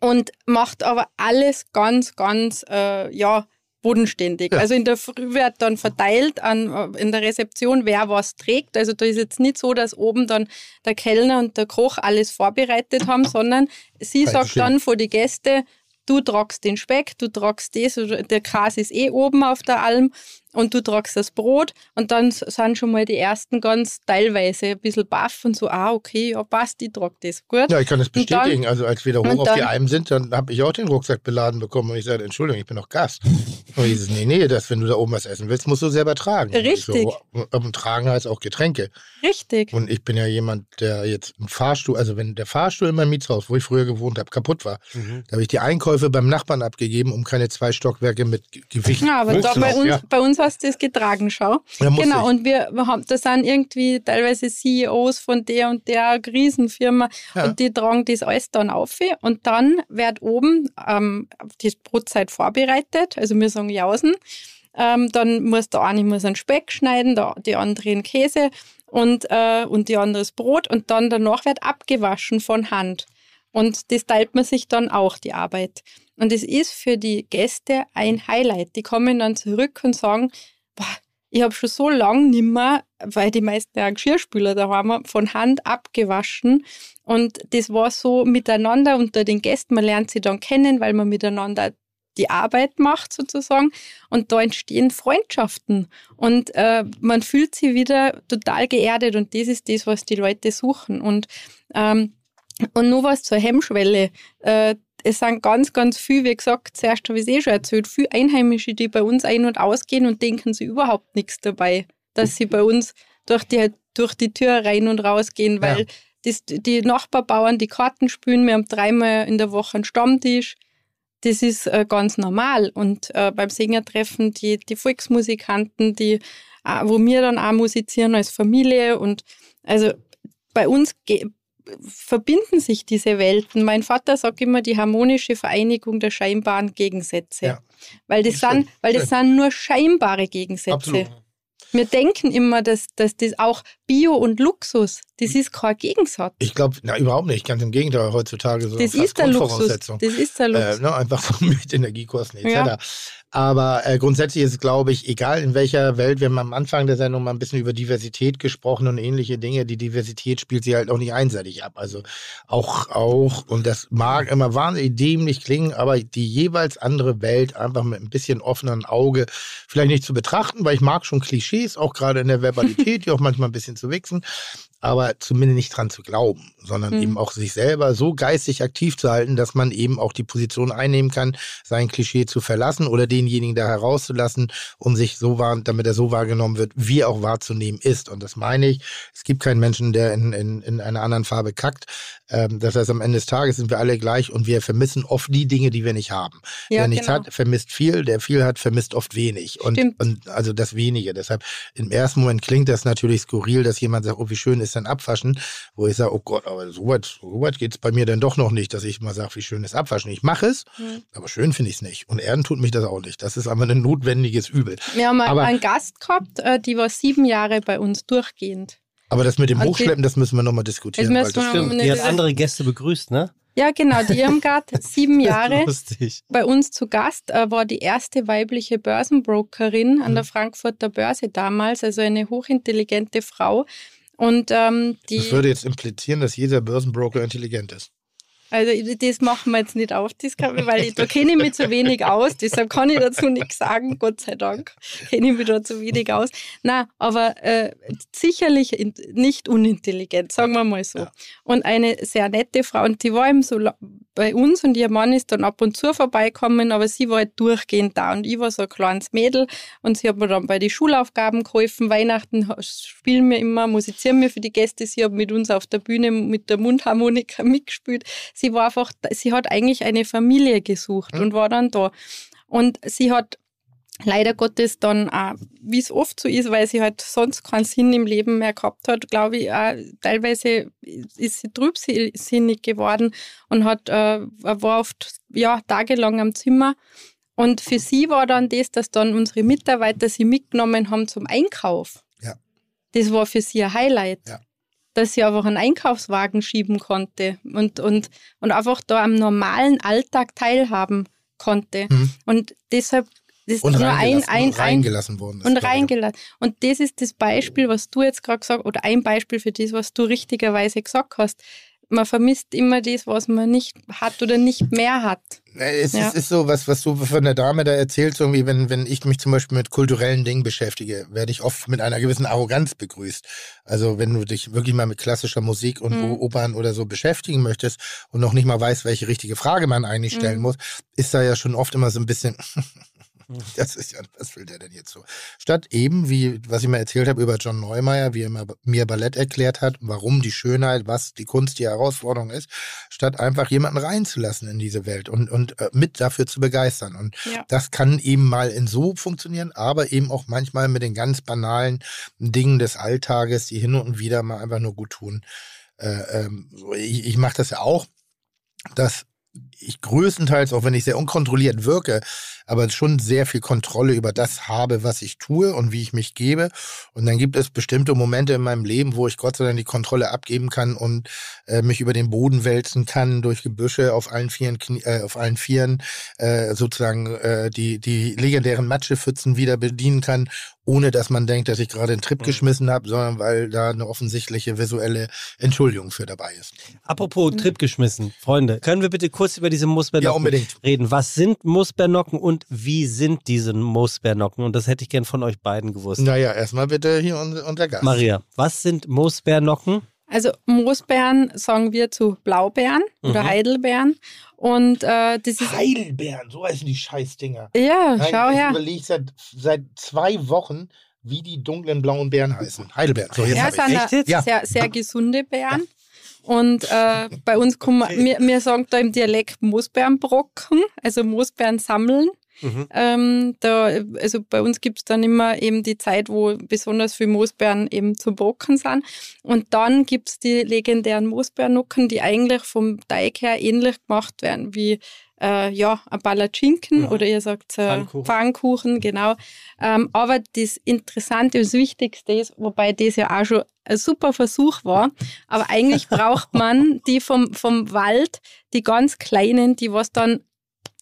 Speaker 6: und macht aber alles ganz, ganz, äh, ja, bodenständig. Ja. Also in der Früh wird dann verteilt an, äh, in der Rezeption, wer was trägt. Also da ist jetzt nicht so, dass oben dann der Kellner und der Koch alles vorbereitet haben, (laughs) sondern sie sagt dann vor die Gäste, du tragst den Speck, du tragst das, der Käse ist eh oben auf der Alm und du tragst das Brot und dann sind schon mal die ersten ganz teilweise ein bisschen baff und so, ah, okay, ja, passt, ich trage das gut.
Speaker 4: Ja, ich kann das bestätigen. Dann, also als wir da hoch auf dann, die Alm sind, dann habe ich auch den Rucksack beladen bekommen und ich sagte, Entschuldigung, ich bin doch Gast. Und ich so, nee, nee, das, wenn du da oben was essen willst, musst du selber tragen.
Speaker 6: Richtig.
Speaker 4: So, und tragen heißt auch Getränke.
Speaker 6: Richtig.
Speaker 4: Und ich bin ja jemand, der jetzt einen Fahrstuhl, also wenn der Fahrstuhl in meinem Mietshaus, wo ich früher gewohnt habe, kaputt war, mhm. da habe ich die Einkäufe beim Nachbarn abgegeben, um keine zwei Stockwerke mit Gewicht
Speaker 6: Ja, aber da bei uns, ja. bei uns hast du das getragen, schau. Ja, genau, ich. und wir haben, da sind irgendwie teilweise CEOs von der und der Riesenfirma ja. und die tragen das alles dann auf und dann wird oben ähm, die Brotzeit vorbereitet, also wir sagen Jausen. Ähm, dann muss der eine muss einen Speck schneiden, der, die andere einen Käse und, äh, und die andere das Brot und dann danach wird abgewaschen von Hand. Und das teilt man sich dann auch, die Arbeit. Und es ist für die Gäste ein Highlight. Die kommen dann zurück und sagen, boah, ich habe schon so lange nimmer, weil die meisten ja Geschirrspüler da haben, von Hand abgewaschen. Und das war so miteinander unter den Gästen. Man lernt sie dann kennen, weil man miteinander die Arbeit macht sozusagen. Und da entstehen Freundschaften. Und äh, man fühlt sich wieder total geerdet. Und das ist das, was die Leute suchen. Und, ähm, und nur was zur Hemmschwelle. Äh, es sind ganz, ganz viel, wie gesagt, zuerst habe ich es eh schon erzählt, viele Einheimische, die bei uns ein- und ausgehen und denken sie überhaupt nichts dabei, dass sie bei uns durch die, durch die Tür rein und raus gehen, weil ja. das, die Nachbarbauern die Karten spielen. Wir haben dreimal in der Woche einen Stammtisch. Das ist äh, ganz normal. Und äh, beim Sängertreffen die, die Volksmusikanten, die, äh, wo wir dann auch musizieren als Familie. Und also bei uns verbinden sich diese Welten. Mein Vater sagt immer die harmonische Vereinigung der scheinbaren Gegensätze. Ja. Weil das, sind, weil das sind nur scheinbare Gegensätze. Absolut. Wir denken immer, dass, dass das auch Bio und Luxus, das ist kein Gegensatz.
Speaker 4: Ich glaube, na überhaupt nicht. Ganz im Gegenteil, heutzutage so
Speaker 6: das ist der Luxus. Das ist der Luxus.
Speaker 4: Äh, ne, einfach so (laughs) mit Energiekosten etc. Ja. Aber äh, grundsätzlich ist es, glaube ich, egal in welcher Welt, wir haben am Anfang der Sendung mal ein bisschen über Diversität gesprochen und ähnliche Dinge. Die Diversität spielt sie halt auch nicht einseitig ab. Also auch, auch, und das mag immer wahnsinnig dämlich klingen, aber die jeweils andere Welt einfach mit ein bisschen offenen Auge vielleicht nicht zu betrachten, weil ich mag schon Klischees, auch gerade in der Verbalität, die auch manchmal ein bisschen zu wichsen aber zumindest nicht dran zu glauben, sondern mhm. eben auch sich selber so geistig aktiv zu halten, dass man eben auch die Position einnehmen kann, sein Klischee zu verlassen oder denjenigen da herauszulassen, um sich so wahr, damit er so wahrgenommen wird, wie er auch wahrzunehmen ist. Und das meine ich, es gibt keinen Menschen, der in, in, in einer anderen Farbe kackt. Ähm, das heißt, am Ende des Tages sind wir alle gleich und wir vermissen oft die Dinge, die wir nicht haben. Ja, Wer nichts genau. hat, vermisst viel, der viel hat, vermisst oft wenig. Und, und also das Wenige. Deshalb im ersten Moment klingt das natürlich skurril, dass jemand sagt, oh, wie schön ist denn Abwaschen, wo ich sage, oh Gott, aber so weit, so weit geht es bei mir dann doch noch nicht, dass ich mal sage, wie schön ist Abwaschen. Ich mache es, mhm. aber schön finde ich es nicht. Und Erden tut mich das auch nicht. Das ist aber ein notwendiges Übel.
Speaker 6: Wir haben aber, einen Gast gehabt, äh, die war sieben Jahre bei uns durchgehend.
Speaker 4: Aber das mit dem. Hochschleppen, das müssen wir nochmal diskutieren.
Speaker 3: Das das stimmt. Die hat andere Gäste begrüßt, ne?
Speaker 6: Ja, genau. Die Irmgard, (laughs) sieben Jahre bei uns zu Gast, äh, war die erste weibliche Börsenbrokerin an der mhm. Frankfurter Börse damals, also eine hochintelligente Frau. Und ähm, die.
Speaker 4: Das würde jetzt implizieren, dass jeder Börsenbroker intelligent ist.
Speaker 6: Also das machen wir jetzt nicht auf, das kann, weil ich, da kenne ich mich zu wenig aus, deshalb kann ich dazu nichts sagen, Gott sei Dank kenne ich mich da zu wenig aus. Na, aber äh, sicherlich nicht unintelligent, sagen wir mal so. Ja. Und eine sehr nette Frau, und die war eben so bei uns und ihr Mann ist dann ab und zu vorbeikommen, aber sie war halt durchgehend da und ich war so ein kleines Mädel und sie hat mir dann bei den Schulaufgaben geholfen. Weihnachten spielen wir immer, musizieren wir für die Gäste. Sie hat mit uns auf der Bühne mit der Mundharmonika (laughs) mitgespielt. Sie war einfach, sie hat eigentlich eine Familie gesucht mhm. und war dann da. Und sie hat leider Gottes dann auch, wie es oft so ist, weil sie halt sonst keinen Sinn im Leben mehr gehabt hat, glaube ich, auch, teilweise ist sie trübsinnig geworden und hat, äh, war oft ja, tagelang am Zimmer. Und für sie war dann das, dass dann unsere Mitarbeiter sie mitgenommen haben zum Einkauf.
Speaker 4: Ja.
Speaker 6: Das war für sie ein Highlight. Ja. Dass sie einfach einen Einkaufswagen schieben konnte und, und, und einfach da am normalen Alltag teilhaben konnte. Mhm. Und deshalb
Speaker 4: das und, nur ein, ein, und reingelassen worden
Speaker 6: ist. Und reingelassen. Und das ist das Beispiel, was du jetzt gerade gesagt hast, oder ein Beispiel für das, was du richtigerweise gesagt hast. Man vermisst immer das, was man nicht hat oder nicht mehr hat.
Speaker 4: Es ja. ist, ist, so, was, was du von der Dame da erzählst, irgendwie, wenn, wenn ich mich zum Beispiel mit kulturellen Dingen beschäftige, werde ich oft mit einer gewissen Arroganz begrüßt. Also wenn du dich wirklich mal mit klassischer Musik und mhm. Opern oder so beschäftigen möchtest und noch nicht mal weißt, welche richtige Frage man eigentlich stellen mhm. muss, ist da ja schon oft immer so ein bisschen (laughs) (laughs) Das ist ja, was will der denn jetzt so? Statt eben, wie, was ich mal erzählt habe über John Neumeier, wie er mir Ballett erklärt hat, warum die Schönheit, was die Kunst, die Herausforderung ist, statt einfach jemanden reinzulassen in diese Welt und, und äh, mit dafür zu begeistern. Und ja. das kann eben mal in so funktionieren, aber eben auch manchmal mit den ganz banalen Dingen des Alltages, die hin und wieder mal einfach nur gut tun. Äh, ähm, ich ich mache das ja auch, dass ich größtenteils, auch wenn ich sehr unkontrolliert wirke, aber schon sehr viel Kontrolle über das habe, was ich tue und wie ich mich gebe. Und dann gibt es bestimmte Momente in meinem Leben, wo ich Gott sei Dank die Kontrolle abgeben kann und äh, mich über den Boden wälzen kann, durch Gebüsche auf allen Vieren, äh, auf allen Vieren äh, sozusagen äh, die, die legendären Matschepfützen wieder bedienen kann ohne dass man denkt, dass ich gerade einen Trip mhm. geschmissen habe, sondern weil da eine offensichtliche visuelle Entschuldigung für dabei ist.
Speaker 3: Apropos mhm. Trip geschmissen, Freunde, können wir bitte kurz über diese Musbernocken
Speaker 4: ja,
Speaker 3: reden? Was sind Musbernocken und wie sind diese Musbernocken? Und das hätte ich gern von euch beiden gewusst.
Speaker 4: Naja, erstmal bitte hier unser Gast.
Speaker 3: Maria, was sind Moosbeernocken?
Speaker 6: Also Moosbeeren sagen wir zu Blaubeeren mhm. oder Heidelbeeren. Und äh, das ist.
Speaker 4: Heidelbeeren, so heißen die Scheißdinger.
Speaker 6: Ja, Nein, schau
Speaker 4: ich
Speaker 6: her.
Speaker 4: Ich überlege seit, seit zwei Wochen, wie die dunklen blauen Beeren heißen. Heidelbeeren. So,
Speaker 6: jetzt ja, sind Echt ja. sehr, sehr gesunde Beeren. Und äh, bei uns kommen wir, wir sagen da im Dialekt Moosbeerenbrocken, also Moosbeeren sammeln. Mhm. Ähm, da, also bei uns gibt es dann immer eben die Zeit, wo besonders viele Moosbeeren eben zu Brocken sind. Und dann gibt es die legendären Moosbeernucken, die eigentlich vom Teig her ähnlich gemacht werden wie äh, ja, ein Palatschinken mhm. oder ihr sagt äh, Pfannkuchen. Pfannkuchen, genau. Ähm, aber das Interessante und das Wichtigste ist, wobei das ja auch schon ein super Versuch war, aber eigentlich (laughs) braucht man die vom, vom Wald, die ganz kleinen, die was dann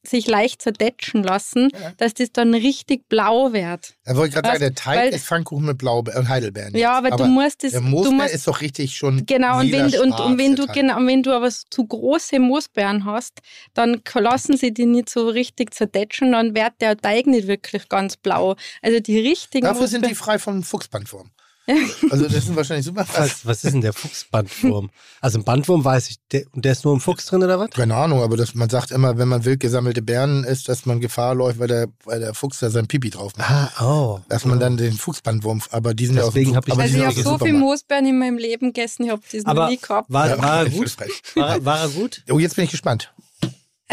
Speaker 6: sich leicht zerdatschen lassen, ja. dass das dann richtig blau wird.
Speaker 4: Da wollte ich gerade sagen, der Teig Weil, ist Pfannkuchen mit Blau und Heidelbeeren.
Speaker 6: Ja, aber, aber, du musst es.
Speaker 4: Der Moosbeer
Speaker 6: musst,
Speaker 4: ist doch richtig schon.
Speaker 6: Genau, und wenn, und, und wenn du genau, und wenn du aber zu große Moosbeeren hast, dann lassen sie die nicht so richtig zerdatschen, dann wird der Teig nicht wirklich ganz blau. Also die richtigen.
Speaker 4: Dafür sind die frei von Fuchsbandform. (laughs) Also das sind wahrscheinlich super.
Speaker 3: Was, was ist denn der Fuchsbandwurm? Also ein Bandwurm weiß ich, der, und der ist nur im Fuchs drin oder was?
Speaker 4: Keine Ahnung, aber das, man sagt immer, wenn man wild gesammelte Bären isst, dass man Gefahr läuft, weil der, weil der Fuchs da sein Pipi drauf macht.
Speaker 3: Ah, oh.
Speaker 4: Dass man dann den Fuchsbandwurm, aber die sind
Speaker 3: Deswegen ja auch,
Speaker 6: ich, also ich habe so viel Moosbeeren in meinem Leben gegessen, ich habe diesen aber nie gehabt.
Speaker 3: War, war, er (laughs) gut? War, war er gut?
Speaker 4: Oh, jetzt bin ich gespannt.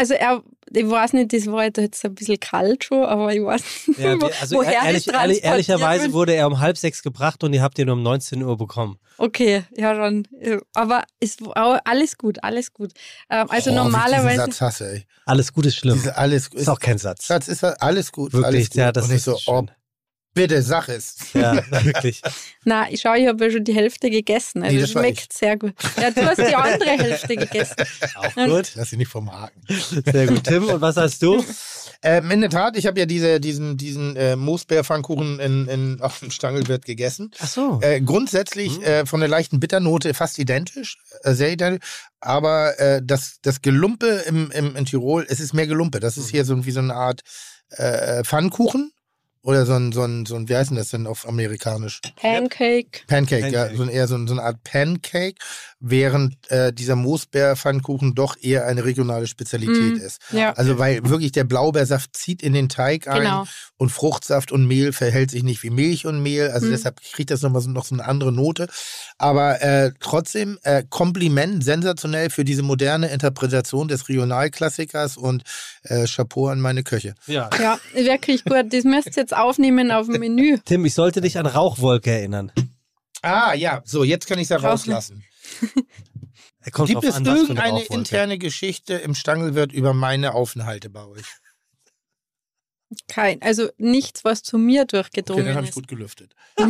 Speaker 6: Also er, ich weiß nicht, das war jetzt ein bisschen kalt schon, aber ich weiß nicht, ja, also woher
Speaker 3: ehrlich, ehrlich, Ehrlicherweise wurde er um halb sechs gebracht und ihr habt ihn um 19 Uhr bekommen.
Speaker 6: Okay, ja dann. Aber ist alles gut, alles gut. Ähm, also oh, normalerweise.
Speaker 4: Satz hasse, ey.
Speaker 3: Alles gut ist schlimm.
Speaker 4: Diese alles,
Speaker 3: ist, ist auch kein Satz.
Speaker 4: Satz ist alles gut.
Speaker 3: Wirklich,
Speaker 4: alles gut.
Speaker 3: ja, das
Speaker 4: und
Speaker 3: ist
Speaker 4: so, oh, Bitte, sag es.
Speaker 3: Ja, (laughs) wirklich.
Speaker 6: Na, ich schaue, ich habe ja schon die Hälfte gegessen. Also nee, das schmeckt sehr gut. Ja, du hast die andere Hälfte gegessen.
Speaker 4: Auch gut. Lass sie nicht vom Haken.
Speaker 3: Sehr gut. Tim, und was hast du?
Speaker 4: Ähm, in der Tat, ich habe ja diese, diesen, diesen äh, Moosbeerpfannkuchen in, in, auf dem Stangelwirt gegessen.
Speaker 3: Ach so.
Speaker 4: Äh, grundsätzlich mhm. äh, von der leichten Bitternote fast identisch, äh, sehr identisch. Aber äh, das, das Gelumpe im, im, in Tirol, es ist mehr Gelumpe. Das ist mhm. hier so wie so eine Art äh, Pfannkuchen oder so ein, so ein, so ein, wie heißt denn das denn auf amerikanisch?
Speaker 6: Pancake.
Speaker 4: Pancake, Pancake. ja, so ein, eher so, so eine Art Pancake, während äh, dieser Moosbeerpfannkuchen doch eher eine regionale Spezialität mm, ist.
Speaker 6: Ja.
Speaker 4: Also weil wirklich der Blaubeersaft zieht in den Teig ein genau. und Fruchtsaft und Mehl verhält sich nicht wie Milch und Mehl, also mm. deshalb kriegt das nochmal so, noch so eine andere Note. Aber äh, trotzdem äh, Kompliment, sensationell für diese moderne Interpretation des Regionalklassikers und äh, Chapeau an meine Köche.
Speaker 6: Ja, ja wirklich gut. Das müsst ihr jetzt aufnehmen auf dem Menü.
Speaker 3: Tim, ich sollte dich an Rauchwolke erinnern.
Speaker 4: Ah, ja, so, jetzt kann ich es ja rauslassen. (laughs) Gibt es an, irgendeine interne Geschichte im Stangelwirt über meine Aufenthalte bei euch?
Speaker 6: Kein, also nichts, was zu mir durchgedrungen okay, dann
Speaker 4: habe ich gut gelüftet. (laughs)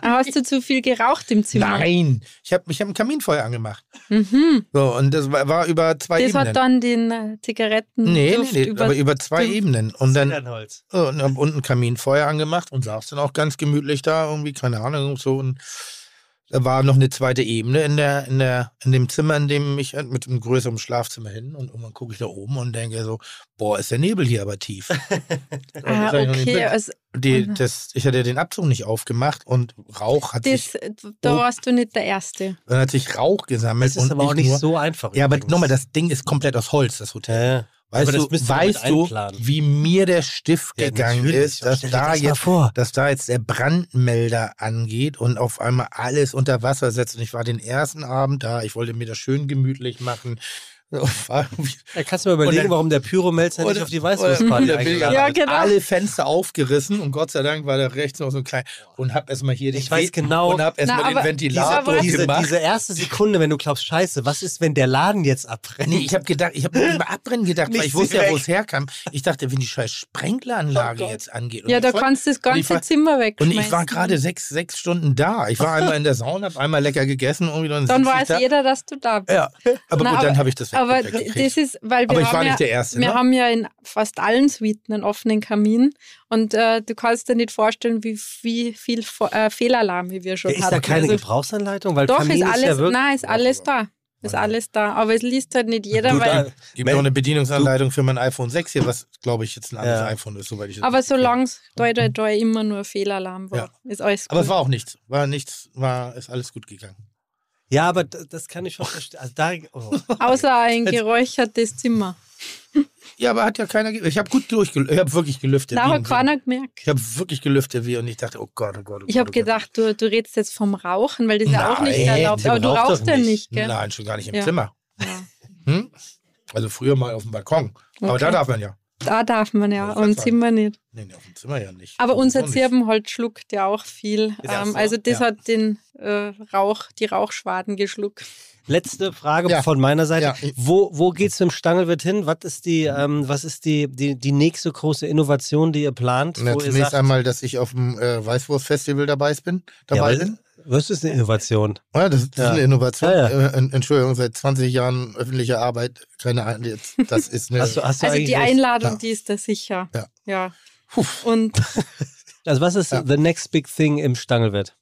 Speaker 6: Hast du zu viel geraucht im Zimmer?
Speaker 4: Nein, ich habe ich hab ein Kaminfeuer angemacht. Mhm. So, und das war, war über zwei
Speaker 6: das
Speaker 4: Ebenen.
Speaker 6: Das hat dann den äh, Zigaretten.
Speaker 4: Nee, nee, nee über, aber über zwei. Ebenen. Und dann oh, und hab unten Kaminfeuer angemacht und saß dann auch ganz gemütlich da, irgendwie, keine Ahnung, so. Und da war noch eine zweite Ebene in, der, in, der, in dem Zimmer, in dem ich mit einem größeren Schlafzimmer hin und irgendwann gucke ich da oben und denke so, boah, ist der Nebel hier aber tief. (laughs)
Speaker 6: ah, okay. Also,
Speaker 4: die, das, ich hatte den Abzug nicht aufgemacht und Rauch hat das, sich...
Speaker 6: Da warst du nicht der Erste.
Speaker 4: Dann hat sich Rauch gesammelt.
Speaker 3: Das ist aber auch nicht nur, so einfach.
Speaker 4: Ja, übrigens. aber nochmal, das Ding ist komplett aus Holz, das Hotel. Ja. Weißt du, weißt du, wie mir der Stift ja, gegangen ist, dass da, jetzt, dass da jetzt der Brandmelder angeht und auf einmal alles unter Wasser setzt. Und ich war den ersten Abend da, ich wollte mir das schön gemütlich machen
Speaker 3: Da (laughs) kannst du mir überlegen, dann, warum der Pyromelzer nicht auf die Weißwurstparty (laughs) eingeladen
Speaker 4: ja, genau. alle Fenster aufgerissen und Gott sei Dank war da rechts noch so ein klein und hab erstmal hier
Speaker 3: ich weiß genau
Speaker 4: und hab erstmal den Ventilator
Speaker 3: diese, gemacht. Diese erste Sekunde, wenn du glaubst, Scheiße, was ist, wenn der Laden jetzt abbrennt?
Speaker 4: Nee, ich habe gedacht, ich habe mal abbrennen gedacht, weil ich wusste ja, wo es herkam. Ich dachte, wenn die scheiß Sprenkleranlage oh jetzt angeht.
Speaker 6: ja, da kannst du das ganze Zimmer weg.
Speaker 4: Und ich war gerade sechs, sechs Stunden da. Ich war einmal in der Sauna, hab einmal lecker gegessen. Und
Speaker 6: dann, dann weiß jeder, dass du da bist.
Speaker 4: Ja, aber gut, dann habe ich das
Speaker 6: Aber das ist, weil wir
Speaker 4: aber ich
Speaker 6: war
Speaker 4: nicht
Speaker 6: ja,
Speaker 4: der Erste.
Speaker 6: Wir
Speaker 4: ne?
Speaker 6: haben ja in fast allen Suiten einen offenen Kamin und äh, du kannst dir nicht vorstellen, wie, wie viel äh, Fehlalarm wir schon
Speaker 3: ja,
Speaker 6: hatten.
Speaker 3: Ist da keine also, Gebrauchsanleitung? Weil
Speaker 6: doch,
Speaker 3: Kamin
Speaker 6: ist alles,
Speaker 3: ist ja wirklich,
Speaker 6: nein, ist alles da. Ist alles da, aber es liest halt nicht jeder,
Speaker 4: du,
Speaker 6: weil.
Speaker 4: Gibt auch eine Bedienungsanleitung für mein iPhone 6 hier, was glaube ich jetzt ein anderes ja. iPhone ist, soweit ich
Speaker 6: Aber solange es toi, toi, toi immer nur Fehlalarm war, ja. ist alles gut.
Speaker 4: Aber es war auch nichts. War nichts, war, ist alles gut gegangen.
Speaker 3: Ja, aber das kann ich schon verstehen. Also da, oh.
Speaker 6: Außer (laughs) ein geräuchertes Zimmer.
Speaker 4: Ja, aber hat ja keiner. Ich habe gut durchgelüftet. Ich habe wirklich gelüftet.
Speaker 6: Da hat keiner gemerkt.
Speaker 4: Ich habe wirklich gelüftet wie und ich dachte, oh Gott, oh Gott. Oh
Speaker 6: ich habe
Speaker 4: oh
Speaker 6: gedacht, du, du redest jetzt vom Rauchen, weil das ist ja auch nicht erlaubt. Aber du rauchst ja nicht, gell?
Speaker 4: Nein, schon gar nicht im ja. Zimmer. Ja. Hm? Also früher mal auf dem Balkon. Okay. Aber da darf man ja.
Speaker 6: Da darf man ja, und im Zimmer nicht.
Speaker 4: Nee, nee, auf dem Zimmer ja nicht.
Speaker 6: Aber unser Zirbenholz schluckt ja auch viel. Ähm, so? Also das ja. hat den äh, Rauch, die Rauchschwaden geschluckt.
Speaker 3: Letzte Frage ja. von meiner Seite. Ja. Wo, wo geht es im Stangelwirt hin? Was ist die, ähm, was ist die, die, die nächste große Innovation, die ihr plant?
Speaker 4: Na, zunächst sagt, einmal, dass ich auf dem äh, Weißwurst-Festival dabei bin. Dabei ja, bin.
Speaker 3: Was ist eine Innovation?
Speaker 4: Ja, das, das ist eine Innovation. Äh, Entschuldigung, seit 20 Jahren öffentliche Arbeit. Keine Ahnung, das ist eine. (laughs)
Speaker 6: hast du, hast du also die Einladung, die ist da sicher. Ja. ja. Und (laughs)
Speaker 3: also was ist the next big thing im Stangelwirt?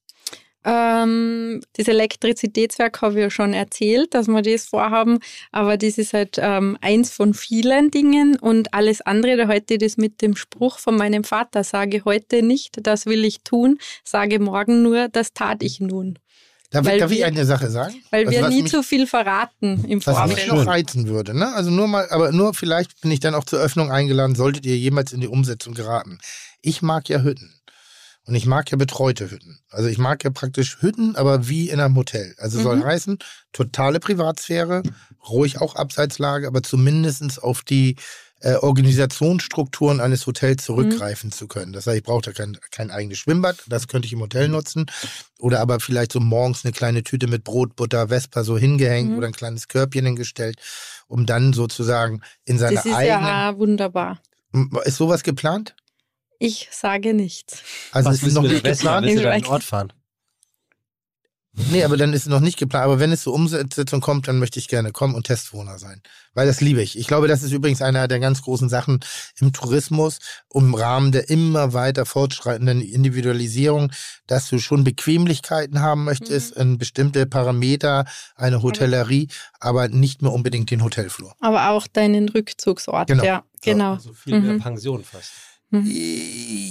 Speaker 6: Ähm, das Elektrizitätswerk habe ich ja schon erzählt, dass wir das vorhaben, aber das ist halt ähm, eins von vielen Dingen und alles andere, da heute das mit dem Spruch von meinem Vater, sage heute nicht, das will ich tun, sage morgen nur, das tat ich nun.
Speaker 4: Darf, darf wir, ich eine Sache sagen?
Speaker 6: Weil also wir nie mich, zu viel verraten im
Speaker 4: Vorfeld. Was mich noch reizen würde, ne? Also nur mal, aber nur vielleicht bin ich dann auch zur Öffnung eingeladen, solltet ihr jemals in die Umsetzung geraten. Ich mag ja Hütten. Und ich mag ja betreute Hütten. Also ich mag ja praktisch Hütten, aber wie in einem Hotel. Also mhm. soll heißen, totale Privatsphäre, ruhig auch Abseitslage, aber zumindest auf die äh, Organisationsstrukturen eines Hotels zurückgreifen mhm. zu können. Das heißt, ich brauche da kein, kein eigenes Schwimmbad, das könnte ich im Hotel nutzen. Oder aber vielleicht so morgens eine kleine Tüte mit Brot, Butter, Vespa so hingehängt mhm. oder ein kleines Körbchen hingestellt, um dann sozusagen in seine. Das ist eigenen,
Speaker 6: ja wunderbar.
Speaker 4: Ist sowas geplant?
Speaker 6: Ich sage nichts.
Speaker 4: Also Was ist noch nicht geplant?
Speaker 3: Willst du einen Ort fahren?
Speaker 4: Nee, aber dann ist es noch nicht geplant. Aber wenn es zur Umsetzung kommt, dann möchte ich gerne kommen und Testwohner sein. Weil das liebe ich. Ich glaube, das ist übrigens einer der ganz großen Sachen im Tourismus, im Rahmen der immer weiter fortschreitenden Individualisierung, dass du schon Bequemlichkeiten haben möchtest, mhm. bestimmte Parameter, eine Hotellerie, aber nicht mehr unbedingt den Hotelflur.
Speaker 6: Aber auch deinen Rückzugsort. Genau. Ja, genau.
Speaker 3: Also viel mehr mhm. Pension fast.
Speaker 4: Mhm.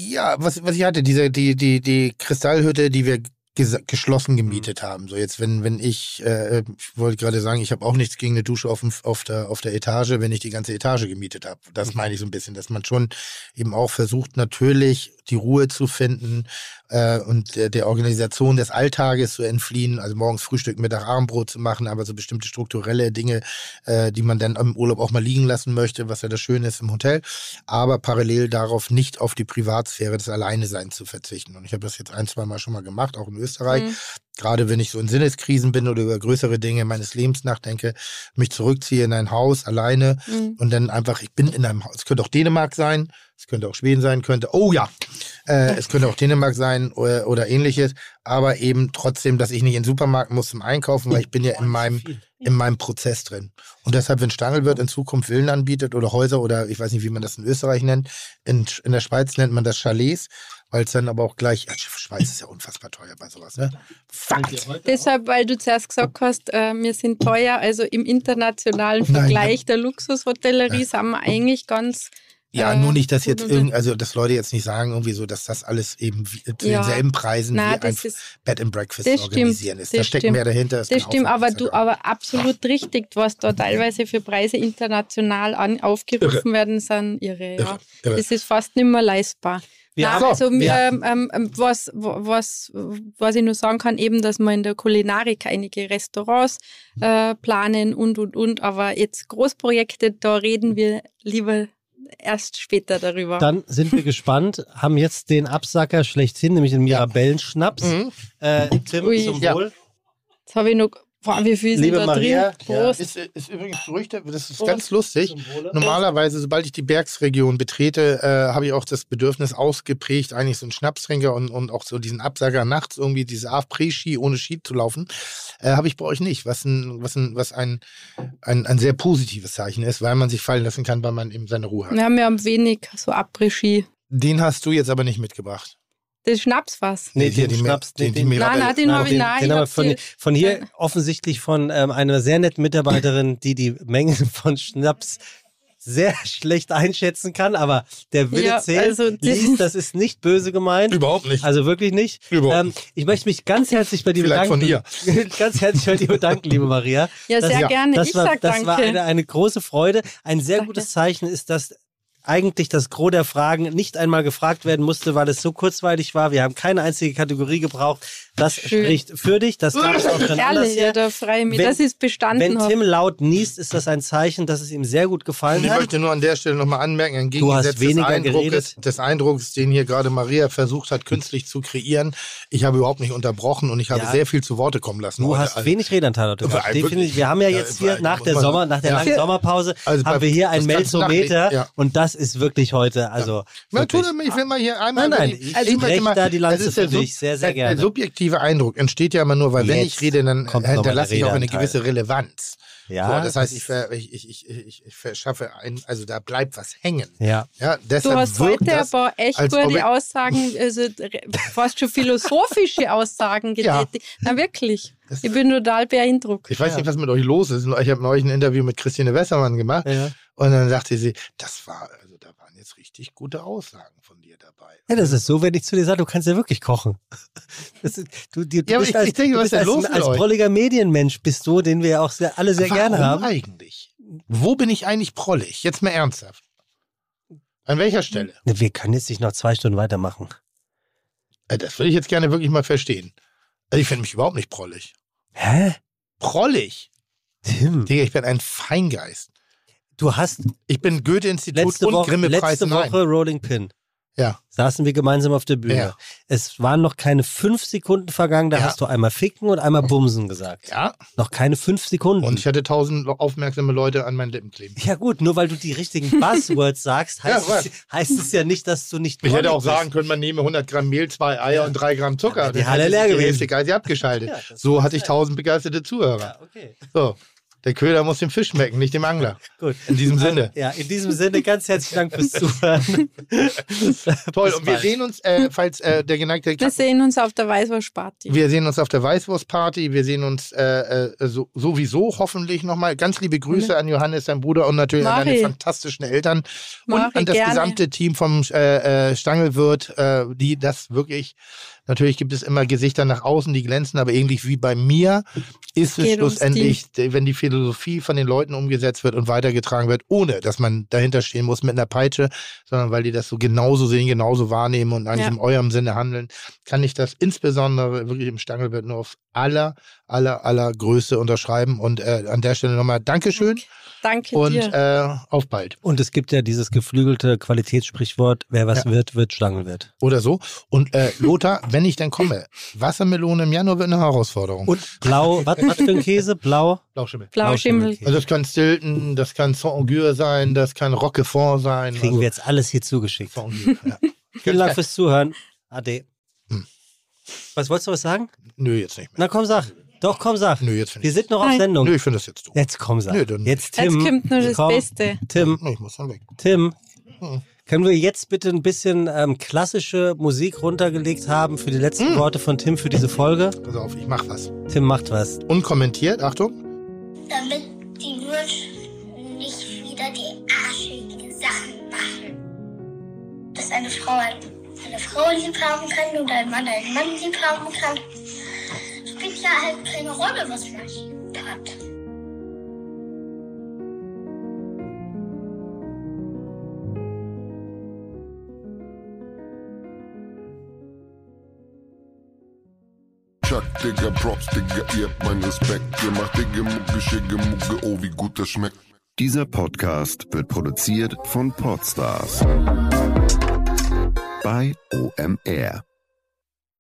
Speaker 4: Ja, was, was ich hatte, diese, die, die, die Kristallhütte, die wir geschlossen gemietet mhm. haben. So jetzt, wenn, wenn ich, äh, ich wollte gerade sagen, ich habe auch nichts gegen eine Dusche auf, dem, auf, der, auf der Etage, wenn ich die ganze Etage gemietet habe. Das mhm. meine ich so ein bisschen, dass man schon eben auch versucht, natürlich die Ruhe zu finden äh, und der, der Organisation des Alltages zu entfliehen, also morgens Frühstück, Mittag, Abendbrot zu machen, aber so bestimmte strukturelle Dinge, äh, die man dann im Urlaub auch mal liegen lassen möchte, was ja das Schöne ist im Hotel, aber parallel darauf nicht auf die Privatsphäre des Alleineseins zu verzichten. Und ich habe das jetzt ein, zwei Mal schon mal gemacht, auch in Österreich. Mhm gerade wenn ich so in Sinneskrisen bin oder über größere Dinge meines Lebens nachdenke, mich zurückziehe in ein Haus alleine mhm. und dann einfach, ich bin in einem Haus. Es könnte auch Dänemark sein, es könnte auch Schweden sein, könnte, oh ja, äh, es könnte auch Dänemark sein oder, oder ähnliches, aber eben trotzdem, dass ich nicht in den Supermarkt muss zum Einkaufen, weil ich bin ja in meinem, in meinem Prozess drin. Und deshalb, wenn Stangelwirt in Zukunft Villen anbietet oder Häuser oder ich weiß nicht, wie man das in Österreich nennt, in, in der Schweiz nennt man das Chalets, weil es dann aber auch gleich, ja, Schweiz ist ja unfassbar teuer bei sowas, ne?
Speaker 6: Deshalb, weil du zuerst gesagt hast, äh, wir sind teuer, also im internationalen Vergleich Nein. der Luxushotellerie ja. sind wir eigentlich ganz
Speaker 4: ja, nur nicht, dass jetzt irgendwie, also dass Leute jetzt nicht sagen, irgendwie so, dass das alles eben wie, zu ja. denselben Preisen Na, wie ein ist, Bed and Breakfast organisieren ist. Da steckt mehr dahinter.
Speaker 6: Das, das stimmt, aber du, aber absolut richtig, was da teilweise für Preise international an, aufgerufen irre. werden, sind irre, ja. Irre, irre. Das ist fast nicht mehr leistbar. Wir Nein, haben, also ähm, ähm, was, was, was ich nur sagen kann, eben, dass wir in der Kulinarik einige Restaurants äh, planen und und und, aber jetzt Großprojekte, da reden wir lieber erst später darüber.
Speaker 3: Dann sind wir gespannt, haben jetzt den Absacker schlechthin, nämlich den Mirabellenschnaps. Mhm. Äh, Tim, Ui. zum Wohl. Ja.
Speaker 6: Jetzt habe ich noch Boah, wie viel
Speaker 3: Liebe
Speaker 6: sind da
Speaker 3: Maria,
Speaker 4: drin? Ja. Ist, ist, übrigens Gerücht, das ist Prost. ganz lustig. Normalerweise, sobald ich die Bergsregion betrete, äh, habe ich auch das Bedürfnis ausgeprägt, eigentlich so einen Schnapstrinker und, und auch so diesen Absager nachts irgendwie diese Après-Ski ohne Ski zu laufen. Äh, habe ich bei euch nicht, was ein, was ein, was ein, ein, ein sehr positives Zeichen ist, weil man sich fallen lassen kann, weil man eben seine Ruhe hat.
Speaker 6: Wir haben ja wenig so Après-Ski.
Speaker 4: Den hast du jetzt aber nicht mitgebracht.
Speaker 6: Das Schnaps
Speaker 3: Nee, den, den Schnaps. Den, den, den, nein, nein, den habe ich nein. Den, von, von hier offensichtlich von ähm, einer sehr netten Mitarbeiterin, die die Mengen (laughs) von Schnaps sehr schlecht einschätzen kann, aber der Wille ja, zählt, also liest, das ist nicht böse gemeint.
Speaker 4: Überhaupt nicht.
Speaker 3: Also wirklich nicht.
Speaker 4: Überhaupt ähm,
Speaker 3: ich möchte mich ganz herzlich bei dir
Speaker 4: Vielleicht
Speaker 3: bedanken.
Speaker 4: von
Speaker 3: dir. (laughs) ganz herzlich bei dir bedanken, liebe Maria.
Speaker 6: Ja, sehr
Speaker 3: das,
Speaker 6: gerne.
Speaker 3: Das
Speaker 6: ich
Speaker 3: war,
Speaker 6: sag
Speaker 3: das
Speaker 6: danke.
Speaker 3: war eine, eine große Freude. Ein sehr danke. gutes Zeichen ist, dass eigentlich das Gros der Fragen nicht einmal gefragt werden musste, weil es so kurzweilig war. Wir haben keine einzige Kategorie gebraucht. Das Schön. spricht für dich. Das gab es auch schon
Speaker 6: Ehrlich, ja, da frei mir. das ist bestanden.
Speaker 3: Wenn Tim laut niest, ist das ein Zeichen, dass es ihm sehr gut gefallen
Speaker 4: ich
Speaker 3: hat.
Speaker 4: Ich möchte nur an der Stelle nochmal anmerken,
Speaker 3: hast weniger des, Eindrucks,
Speaker 4: des Eindrucks, den hier gerade Maria versucht hat, künstlich zu kreieren. Ich habe überhaupt nicht unterbrochen und ich habe ja. sehr viel zu Worte kommen lassen.
Speaker 3: Du heute. hast also, wenig Redanteil (laughs) gehabt. Wir haben ja jetzt hier nach der Sommer, nach der langen Sommerpause, also haben wir hier ein Melzometer und das ist wirklich heute, also.
Speaker 4: Ja. ich will mal hier einmal.
Speaker 3: Nein, nein, ich, also, ich da die Lanze für dich, sehr, sehr gerne.
Speaker 4: Der subjektive Eindruck entsteht ja immer nur, weil Jetzt wenn ich rede, dann hinterlasse ich auch eine gewisse Relevanz. Ja. So, das heißt, ich, ver, ich, ich, ich, ich verschaffe ein, also da bleibt was hängen.
Speaker 3: Ja.
Speaker 4: ja
Speaker 6: du hast heute aber echt gute Aussagen, (laughs) also fast schon philosophische Aussagen getätigt. Ja. Na wirklich. Das ich bin total beeindruckt.
Speaker 4: Ich weiß ja. nicht, was mit euch los ist. Ich habe neulich ein Interview mit Christine Wässermann gemacht ja. und dann sagte sie, das war, also da waren jetzt richtig gute Aussagen dabei.
Speaker 3: Ja, das ist so, wenn ich zu dir sage, du kannst ja wirklich kochen. (laughs) Ist, du, du, du
Speaker 4: ja, bist, als, ich denke, du bist als, los
Speaker 3: als prolliger Medienmensch bist du, den wir ja auch sehr, alle sehr
Speaker 4: Warum
Speaker 3: gerne haben.
Speaker 4: eigentlich? Wo bin ich eigentlich prollig? Jetzt mal ernsthaft. An welcher Stelle?
Speaker 3: Wir können jetzt nicht noch zwei Stunden weitermachen.
Speaker 4: Äh, das würde ich jetzt gerne wirklich mal verstehen. Also ich finde mich überhaupt nicht prollig.
Speaker 3: Hä?
Speaker 4: Prollig?
Speaker 3: Tim.
Speaker 4: Digga, ich bin ein Feingeist.
Speaker 3: Du hast.
Speaker 4: Ich bin Goethe-Institut und Grimme-Preis.
Speaker 3: Letzte Woche Rolling Pin.
Speaker 4: Ja.
Speaker 3: Saßen wir gemeinsam auf der Bühne. Ja. Es waren noch keine fünf Sekunden vergangen, da ja. hast du einmal ficken und einmal bumsen gesagt.
Speaker 4: Ja.
Speaker 3: Noch keine fünf Sekunden.
Speaker 4: Und ich hatte tausend aufmerksame Leute an meinen Lippen kleben.
Speaker 3: Ja gut, nur weil du die richtigen (laughs) Buzzwords sagst, heißt, ja, es, heißt es ja nicht, dass du nicht
Speaker 4: Ich hätte auch sagen können, man nehme 100 Gramm Mehl, zwei Eier und drei Gramm Zucker. Ja,
Speaker 3: die Halle leer gewesen.
Speaker 4: Die Hälfte (laughs) abgeschaltet. so hatte ich tausend begeisterte Zuhörer. Ja, okay. So. Der Köder muss dem Fisch schmecken, nicht dem Angler. (laughs)
Speaker 3: Gut.
Speaker 4: In diesem Sinne.
Speaker 3: Ja, in diesem Sinne ganz herzlichen Dank fürs (laughs) Zuhören.
Speaker 4: Toll. Und wir sehen uns, äh, falls äh, der geneigte.
Speaker 6: Wir sehen uns auf der Weißwurstparty.
Speaker 4: Wir sehen uns auf der Weißwurstparty. Wir sehen uns äh, äh so, sowieso hoffentlich nochmal. Ganz liebe Grüße mhm. an Johannes, sein Bruder und natürlich Mari. an deine fantastischen Eltern Mari, und an das gerne. gesamte Team vom äh, äh, Stangelwirt, äh, die das wirklich Natürlich gibt es immer Gesichter nach außen, die glänzen, aber ähnlich wie bei mir ist es schlussendlich, wenn die Philosophie von den Leuten umgesetzt wird und weitergetragen wird, ohne dass man dahinter stehen muss mit einer Peitsche, sondern weil die das so genauso sehen, genauso wahrnehmen und eigentlich ja. in eurem Sinne handeln, kann ich das insbesondere wirklich im Stangelwirt nur auf aller, aller, aller Größe unterschreiben. Und äh, an der Stelle nochmal Dankeschön. Okay.
Speaker 6: Danke
Speaker 4: und,
Speaker 6: dir.
Speaker 4: Äh, auf bald.
Speaker 3: Und es gibt ja dieses geflügelte Qualitätssprichwort, wer was ja. wird, wird Stangelwirt.
Speaker 4: Oder so. Und äh, Lothar, wenn ich dann komme, Wassermelone im Januar wird eine Herausforderung.
Speaker 3: Und blau, was, was für ein Käse? Blau?
Speaker 4: Blauschimmel.
Speaker 6: Blauschimmel.
Speaker 4: Also das kann Stilton, das kann Saint-Augure sein, das kann Roquefort sein.
Speaker 3: Kriegen
Speaker 4: also
Speaker 3: wir jetzt alles hier zugeschickt. Ja. (laughs) Vielen Dank fürs Zuhören. Ade. Hm. Was wolltest du was sagen?
Speaker 4: Nö, jetzt nicht mehr.
Speaker 3: Na komm, sag. Doch, komm, sag.
Speaker 4: Nö, jetzt
Speaker 3: Wir sind noch auf Sendung.
Speaker 4: Nö, ich finde das jetzt doof.
Speaker 3: Jetzt komm, sag. Nö, dann jetzt Tim.
Speaker 6: Jetzt kommt nur das komm. Beste.
Speaker 3: Tim.
Speaker 4: Nee, ich muss dann weg.
Speaker 3: Tim. Hm. Können wir jetzt bitte ein bisschen ähm, klassische Musik runtergelegt haben für die letzten hm. Worte von Tim für diese Folge?
Speaker 4: Pass auf, ich mach was.
Speaker 3: Tim macht was.
Speaker 4: Unkommentiert, Achtung.
Speaker 8: Damit die Wurst nicht wieder die arschigen Sachen machen. Dass eine Frau eine Frau lieb haben kann und ein Mann einen Mann lieb haben kann spielt ja halt keine Rolle, was Fleisch hat.
Speaker 7: Chuck, Digga, Props, Digga, ihr habt meinen Respekt. Ihr macht Digga, Mucke, Schicke, Mucke, oh, wie gut das schmeckt.
Speaker 1: Dieser Podcast wird produziert von Podstars bei OMR.